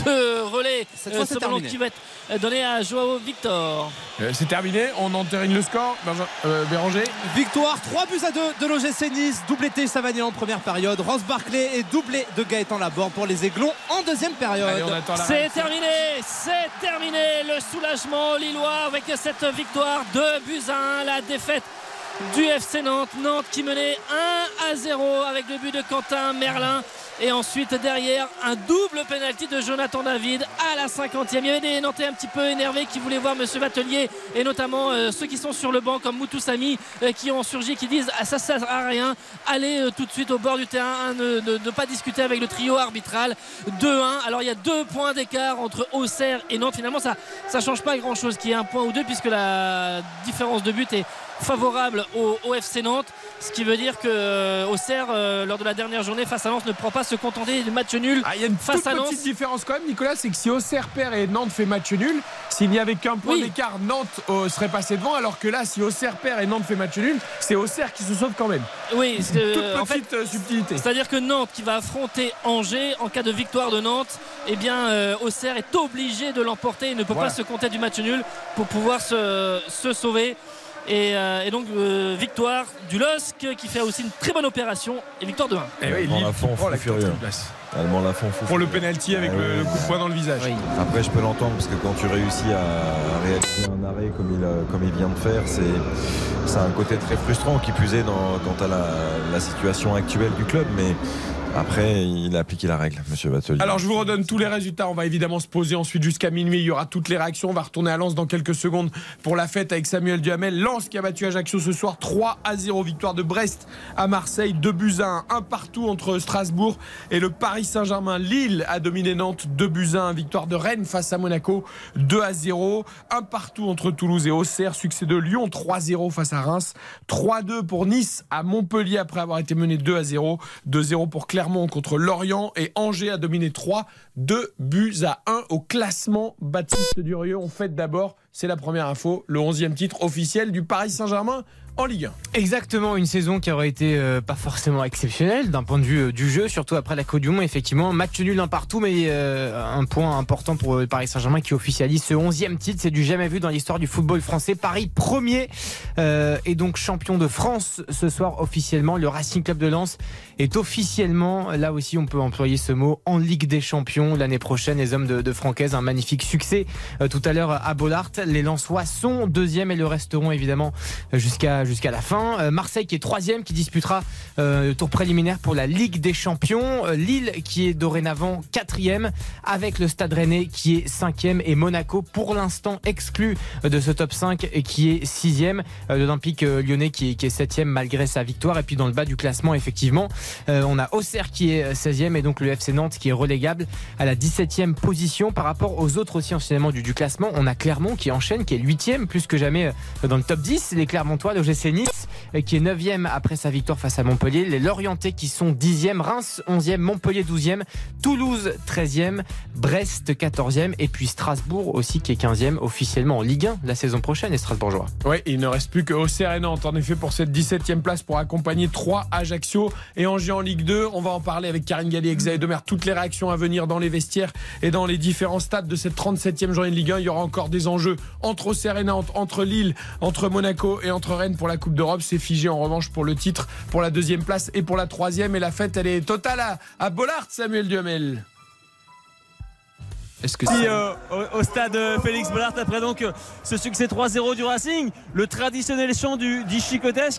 de relais. Cette fois, ce c'est ballon terminé. qui va être euh, donné à Joao Victor. Euh, C'est terminé, on entérine le score. Euh, Béranger. Victoire 3 buts à 2 de l'OGC Nice, doublé Savagnin en première période, Ross Barclay et doublé de Gaëtan Laborde pour les Aiglons en deuxième période. C'est terminé, c'est terminé. Le soulagement lillois avec cette victoire 2 buts à 1, la défaite du FC Nantes. Nantes qui menait 1 à 0 avec le but de Quentin Merlin. Et ensuite derrière un double penalty de Jonathan David à la 50e. Il y avait des Nantais un petit peu énervés qui voulaient voir Monsieur Vatelier et notamment euh, ceux qui sont sur le banc comme Moutou Samy euh, qui ont surgi qui disent ah, ça sert à rien. Allez euh, tout de suite au bord du terrain, hein, ne pas discuter avec le trio arbitral. 2-1. Alors il y a deux points d'écart entre Auxerre et Nantes. Finalement ça ça change pas grand chose qu'il y ait un point ou deux puisque la différence de but est favorable au, au FC Nantes. Ce qui veut dire que euh, Auxerre, euh, lors de la dernière journée face à Nantes, ne pourra pas se contenter du match nul Ah, il y a une face toute à Nantes. petite différence quand même, Nicolas, c'est que si Auxerre perd et Nantes fait match nul, s'il n'y avait qu'un point Oui. d'écart, Nantes euh, serait passé devant, alors que là, si Auxerre perd et Nantes fait match nul, c'est Auxerre qui se sauve quand même. Oui, c'est que, Toute en fait, petite euh, subtilité. C'est-à-dire que Nantes qui va affronter Angers en cas de victoire de Nantes, eh bien euh, Auxerre est obligé de l'emporter et ne peut Voilà. pas se compter du match nul pour pouvoir se, se sauver. Et, euh, et donc euh, victoire du LOSC qui fait aussi une très bonne opération et victoire de 1. Et oui, Lille prend la fou furieux. quatrième place. Allemand Lafont, fou Pour le penalty avec Ah le, oui. le coup de poing dans le visage. Après, je peux l'entendre parce que quand tu réussis à réaliser un arrêt comme il, a- comme il vient de faire, c'est c'est un côté très frustrant qui plus est dans, quant à la, la situation actuelle du club. Mais après, il a appliqué la règle, monsieur Vatelier. Alors je vous redonne tous les résultats. On va évidemment se poser ensuite jusqu'à minuit. Il y aura toutes les réactions. On va retourner à Lens dans quelques secondes pour la fête avec Samuel Duhamel. Lens qui a battu Ajaccio ce soir 3 à 0. Victoire de Brest à Marseille. 2 buts à 1. Un partout entre Strasbourg et le Paris Saint-Germain. Lille a dominé Nantes 2 buts à 1. Victoire de Rennes face à Monaco 2 à 0. Un partout entre Toulouse et Auxerre. Succès de Lyon 3-0 face à Reims. 3-2 pour Nice à Montpellier après avoir été mené 2 à 0. 2-0 pour Clermont contre Lorient et Angers a dominé 3. 2 buts à 1 au classement. Baptiste Durieux, on fête d'abord, c'est la première info, le 11e titre officiel du Paris Saint-Germain en Ligue 1. Exactement, une saison qui aurait été euh, pas forcément exceptionnelle d'un point de vue euh, du jeu, surtout après la Côte du Monde. Effectivement, match nul un partout, mais euh, un point important pour le Paris Saint-Germain qui officialise ce 11e titre. C'est du jamais vu dans l'histoire du football français. Paris premier et donc champion de France ce soir officiellement. Le Racing Club de Lens est officiellement, là aussi on peut employer ce mot, en Ligue des Champions l'année prochaine. Les hommes de, de Francaise, un magnifique succès euh, tout à l'heure à Bollard. Les Lensois sont deuxième et le resteront évidemment jusqu'à jusqu'à la fin. Euh, Marseille qui est troisième, qui disputera euh, le tour préliminaire pour la Ligue des Champions. Euh, Lille qui est dorénavant quatrième, avec le Stade Rennais qui est cinquième et Monaco pour l'instant exclu de ce top 5 et qui est sixième. Euh, L'Olympique lyonnais qui qui est septième malgré sa victoire. Et puis dans le bas du classement, effectivement, euh, on a Auxerre qui est 16e et donc le FC Nantes qui est relégable à la 17e position par rapport aux autres aussi anciennement du, du classement. On a Clermont qui enchaîne, qui est 8e plus que jamais euh, dans le top 10. Les Clermontois, l'OGC Nice euh, qui est 9e après sa victoire face à Montpellier. Les Lorientais qui sont 10e, Reims 11e, Montpellier 12e, Toulouse 13e, Brest 14e et puis Strasbourg aussi qui est 15e officiellement en Ligue 1 la saison prochaine les Strasbourgeois. Oui, il ne reste plus que Auxerre et Nantes en effet pour cette 17e place pour accompagner 3 Ajaccio et En Ligue 2. On va en parler avec Karine Galli, et Demer. Toutes les réactions à venir dans les vestiaires et dans les différents stades de cette 37e journée de Ligue 1. Il y aura encore des enjeux entre Auxerre et Nantes, entre Lille, entre Monaco et entre Rennes pour la Coupe d'Europe. C'est figé en revanche pour le titre, pour la deuxième place et pour la troisième. Et la fête, elle est totale à, à Bollard, Samuel Duhamel. Est-ce que si, euh, au, au stade euh, Félix Bollard après donc euh, ce succès 3-0 du Racing, le traditionnel chant du, du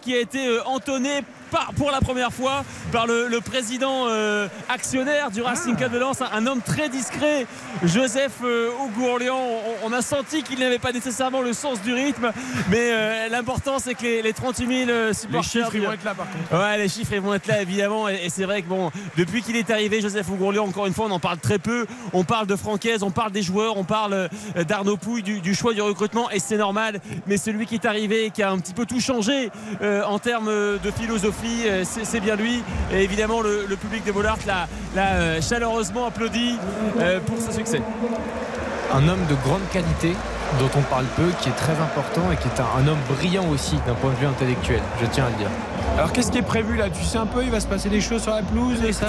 qui a été euh, entonné par, pour la première fois par le, le président euh, actionnaire du Racing Club de Lens, un, un homme très discret, Joseph euh, Augourlian. On, on a senti qu'il n'avait pas nécessairement le sens du rythme, mais euh, l'important c'est que les, les 38 000 euh, supporters. Les chiffres, ils vont être là par contre. Ouais, les chiffres ils vont être là évidemment. Et, et c'est vrai que bon, depuis qu'il est arrivé, Joseph Ougourlian, encore une fois, on en parle très peu. On parle de Francaise On parle des joueurs, on parle euh, d'Arnaud Pouille, du, choix du recrutement, et c'est normal. Mais celui qui est arrivé, qui a un petit peu tout changé euh, en termes de philosophie, euh, c'est bien lui. Et évidemment, le, public de Bollard l'a euh, chaleureusement applaudi euh, pour ce succès. un homme de grande qualité dont on parle peu, qui est très important et qui est un homme brillant aussi d'un point de vue intellectuel, je tiens à le dire. Alors qu'est-ce qui est prévu là? Tu sais un peu, il va se passer des choses sur la pelouse et ça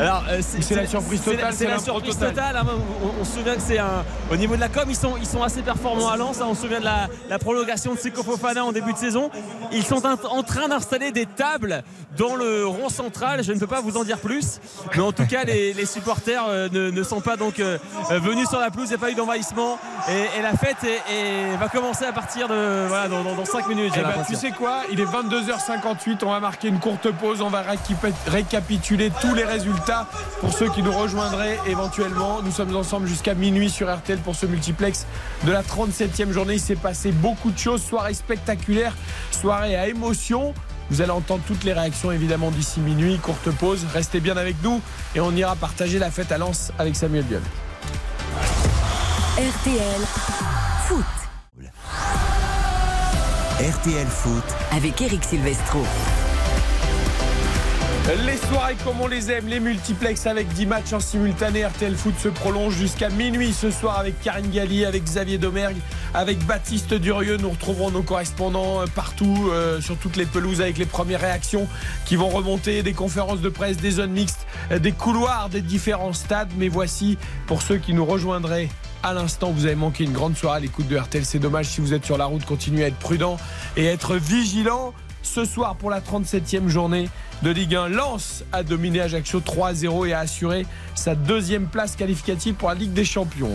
Alors, euh, c'est la surprise totale, C'est la surprise totale. totale. hein. On, on se souvient que c'est un. Au niveau de la com, ils sont, ils sont assez performants à Lens. hein. On se souvient de la, la prolongation de Seko Fofana en début de saison. Ils sont en, en train d'installer des tables dans le rond central. Je ne peux pas vous en dire plus. Mais en tout cas, les, les supporters euh, ne, ne sont pas donc euh, venus sur la pelouse. Il n'y a pas eu d'envahissement. Et, et la fête est- va commencer à partir de. Voilà, dans, dans, 5 minutes. Eh ben, tu sais quoi? Il est 22h58, on va marquer une courte pause, on va récap- récapituler tous les résultats pour ceux qui nous rejoindraient éventuellement. Nous sommes ensemble jusqu'à minuit sur RTL pour ce multiplex de la 37e journée. Il s'est passé beaucoup de choses, soirée spectaculaire, soirée à émotion. Vous allez entendre toutes les réactions évidemment d'ici minuit, courte pause. Restez bien avec nous et on ira partager la fête à Lens avec Samuel Biol. RTL Foot. RTL Foot. Avec Eric Silvestro. Les soirées comme on les aime, les multiplex avec 10 matchs en simultané. RTL Foot se prolonge jusqu'à minuit ce soir avec Karine Galli, avec Xavier Domergue, avec Baptiste Durieux. Nous retrouverons nos correspondants euh, partout, euh, sur toutes les pelouses, avec les premières réactions qui vont remonter, des conférences de presse, des zones mixtes, euh, des couloirs des différents stades. Mais voici, pour ceux qui nous rejoindraient à l'instant, vous avez manqué une grande soirée à l'écoute de RTL. C'est dommage si vous êtes sur la route, continuez à être prudent et être vigilant. Ce soir, pour la 37e journée de Ligue 1, Lens a dominé Ajaccio 3-0 et a assuré sa deuxième place qualificative pour la Ligue des Champions.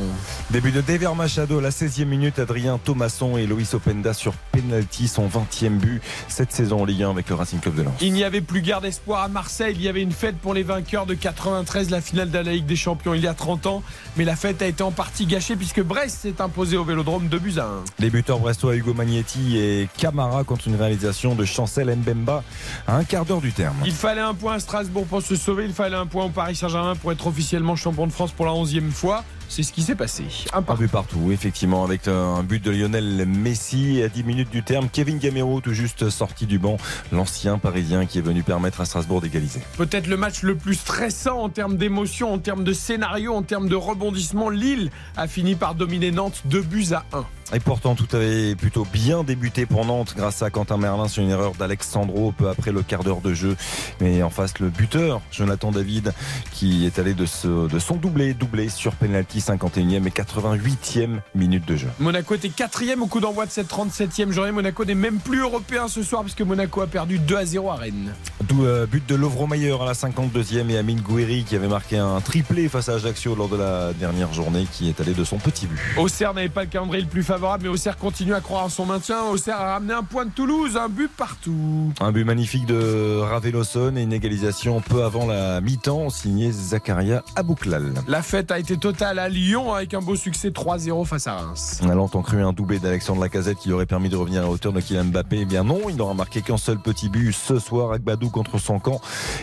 Début de Dever Machado, la 16e minute, Adrien Thomasson et Loïs Openda sur penalty, son 20e but cette saison en Ligue 1 avec le Racing Club de Lens. Il n'y avait plus guère d'espoir à Marseille. Il y avait une fête pour les vainqueurs de 93, la finale de la Ligue des Champions il y a 30 ans. Mais la fête a été en partie gâchée puisque Brest s'est imposé au vélodrome de buts à 1. Les buteurs brestois Hugo Magnetti et Camara contre une réalisation de Chancel Mbemba à un quart d'heure du terme. Il fallait un point à Strasbourg pour se sauver, il fallait un point au Paris Saint-Germain pour être officiellement champion de France pour la 11e fois. C'est ce qui s'est passé. Un Un but partout, effectivement, avec un but de Lionel Messi à 10 minutes du terme. Kevin Gamero, tout juste sorti du banc, l'ancien parisien qui est venu permettre à Strasbourg d'égaliser. Peut-être le match le plus stressant en termes d'émotion, en termes de scénario, en termes de rebondissement. Lille a fini par dominer Nantes 2 buts à 1. Et pourtant, tout avait plutôt bien débuté pour Nantes grâce à Quentin Merlin sur une erreur d'Alexandro peu après le quart d'heure de jeu. Mais en face, le buteur, Jonathan David, qui est allé de, ce- de son doublé, doublé sur penalty 51e et 88e minute de jeu. Monaco était quatrième au coup d'envoi de cette 37e journée. Monaco n'est même plus européen ce soir puisque Monaco a perdu 2 à 0 à Rennes. D'où euh, but de Lovromayer à la 52e et Amine Gouiri qui avait marqué un triplé face à Ajaccio lors de la dernière journée qui est allé de son petit but. Auxerre n'avait pas le calendrier le plus favorable, mais Auxerre continue à croire en son maintien. Auxerre a ramené un point de Toulouse, un but partout. Un but magnifique de Raveloson et une égalisation peu avant la mi-temps signé Zakaria Abouklal. La fête a été totale à Lyon avec un beau succès 3-0 face à Reims. On a longtemps cru un doublé d'Alexandre Lacazette qui aurait permis de revenir à hauteur de Kylian Mbappé. Eh bien non, il n'aura marqué qu'un seul petit but ce soir. Agbadou contre son camp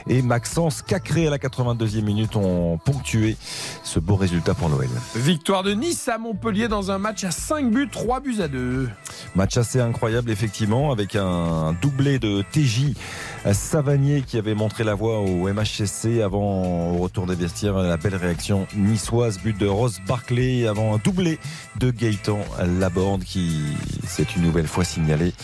et Maxence Cacré à la 82e minute ont ponctué ce beau résultat pour l'OL. Victoire de Nice à Montpellier dans un match à 5 buts, 3 buts à 2. Match assez incroyable effectivement avec un doublé de TJ Savanier qui avait montré la voie au MHSC avant au retour des vestiaires la belle réaction niçoise but de Ross Barclay avant un doublé de Gaëtan Laborde qui s'est une nouvelle fois signalé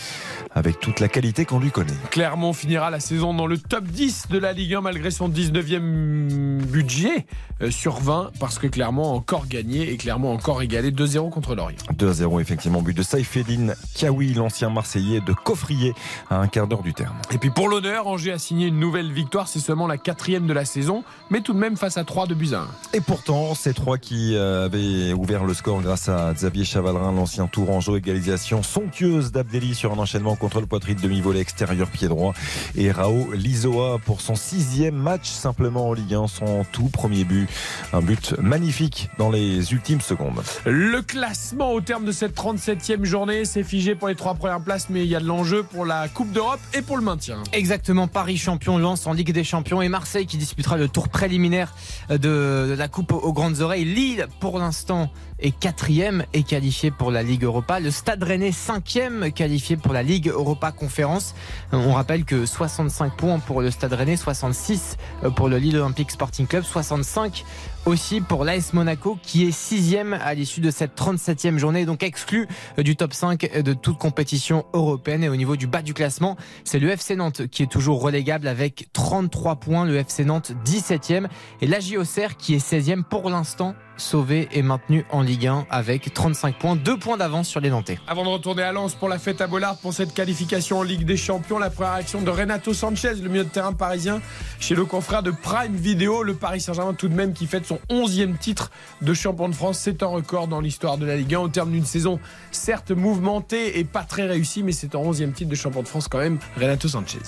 avec toute la qualité qu'on lui connaît. Clermont finira la saison dans le top 10 de la Ligue 1 malgré son 19e budget euh, sur 20 parce que Clermont a encore gagné et Clermont a encore égalé 2-0 contre Lorient. 2-0 effectivement but de Saifeddine Kawi l'ancien Marseillais de Coffrier à un quart d'heure du terme. Et puis pour l'honneur, Angers a signé une nouvelle victoire, c'est seulement la quatrième de la saison, mais tout de même face à 3 de buts à 1. Et pourtant, ces trois qui euh, avaient ouvert le score grâce à Xavier Chavalrin, l'ancien Tourangeau, égalisation somptueuse d'Abdelli sur un enchaînement contre le poitrine demi-volée extérieur pied droit. Et Rao Lizoa pour son sixième match simplement en Ligue 1, son tout premier but. Un but magnifique dans les ultimes secondes. Le classement au terme de cette 37e journée, c'est figé pour les trois premières places, mais il y a de l'enjeu pour la Coupe d'Europe et pour le maintien. Exactement, Paris champion lance en Ligue des Champions et Marseille qui disputera le tour préliminaire de, de la Coupe aux grandes oreilles. Lille, pour l'instant, est quatrième et qualifié pour la Ligue Europa. Le Stade Rennais, cinquième, qualifié pour la Ligue Europa Conférence. On rappelle que 65 points pour le Stade Rennais, 66 pour le Lille Olympique Sporting Club, 65 aussi pour l'AS Monaco qui est sixième à l'issue de cette 37e journée, donc exclu du top 5 de toute compétition européenne. Et au niveau du bas du classement, c'est le FC Nantes qui est toujours relégable avec 33 points, le FC Nantes 17e et la Auxerre qui est 16e pour l'instant sauvé et maintenu en Ligue 1 avec 35 points, 2 points d'avance sur les Nantais. Avant de retourner à Lens pour la fête à Bollard pour cette qualification en Ligue des Champions, la première action de Renato Sanchez, le milieu de terrain parisien, chez le confrère de Prime Video, le Paris Saint-Germain tout de même qui fête son 11e titre de champion de France. C'est un record dans l'histoire de la Ligue 1 au terme d'une saison certes mouvementée et pas très réussie, mais c'est un 11e titre de champion de France quand même, Renato Sanchez.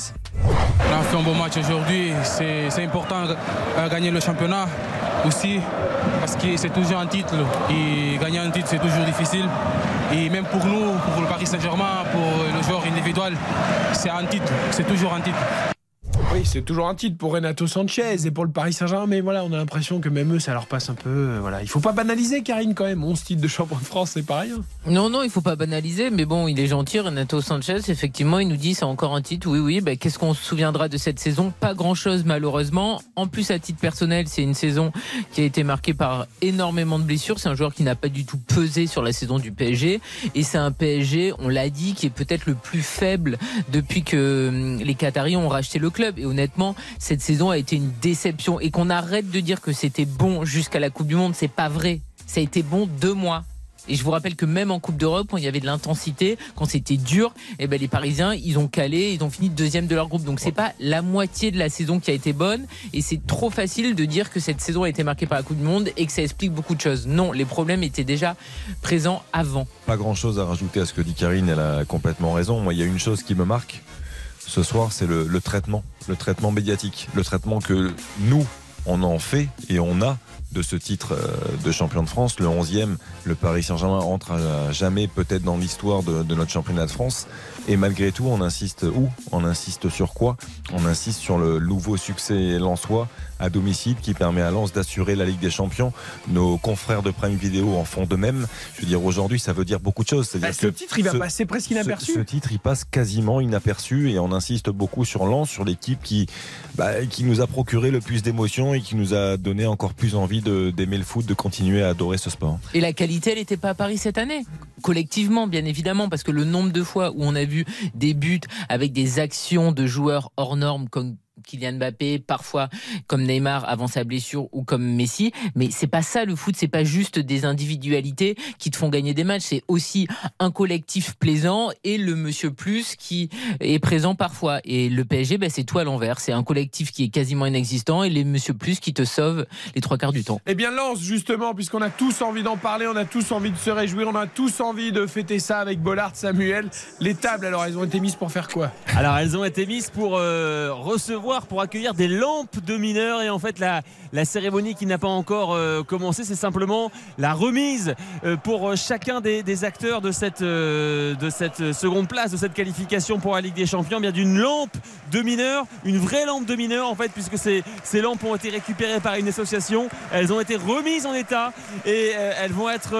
On a fait un bon match aujourd'hui, c'est important de gagner le championnat aussi parce que c'est toujours un titre. Et gagner un titre c'est toujours difficile. Et même pour nous, pour le Paris Saint-Germain, pour le joueur individuel, c'est un titre, c'est toujours un titre. Oui, c'est toujours un titre pour Renato Sanchez et pour le Paris Saint-Germain, mais voilà, on a l'impression que même eux, ça leur passe un peu. euh, voilà, il faut pas banaliser, Karine, quand même. 11 titres de champion de France, c'est pareil. hein. Non, non, il faut pas banaliser, mais bon, il est gentil, Renato Sanchez. Effectivement, il nous dit c'est encore un titre. Oui, oui. Ben, Qu'est-ce qu'on se souviendra de cette saison? Pas grand-chose, malheureusement. En plus, à titre personnel, c'est une saison qui a été marquée par énormément de blessures. C'est un joueur qui n'a pas du tout pesé sur la saison du PSG, et c'est un PSG, on l'a dit, qui est peut-être le plus faible depuis que hum, les Qataris ont racheté le club. Honnêtement, cette saison a été une déception. Et qu'on arrête de dire que c'était bon jusqu'à la Coupe du Monde, c'est pas vrai. Ça a été bon deux mois. Et je vous rappelle que même en Coupe d'Europe, quand il y avait de l'intensité, quand c'était dur, eh ben les Parisiens, ils ont calé, ils ont fini deuxième de leur groupe. Donc c'est pas la moitié de la saison qui a été bonne. Et c'est trop facile de dire que cette saison a été marquée par la Coupe du Monde et que ça explique beaucoup de choses. Non, les problèmes étaient déjà présents avant. Pas grand chose à rajouter à ce que dit Karine, elle a complètement raison. Moi, il y a une chose qui me marque ce soir, c'est le, traitement, le traitement médiatique, le traitement que nous, on en fait et on a de ce titre euh, de champion de France, le 11e, le Paris Saint-Germain entre à jamais peut-être dans l'histoire de, de notre championnat de France. Et malgré tout, on insiste où? On insiste sur quoi? On insiste sur le nouveau succès lensois à domicile qui permet à Lens d'assurer la Ligue des Champions. Nos confrères de Prime Video en font de même. Je veux dire, aujourd'hui, ça veut dire beaucoup de choses. Bah, ce que titre, il va ce- passer presque ce- inaperçu. Ce, titre, il passe quasiment inaperçu et on insiste beaucoup sur Lens, sur l'équipe qui, bah, qui nous a procuré le plus d'émotions et qui nous a donné encore plus envie d'aimer le foot, de continuer à adorer ce sport. Et la qualité, elle n'était pas à Paris cette année. Collectivement, bien évidemment, parce que le nombre de fois où on a vu des buts avec des actions de joueurs hors normes comme Kylian Mbappé, parfois comme Neymar avant sa blessure ou comme Messi, mais c'est pas ça le foot, c'est pas juste des individualités qui te font gagner des matchs, c'est aussi un collectif plaisant et le monsieur plus qui est présent parfois. Et le PSG, ben, c'est tout à l'envers, c'est un collectif qui est quasiment inexistant et les monsieur plus qui te sauvent les trois quarts du temps. Eh bien, Lance, justement, puisqu'on a tous envie d'en parler, on a tous envie de se réjouir, on a tous envie de fêter ça avec Bollard, Samuel. Les tables, alors, elles ont été mises pour faire quoi? Alors elles ont été mises pour euh, recevoir, pour accueillir des lampes de mineurs. Et en fait la, cérémonie qui n'a pas encore euh, commencé, c'est simplement la remise euh, pour euh, chacun des, acteurs de cette, de cette seconde place, de cette qualification pour la Ligue des Champions, bien d'une lampe de mineurs, une vraie lampe de mineurs en fait, puisque ces, lampes ont été récupérées par une association, elles ont été remises en état et elles vont être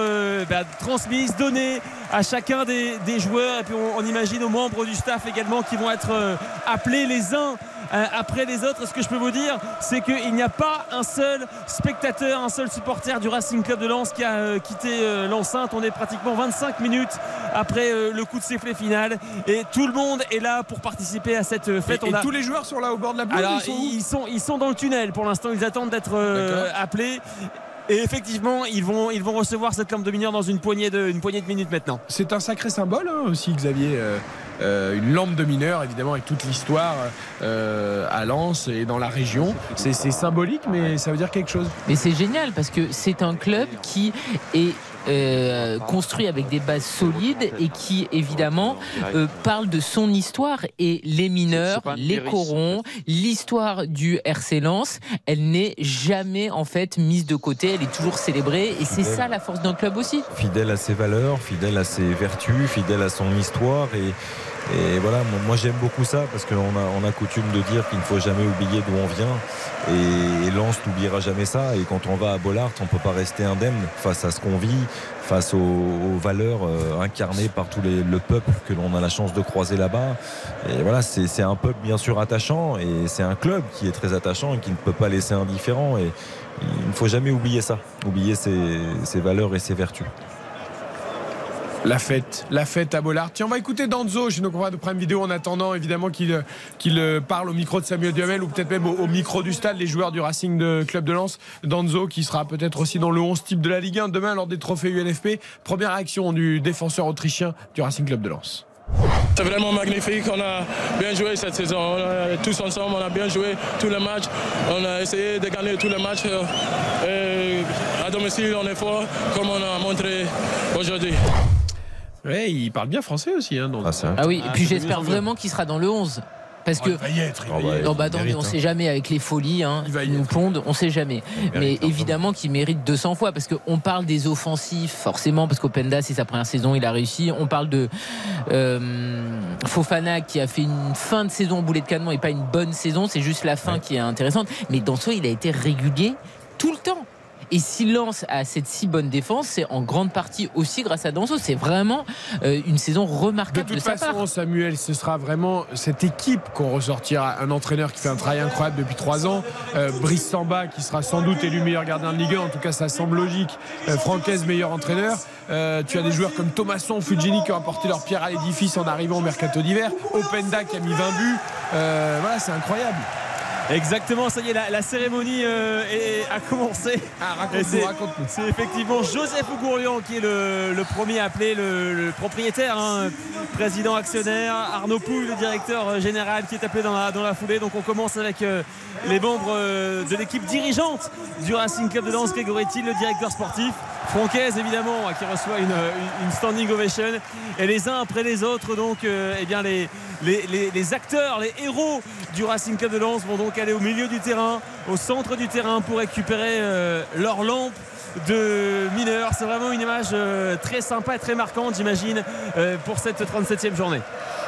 bah, transmises, données à chacun des, joueurs. Et puis on, on imagine aux membres du staff également qui vont être appelés les uns après les autres. Ce que je peux vous dire, c'est qu'il n'y a pas un seul spectateur, un seul supporter du Racing Club de Lens qui a euh, quitté euh, l'enceinte. On est pratiquement 25 minutes après euh, le coup de sifflet final et tout le monde est là pour participer à cette euh, fête. Et, On et a- tous les joueurs sont là au bord de la pelouse alors, ils sont ils sont, ils sont dans le tunnel pour l'instant. Ils attendent d'être euh, appelés. Et effectivement, ils vont, ils vont recevoir cette lampe de mineurs dans une poignée de, une poignée de minutes maintenant. C'est un sacré symbole hein, aussi, Xavier. Euh, une lampe de mineur, évidemment, avec toute l'histoire euh, à Lens et dans la région. C'est symbolique, mais ça veut dire quelque chose. Mais c'est génial parce que c'est un club qui est euh, construit avec des bases solides et qui évidemment euh, parle de son histoire et les mineurs, les corons, l'histoire du RC Lens, elle n'est jamais en fait mise de côté, elle est toujours célébrée et c'est ça la force d'un club aussi. Fidèle à ses valeurs, fidèle à ses vertus, fidèle à son histoire et et voilà, moi, j'aime beaucoup ça parce qu'on a, on a coutume de dire qu'il ne faut jamais oublier d'où on vient. Et, et Lens n'oubliera jamais ça. Et quand on va à Bollard, on ne peut pas rester indemne face à ce qu'on vit, face aux, valeurs euh, incarnées par tout le peuple que l'on a la chance de croiser là-bas. Et voilà, c'est c'est un peuple bien sûr attachant et c'est un club qui est très attachant et qui ne peut pas laisser indifférent. Et il ne faut jamais oublier ça, oublier ses, ses valeurs et ses vertus. La fête, la fête à Bollard. Tiens, on va écouter Danzo chez nos confrères de Prime Vidéo en attendant évidemment qu'il euh, parle au micro de Samuel Duhamel ou peut-être même au, micro du stade, les joueurs du Racing de Club de Lens. Danzo qui sera peut-être aussi dans le 11 type de la Ligue 1 demain lors des trophées UNFP. Première réaction du défenseur autrichien du Racing Club de Lens. C'est vraiment magnifique. On a bien joué cette saison. Tous ensemble, on a bien joué tous les matchs. On a essayé de gagner tous les matchs. Euh, à domicile, on est fort, comme on a montré aujourd'hui. Ouais, il parle bien français aussi. Hein, Danzo. Ah oui, et puis c'est j'espère vraiment qu'il sera dans le 11. Parce que. il va y être, il va y être. Non, bah Il on hein. sait jamais avec les folies hein, qui nous pondent, on sait jamais. Mais évidemment qu'il mérite 200 fois parce qu'on parle des offensifs, forcément, parce qu'Openda, c'est sa première saison, il a réussi. On parle de euh, Fofana qui a fait une fin de saison au boulet de canon et pas une bonne saison, c'est juste la fin qui est intéressante. Mais Danso, il a été régulier tout le temps. Et s'il lance à cette si bonne défense, c'est en grande partie aussi grâce à Danso. C'est vraiment euh, une saison De remarquable de, toute sa façon, part. Samuel, ce sera vraiment cette équipe qu'on ressortira. Un entraîneur qui fait un travail incroyable depuis trois ans. Euh, Brice Samba, qui sera sans doute élu meilleur gardien de Ligue 1. En tout cas, ça semble logique. Euh, Francaise, meilleur entraîneur. Euh, tu as des joueurs comme Thomasson, Fujini qui ont apporté leur pierre à l'édifice en arrivant au mercato d'hiver. Openda qui a mis 20 buts. Euh, voilà, c'est incroyable. Exactement, ça y est, la, la cérémonie euh, est- a commencé. Et c'est- effectivement Joseph Gourlian qui est le, le premier appelé, le, le propriétaire, hein, président actionnaire. Arnaud Pouille, le directeur euh, général, qui est appelé dans la, dans la foulée. Donc on commence avec euh, les membres euh, de l'équipe dirigeante du Racing Club de Lens, Grégory Thiel, le directeur sportif. Francaise évidemment, qui reçoit une, standing ovation. Et les uns après les autres, donc, eh bien, les, les, acteurs, les héros du Racing Club de Lens vont donc aller au milieu du terrain, au centre du terrain pour récupérer euh, leur lampe de mineurs. C'est vraiment une image euh, très sympa et très marquante, j'imagine, euh, pour cette 37e journée.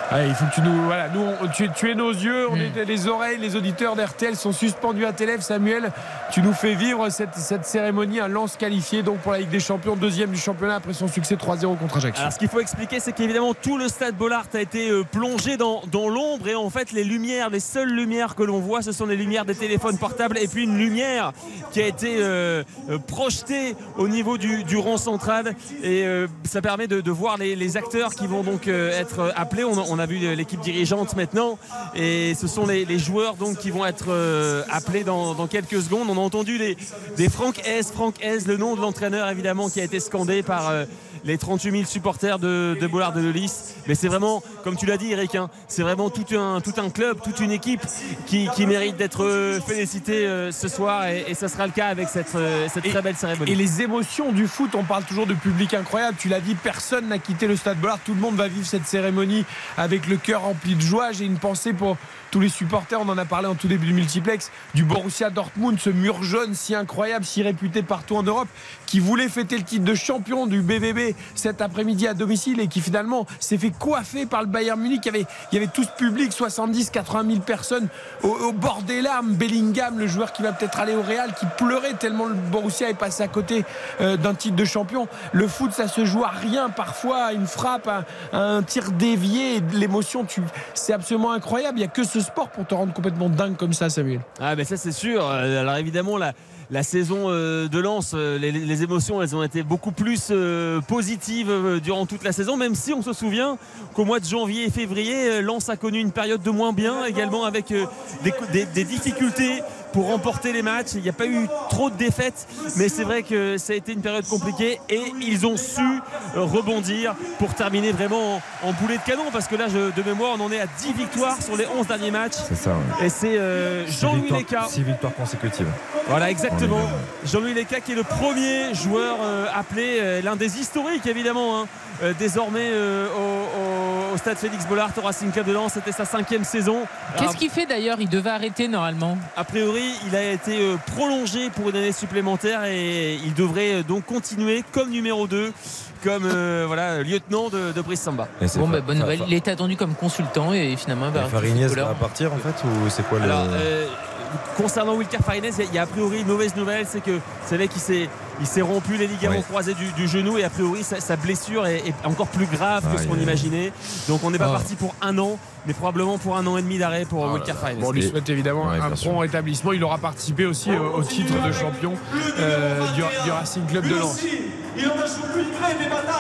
Allez, il faut que tu nous. Voilà, nous, on- tu, es- tu es nos yeux, on est les oreilles, les auditeurs d'RTL sont suspendus à tes lèvres. Samuel, tu nous fais vivre cette, cette cérémonie. Un lance qualifié donc pour la Ligue des Champions, deuxième du championnat après son succès 3-0 contre Ajaccio. Alors ce qu'il faut expliquer, c'est qu'évidemment tout le stade Bollard a été euh, plongé dans, dans l'ombre et en fait les lumières, les seules lumières que l'on voit, ce sont les lumières des téléphones portables et puis une lumière qui a été euh, euh, projetée au niveau du, du rond central et euh, ça permet de, de voir les, les acteurs qui vont donc euh, être appelés. On, on a vu l'équipe dirigeante maintenant et ce sont les, joueurs donc qui vont être euh, appelés dans, quelques secondes. On a entendu des, des Franck S, Franck S, le nom de l'entraîneur évidemment qui a été scandé par euh, les 38 000 supporters de, de Bollard de Lys. Mais c'est vraiment, comme tu l'as dit Eric, hein, c'est vraiment tout un, tout un club, toute une équipe qui, qui mérite d'être euh, félicitée euh, ce soir et, et ça sera le cas avec cette, euh, cette très belle cérémonie. Et les émotions du foot, on parle toujours de public incroyable. Tu l'as dit, personne n'a quitté le stade Bollard. Tout le monde va vivre cette cérémonie avec le cœur rempli de joie. J'ai une pensée pour tous les supporters. On en a parlé en tout début du multiplex du Borussia Dortmund, ce mur jaune si incroyable, si réputé partout en Europe, qui voulait fêter le titre de champion du BVB cet après-midi à domicile et qui finalement s'est fait coiffer par le Bayern Munich. Il y avait, tout ce public, 70, 80 000 personnes au, bord des larmes. Bellingham, le joueur qui va peut-être aller au Real, qui pleurait tellement le Borussia est passé à côté euh, d'un titre de champion. Le foot, ça se joue à rien parfois, à une frappe, à, un tir dévié, l'émotion, c'est absolument incroyable. Il a que ce sport pour te rendre complètement dingue comme ça, Samuel. Ah ben ça c'est sûr. Euh, Alors évidemment la, saison euh, de Lens, euh, les, émotions elles ont été beaucoup plus positives durant toute la saison, même si on se souvient qu'au mois de janvier et février, Lens a connu une période de moins bien, également avec des difficultés pour remporter les matchs. Il n'y a pas eu trop de défaites, mais c'est vrai que ça a été une période compliquée et ils ont su euh, rebondir pour terminer vraiment en, en boulet de canon parce que là, je- de mémoire, on en est à 10 victoires sur les 11 derniers matchs. C'est ça. ouais. Et c'est euh, Jean-Louis Leca. Six victoires consécutives. Voilà, exactement. Jean-Louis Leca qui est le premier joueur euh, appelé, euh, l'un des historiques évidemment, hein, euh, désormais euh, au, au- au stade Félix Bollard au Racing Club de Lens. C'était sa cinquième saison. Qu'est-ce qu'il fait d'ailleurs? Il devait arrêter normalement. a priori, il a été euh, prolongé pour une année supplémentaire et il devrait donc continuer comme numéro 2, comme euh, voilà, lieutenant de, de Brice Samba. Et c'est Bon, fa- bah, bonne nouvelle. fa- Il est attendu comme consultant et finalement, bah, Farignez va partir en fait ou c'est quoi le. Alors, euh, concernant Wilker Farinez, il y a- a a priori une mauvaise nouvelle, c'est que vous savez qu'il s'est il s'est rompu les ligaments Oui. croisés du, du genou et a priori sa, sa blessure est, est encore plus grave que ce qu'on imaginait. Donc on n'est pas Oh. parti pour un an, mais probablement pour un an et demi d'arrêt pour là. Farinez. Bon, on lui souhaite évidemment Ouais, un prompt rétablissement. Il aura participé aussi au, au titre de champion euh, du, du Racing Club de Lens.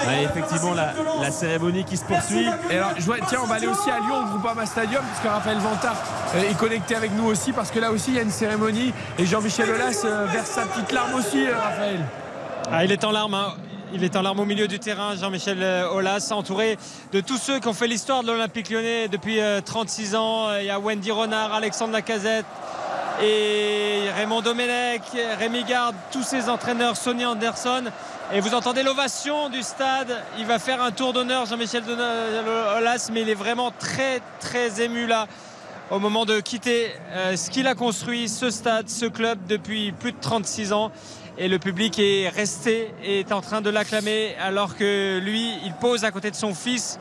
Ouais, effectivement, la, la cérémonie qui se poursuit. Et alors, je vois- tiens, on va aller aussi à Lyon, au Groupama Stadium, puisque Raphaël Vantard euh, est connecté avec nous aussi, parce que là aussi, il y a une cérémonie. Et Jean-Michel Aulas euh, verse sa petite larme aussi, euh, Raphaël. Ah, il est en larmes. hein. Il est en larmes au milieu du terrain, Jean-Michel euh, Aulas, entouré de tous ceux qui ont fait l'histoire de l'Olympique lyonnais depuis euh, 36 ans. Euh, Il y a Wendy Renard, Alexandre Lacazette et Raymond Domenech, Rémi Garde, tous ces entraîneurs, Sonny Anderson. Et vous entendez l'ovation du stade. Il va faire un tour d'honneur, Jean-Michel Aulas, mais il est vraiment très, très ému là au moment de quitter euh, ce qu'il a construit, ce stade, ce club depuis plus de 36 ans. Et le public est resté et est en train de l'acclamer alors que lui, il pose à côté de son fils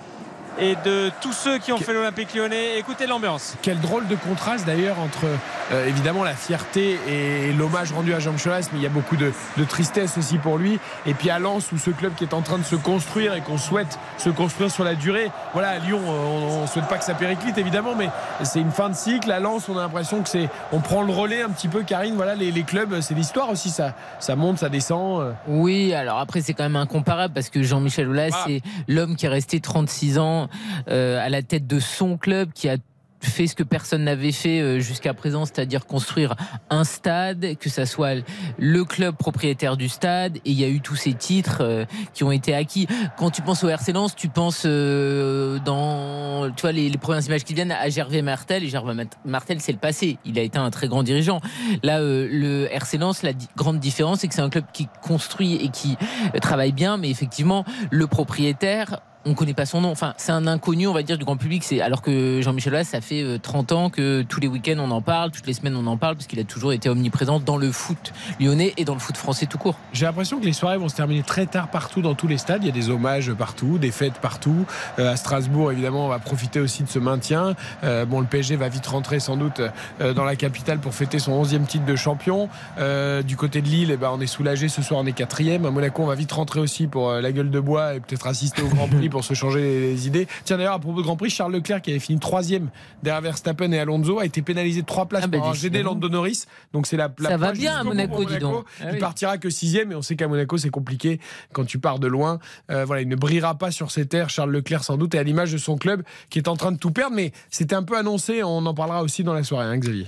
et de tous ceux qui ont fait l'Olympique lyonnais. Écoutez l'ambiance. Quel drôle de contraste d'ailleurs entre euh, évidemment la fierté et l'hommage rendu à Jean Cholas, mais il y a beaucoup de, de tristesse aussi pour lui. Et puis à Lens, où ce club qui est en train de se construire et qu'on souhaite se construire sur la durée. Voilà, à Lyon, on ne souhaite pas que ça périclite évidemment, mais c'est une fin de cycle. À Lens, on a l'impression que c'est, on prend le relais un petit peu. Karine, voilà, les, les clubs, c'est l'histoire aussi. Ça, ça monte, ça descend. euh. Oui, alors après c'est quand même incomparable parce que Jean-Michel Aulas, Ah. c'est l'homme qui est resté 36 ans euh, à la tête de son club, qui a fait ce que personne n'avait fait euh, jusqu'à présent, c'est-à-dire construire un stade, que ça soit le club propriétaire du stade, et il y a eu tous ces titres euh, qui ont été acquis. Quand tu penses au RC Lens, tu penses dans, tu vois, les, les premières images qui viennent à Gervais Martel, et Gervais Martel, c'est le passé. Il a été un très grand dirigeant. Là, le RC Lens, la grande différence, c'est que c'est un club qui construit et qui travaille bien, mais effectivement, le propriétaire, on connaît pas son nom. Enfin, c'est un inconnu, on va dire, du grand public. C'est alors que Jean-Michel Aulas, ça fait euh, 30 ans que tous les week-ends on en parle, toutes les semaines on en parle, parce qu'il a toujours été omniprésent dans le foot lyonnais et dans le foot français tout court. J'ai l'impression que les soirées vont se terminer très tard partout dans tous les stades. Il y a des hommages partout, des fêtes partout. Euh, à Strasbourg, évidemment, on va profiter aussi de ce maintien. Euh, bon, le PSG va vite rentrer sans doute euh, dans la capitale pour fêter son 11e titre de champion. Euh, du côté de Lille, eh ben, on est soulagé. Ce soir, on est quatrième. À Monaco, on va vite rentrer aussi pour euh, la gueule de bois et peut-être assister au Grand Prix pour se changer les, les idées. Tiens, d'ailleurs, à propos de Grand Prix, Charles Leclerc, qui avait fini troisième derrière Verstappen et Alonso, a été pénalisé trois places Ah, bah, pour avoir gêné décidément. Lando Norris. Donc c'est la, la Ça va bien à Monaco, pour dis donc. Ah il oui. partira que sixième et on sait qu'à Monaco c'est compliqué quand tu pars de loin. Euh, voilà, il ne brillera pas sur ses terres, Charles Leclerc sans doute, et à l'image de son club qui est en train de tout perdre. Mais c'était un peu annoncé, on en parlera aussi dans la soirée, hein, Xavier.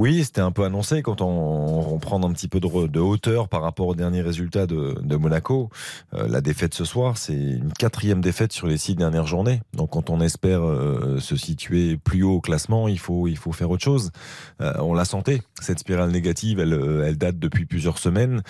Oui, c'était un peu annoncé quand on, on prend un petit peu de, hauteur par rapport aux derniers résultats de, Monaco. Euh, la défaite ce soir, c'est une quatrième défaite sur les six dernières journées. Donc quand on espère euh, se situer plus haut au classement, il faut, il faut faire autre chose. Euh, on l'a sentait, cette spirale négative, elle, elle date depuis plusieurs semaines.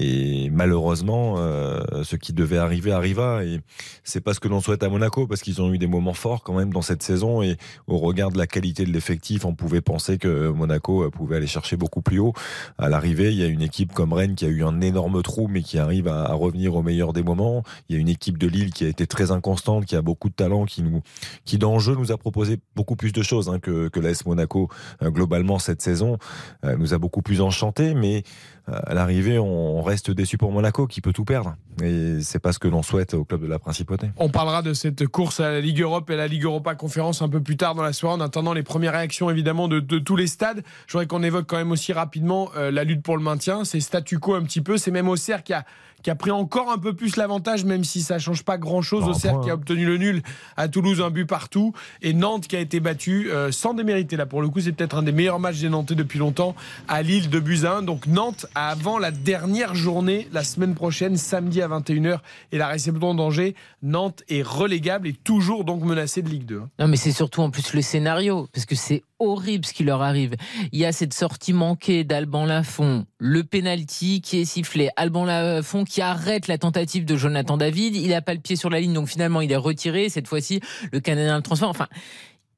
Et malheureusement, ce qui devait arriver arriva. Et c'est pas ce que l'on souhaite à Monaco parce qu'ils ont eu des moments forts quand même dans cette saison. Et au regard de la qualité de l'effectif, on pouvait penser que Monaco euh, pouvait aller chercher beaucoup plus haut. À l'arrivée, il y a une équipe comme Rennes qui a eu un énorme trou, mais qui arrive à, revenir au meilleur des moments. Il y a une équipe de Lille qui a été très inconstante, qui a beaucoup de talent, qui nous, qui dans le jeu nous a proposé beaucoup plus de choses hein, que, que l'AS Monaco euh, globalement cette saison euh, nous a beaucoup plus enchanté. Mais à l'arrivée, on reste déçu pour Monaco qui peut tout perdre. Et c'est pas ce que l'on souhaite au club de la Principauté. On parlera de cette course à la Ligue Europe et à la Ligue Europa Conférence un peu plus tard dans la soirée, en attendant les premières réactions évidemment de, de tous les stades. Je voudrais qu'on évoque quand même aussi rapidement euh, la lutte pour le maintien. C'est statu quo un petit peu. C'est même Auxerre qui a qui a pris encore un peu plus l'avantage, même si ça change pas grand-chose. Auxerre qui a hein. obtenu le nul à Toulouse, un but partout. Et Nantes qui a été battu euh, sans démériter. Là, pour le coup, c'est peut-être un des meilleurs matchs des Nantais depuis longtemps à Lille de Buzyn. Donc Nantes, avant la dernière journée, la semaine prochaine, samedi à 21h, et la réception d'Angers, Nantes est relégable et toujours donc menacée de Ligue 2. hein. Non, mais c'est surtout en plus le scénario, parce que c'est horrible ce qui leur arrive. Il y a cette sortie manquée d'Alban Lafont, le penalty qui est sifflé, Alban Lafont qui arrête la tentative de Jonathan David, il n'a pas le pied sur la ligne, donc finalement il est retiré. Cette fois-ci, le Canadien le transforme. Enfin.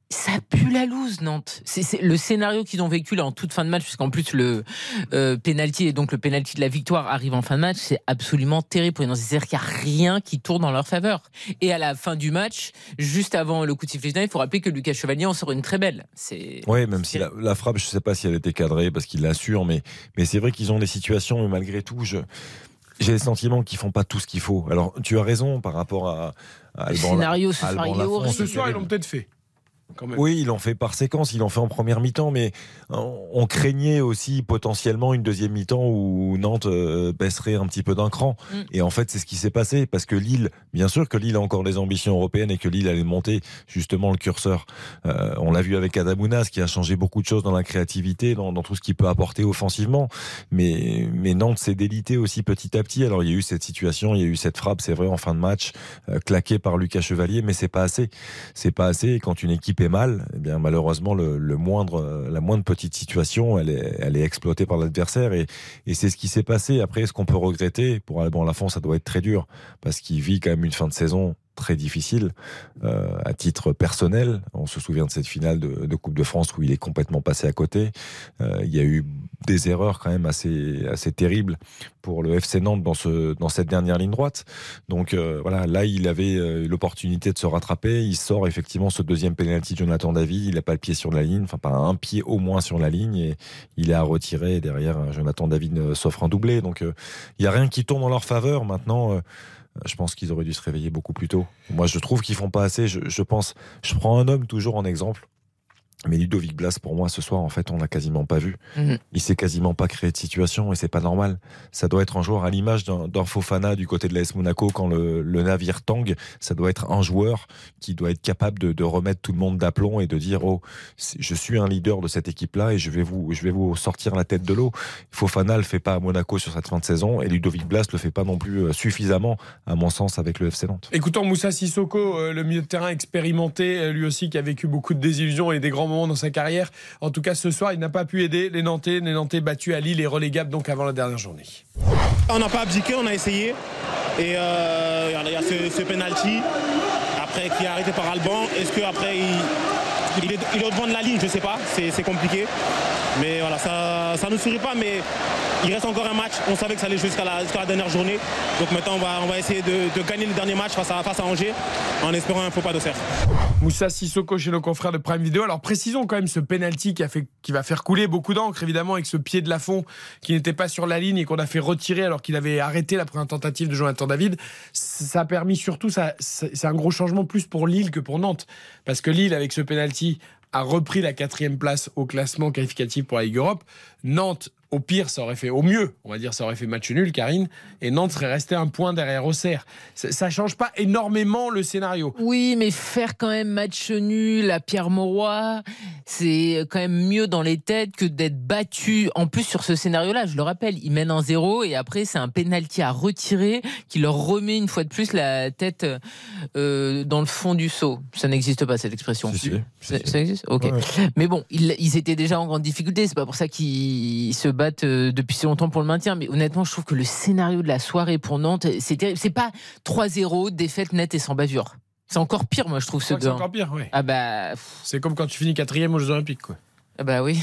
Ça pue la loose, Nantes. C'est c'est le scénario qu'ils ont vécu là en toute fin de match, puisqu'en plus le euh, penalty et donc le penalty de la victoire arrive en fin de match. C'est absolument terrible pour les Nantes. C'est-à-dire qu'il n'y a rien qui tourne dans leur faveur. Et à la fin du match, juste avant le coup de sifflet final, il faut rappeler que Lucas Chevalier en sort une très belle. C'est Oui, même si la, la frappe, je sais pas si elle était cadrée parce qu'il l'assure, mais, mais c'est vrai qu'ils ont des situations, mais malgré tout, je, j'ai le sentiment qu'ils font pas tout ce qu'il faut. Alors, tu as raison par rapport à, à Le Alban- scénario ce soir, Alban il est Lafont, horrible. c'est Ce soir, ils l'ont peut-être fait. Quand même. Oui, ils l'ont fait par séquence, ils l'ont fait en première mi-temps, mais on craignait aussi potentiellement une deuxième mi-temps où Nantes euh, baisserait un petit peu d'un cran. Mm. Et en fait, c'est ce qui s'est passé, parce que Lille, bien sûr que Lille a encore des ambitions européennes et que Lille allait monter justement le curseur. Euh, on l'a vu avec Adamounas, qui a changé beaucoup de choses dans la créativité, dans, dans tout ce qu'il peut apporter offensivement. Mais, mais Nantes s'est délité aussi petit à petit. Alors il y a eu cette situation, il y a eu cette frappe, c'est vrai, en fin de match, euh, claquée par Lucas Chevalier, mais c'est pas assez. C'est pas assez. Et quand une équipe est mal, eh bien malheureusement le, le moindre, euh, la moindre petite situation, elle est, elle est exploitée par l'adversaire. Et, et c'est ce qui s'est passé. Après, ce qu'on peut regretter? Pour Alban Lafont, ça doit être très dur parce qu'il vit quand même une fin de saison très difficile euh, à titre personnel. On se souvient de cette finale de, Coupe de France où il est complètement passé à côté. Euh, il y a eu des erreurs quand même assez assez terribles pour le FC Nantes dans ce dans cette dernière ligne droite. Donc euh, voilà, là il avait l'opportunité de se rattraper. Il sort effectivement ce deuxième penalty de Jonathan David. Il n'a pas le pied sur la ligne, enfin pas un pied au moins sur la ligne et il est à retirer. Et derrière, Jonathan David s'offre un doublé. Donc il y a rien qui tombe en leur faveur maintenant. Euh, je pense qu'ils auraient dû se réveiller beaucoup plus tôt. Moi, je trouve qu'ils font pas assez. Je, je pense, je prends un homme toujours en exemple. Mais Ludovic Blas, pour moi, ce soir, en fait, on l'a quasiment pas vu. Mhm. Il s'est quasiment pas créé de situation et c'est pas normal. Ça doit être un joueur à l'image d'un Fofana du côté de l'AS Monaco quand le, le navire tangue. Ça doit être un joueur qui doit être capable de, de remettre tout le monde d'aplomb et de dire oh, je suis un leader de cette équipe-là et je vais vous, je vais vous sortir la tête de l'eau. Fofana le fait pas à Monaco sur cette fin de saison et Ludovic Blas le fait pas non plus euh, suffisamment, à mon sens, avec le FC Nantes. Écoutons Moussa Sissoko, euh, le milieu de terrain expérimenté, euh, lui aussi qui a vécu beaucoup de désillusions et des grands moments dans sa carrière. En tout cas, ce soir, il n'a pas pu aider les Nantais. Les Nantais battus à Lille et relégables donc avant la dernière journée. On n'a pas abdiqué, on a essayé. Et euh, il y a ce, penalty après qui est arrêté par Alban. Est-ce qu'après il, il, est, il est au devant de la ligne? Je ne sais pas, c'est compliqué. Mais voilà, ça ne nous sourit pas, mais il reste encore un match. On savait que ça allait jusqu'à la, dernière journée. Donc maintenant, on va, on va essayer de, de gagner le dernier match face à, face Angers en espérant un faux pas d'Auxerre. Moussa Sissoko chez nos confrères de Prime Video. Alors précisons quand même ce penalty qui, qui va faire couler beaucoup d'encre, évidemment, avec ce pied de la fond qui n'était pas sur la ligne et qu'on a fait retirer alors qu'il avait arrêté la première tentative de Jonathan David. Ça a permis surtout, c'est un gros changement plus pour Lille que pour Nantes. Parce que Lille, avec ce penalty, a repris la quatrième place au classement qualificatif pour la Ligue Europe. Nantes, au pire, ça aurait fait, au mieux, on va dire, ça aurait fait match nul, Karine, et Nantes serait resté un point derrière Auxerre. Ça, ça change pas énormément le scénario. Oui, mais faire quand même match nul à Pierre Mauroy, c'est quand même mieux dans les têtes que d'être battu. En plus, sur ce scénario-là, je le rappelle, ils mènent un zéro et après, c'est un penalty à retirer qui leur remet une fois de plus la tête euh, dans le fond du seau. Ça n'existe pas, cette expression. Ça, ça existe? Ok. Ouais. Mais bon, ils, ils étaient déjà en grande difficulté. C'est pas pour ça qu'ils se battent euh, depuis si longtemps pour le maintien. Mais honnêtement, je trouve que le scénario de la soirée pour Nantes, c'est terrible. C'est pas 3-0, défaite nette et sans bavure. C'est encore pire, moi, je trouve, ce c'est 2 encore pire, oui. Ah bah. C'est comme quand tu finis quatrième aux Jeux Olympiques, quoi. Ah bah oui.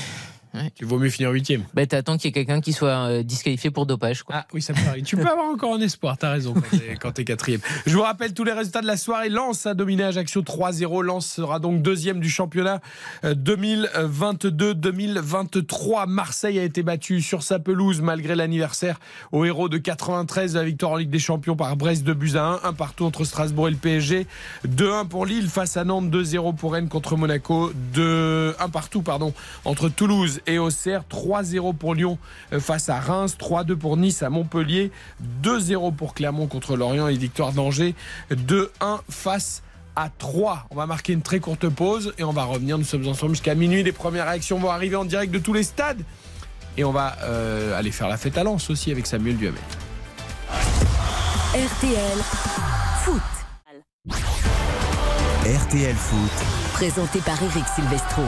Il vaut mieux finir huitième. Bah, t'attends qu'il y ait quelqu'un qui soit euh, disqualifié pour dopage. Quoi. Ah oui, ça me arrive. Tu peux avoir encore un espoir, t'as raison, quand t'es- quatrième. Je vous rappelle tous les résultats de la soirée. Lens a dominé Ajaccio 3-0. Lens sera donc deuxième du championnat euh, 2022-2023. Marseille a été battu sur sa pelouse malgré l'anniversaire au héros de 93, la victoire en Ligue des Champions par Brest de buts à 1. Un partout entre Strasbourg et le PSG. 2-1 pour Lille face à Nantes. 2-0 pour Rennes contre Monaco. 2 1 partout pardon, entre Toulouse et Auxerre. 3-0 pour Lyon euh, face à Reims. 3-2 pour Nice à Montpellier. 2-0 pour Clermont contre Lorient et victoire d'Angers. 2-1 face à 3. On va marquer une très courte pause et on va revenir. Nous sommes ensemble jusqu'à minuit. Les premières réactions vont arriver en direct de tous les stades. Et on va euh, aller faire la fête à Lens aussi avec Samuel Duhamel. RTL Foot. RTL Foot. Présenté par Eric Silvestro.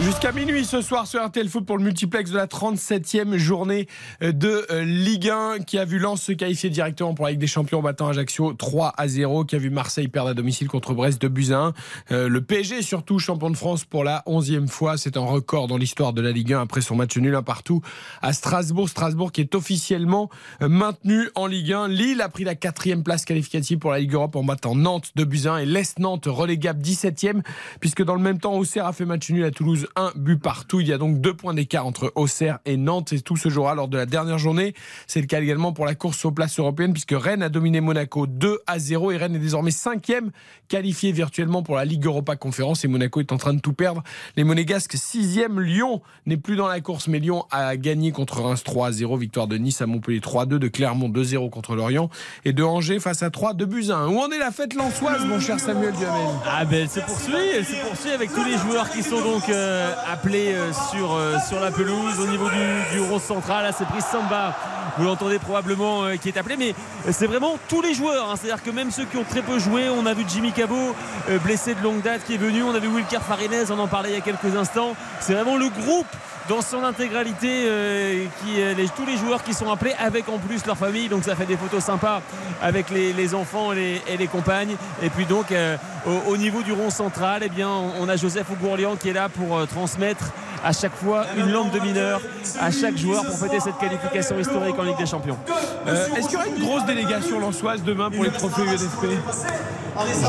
Jusqu'à minuit ce soir sur RTL Foot pour le multiplex de la 37e journée de euh, Ligue 1 qui a vu Lens se qualifier directement pour la Ligue des Champions en battant Ajaccio 3 à 0, qui a vu Marseille perdre à domicile contre Brest de 1. Euh, le PSG surtout champion de France pour la 11e fois, c'est un record dans l'histoire de la Ligue 1 après son match nul un partout à Strasbourg. Strasbourg qui est officiellement euh, maintenu en Ligue 1. Lille a pris la quatrième place qualificative pour la Ligue Europe en battant Nantes de 1 et l'Est Nantes relégable 17e puisque dans le même temps Auxerre a fait match nul à Toulouse un but partout. Il y a donc deux points d'écart entre Auxerre et Nantes et tout se jouera lors de la dernière journée. C'est le cas également pour la course aux places européennes puisque Rennes a dominé Monaco 2 à 0 et Rennes est désormais cinquième qualifié virtuellement pour la Ligue Europa Conférence et Monaco est en train de tout perdre. Les Monégasques sixième, Lyon n'est plus dans la course mais Lyon a gagné contre Reims 3 à 0, victoire de Nice à Montpellier 3-2, de Clermont 2-0 contre Lorient et de Angers face à 3 de à 1. Où en est la fête lançoise mon cher Samuel Duhamel? Ah ben elle se poursuit, elle se poursuit avec tous les joueurs qui sont donc euh, euh, sur, euh, sur la pelouse au niveau du, du rond central. Là c'est Brice Samba, vous l'entendez probablement euh, qui est appelé, mais euh, c'est vraiment tous les joueurs. hein. C'est-à-dire que même ceux qui ont très peu joué, on a vu Jimmy Cabot euh, blessé de longue date qui est venu, on a vu Wilker Farinez, on en parlait il y a quelques instants. C'est vraiment le groupe dans son intégralité euh, qui, euh, les- tous les joueurs qui sont appelés avec en plus leur famille donc ça fait des photos sympas avec les, les enfants et les, et les compagnes et puis donc euh, au, au niveau du rond central eh bien on, a Joseph Ougourlian qui est là pour euh, transmettre à chaque fois une lampe de mineur à chaque joueur pour fêter cette qualification historique en Ligue des Champions Est-ce qu'il y aura une grosse délégation lançoise demain pour les trophées UNFP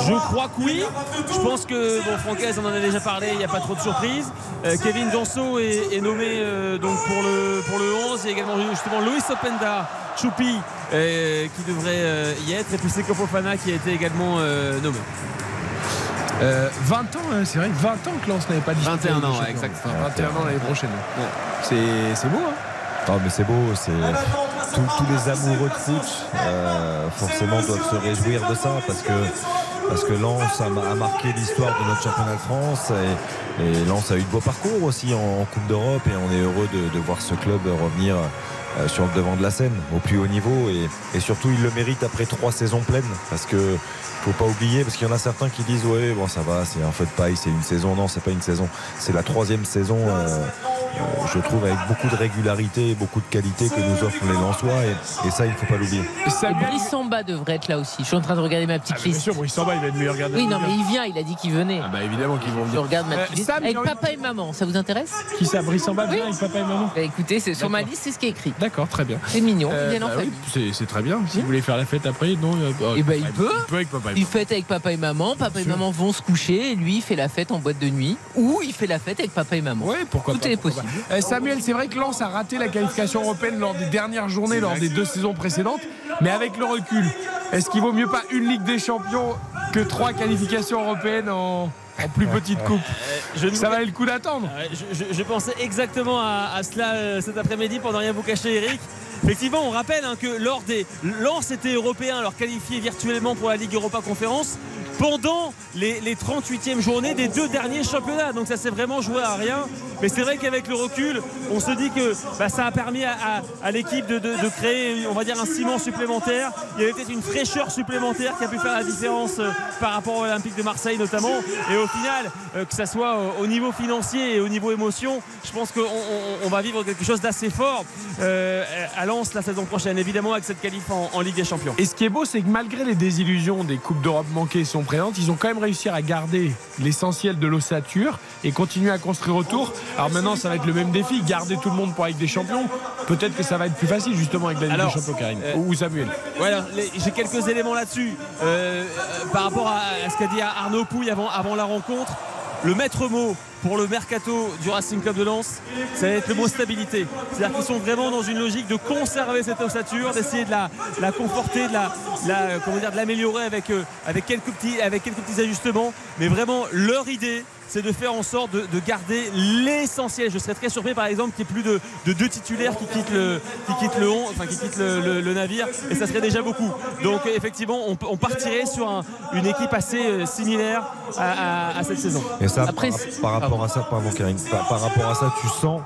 Je crois que oui. Je pense que bon, Francaise, on en a déjà parlé, il n'y a pas trop de surprises. Kevin Danso est, est nommé euh, donc pour le, pour le 11. Il y a également justement Luis Openda, Choupi, euh, qui devrait euh, y être. Et puis c'est Fofana qui a été également euh, nommé. Euh, 20 ans, hein, c'est vrai, 20 ans que Lens n'avait pas disputé. 21 la Ligue ans, ouais, exactement. Enfin, 21 ans l'année prochaine. C'est c'est beau, hein Ah, mais c'est beau, c'est tous, tous les amoureux de foot euh, forcément doivent se réjouir de ça parce que parce que Lens a, ma- a marqué l'histoire de notre championnat de France et, Lens a eu de beaux parcours aussi en, Coupe d'Europe et on est heureux de, voir ce club revenir euh, sur le devant de la scène au plus haut niveau et, surtout il le mérite après trois saisons pleines. Parce que faut pas oublier parce qu'il y en a certains qui disent ouais bon ça va c'est un feu de paille c'est une saison. Non c'est pas une saison. C'est la troisième saison euh, je trouve avec beaucoup de régularité et beaucoup de qualité que nous offrent les Lensois et, et ça il faut pas l'oublier Et Brice Samba devrait être là aussi. Je suis en train de regarder ma petite Ah, bien liste. sûr, Brice Samba, il va être meilleur gardien. Oui, non, mais 1. il vient, il a dit qu'il venait. Ah bah évidemment qu'ils vont Je venir. regarde ma Euh, petite liste. Sam, Avec papa et maman, ça vous intéresse? Qui ça, Brice Samba vient avec papa et maman? Bah écoutez, c'est sur ma liste, c'est ce qui est écrit. D'accord, très bien. C'est mignon, Euh, ils viennent en bah famille. oui, c'est- très bien. Si vous voulez faire la fête après, non euh, bah, Eh ben, il peut. Il peut avec papa et Il fête avec papa et maman, papa et maman vont se coucher, et lui il fait la fête en boîte de nuit, ou il fait la fête avec papa et maman. Ouais, pourquoi Tout pas, est possible. Pas. Euh, Samuel, c'est vrai que Lens a raté la qualification européenne lors des dernières journées, lors des deux saisons précédentes. Mais avec le recul, est-ce qu'il vaut mieux pas une Ligue des Champions que trois qualifications européennes en, en plus petite coupe je Ça valait le coup d'attendre. Ouais, je, je- je pensais exactement à, à cela euh, cet après-midi pour ne rien vous cacher Eric. Effectivement, on rappelle hein, que lors des Lens étaient européens, alors qualifiés virtuellement pour la Ligue Europa Conférence pendant les, les 38e journées des deux derniers championnats. Donc ça s'est vraiment joué à rien. Mais c'est vrai qu'avec le recul, on se dit que bah, ça a permis à, à- à l'équipe de, de- créer, on va dire, un ciment supplémentaire. Il y avait peut-être une fraîcheur supplémentaire qui a pu faire la différence euh, par rapport au Olympique de Marseille notamment. Et au final, euh, que ça soit au- au niveau financier et au niveau émotion, je pense qu'on on- va vivre quelque chose d'assez fort euh, à Lens la saison prochaine, évidemment avec cette qualif en, en Ligue des Champions. Et ce qui est beau, c'est que malgré les désillusions des Coupes d'Europe manquées, si on présente, ils ont quand même réussi à garder l'essentiel de l'ossature et continuer à construire autour. Alors maintenant, ça va être le même défi, garder tout le monde pour la Ligue des Champions. Peut-être que ça va être plus facile justement avec la Ligue Alors, des Champions, Karim. euh, Ou Samuel. Voilà, j'ai quelques éléments là-dessus. Euh, euh, par rapport à, à ce qu'a dit Arnaud Pouille avant, avant la rencontre, le maître mot pour le mercato du Racing Club de Lens, ça va être le mot stabilité. C'est-à-dire qu'ils sont vraiment dans une logique de conserver cette ossature, d'essayer de la, la conforter, de la, la- comment dire, de l'améliorer avec, euh, avec, quelques petits, avec quelques petits ajustements. Mais vraiment, leur idée, c'est de faire en sorte de, de garder l'essentiel. Je serais très surpris par exemple qu'il y ait plus de, de deux titulaires qui quittent le, qui quittent le, enfin, qui quittent le, le- le navire et ça serait déjà beaucoup. Donc effectivement, on, on partirait sur un- une équipe assez euh, similaire à, à- à cette saison. Et ça, Après, par, par rapport à ça, pardon Karine, par, par rapport à ça, tu sens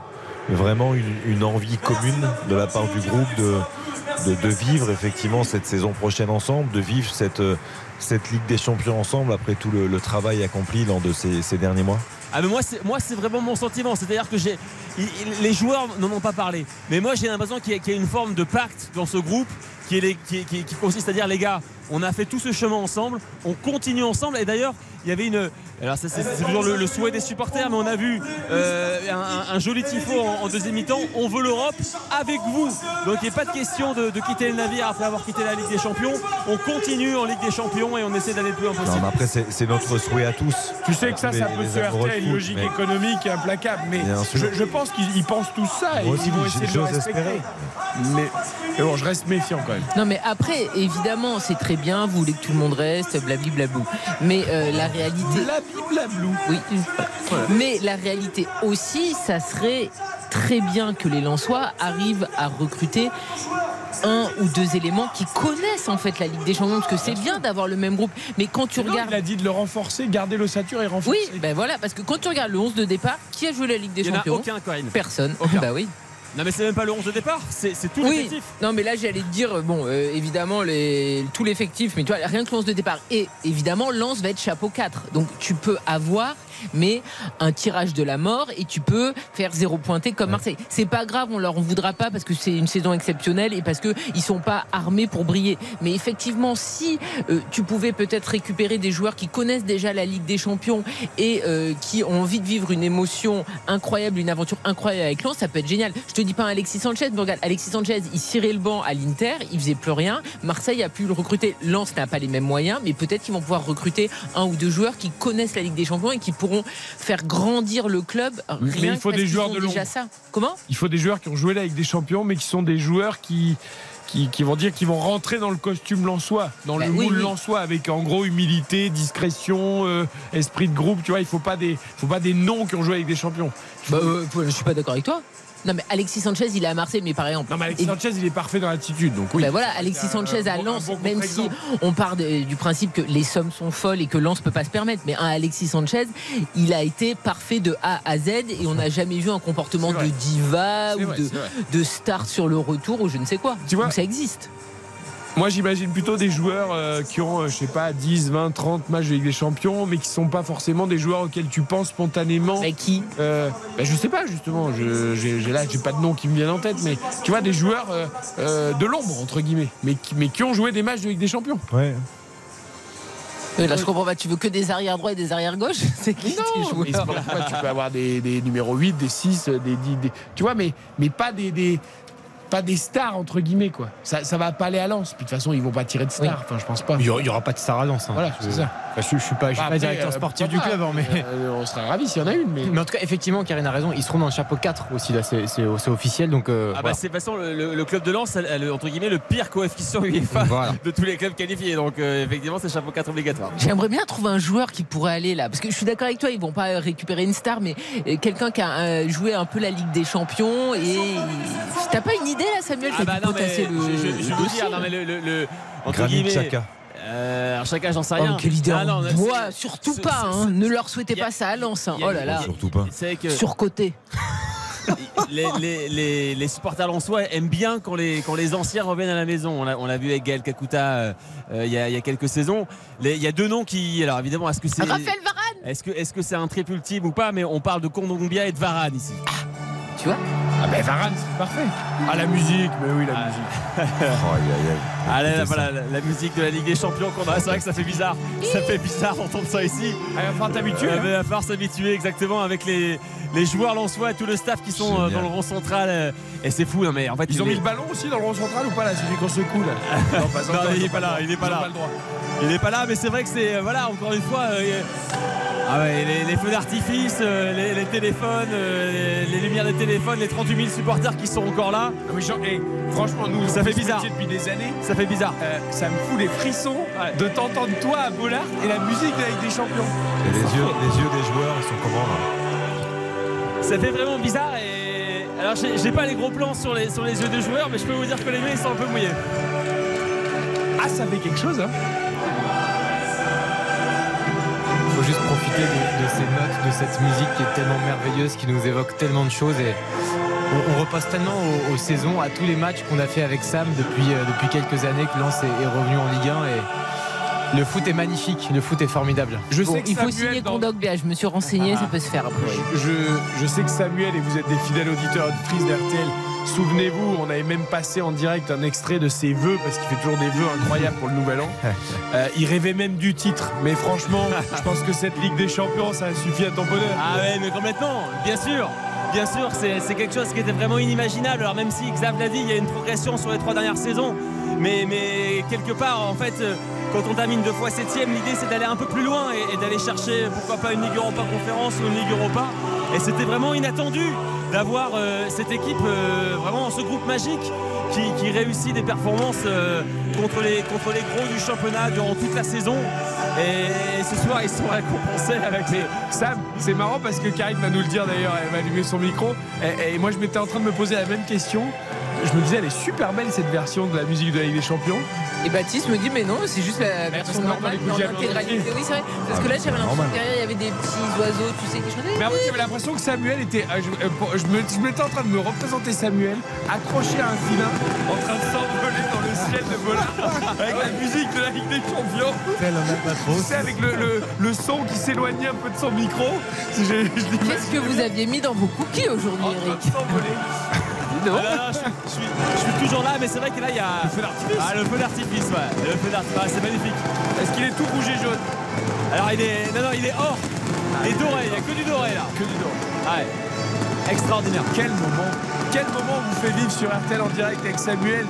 vraiment une, une envie commune de la part du groupe de, de, de vivre effectivement cette saison prochaine ensemble, de vivre cette, euh, cette Ligue des Champions ensemble après tout le, travail accompli lors de ces, derniers mois Ah mais moi c'est moi c'est vraiment mon sentiment, c'est-à-dire que j'ai les joueurs n'en ont pas parlé, mais moi j'ai l'impression qu'il y a une forme de pacte dans ce groupe qui, est les- qui- qui- qui consiste à dire les gars, on a fait tout ce chemin ensemble, on continue ensemble et d'ailleurs il y avait une alors ça, c'est c'est toujours le, le souhait des supporters, mais on a vu euh, un, un joli tifo en, en deuxième mi-temps. On veut l'Europe avec vous. Donc il n'est pas de question de, de quitter le navire après avoir quitté la Ligue des Champions. On continue en Ligue des Champions et on essaie d'aller le plus loin Non, possible. mais après, c'est c'est notre souhait à tous. Tu sais que ça, Les- ça peut se heurter à une logique mais- économique implacable. Mais je, je pense qu'ils ils pensent tout ça et ils vont essayer de le j'ose respecter. espérer. Mais, mais bon, je reste méfiant quand même. Non mais après, évidemment, c'est très bien, vous voulez que tout le monde reste, blablabla. Mais euh, la réalité... Blablablou. Oui. Mais la réalité aussi, ça serait très bien que les Lensois arrivent à recruter un ou deux éléments qui connaissent en fait la Ligue des Champions parce que c'est bien d'avoir le même groupe mais quand tu Non, regardes Il a dit de le renforcer, garder l'ossature et renforcer. oui ben voilà parce que quand tu regardes le 11 de départ qui a joué la Ligue des Il n'y en a Champions? aucun Corinne. personne Aucun. bah oui Non mais c'est même pas le 11 de départ, c'est tout oui, l'effectif. non mais là j'allais te dire bon euh, évidemment les, tout l'effectif mais tu vois rien que l'once de départ. Et évidemment Lance va être chapeau 4 donc tu peux avoir mais un tirage de la mort et tu peux faire zéro pointé comme Marseille. C'est pas grave on leur en voudra pas parce que c'est une saison exceptionnelle et parce que ils sont pas armés pour briller. Mais effectivement si euh, tu pouvais peut-être récupérer des joueurs qui connaissent déjà la Ligue des Champions et euh, qui ont envie de vivre une émotion incroyable une aventure incroyable avec Lens ça peut être génial. Je te dis pas un Alexis Sanchez mais regarde Alexis Sanchez il cirait le banc à l'Inter il faisait plus rien. Marseille a pu le recruter. Lens n'a pas les mêmes moyens mais peut-être qu'ils vont pouvoir recruter un ou deux joueurs qui connaissent la Ligue des Champions et qui pourront faire grandir le club Mais il faut que des joueurs de déjà ça comment? Il faut des joueurs qui ont joué là avec des champions, mais qui sont des joueurs qui. Qui, qui vont dire qu'ils vont rentrer dans le costume lensois, dans Bah le oui, moule oui. lensois, avec en gros humilité, discrétion, euh, esprit de groupe. Tu vois, il faut pas des, faut pas des noms qui ont joué avec des champions. bah, euh, je suis pas d'accord avec toi non mais Alexis Sanchez il est à Marseille mais par exemple Non, mais Alexis Sanchez, il est parfait dans l'attitude, donc oui. Ben voilà, Alexis Sanchez à Lens, bon même si on part de- du principe que les sommes sont folles et que Lens peut pas se permettre, mais un Alexis Sanchez, il a été parfait de A à Z et on n'a jamais vu un comportement de diva ou vrai, de, de star sur le retour ou je ne sais quoi. Tu vois Donc ça existe. Moi, j'imagine plutôt des joueurs euh, qui ont, euh, je sais pas, 10, 20, 30 matchs de Ligue des Champions, mais qui sont pas forcément des joueurs auxquels tu penses spontanément. Mais qui? Euh, bah, Je sais pas, justement. Je, j'ai, j'ai là, j'ai pas de nom qui me viennent en tête, mais tu vois, des joueurs euh, euh, de l'ombre, entre guillemets, mais qui, mais qui ont joué des matchs de Ligue des Champions. Ouais. Euh, Là je comprends pas, tu veux que des arrières droits et des arrières gauches C'est qui tes joueurs pourquoi tu peux avoir des, des numéros 8, des 6, des 10, des- tu vois, mais, mais pas des, des- pas des stars entre guillemets quoi. Ça, ça va pas aller à Lens. Puis de toute façon, ils vont pas tirer de stars. Enfin, je pense pas. Il y aura, il y aura pas de star à Lens, hein. Voilà, c'est ça. Enfin, je, je suis pas, je suis Bah, pas après, directeur euh, sportif du club, hein, mais. Euh, on serait ravis s'il y en a une. Mais... Mais en tout cas, effectivement, Karine a raison. Ils seront dans le chapeau 4 aussi, là, c'est c'est- c'est officiel. Donc, euh, Ah bah voilà. c'est de toute façon le, club de Lens a, le- entre guillemets le pire coefficient UEFA Voilà. de tous les clubs qualifiés donc euh, effectivement c'est chapeau 4 obligatoire. J'aimerais bien trouver un joueur qui pourrait aller là. Parce que je suis d'accord avec toi, ils vont pas récupérer une star, mais euh, quelqu'un qui a euh, joué un peu la Ligue des Champions. Et t'as pas une idée là, Samuel Ah bah dû non mais potasser je, le, je- je le vous dire non mais le, le- le- entre Granit guillemets. Euh, alors chacun j'en sais Oh, rien. mais quelle idée Ah non, bois, surtout c'est- pas. c'est- hein. Ne leur souhaitez a- pas ça à Lens. hein. Oh là là. Surtout pas. C'est que Surcoté. les, les, les, les supporters lensois aiment bien quand les, quand les anciens reviennent à la maison. On l'a on l'a vu avec Gaël Kakuta euh, euh, il y, a, il y a quelques saisons. Il y a deux noms qui. Alors évidemment, est-ce que c'est. Raphaël Varane Est-ce que est-ce que c'est un triple ultime ou pas Mais on parle de Kondogbia et de Varane ici. Tu vois Ah ben Varane, c'est parfait. Ah, la musique, mais oui, la musique. Allez, là, voilà, la, la musique de la Ligue des Champions qu'on a. C'est vrai que ça fait bizarre. Ça fait bizarre d'entendre ça ici. Ah, il va falloir t'habituer. Euh, hein. il va falloir s'habituer exactement avec les, les joueurs lensois et tout le staff qui sont euh, dans le rond central. euh, et c'est fou, non, mais en fait, Ils ont mis le ballon aussi dans le rond central ou pas là Celui qu'on secoue là Non, pas Non, encore, il ils est ont pas là, il est pas là. Le droit. Il n'est pas là, mais c'est vrai que c'est. Voilà, encore une fois. euh, ah ouais, les, les feux d'artifice, les, les téléphones, les, les lumières des téléphones, les 38 000 supporters qui sont encore là. Mais genre, hey, franchement, nous, Ça on fait bizarre. depuis des années. Ça fait bizarre. Euh, ça me fout les frissons de t'entendre toi à Bollard et la musique Ligue des Champions. Et les yeux, les yeux des joueurs, ils sont comment là? Ça fait vraiment bizarre et. Alors, j'ai pas les gros plans sur les, sur les yeux des joueurs, mais je peux vous dire que les mains ils sont un peu mouillés. Ah, ça fait quelque chose, hein faut juste profiter de, de ces notes, de cette musique qui est tellement merveilleuse, qui nous évoque tellement de choses. Et on, on repasse tellement aux, aux saisons, à tous les matchs qu'on a fait avec Sam depuis, euh, depuis quelques années que Lens est, est revenu en Ligue 1. Et le foot est magnifique, le foot est formidable. Je Bon, sais que il faut signer dans- Kondogbia, je me suis renseigné, ça peut se faire après. je, je sais que Samuel, et vous êtes des fidèles auditeurs auditrices d'RTL, souvenez-vous, on avait même passé en direct un extrait de ses vœux, parce qu'il fait toujours des vœux incroyables pour le nouvel an. Euh, il rêvait même du titre, mais franchement, je pense que cette Ligue des Champions, ça suffit à ton bonheur. Ah ouais, mais complètement, bien sûr. Bien sûr, c'est quelque chose qui était vraiment inimaginable. Alors même si Xav l'a dit, il y a une progression sur les trois dernières saisons. Mais, mais quelque part, en fait, euh, quand on termine deux fois septième, l'idée c'est d'aller un peu plus loin et, et d'aller chercher, pourquoi pas, une Ligue Europa Conférence ou une Ligue Europa. Et c'était vraiment inattendu d'avoir euh, cette équipe, euh, vraiment ce groupe magique qui, réussit des performances euh, contre, les, gros du championnat durant toute la saison. Et, ce soir, ils sont récompensés avec les... Sam, c'est marrant parce que Karine va nous le dire d'ailleurs, elle va allumer son micro. Et moi, je m'étais en train de me poser la même question. Je me disais, elle est super belle cette version de la musique de la Ligue des Champions. Et Baptiste me dit, mais non, c'est juste la version parce qu'on normale, dans l'intégralité. Oui, c'est vrai. Parce Ah, que là, bah, j'avais l'impression que derrière, il y avait des petits oiseaux, tu sais, qui chantaient. Mais en fait, j'avais l'impression que Samuel était. euh, je, euh, je me- je m'étais en train de me représenter Samuel accroché à un filin en train de s'envoler dans le ciel de Bollard avec la musique de la Ligue des Champions. Tu sais, avec le, le- le son qui s'éloignait un peu de son micro. Qu'est-ce que vous aviez mis dans vos cookies aujourd'hui, Eric? Ah, non, non, je, suis, je suis- je suis toujours là, mais c'est vrai que là, il y a. Le feu d'artifice Ah, le feu d'artifice, ouais. Le feu d'artifice, ah, c'est magnifique. Est-ce qu'il est tout rouge et jaune? Alors, il est. Non, non, il est or. Et doré, il n'y a que du doré là. Que du doré. Ouais. Extraordinaire. Quel moment Quel moment on vous fait vivre sur RTL en direct avec Samuel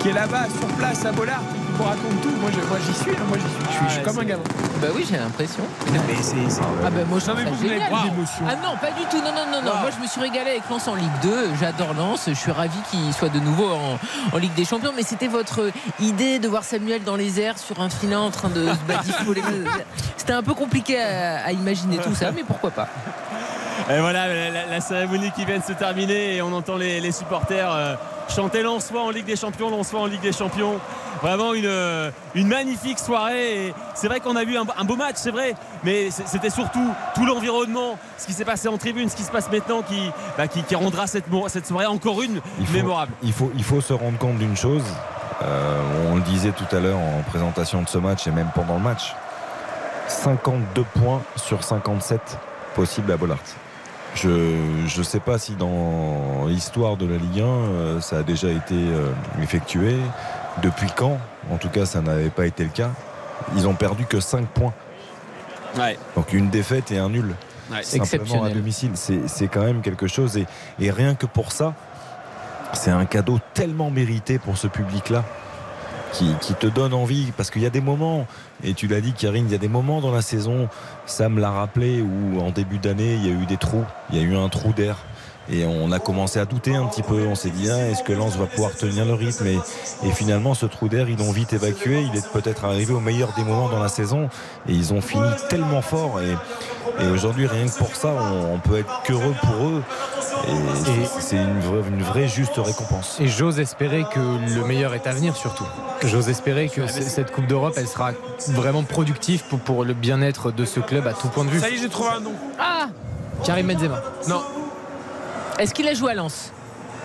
qui est là-bas sur place à Bollard vous raconte tout. Moi, je- moi, j'y suis, hein, moi j'y suis. Je suis, je suis comme un gamin. Bah oui, j'ai l'impression. Mais c'est. c'est- Ah bah moi je Non, trouve mais ça vous, vous n'avez génial. pas d'émotion. Ah non, pas du tout. Non, non, non, non. Wow. Moi je me suis régalé avec Lens en Ligue 2. J'adore Lens. Je suis ravi qu'il soit de nouveau en, en Ligue des Champions. Mais c'était votre idée de voir Samuel dans les airs sur un filin en train de se badifoler. C'était un peu compliqué à, à imaginer tout ça, mais pourquoi pas. Et voilà, la, la- la cérémonie qui vient de se terminer et on entend les, les supporters euh, chanter Lensois en Ligue des Champions, Lensois en Ligue des Champions. Vraiment une, euh, une magnifique soirée. C'est vrai qu'on a vu un, un beau match, c'est vrai, mais c'était surtout tout l'environnement, ce qui s'est passé en tribune, ce qui se passe maintenant qui, bah, qui, qui rendra cette, soirée encore une Il faut, mémorable. Il faut, il faut se rendre compte d'une chose. euh, on le disait tout à l'heure en présentation de ce match et même pendant le match. 52 points sur 57 possibles à Bollard. Je ne sais pas si dans l'histoire de la Ligue 1, euh, ça a déjà été euh, effectué. Depuis quand? En tout cas, ça n'avait pas été le cas. Ils ont perdu que 5 points. Ouais. Donc une défaite et un nul. Ouais. Simplement à domicile. C'est c'est quand même quelque chose. Et, et rien que pour ça, c'est un cadeau tellement mérité pour ce public-là. Qui, te donne envie parce qu'il y a des moments et tu l'as dit Karine il y a des moments dans la saison Sam l'a rappelé où en début d'année il y a eu des trous il y a eu un trou d'air et on a commencé à douter un petit peu on s'est dit ah, est-ce que Lens va pouvoir tenir le rythme et, et finalement ce trou d'air ils l'ont vite évacué il est peut-être arrivé au meilleur des moments dans la saison et ils ont fini tellement fort et, et aujourd'hui rien que pour ça on, on peut être qu'heureux pour eux et, c'est- c'est une vraie, une vraie juste récompense Et j'ose espérer que le meilleur est à venir surtout. J'ose espérer que cette Coupe d'Europe, elle sera vraiment productive pour, pour le bien-être de ce club à tout point de vue. Ça y est, j'ai trouvé un nom. Ah Karim Benzema. Non. Est-ce qu'il a joué à Lens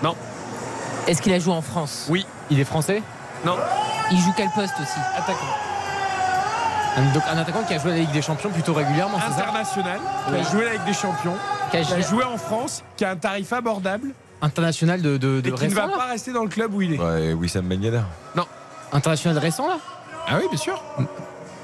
Non. Est-ce qu'il a joué en France Oui. Il est français Non. Il joue quel poste aussi Attaquant. Un- Donc un attaquant qui a joué à la Ligue des Champions plutôt régulièrement, c'est ça International, qui Oui. a joué la Ligue des Champions, Qui a qui a joué- en France, qui a un tarif abordable International de, de, de Et qui ne va pas rester dans le club où il est. Ouais, Wissam Ben Yedder. Non. International récent là Ah oui, bien sûr.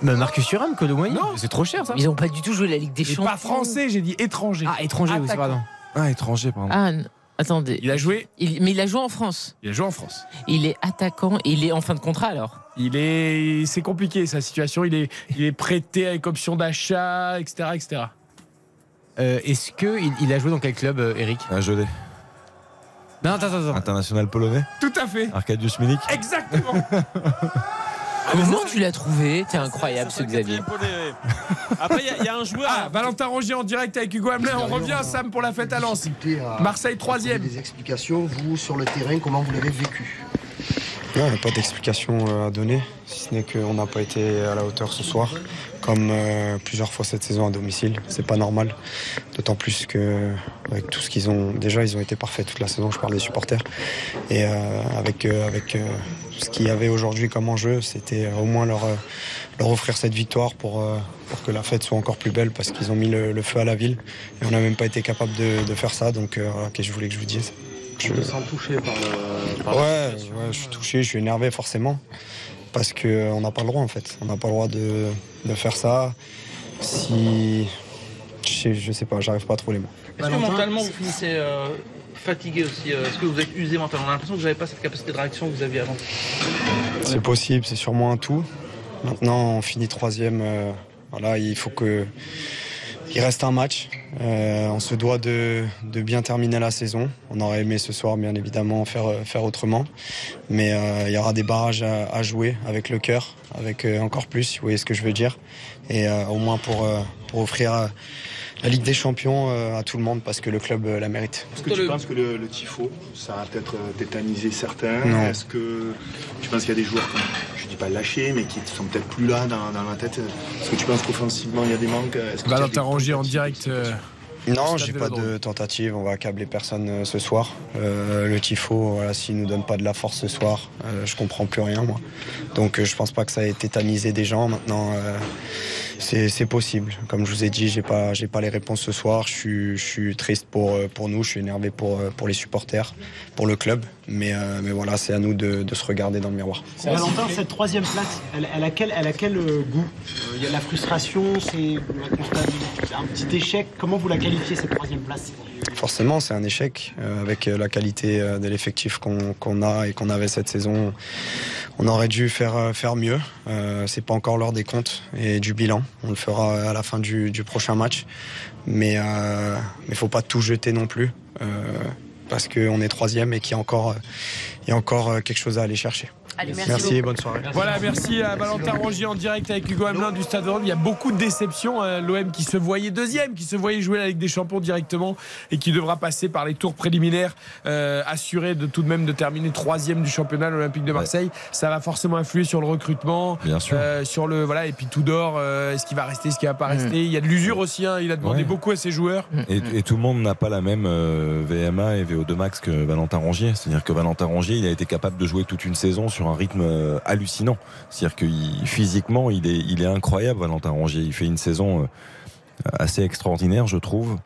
Mais Marcus Thuram, que de moyen Non. C'est trop cher ça. Ils n'ont pas du tout joué la Ligue des Et Champions. pas français, j'ai dit étranger. Ah, étranger aussi, Attaquant. pardon. Ah, étranger, pardon. Ah, n- attendez. Il a joué. Il- mais il a joué en France. Il a joué en France. Il est attaquant. Il est en fin de contrat alors. Il est, c'est compliqué sa situation. Il est, il est prêté avec option d'achat, etc., etc. Euh, Est-ce qu'il il a joué dans quel club, euh, Eric Un gelé. Non, attends, attends. attends. International polonais. Tout à fait. Arkadiusz Milik. Exactement. Comment tu l'as trouvé T'es incroyable ce Xavier. Après, il y a- il y, a un joueur. Ah, Valentin Rongier en direct avec Hugo Hamelin. On revient, Sam, pour la fête à Lens. Marseille, troisième. Des explications, vous, sur le terrain, comment vous l'avez vécu Non, il n'y a pas d'explication euh, à donner, si ce n'est qu'on n'a pas été à la hauteur ce soir, comme euh, plusieurs fois cette saison à domicile. C'est pas normal, d'autant plus que avec tout ce qu'ils ont, déjà ils ont été parfaits toute la saison. Je parle des supporters et euh, avec euh, avec euh, ce qu'il y avait aujourd'hui comme enjeu, c'était au moins leur leur offrir cette victoire pour pour que la fête soit encore plus belle parce qu'ils ont mis le, le feu à la ville et on n'a même pas été capable de, de faire ça. Donc voilà, qu'est-ce que je voulais que je vous dise? Je me sens touché par le. par Ouais, je suis touché, je suis énervé forcément. Parce qu'on n'a pas le droit en fait. On n'a pas le droit de, de faire ça. Si. Je sais, je sais pas, j'arrive pas à trouver les mots. Est-ce que mentalement vous finissez euh, fatigué aussi euh, Est-ce que vous êtes usé mentalement? On a l'impression que vous n'avez pas cette capacité de réaction que vous aviez avant. C'est possible, c'est sûrement un tout. Maintenant, on finit troisième. euh, voilà, il faut que. Il reste un match. Euh, on se doit de, de bien terminer la saison. On aurait aimé ce soir, bien évidemment, faire, euh, faire autrement. Mais euh, il y aura des barrages à, à jouer avec le cœur, avec euh, encore plus, vous voyez ce que je veux dire. Et euh, au moins pour, pour offrir la Ligue des Champions euh, à tout le monde, parce que le club euh, la mérite. Est-ce que tu penses que le, le tifo, ça a peut-être euh, tétanisé certains? Non. Est-ce que tu penses qu'il y a des joueurs, qui, je dis pas lâchés, mais qui sont peut-être plus là dans, dans la tête? Est-ce que tu penses qu'offensivement il y a des manques? Est-ce que tu as Valentin Rongier en direct. euh, Non, j'ai pas de tentative. On va accabler personne ce soir. Euh, le tifo, voilà, s'il nous donne pas de la force ce soir, euh, je comprends plus rien moi. Donc euh, je pense pas que ça ait tétanisé des gens. Maintenant, euh, c'est c'est possible. Comme je vous ai dit, j'ai pas j'ai pas les réponses ce soir. Je suis je suis triste pour euh, pour nous. Je suis énervé pour euh, pour les supporters, pour le club. Mais euh, mais voilà, c'est à nous de, de se regarder dans le miroir. Valentin, cette troisième place, elle, elle a quel, elle a quel euh, goût? Euh, Il y a la frustration, c'est un petit échec. Comment vous la qualifiez cette troisième place? Forcément, c'est un échec euh, avec la qualité de l'effectif qu'on qu'on a et qu'on avait cette saison. On aurait dû faire faire mieux. Euh, c'est pas encore l'heure des comptes et du bilan. On le fera à la fin du, prochain match. Mais euh, mais faut pas tout jeter non plus euh, parce qu'on est troisième et qu'il y a encore il y a encore euh, quelque chose à aller chercher. Allez, merci et bonne soirée. Voilà, merci à Valentin Rongier en direct avec Hugo Hamelin du Stade de Rome. Il y a beaucoup de déceptions. euh, L'OM qui se voyait deuxième, qui se voyait jouer la Ligue des Champions directement et qui devra passer par les tours préliminaires, euh, assuré de tout de même de terminer troisième du championnat l'Olympique de Marseille. Ça va forcément influer sur le recrutement, Bien sûr. euh, sur le voilà et puis tout d'or. euh, est-ce qu'il va rester, est-ce qu'il va pas rester? Il y a de l'usure aussi. hein, il a demandé Ouais. beaucoup à ses joueurs. Et, et tout le monde n'a pas la même euh, VMA et VO2 max que Valentin Rongier. C'est-à-dire que Valentin Rongier, il a été capable de jouer toute une saison sur un rythme euh, hallucinant. C'est-à-dire que physiquement, il est, il est incroyable, Valentin Rongier. Il fait une saison euh, assez extraordinaire, je trouve.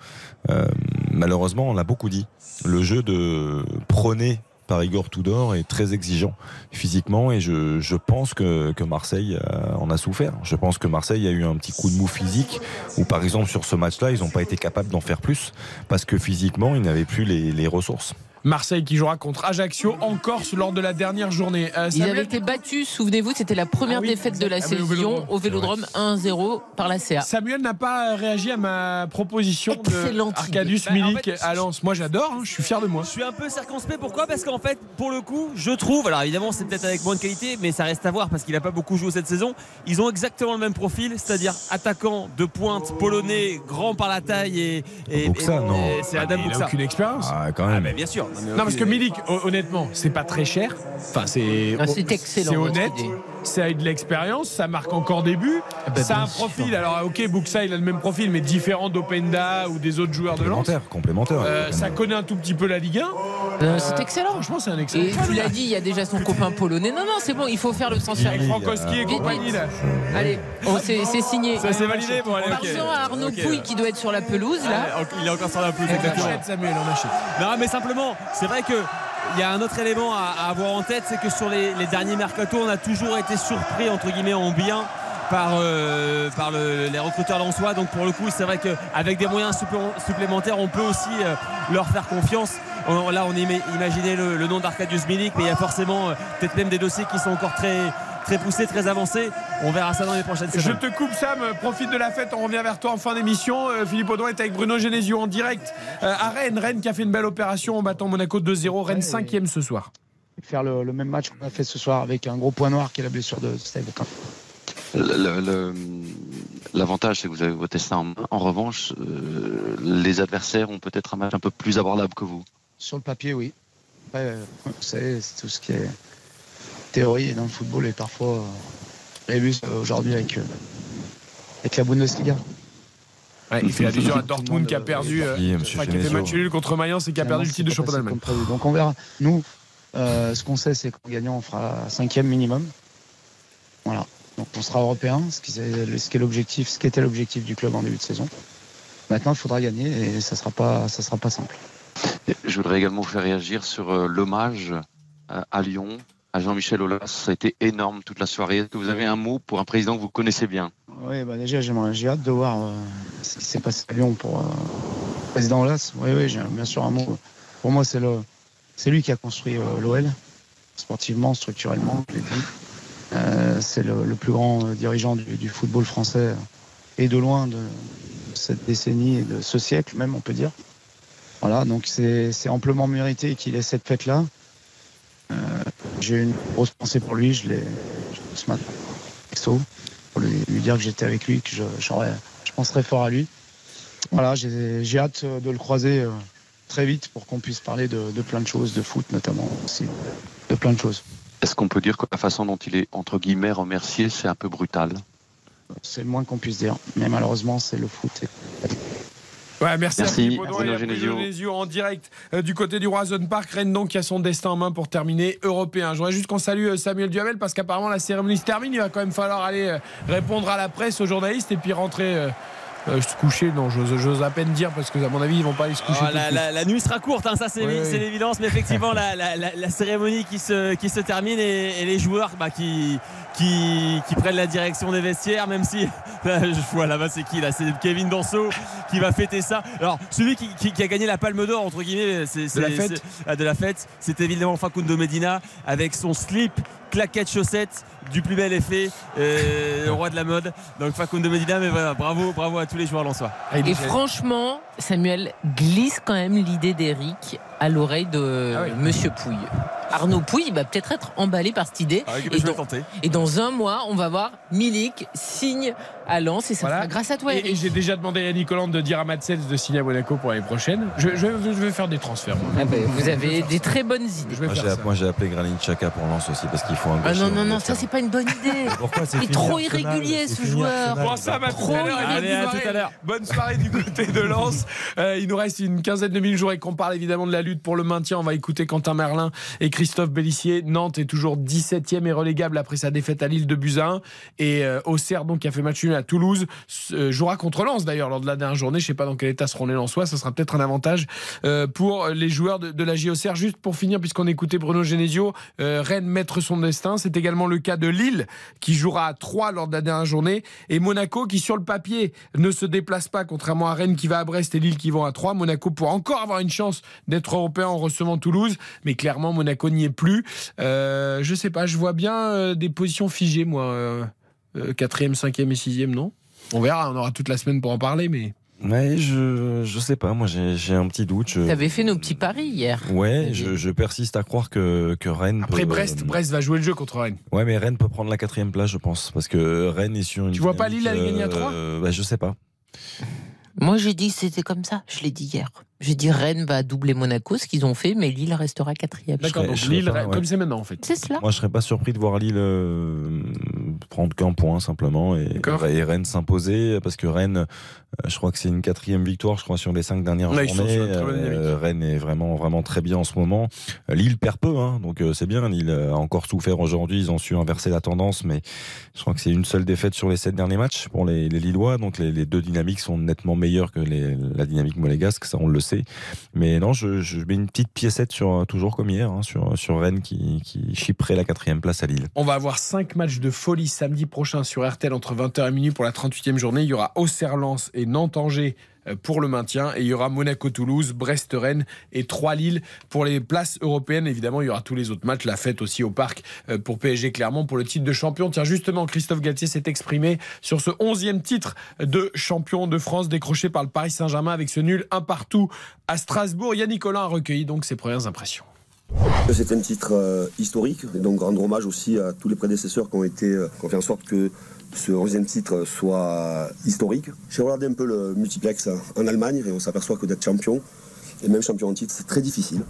Euh, malheureusement, on l'a beaucoup dit. Le jeu de prôné par Igor Tudor est très exigeant physiquement et je, pense que, Marseille en a souffert. Je pense que Marseille a eu un petit coup de mou physique où par exemple sur ce match-là, ils n'ont pas été capables d'en faire plus parce que physiquement, ils n'avaient plus les ressources. Marseille qui jouera contre Ajaccio en Corse lors de la dernière journée. Euh, Ils Samuel avaient été battus, souvenez-vous, c'était la première Ah oui, défaite de la. Ah saison Vélodrome. au Vélodrome 1-0 par la CA. Samuel n'a pas réagi à ma proposition Excellente de Arcadius. Bah, en Milik fait, à Lens. Moi j'adore, hein, je suis fier de moi. Je suis un peu circonspect. Pourquoi? Parce qu'en fait, pour le coup, je trouve, alors évidemment, c'est peut-être avec moins de qualité, mais ça reste à voir parce qu'il n'a pas beaucoup joué cette saison. Ils ont exactement le même profil, c'est-à-dire attaquant de pointe, polonais, grand par la taille et. et Buxa, et- non. et C'est Adam Il a Buxa. aucune expérience. Ah, quand même. Mais bien sûr. Non, parce que Milik, hon- honnêtement, c'est pas très cher. Enfin, c'est. Ah, c'est excellent, C'est honnête. Ça a de l'expérience, ça marque encore des buts. ben, ça a un sûr. profil. Alors, ok, Buxa, il a le même profil, mais différent d'Openda ou des autres joueurs de Lens. Complémentaire, complémentaire. Euh, ça connaît un tout petit peu la Ligue 1. Euh, c'est excellent. Franchement, c'est un excellent. Et tu l'as dit, il y a déjà son copain polonais. Non, non, c'est bon, il faut faire le transfert. Avec Frankowski et compagnie, là. Allez, oh, c'est c'est signé. Ça, c'est validé Bon, allez, ok. Attention à Arnaud. Pouille qui doit être sur la pelouse là. Ouais, Il est encore sur la pelouse. On exactement. achète, Samuel, on achète. Non, mais simplement, c'est vrai que. Il y a un autre élément à, avoir en tête, c'est que sur les, derniers mercato, on a toujours été surpris entre guillemets en bien par, euh, les recruteurs lensois. Donc pour le coup, c'est vrai qu'avec des moyens supplé- supplémentaires, on peut aussi euh, leur faire confiance. On- là, on ima- imaginait le, le nom d'Arcadius Milik, mais il y a forcément euh, peut-être même des dossiers qui sont encore très, très poussés, très avancés. On verra ça dans les prochaines Je semaines. te coupe Sam, profite de la fête, on revient vers toi en fin d'émission. Euh, Philippe Audouin est avec Bruno Genesio en direct euh, à Rennes. Rennes qui a fait une belle opération en battant Monaco 2-0. Rennes 5 ce soir. faire le, le même match qu'on a fait ce soir avec un gros point noir qui est la blessure de Steve. L'avantage, c'est que vous avez vos destins en main. En revanche, euh, les adversaires ont peut-être un match un peu plus abordable que vous. Sur le papier, oui. Après, vous savez, c'est tout ce qui est théorie et dans le football et parfois euh, rébus euh, aujourd'hui avec, euh, avec la Bundesliga. Ouais, il fait allusion à Dortmund qui a perdu, euh, Oui, enfin, qui a fait Genesio. match nul contre Mayence et qui a perdu le titre de champion d'Allemagne. Donc on verra. Nous, euh, ce qu'on sait, c'est qu'en gagnant, on fera cinquième minimum. Voilà. Donc on sera européen, ce qui, est- ce qui est l'objectif, ce qui était l'objectif du club en début de saison. Maintenant, il faudra gagner et ça sera pas, ça sera pas simple. Je voudrais également vous faire réagir sur l'hommage à Lyon, à Jean-Michel Aulas. Ça a été énorme toute la soirée. Est-ce que vous avez un mot pour un président que vous connaissez bien? Oui, bah déjà, j'ai hâte de voir euh, ce qui s'est passé à Lyon pour euh, le président Olas. Oui, bien sûr un mot. Pour moi, c'est lui qui a construit euh, l'OL, sportivement, structurellement, je l'ai dit. Euh, c'est le, plus grand euh, dirigeant du, football français euh, et de loin de cette décennie et de ce siècle même, on peut dire. Voilà, donc c'est amplement mérité qu'il ait cette fête-là. J'ai une grosse pensée pour lui, je l'ai ce matin texto, pour lui, lui dire que j'étais avec lui, que je, je penserais fort à lui. Voilà, j'ai hâte de le croiser euh, très vite pour qu'on puisse parler de, de plein de choses, de foot notamment aussi, de plein de choses. Est-ce qu'on peut dire que la façon dont il est, entre guillemets, remercié, c'est un peu brutal? C'est le moins qu'on puisse dire, mais malheureusement c'est le foot. Ouais, merci, à Merci, et à. Genesio en direct euh, du côté du Roison Park. Rennes donc qui a son destin en main pour terminer européen. Je voudrais juste qu'on salue euh, Samuel Duhamel parce qu'apparemment la cérémonie se termine. Il va quand même falloir aller euh, répondre à la presse, aux journalistes et puis rentrer. Euh, euh, se coucher, non, j'ose à peine dire parce que à mon avis ils vont pas aller se coucher. Oh, la, suite. la- la nuit sera courte, hein, ça c'est Oui, oui. c'est l'évidence, mais effectivement la, cérémonie qui se, qui se termine et, et les joueurs bah, qui, qui, qui prennent la direction des vestiaires, même si je vois là-bas c'est qui là, c'est Kevin Danso qui va fêter ça. Alors celui qui, a gagné la Palme d'Or entre guillemets, c'est ah, de la fête, c'est évidemment Facundo Medina avec son slip claquette chaussette du plus bel effet, euh, roi de la mode. Donc Facundo Medina, mais voilà, bravo, bravo à tous les joueurs lensois. Et franchement, Samuel glisse quand même l'idée d'Eric à l'oreille de Ah Monsieur Pouille. Arnaud Pouille il va peut-être être emballé par cette idée. Ah oui, et, je vais dans, tenter. et dans un mois, on va voir Milik signe à Lens et ça Voilà. sera grâce à toi, Et, Eric. et j'ai déjà demandé à Hollande de dire à Matsels de signer à Monaco pour l'année prochaine. Je, je- je vais faire des transferts. moi. Ah ben, vous avez des très bonnes idées. Je vais Moi, j'ai, appelé Granit Xhaka pour Lens aussi parce qu'il faut un Ah non, non, on non, ça c'est pas une bonne idée. Pourquoi c'est Il est trop Arsenal, irrégulier ce joueur. Bon, ça va Trop Allez, à tout à l'heure. Bonne soirée du côté de Lens. Euh, il nous reste une quinzaine de minutes. Je voudrais qu'on parle évidemment de la lutte pour le maintien. On va écouter Quentin Merlin et Christophe Bellissier. Nantes est toujours 17e et relégable après sa défaite à Lille de Buzyn. Et euh, Auxerre, donc, qui a fait match nul à Toulouse, euh, jouera contre Lens d'ailleurs lors de la dernière journée. Je sais pas dans quel état seront les Lensois. Ça sera peut-être un avantage euh, pour les joueurs de, de la JOCR. Juste pour finir, puisqu'on écoutait Bruno Genesio, euh, Rennes mettre son destin. C'est également le cas de Lille qui jouera à 3 lors de la dernière journée. Et Monaco qui, sur le papier, ne se déplace pas, contrairement à Rennes qui va à Brest et Lille qui vont à 3. Monaco pourra encore avoir une chance d'être européen en recevant Toulouse. Mais clairement, Monaco n'y est plus. Euh, je sais pas, je vois bien euh, des positions figées, moi. euh, quatrième, cinquième et sixième, non? On verra, on aura toute la semaine pour en parler, mais. Ouais, je, je sais pas, moi j'ai, j'ai un petit doute. Je... T'avais fait nos petits paris hier. Ouais, je, je persiste à croire que, que Rennes. Après peut- Brest, Brest va jouer le jeu contre Rennes. Ouais, mais Rennes peut prendre la quatrième place, je pense. Parce que Rennes est sur une. Tu vois pas Lille aller gagner à trois? euh, bah, Je sais pas. Moi, j'ai dit que c'était comme ça. Je l'ai dit hier. J'ai dit Rennes va doubler Monaco, ce qu'ils ont fait, mais Lille restera quatrième. D'accord, donc Lille, pas, ouais. comme c'est maintenant en fait. C'est cela. Moi, je serais pas surpris de voir Lille euh, prendre qu'un point simplement et, Rennes s'imposer parce que Rennes, euh, je crois que c'est une quatrième victoire, je crois sur les cinq dernières journées. Euh. Rennes est vraiment vraiment très bien en ce moment. Lille perd peu, hein, donc euh, c'est bien. Lille a encore souffert aujourd'hui. Ils ont su inverser la tendance, mais je crois que c'est une seule défaite sur les sept derniers matchs pour les, les Lillois. Donc les, les deux dynamiques sont nettement meilleures que les, la dynamique monégasque, ça on le sait. Mais non, je, mets une petite piécette sur euh, toujours comme hier hein, sur sur Rennes qui qui chipperait la quatrième place à Lille. On va avoir 5 matchs de folie samedi prochain sur RTL entre 20h et minuit pour la 38e journée. Il y aura Auxerre-Lens et Nantes-Angers pour le maintien. Et il y aura Monaco-Toulouse, Brest-Rennes et 3 Lille pour les places européennes. Évidemment, il y aura tous les autres matchs. La fête aussi au parc euh, pour PSG Clermont pour le titre de champion. Tiens, justement, Christophe Galtier s'est exprimé sur ce 11e titre de champion de France décroché par le Paris Saint-Germain avec ce nul un partout à Strasbourg. Yannick Collin a recueilli donc ses premières impressions. C'est un titre euh, historique, et donc rendre hommage aussi à tous les prédécesseurs qui ont, été, euh, qui ont fait en sorte que ce 11e titre soit historique. J'ai regardé un peu le multiplex en Allemagne et on s'aperçoit que d'être champion, et même champion en titre, c'est très difficile.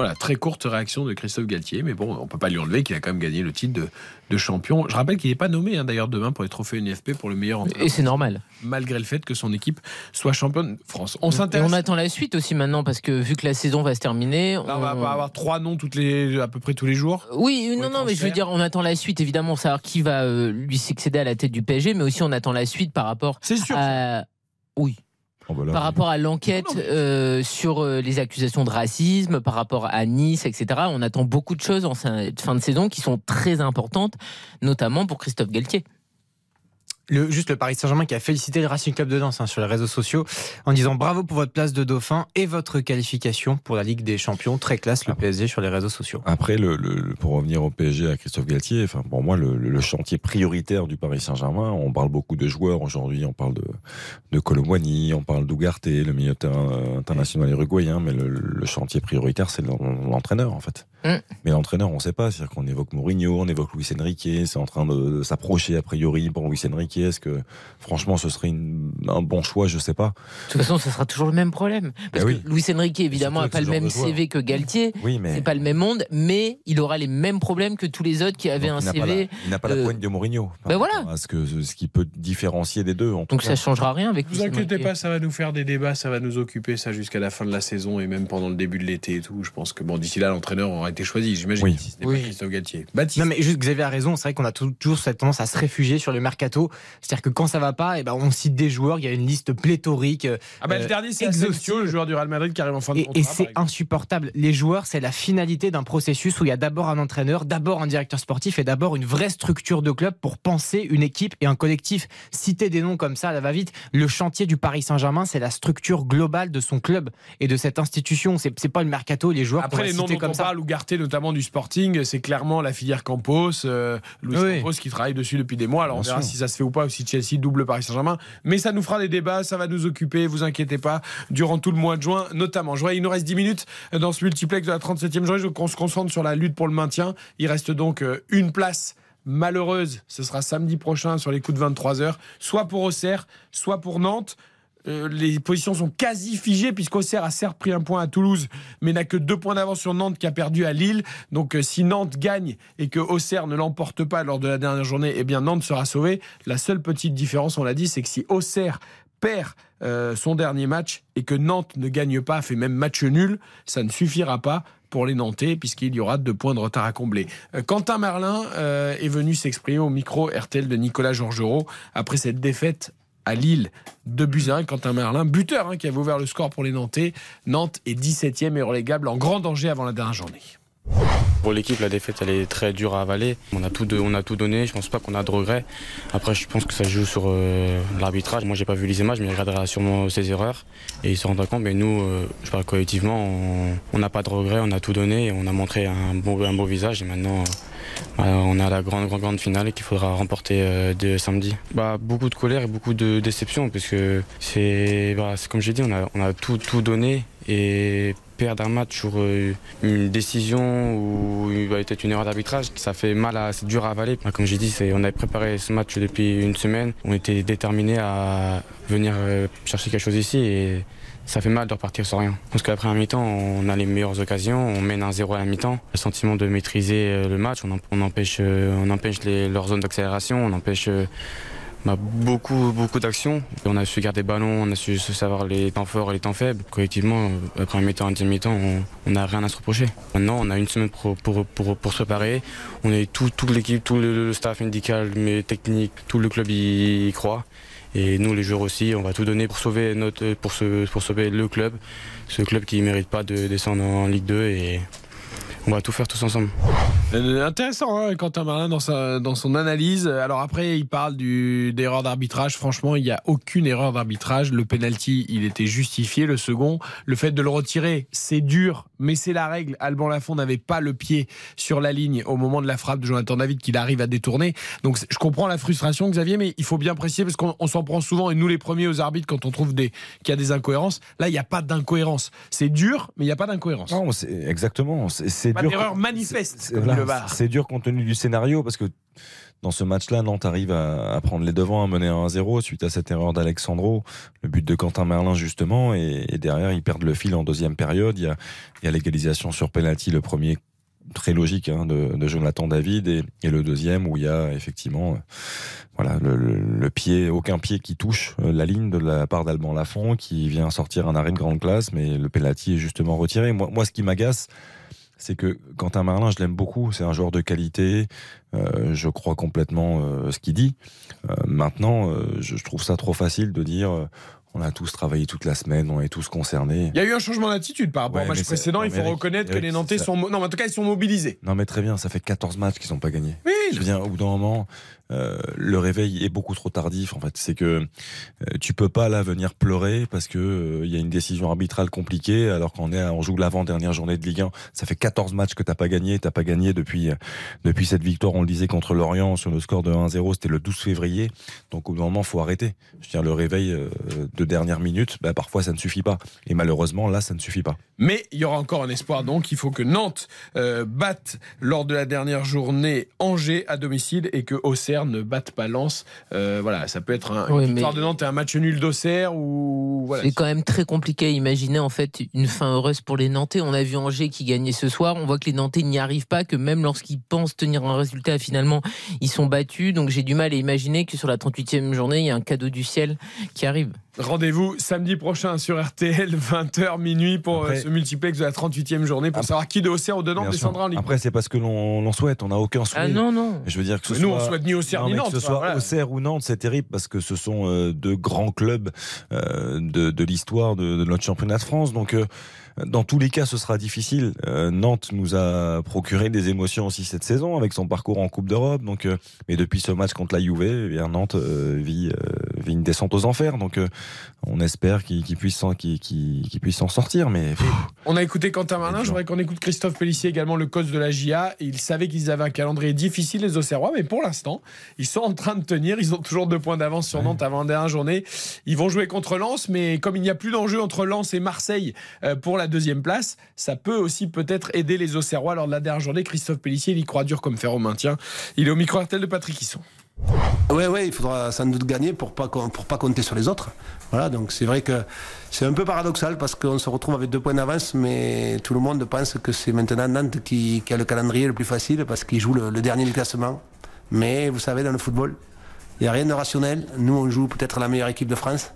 Voilà, très courte réaction de Christophe Galtier, mais bon, on peut pas lui enlever qu'il a quand même gagné le titre de, de champion. Je rappelle qu'il n'est pas nommé hein, d'ailleurs demain pour les trophées UNFP pour le meilleur entraîneur. Et c'est normal. Malgré le fait que son équipe soit championne de France. On s'intéresse. on attend la suite aussi maintenant parce que vu que la saison va se terminer. Là, on va pas avoir trois noms toutes les, à peu près tous les jours. Oui, non, non, mais je veux dire, on attend la suite, évidemment, savoir qui va euh, lui succéder à la tête du PSG, mais aussi on attend la suite par rapport à. Oui. Oh, bah là, Par rapport à l'enquête euh, sur euh, les accusations de racisme, par rapport à Nice, etc. On attend beaucoup de choses en fin de saison qui sont très importantes, notamment pour Christophe Galtier. Le, juste le Paris Saint-Germain qui a félicité le Racing Club de Danse hein, sur les réseaux sociaux en disant bravo pour votre place de dauphin et votre qualification pour la Ligue des Champions. Très classe le PSG sur les réseaux sociaux. Après, le, le- pour revenir au PSG à Christophe Galtier, enfin, pour moi, le, le chantier prioritaire du Paris Saint-Germain, on parle beaucoup de joueurs aujourd'hui, on parle de, de Colomboigny, on parle d'Ougarté, le milieu international uruguayen, mais le, le chantier prioritaire, c'est l'en- l'entraîneur, en fait. Mm. Mais l'entraîneur, on ne sait pas, c'est-à-dire qu'on évoque Mourinho, on évoque Luis Enrique, c'est en train de, de s'approcher a priori pour Luis Enrique. Est-ce que, franchement, ce serait une- un bon choix? Je sais pas. De toute façon, ce sera toujours le même problème. Parce Ben oui. que Luis Enrique, évidemment, n'a pas le même. CV que Galtier. Oui, mais- C'est pas le même monde, mais il aura les mêmes problèmes que tous les autres qui avaient Donc, un il n'a pas CV. la- il n'a pas la, euh, poigne de Mourinho. ben voilà. Que ce qui peut différencier des deux. en tout Donc cas. ça changera rien avec Ne vous Luis inquiétez Enrique. pas, ça va nous faire des débats, ça va nous occuper ça jusqu'à la fin de la saison et même pendant le début de l'été et tout. Je pense que bon, d'ici là, l'entraîneur aura été choisi, j'imagine, Oui. si ce n'est pas Christophe Galtier. Baptiste. Non mais juste Xavier a raison, c'est vrai qu'on a tou- toujours cette tendance à se réfugier sur le mercato. C'est-à-dire que quand ça va pas, eh ben on cite des joueurs, il y a une liste pléthorique. Ah bah, euh, le dernier, c'est le joueur du Real Madrid qui arrive en fin de Et, contrat. et c'est insupportable. Les joueurs, c'est la finalité d'un processus où il y a d'abord un entraîneur, d'abord un directeur sportif et d'abord une vraie structure de club pour penser une équipe et un collectif. Citer des noms comme ça, ça va vite. Le chantier du Paris Saint-Germain, c'est la structure globale de son club et de cette institution. C'est pas le mercato, les joueurs. Après, les noms dont comme on ça. parle, Notamment du Sporting, c'est clairement la filière Campos, euh, Luis Oui. Campos qui travaille dessus depuis des mois. Alors on Bien verra sûr. si ça se fait ou pas, ou si Chelsea double Paris Saint-Germain. Mais ça nous fera des débats, ça va nous occuper, vous inquiétez pas, durant tout le mois de juin notamment. Je vois, il nous reste 10 minutes dans ce multiplex de la 37e journée. Qu'on se concentre sur la lutte pour le maintien. Il reste donc euh, une place malheureuse. Ce sera samedi prochain sur les coups de 23h, soit pour Auxerre, soit pour Nantes. Euh, les positions sont quasi figées puisqu'Auxerre a certes pris un point à Toulouse mais n'a que deux points d'avance sur Nantes qui a perdu à Lille donc euh, si Nantes gagne et que Auxerre ne l'emporte pas lors de la dernière journée eh bien Nantes sera sauvé la seule petite différence on l'a dit c'est que si Auxerre perd euh, son dernier match et que Nantes ne gagne pas fait même match nul ça ne suffira pas pour les Nantais, puisqu'il y aura deux points de retard à combler. Quentin Merlin est venu s'exprimer au micro RTL de Nicolas Georgerot après cette défaite à Lille, 2 buts à 1. Quentin Merlin, buteur hein, qui avait ouvert le score pour les Nantais. Nantes est 17e et relégable en grand danger avant la dernière journée. Pour l'équipe, la défaite, elle est très dure à avaler. On a tout, on a tout donné. Je pense pas qu'on a de regrets. Après, je pense que ça joue sur euh, l'arbitrage. Moi, j'ai pas vu les images, mais il regardera sûrement ses erreurs et il se rendra compte. Mais nous, euh, je parle collectivement, on- n'a pas de regrets. On a tout donné. On a montré un beau, visage. Et maintenant, euh, bah, on à la grande, grande, grande finale qu'il faudra remporter euh, de samedi. Bah, beaucoup de colère et beaucoup de déception, parce que c'est, bah, comme j'ai dit, on a, on a tout, tout donné et perdre un match sur euh, une décision ou peut-être une erreur d'arbitrage, ça fait mal, à, c'est dur à avaler. Comme j'ai dit, on avait préparé ce match depuis une semaine. On était déterminés à venir euh, chercher quelque chose ici et ça fait mal de repartir sans rien. Parce qu'après un mi-temps, on a les meilleures occasions, on mène un 0 à la mi-temps. Le sentiment de maîtriser euh, le match, on, em- on empêche, on empêche leur zone d'accélération, on empêche beaucoup, beaucoup d'actions. On a su garder ballon, on a su savoir les temps forts et les temps faibles. Collectivement, après un mi-temps, un deuxième mi-temps, on- n'a rien à se reprocher. Maintenant, on a une semaine pour, pour, pour, pour se préparer. On est tout, toute l'équipe, tout le, staff médical, mais technique, tout le club y, croit. Et nous, les joueurs aussi, on va tout donner pour sauver, notre, pour, pour sauver le club. Ce club qui ne mérite pas de descendre en Ligue 2 et on va tout faire tous ensemble. Euh, Intéressant, hein, Quentin Marlin, dans, sa, dans son analyse. Alors après, il parle du- d'erreur d'arbitrage. Franchement, il n'y a aucune erreur d'arbitrage. Le penalty, il était justifié. Le second, le fait de le retirer, c'est dur, mais c'est la règle. Alban Lafont n'avait pas le pied sur la ligne au moment de la frappe de Jonathan David qu'il arrive à détourner. Donc je comprends la frustration, Xavier, mais il faut bien préciser parce qu'on on s'en prend souvent, et nous les premiers aux arbitres, quand on trouve des- qu'il y a des incohérences. Là, il n'y a pas d'incohérence. C'est dur, mais il n'y a pas d'incohérence. Non, exactement. C'est dur. d'erreur c'est- manifeste. C'est dur compte tenu du scénario parce que dans ce match-là, Nantes arrive à, prendre les devants, à mener à 1-0 suite à cette erreur d'Alexandro, le but de Quentin Merlin justement, et, derrière ils perdent le fil en deuxième période. Il y a, l'égalisation sur penalty, le premier très logique hein, de, Jonathan David et, le deuxième où il y a effectivement euh, voilà le, pied aucun pied qui touche euh, la ligne de la part d'Alban Lafont qui vient sortir un arrêt de grande classe mais le penalty est justement retiré moi ce qui m'agace c'est que Quentin Marlin, je l'aime beaucoup, c'est un joueur de qualité, euh, je crois complètement euh, ce qu'il dit. Euh, maintenant, je, je trouve ça trop facile de dire on a tous travaillé toute la semaine, on est tous concernés. Il y a eu un changement d'attitude par rapport Ouais, au match précédent. Il faut reconnaître que les Nantais sont. Non, mais en tout cas, ils sont mobilisés. Non mais très bien, ça fait 14 matchs qu'ils n'ont pas gagné. Oui, je veux dire, au bout d'un moment, euh, le réveil est beaucoup trop tardif. En fait, c'est que euh, tu peux pas là venir pleurer parce que euh, il y a une décision arbitrale compliquée alors qu'on est, on joue l'avant dernière journée de Ligue 1. Ça fait 14 matchs que t'as pas gagné, t'as pas gagné depuis euh, depuis cette victoire. On le disait contre Lorient sur le score de 1-0, c'était le 12 février. Donc au moment, faut arrêter. Je dire, le réveil de dernière minute, bah, parfois ça ne suffit pas. Et malheureusement, là, ça ne suffit pas. Mais il y aura encore un espoir. Donc, il faut que Nantes batte lors de la dernière journée Angers à domicile et que Auxerre ne batte pas Lens. Euh, voilà, ça peut être un, Oui, une victoire de Nantes et un match nul d'Auxerre ou voilà. C'est quand même très compliqué à imaginer en fait une fin heureuse pour les Nantais. On a vu Angers qui gagnait ce soir. On voit que les Nantais n'y arrivent pas, que même lorsqu'ils pensent tenir un résultat, finalement, ils sont battus. Donc j'ai du mal à imaginer que sur la 38e journée, il y a un cadeau du ciel qui arrive. Rendez-vous samedi prochain sur RTL, 20h minuit pour Après- euh, ce multiplex de la 38e journée pour savoir qui de Auxerre ou de Nantes descendra en Ligue. Après, c'est parce que l'on souhaite, on n'a aucun souhait. Ah non, non. Je veux dire que ce Mais nous, soit... on souhaite ni Auxerre Ni Nantes. Que ce soit voilà. Auxerre ou Nantes, c'est terrible parce que ce sont euh, deux grands clubs euh, de, de l'histoire de, de notre championnat de France. Donc, euh, dans tous les cas, ce sera difficile. Euh, Nantes nous a procuré des émotions aussi cette saison avec son parcours en Coupe d'Europe. Donc, euh, mais depuis ce match contre la Juve, eh bien, Nantes euh, vit, vit une descente aux enfers. Donc, on espère qu'il qu'il puisse s'en s'en sortir. Mais pff, On a écouté Quentin Marlin, je voudrais qu'on écoute Christophe Pellissier également, le coach de la GIA. Il savait qu'ils avaient un calendrier difficile, les Auxerrois, mais pour l'instant, ils sont en train de tenir. Ils ont toujours deux points d'avance sur Nantes avant la dernière journée. Ils vont jouer contre Lens, mais comme il n'y a plus d'enjeu entre Lens et Marseille pour la deuxième place, ça peut aussi peut-être aider les Auxerrois lors de la dernière journée. Christophe Pellissier, il y croit dur comme fer au maintien. Il est au micro RTL de Patrick Hisson. Ouais, ouais, il faudra sans doute gagner pour pas pour pas compter sur les autres. Voilà, donc c'est vrai que c'est un peu paradoxal parce qu'on se retrouve avec deux points d'avance, mais tout le monde pense que c'est maintenant Nantes qui, qui a le calendrier le plus facile parce qu'il joue le, le dernier du classement. Mais vous savez, dans le football, il n'y a rien de rationnel. Nous, on joue peut-être la meilleure équipe de France.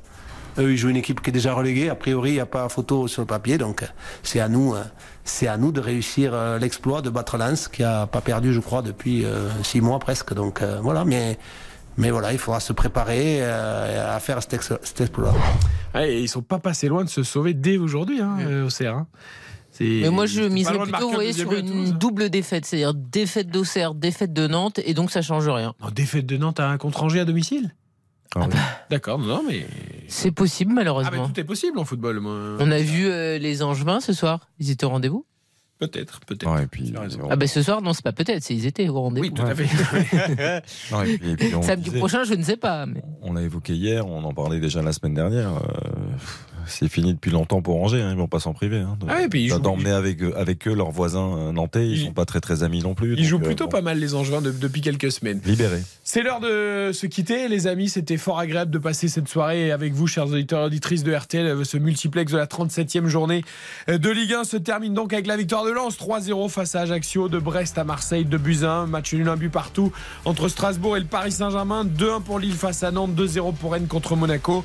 Eux, ils jouent une équipe qui est déjà reléguée. A priori, il n'y a pas photo sur le papier. Donc, c'est à nous, euh, c'est à nous de réussir euh, l'exploit de battre Lens, qui a pas perdu, je crois, depuis euh, six mois presque. Donc, euh, voilà. Mais, mais voilà, il faudra se préparer à faire cet, ex- cet exploit. Ouais, et ils sont pas passés loin de se sauver dès aujourd'hui, hein, Auxerre. hein. C'est- Mais moi, je miserais plutôt, voyez, sur une double défaite, c'est-à-dire défaite d'Auxerre, défaite de Nantes, et donc ça change rien. Non, défaite de Nantes à un contre Angers à domicile? D'accord, non, mais. C'est possible, Ah, malheureusement. mais tout est possible en football. moi. On a vu euh, les Angevins ce soir. Ils étaient au rendez-vous? Peut-être, peut-être. Ouais, et puis, Ah ben ce soir, non, c'est pas peut-être, c'est ils étaient au rendez-vous. Oui, tout à fait. non, et puis- et puis on Samedi disait- prochain, je ne sais pas. mais- On l'a évoqué hier, on en parlait déjà la semaine dernière. euh, c'est fini depuis longtemps pour Angers. Hein, ils vont pas s'en priver. Hein, Ah ouais, puis ils jouent- d'emmener avec eux, avec eux leurs voisins euh, nantais. Ils, sont pas très très amis non plus. Ils donc, jouent euh, plutôt bon, pas mal les Angevins de- depuis quelques semaines. libérés. C'est l'heure de se quitter, les amis. C'était fort agréable de passer cette soirée avec vous, chers auditeurs et auditrices de RTL. Ce multiplex de la 37e journée de Ligue 1 se termine donc avec la victoire de Lens 3-0 face à Ajaccio, de Brest à Marseille, de Buzyn. Match nul, un but partout entre Strasbourg et le Paris Saint-Germain. 2-1 pour Lille face à Nantes, 2-0 pour Rennes contre Monaco.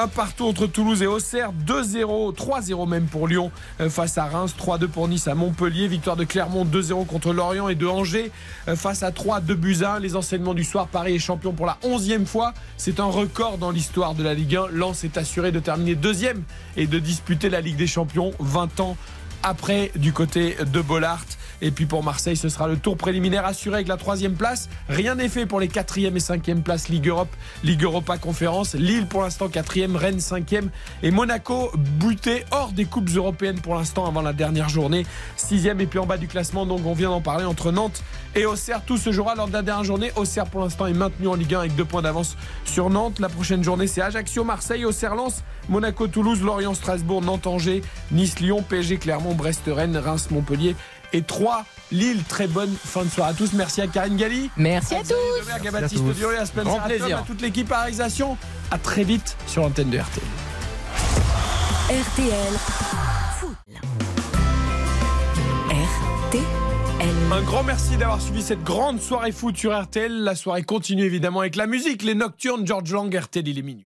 Un partout entre Toulouse et Auxerre, 2-0, 3-0 même pour Lyon euh, face à Reims, 3-2 pour Nice à Montpellier, victoire de Clermont 2-0 contre Lorient et de Angers euh, face à 3 2 buts à 1. Les enseignements du soir, Paris est champion pour la 11e fois. C'est un record dans l'histoire de la Ligue 1. Lens est assuré de terminer deuxième et de disputer la Ligue des Champions 20 ans après du côté de Bollard. Et puis pour Marseille, ce sera le tour préliminaire assuré avec la troisième place. Rien n'est fait pour les quatrième et cinquième places Ligue Europe, Ligue Europa Conférence. Lille pour l'instant quatrième, Rennes cinquième et Monaco buté hors des coupes européennes pour l'instant avant la dernière journée. Sixième et puis en bas du classement, donc on vient d'en parler entre Nantes et Auxerre. Tout se jouera lors de la dernière journée. Auxerre pour l'instant est maintenu en Ligue 1 avec deux points d'avance sur Nantes. La prochaine journée c'est Ajaccio, Marseille, Auxerre, Lens, Monaco, Toulouse, Lorient, Strasbourg, Nantes, Angers, Nice, Lyon, PSG, Clermont, Brest, Rennes, Reims, Montpellier et 3 Lille. Très bonne fin de soirée à tous. Merci à Karine Galli. Merci à tous. À Baptiste tous. Violet, à Spencer Grand plaisir. à toute l'équipe à réalisation. À très vite sur l'antenne de RTL. RTL. Foot. Un grand merci d'avoir suivi cette grande soirée foot sur RTL. La soirée continue évidemment avec la musique, les nocturnes, George Lang, RTL, il est minuit.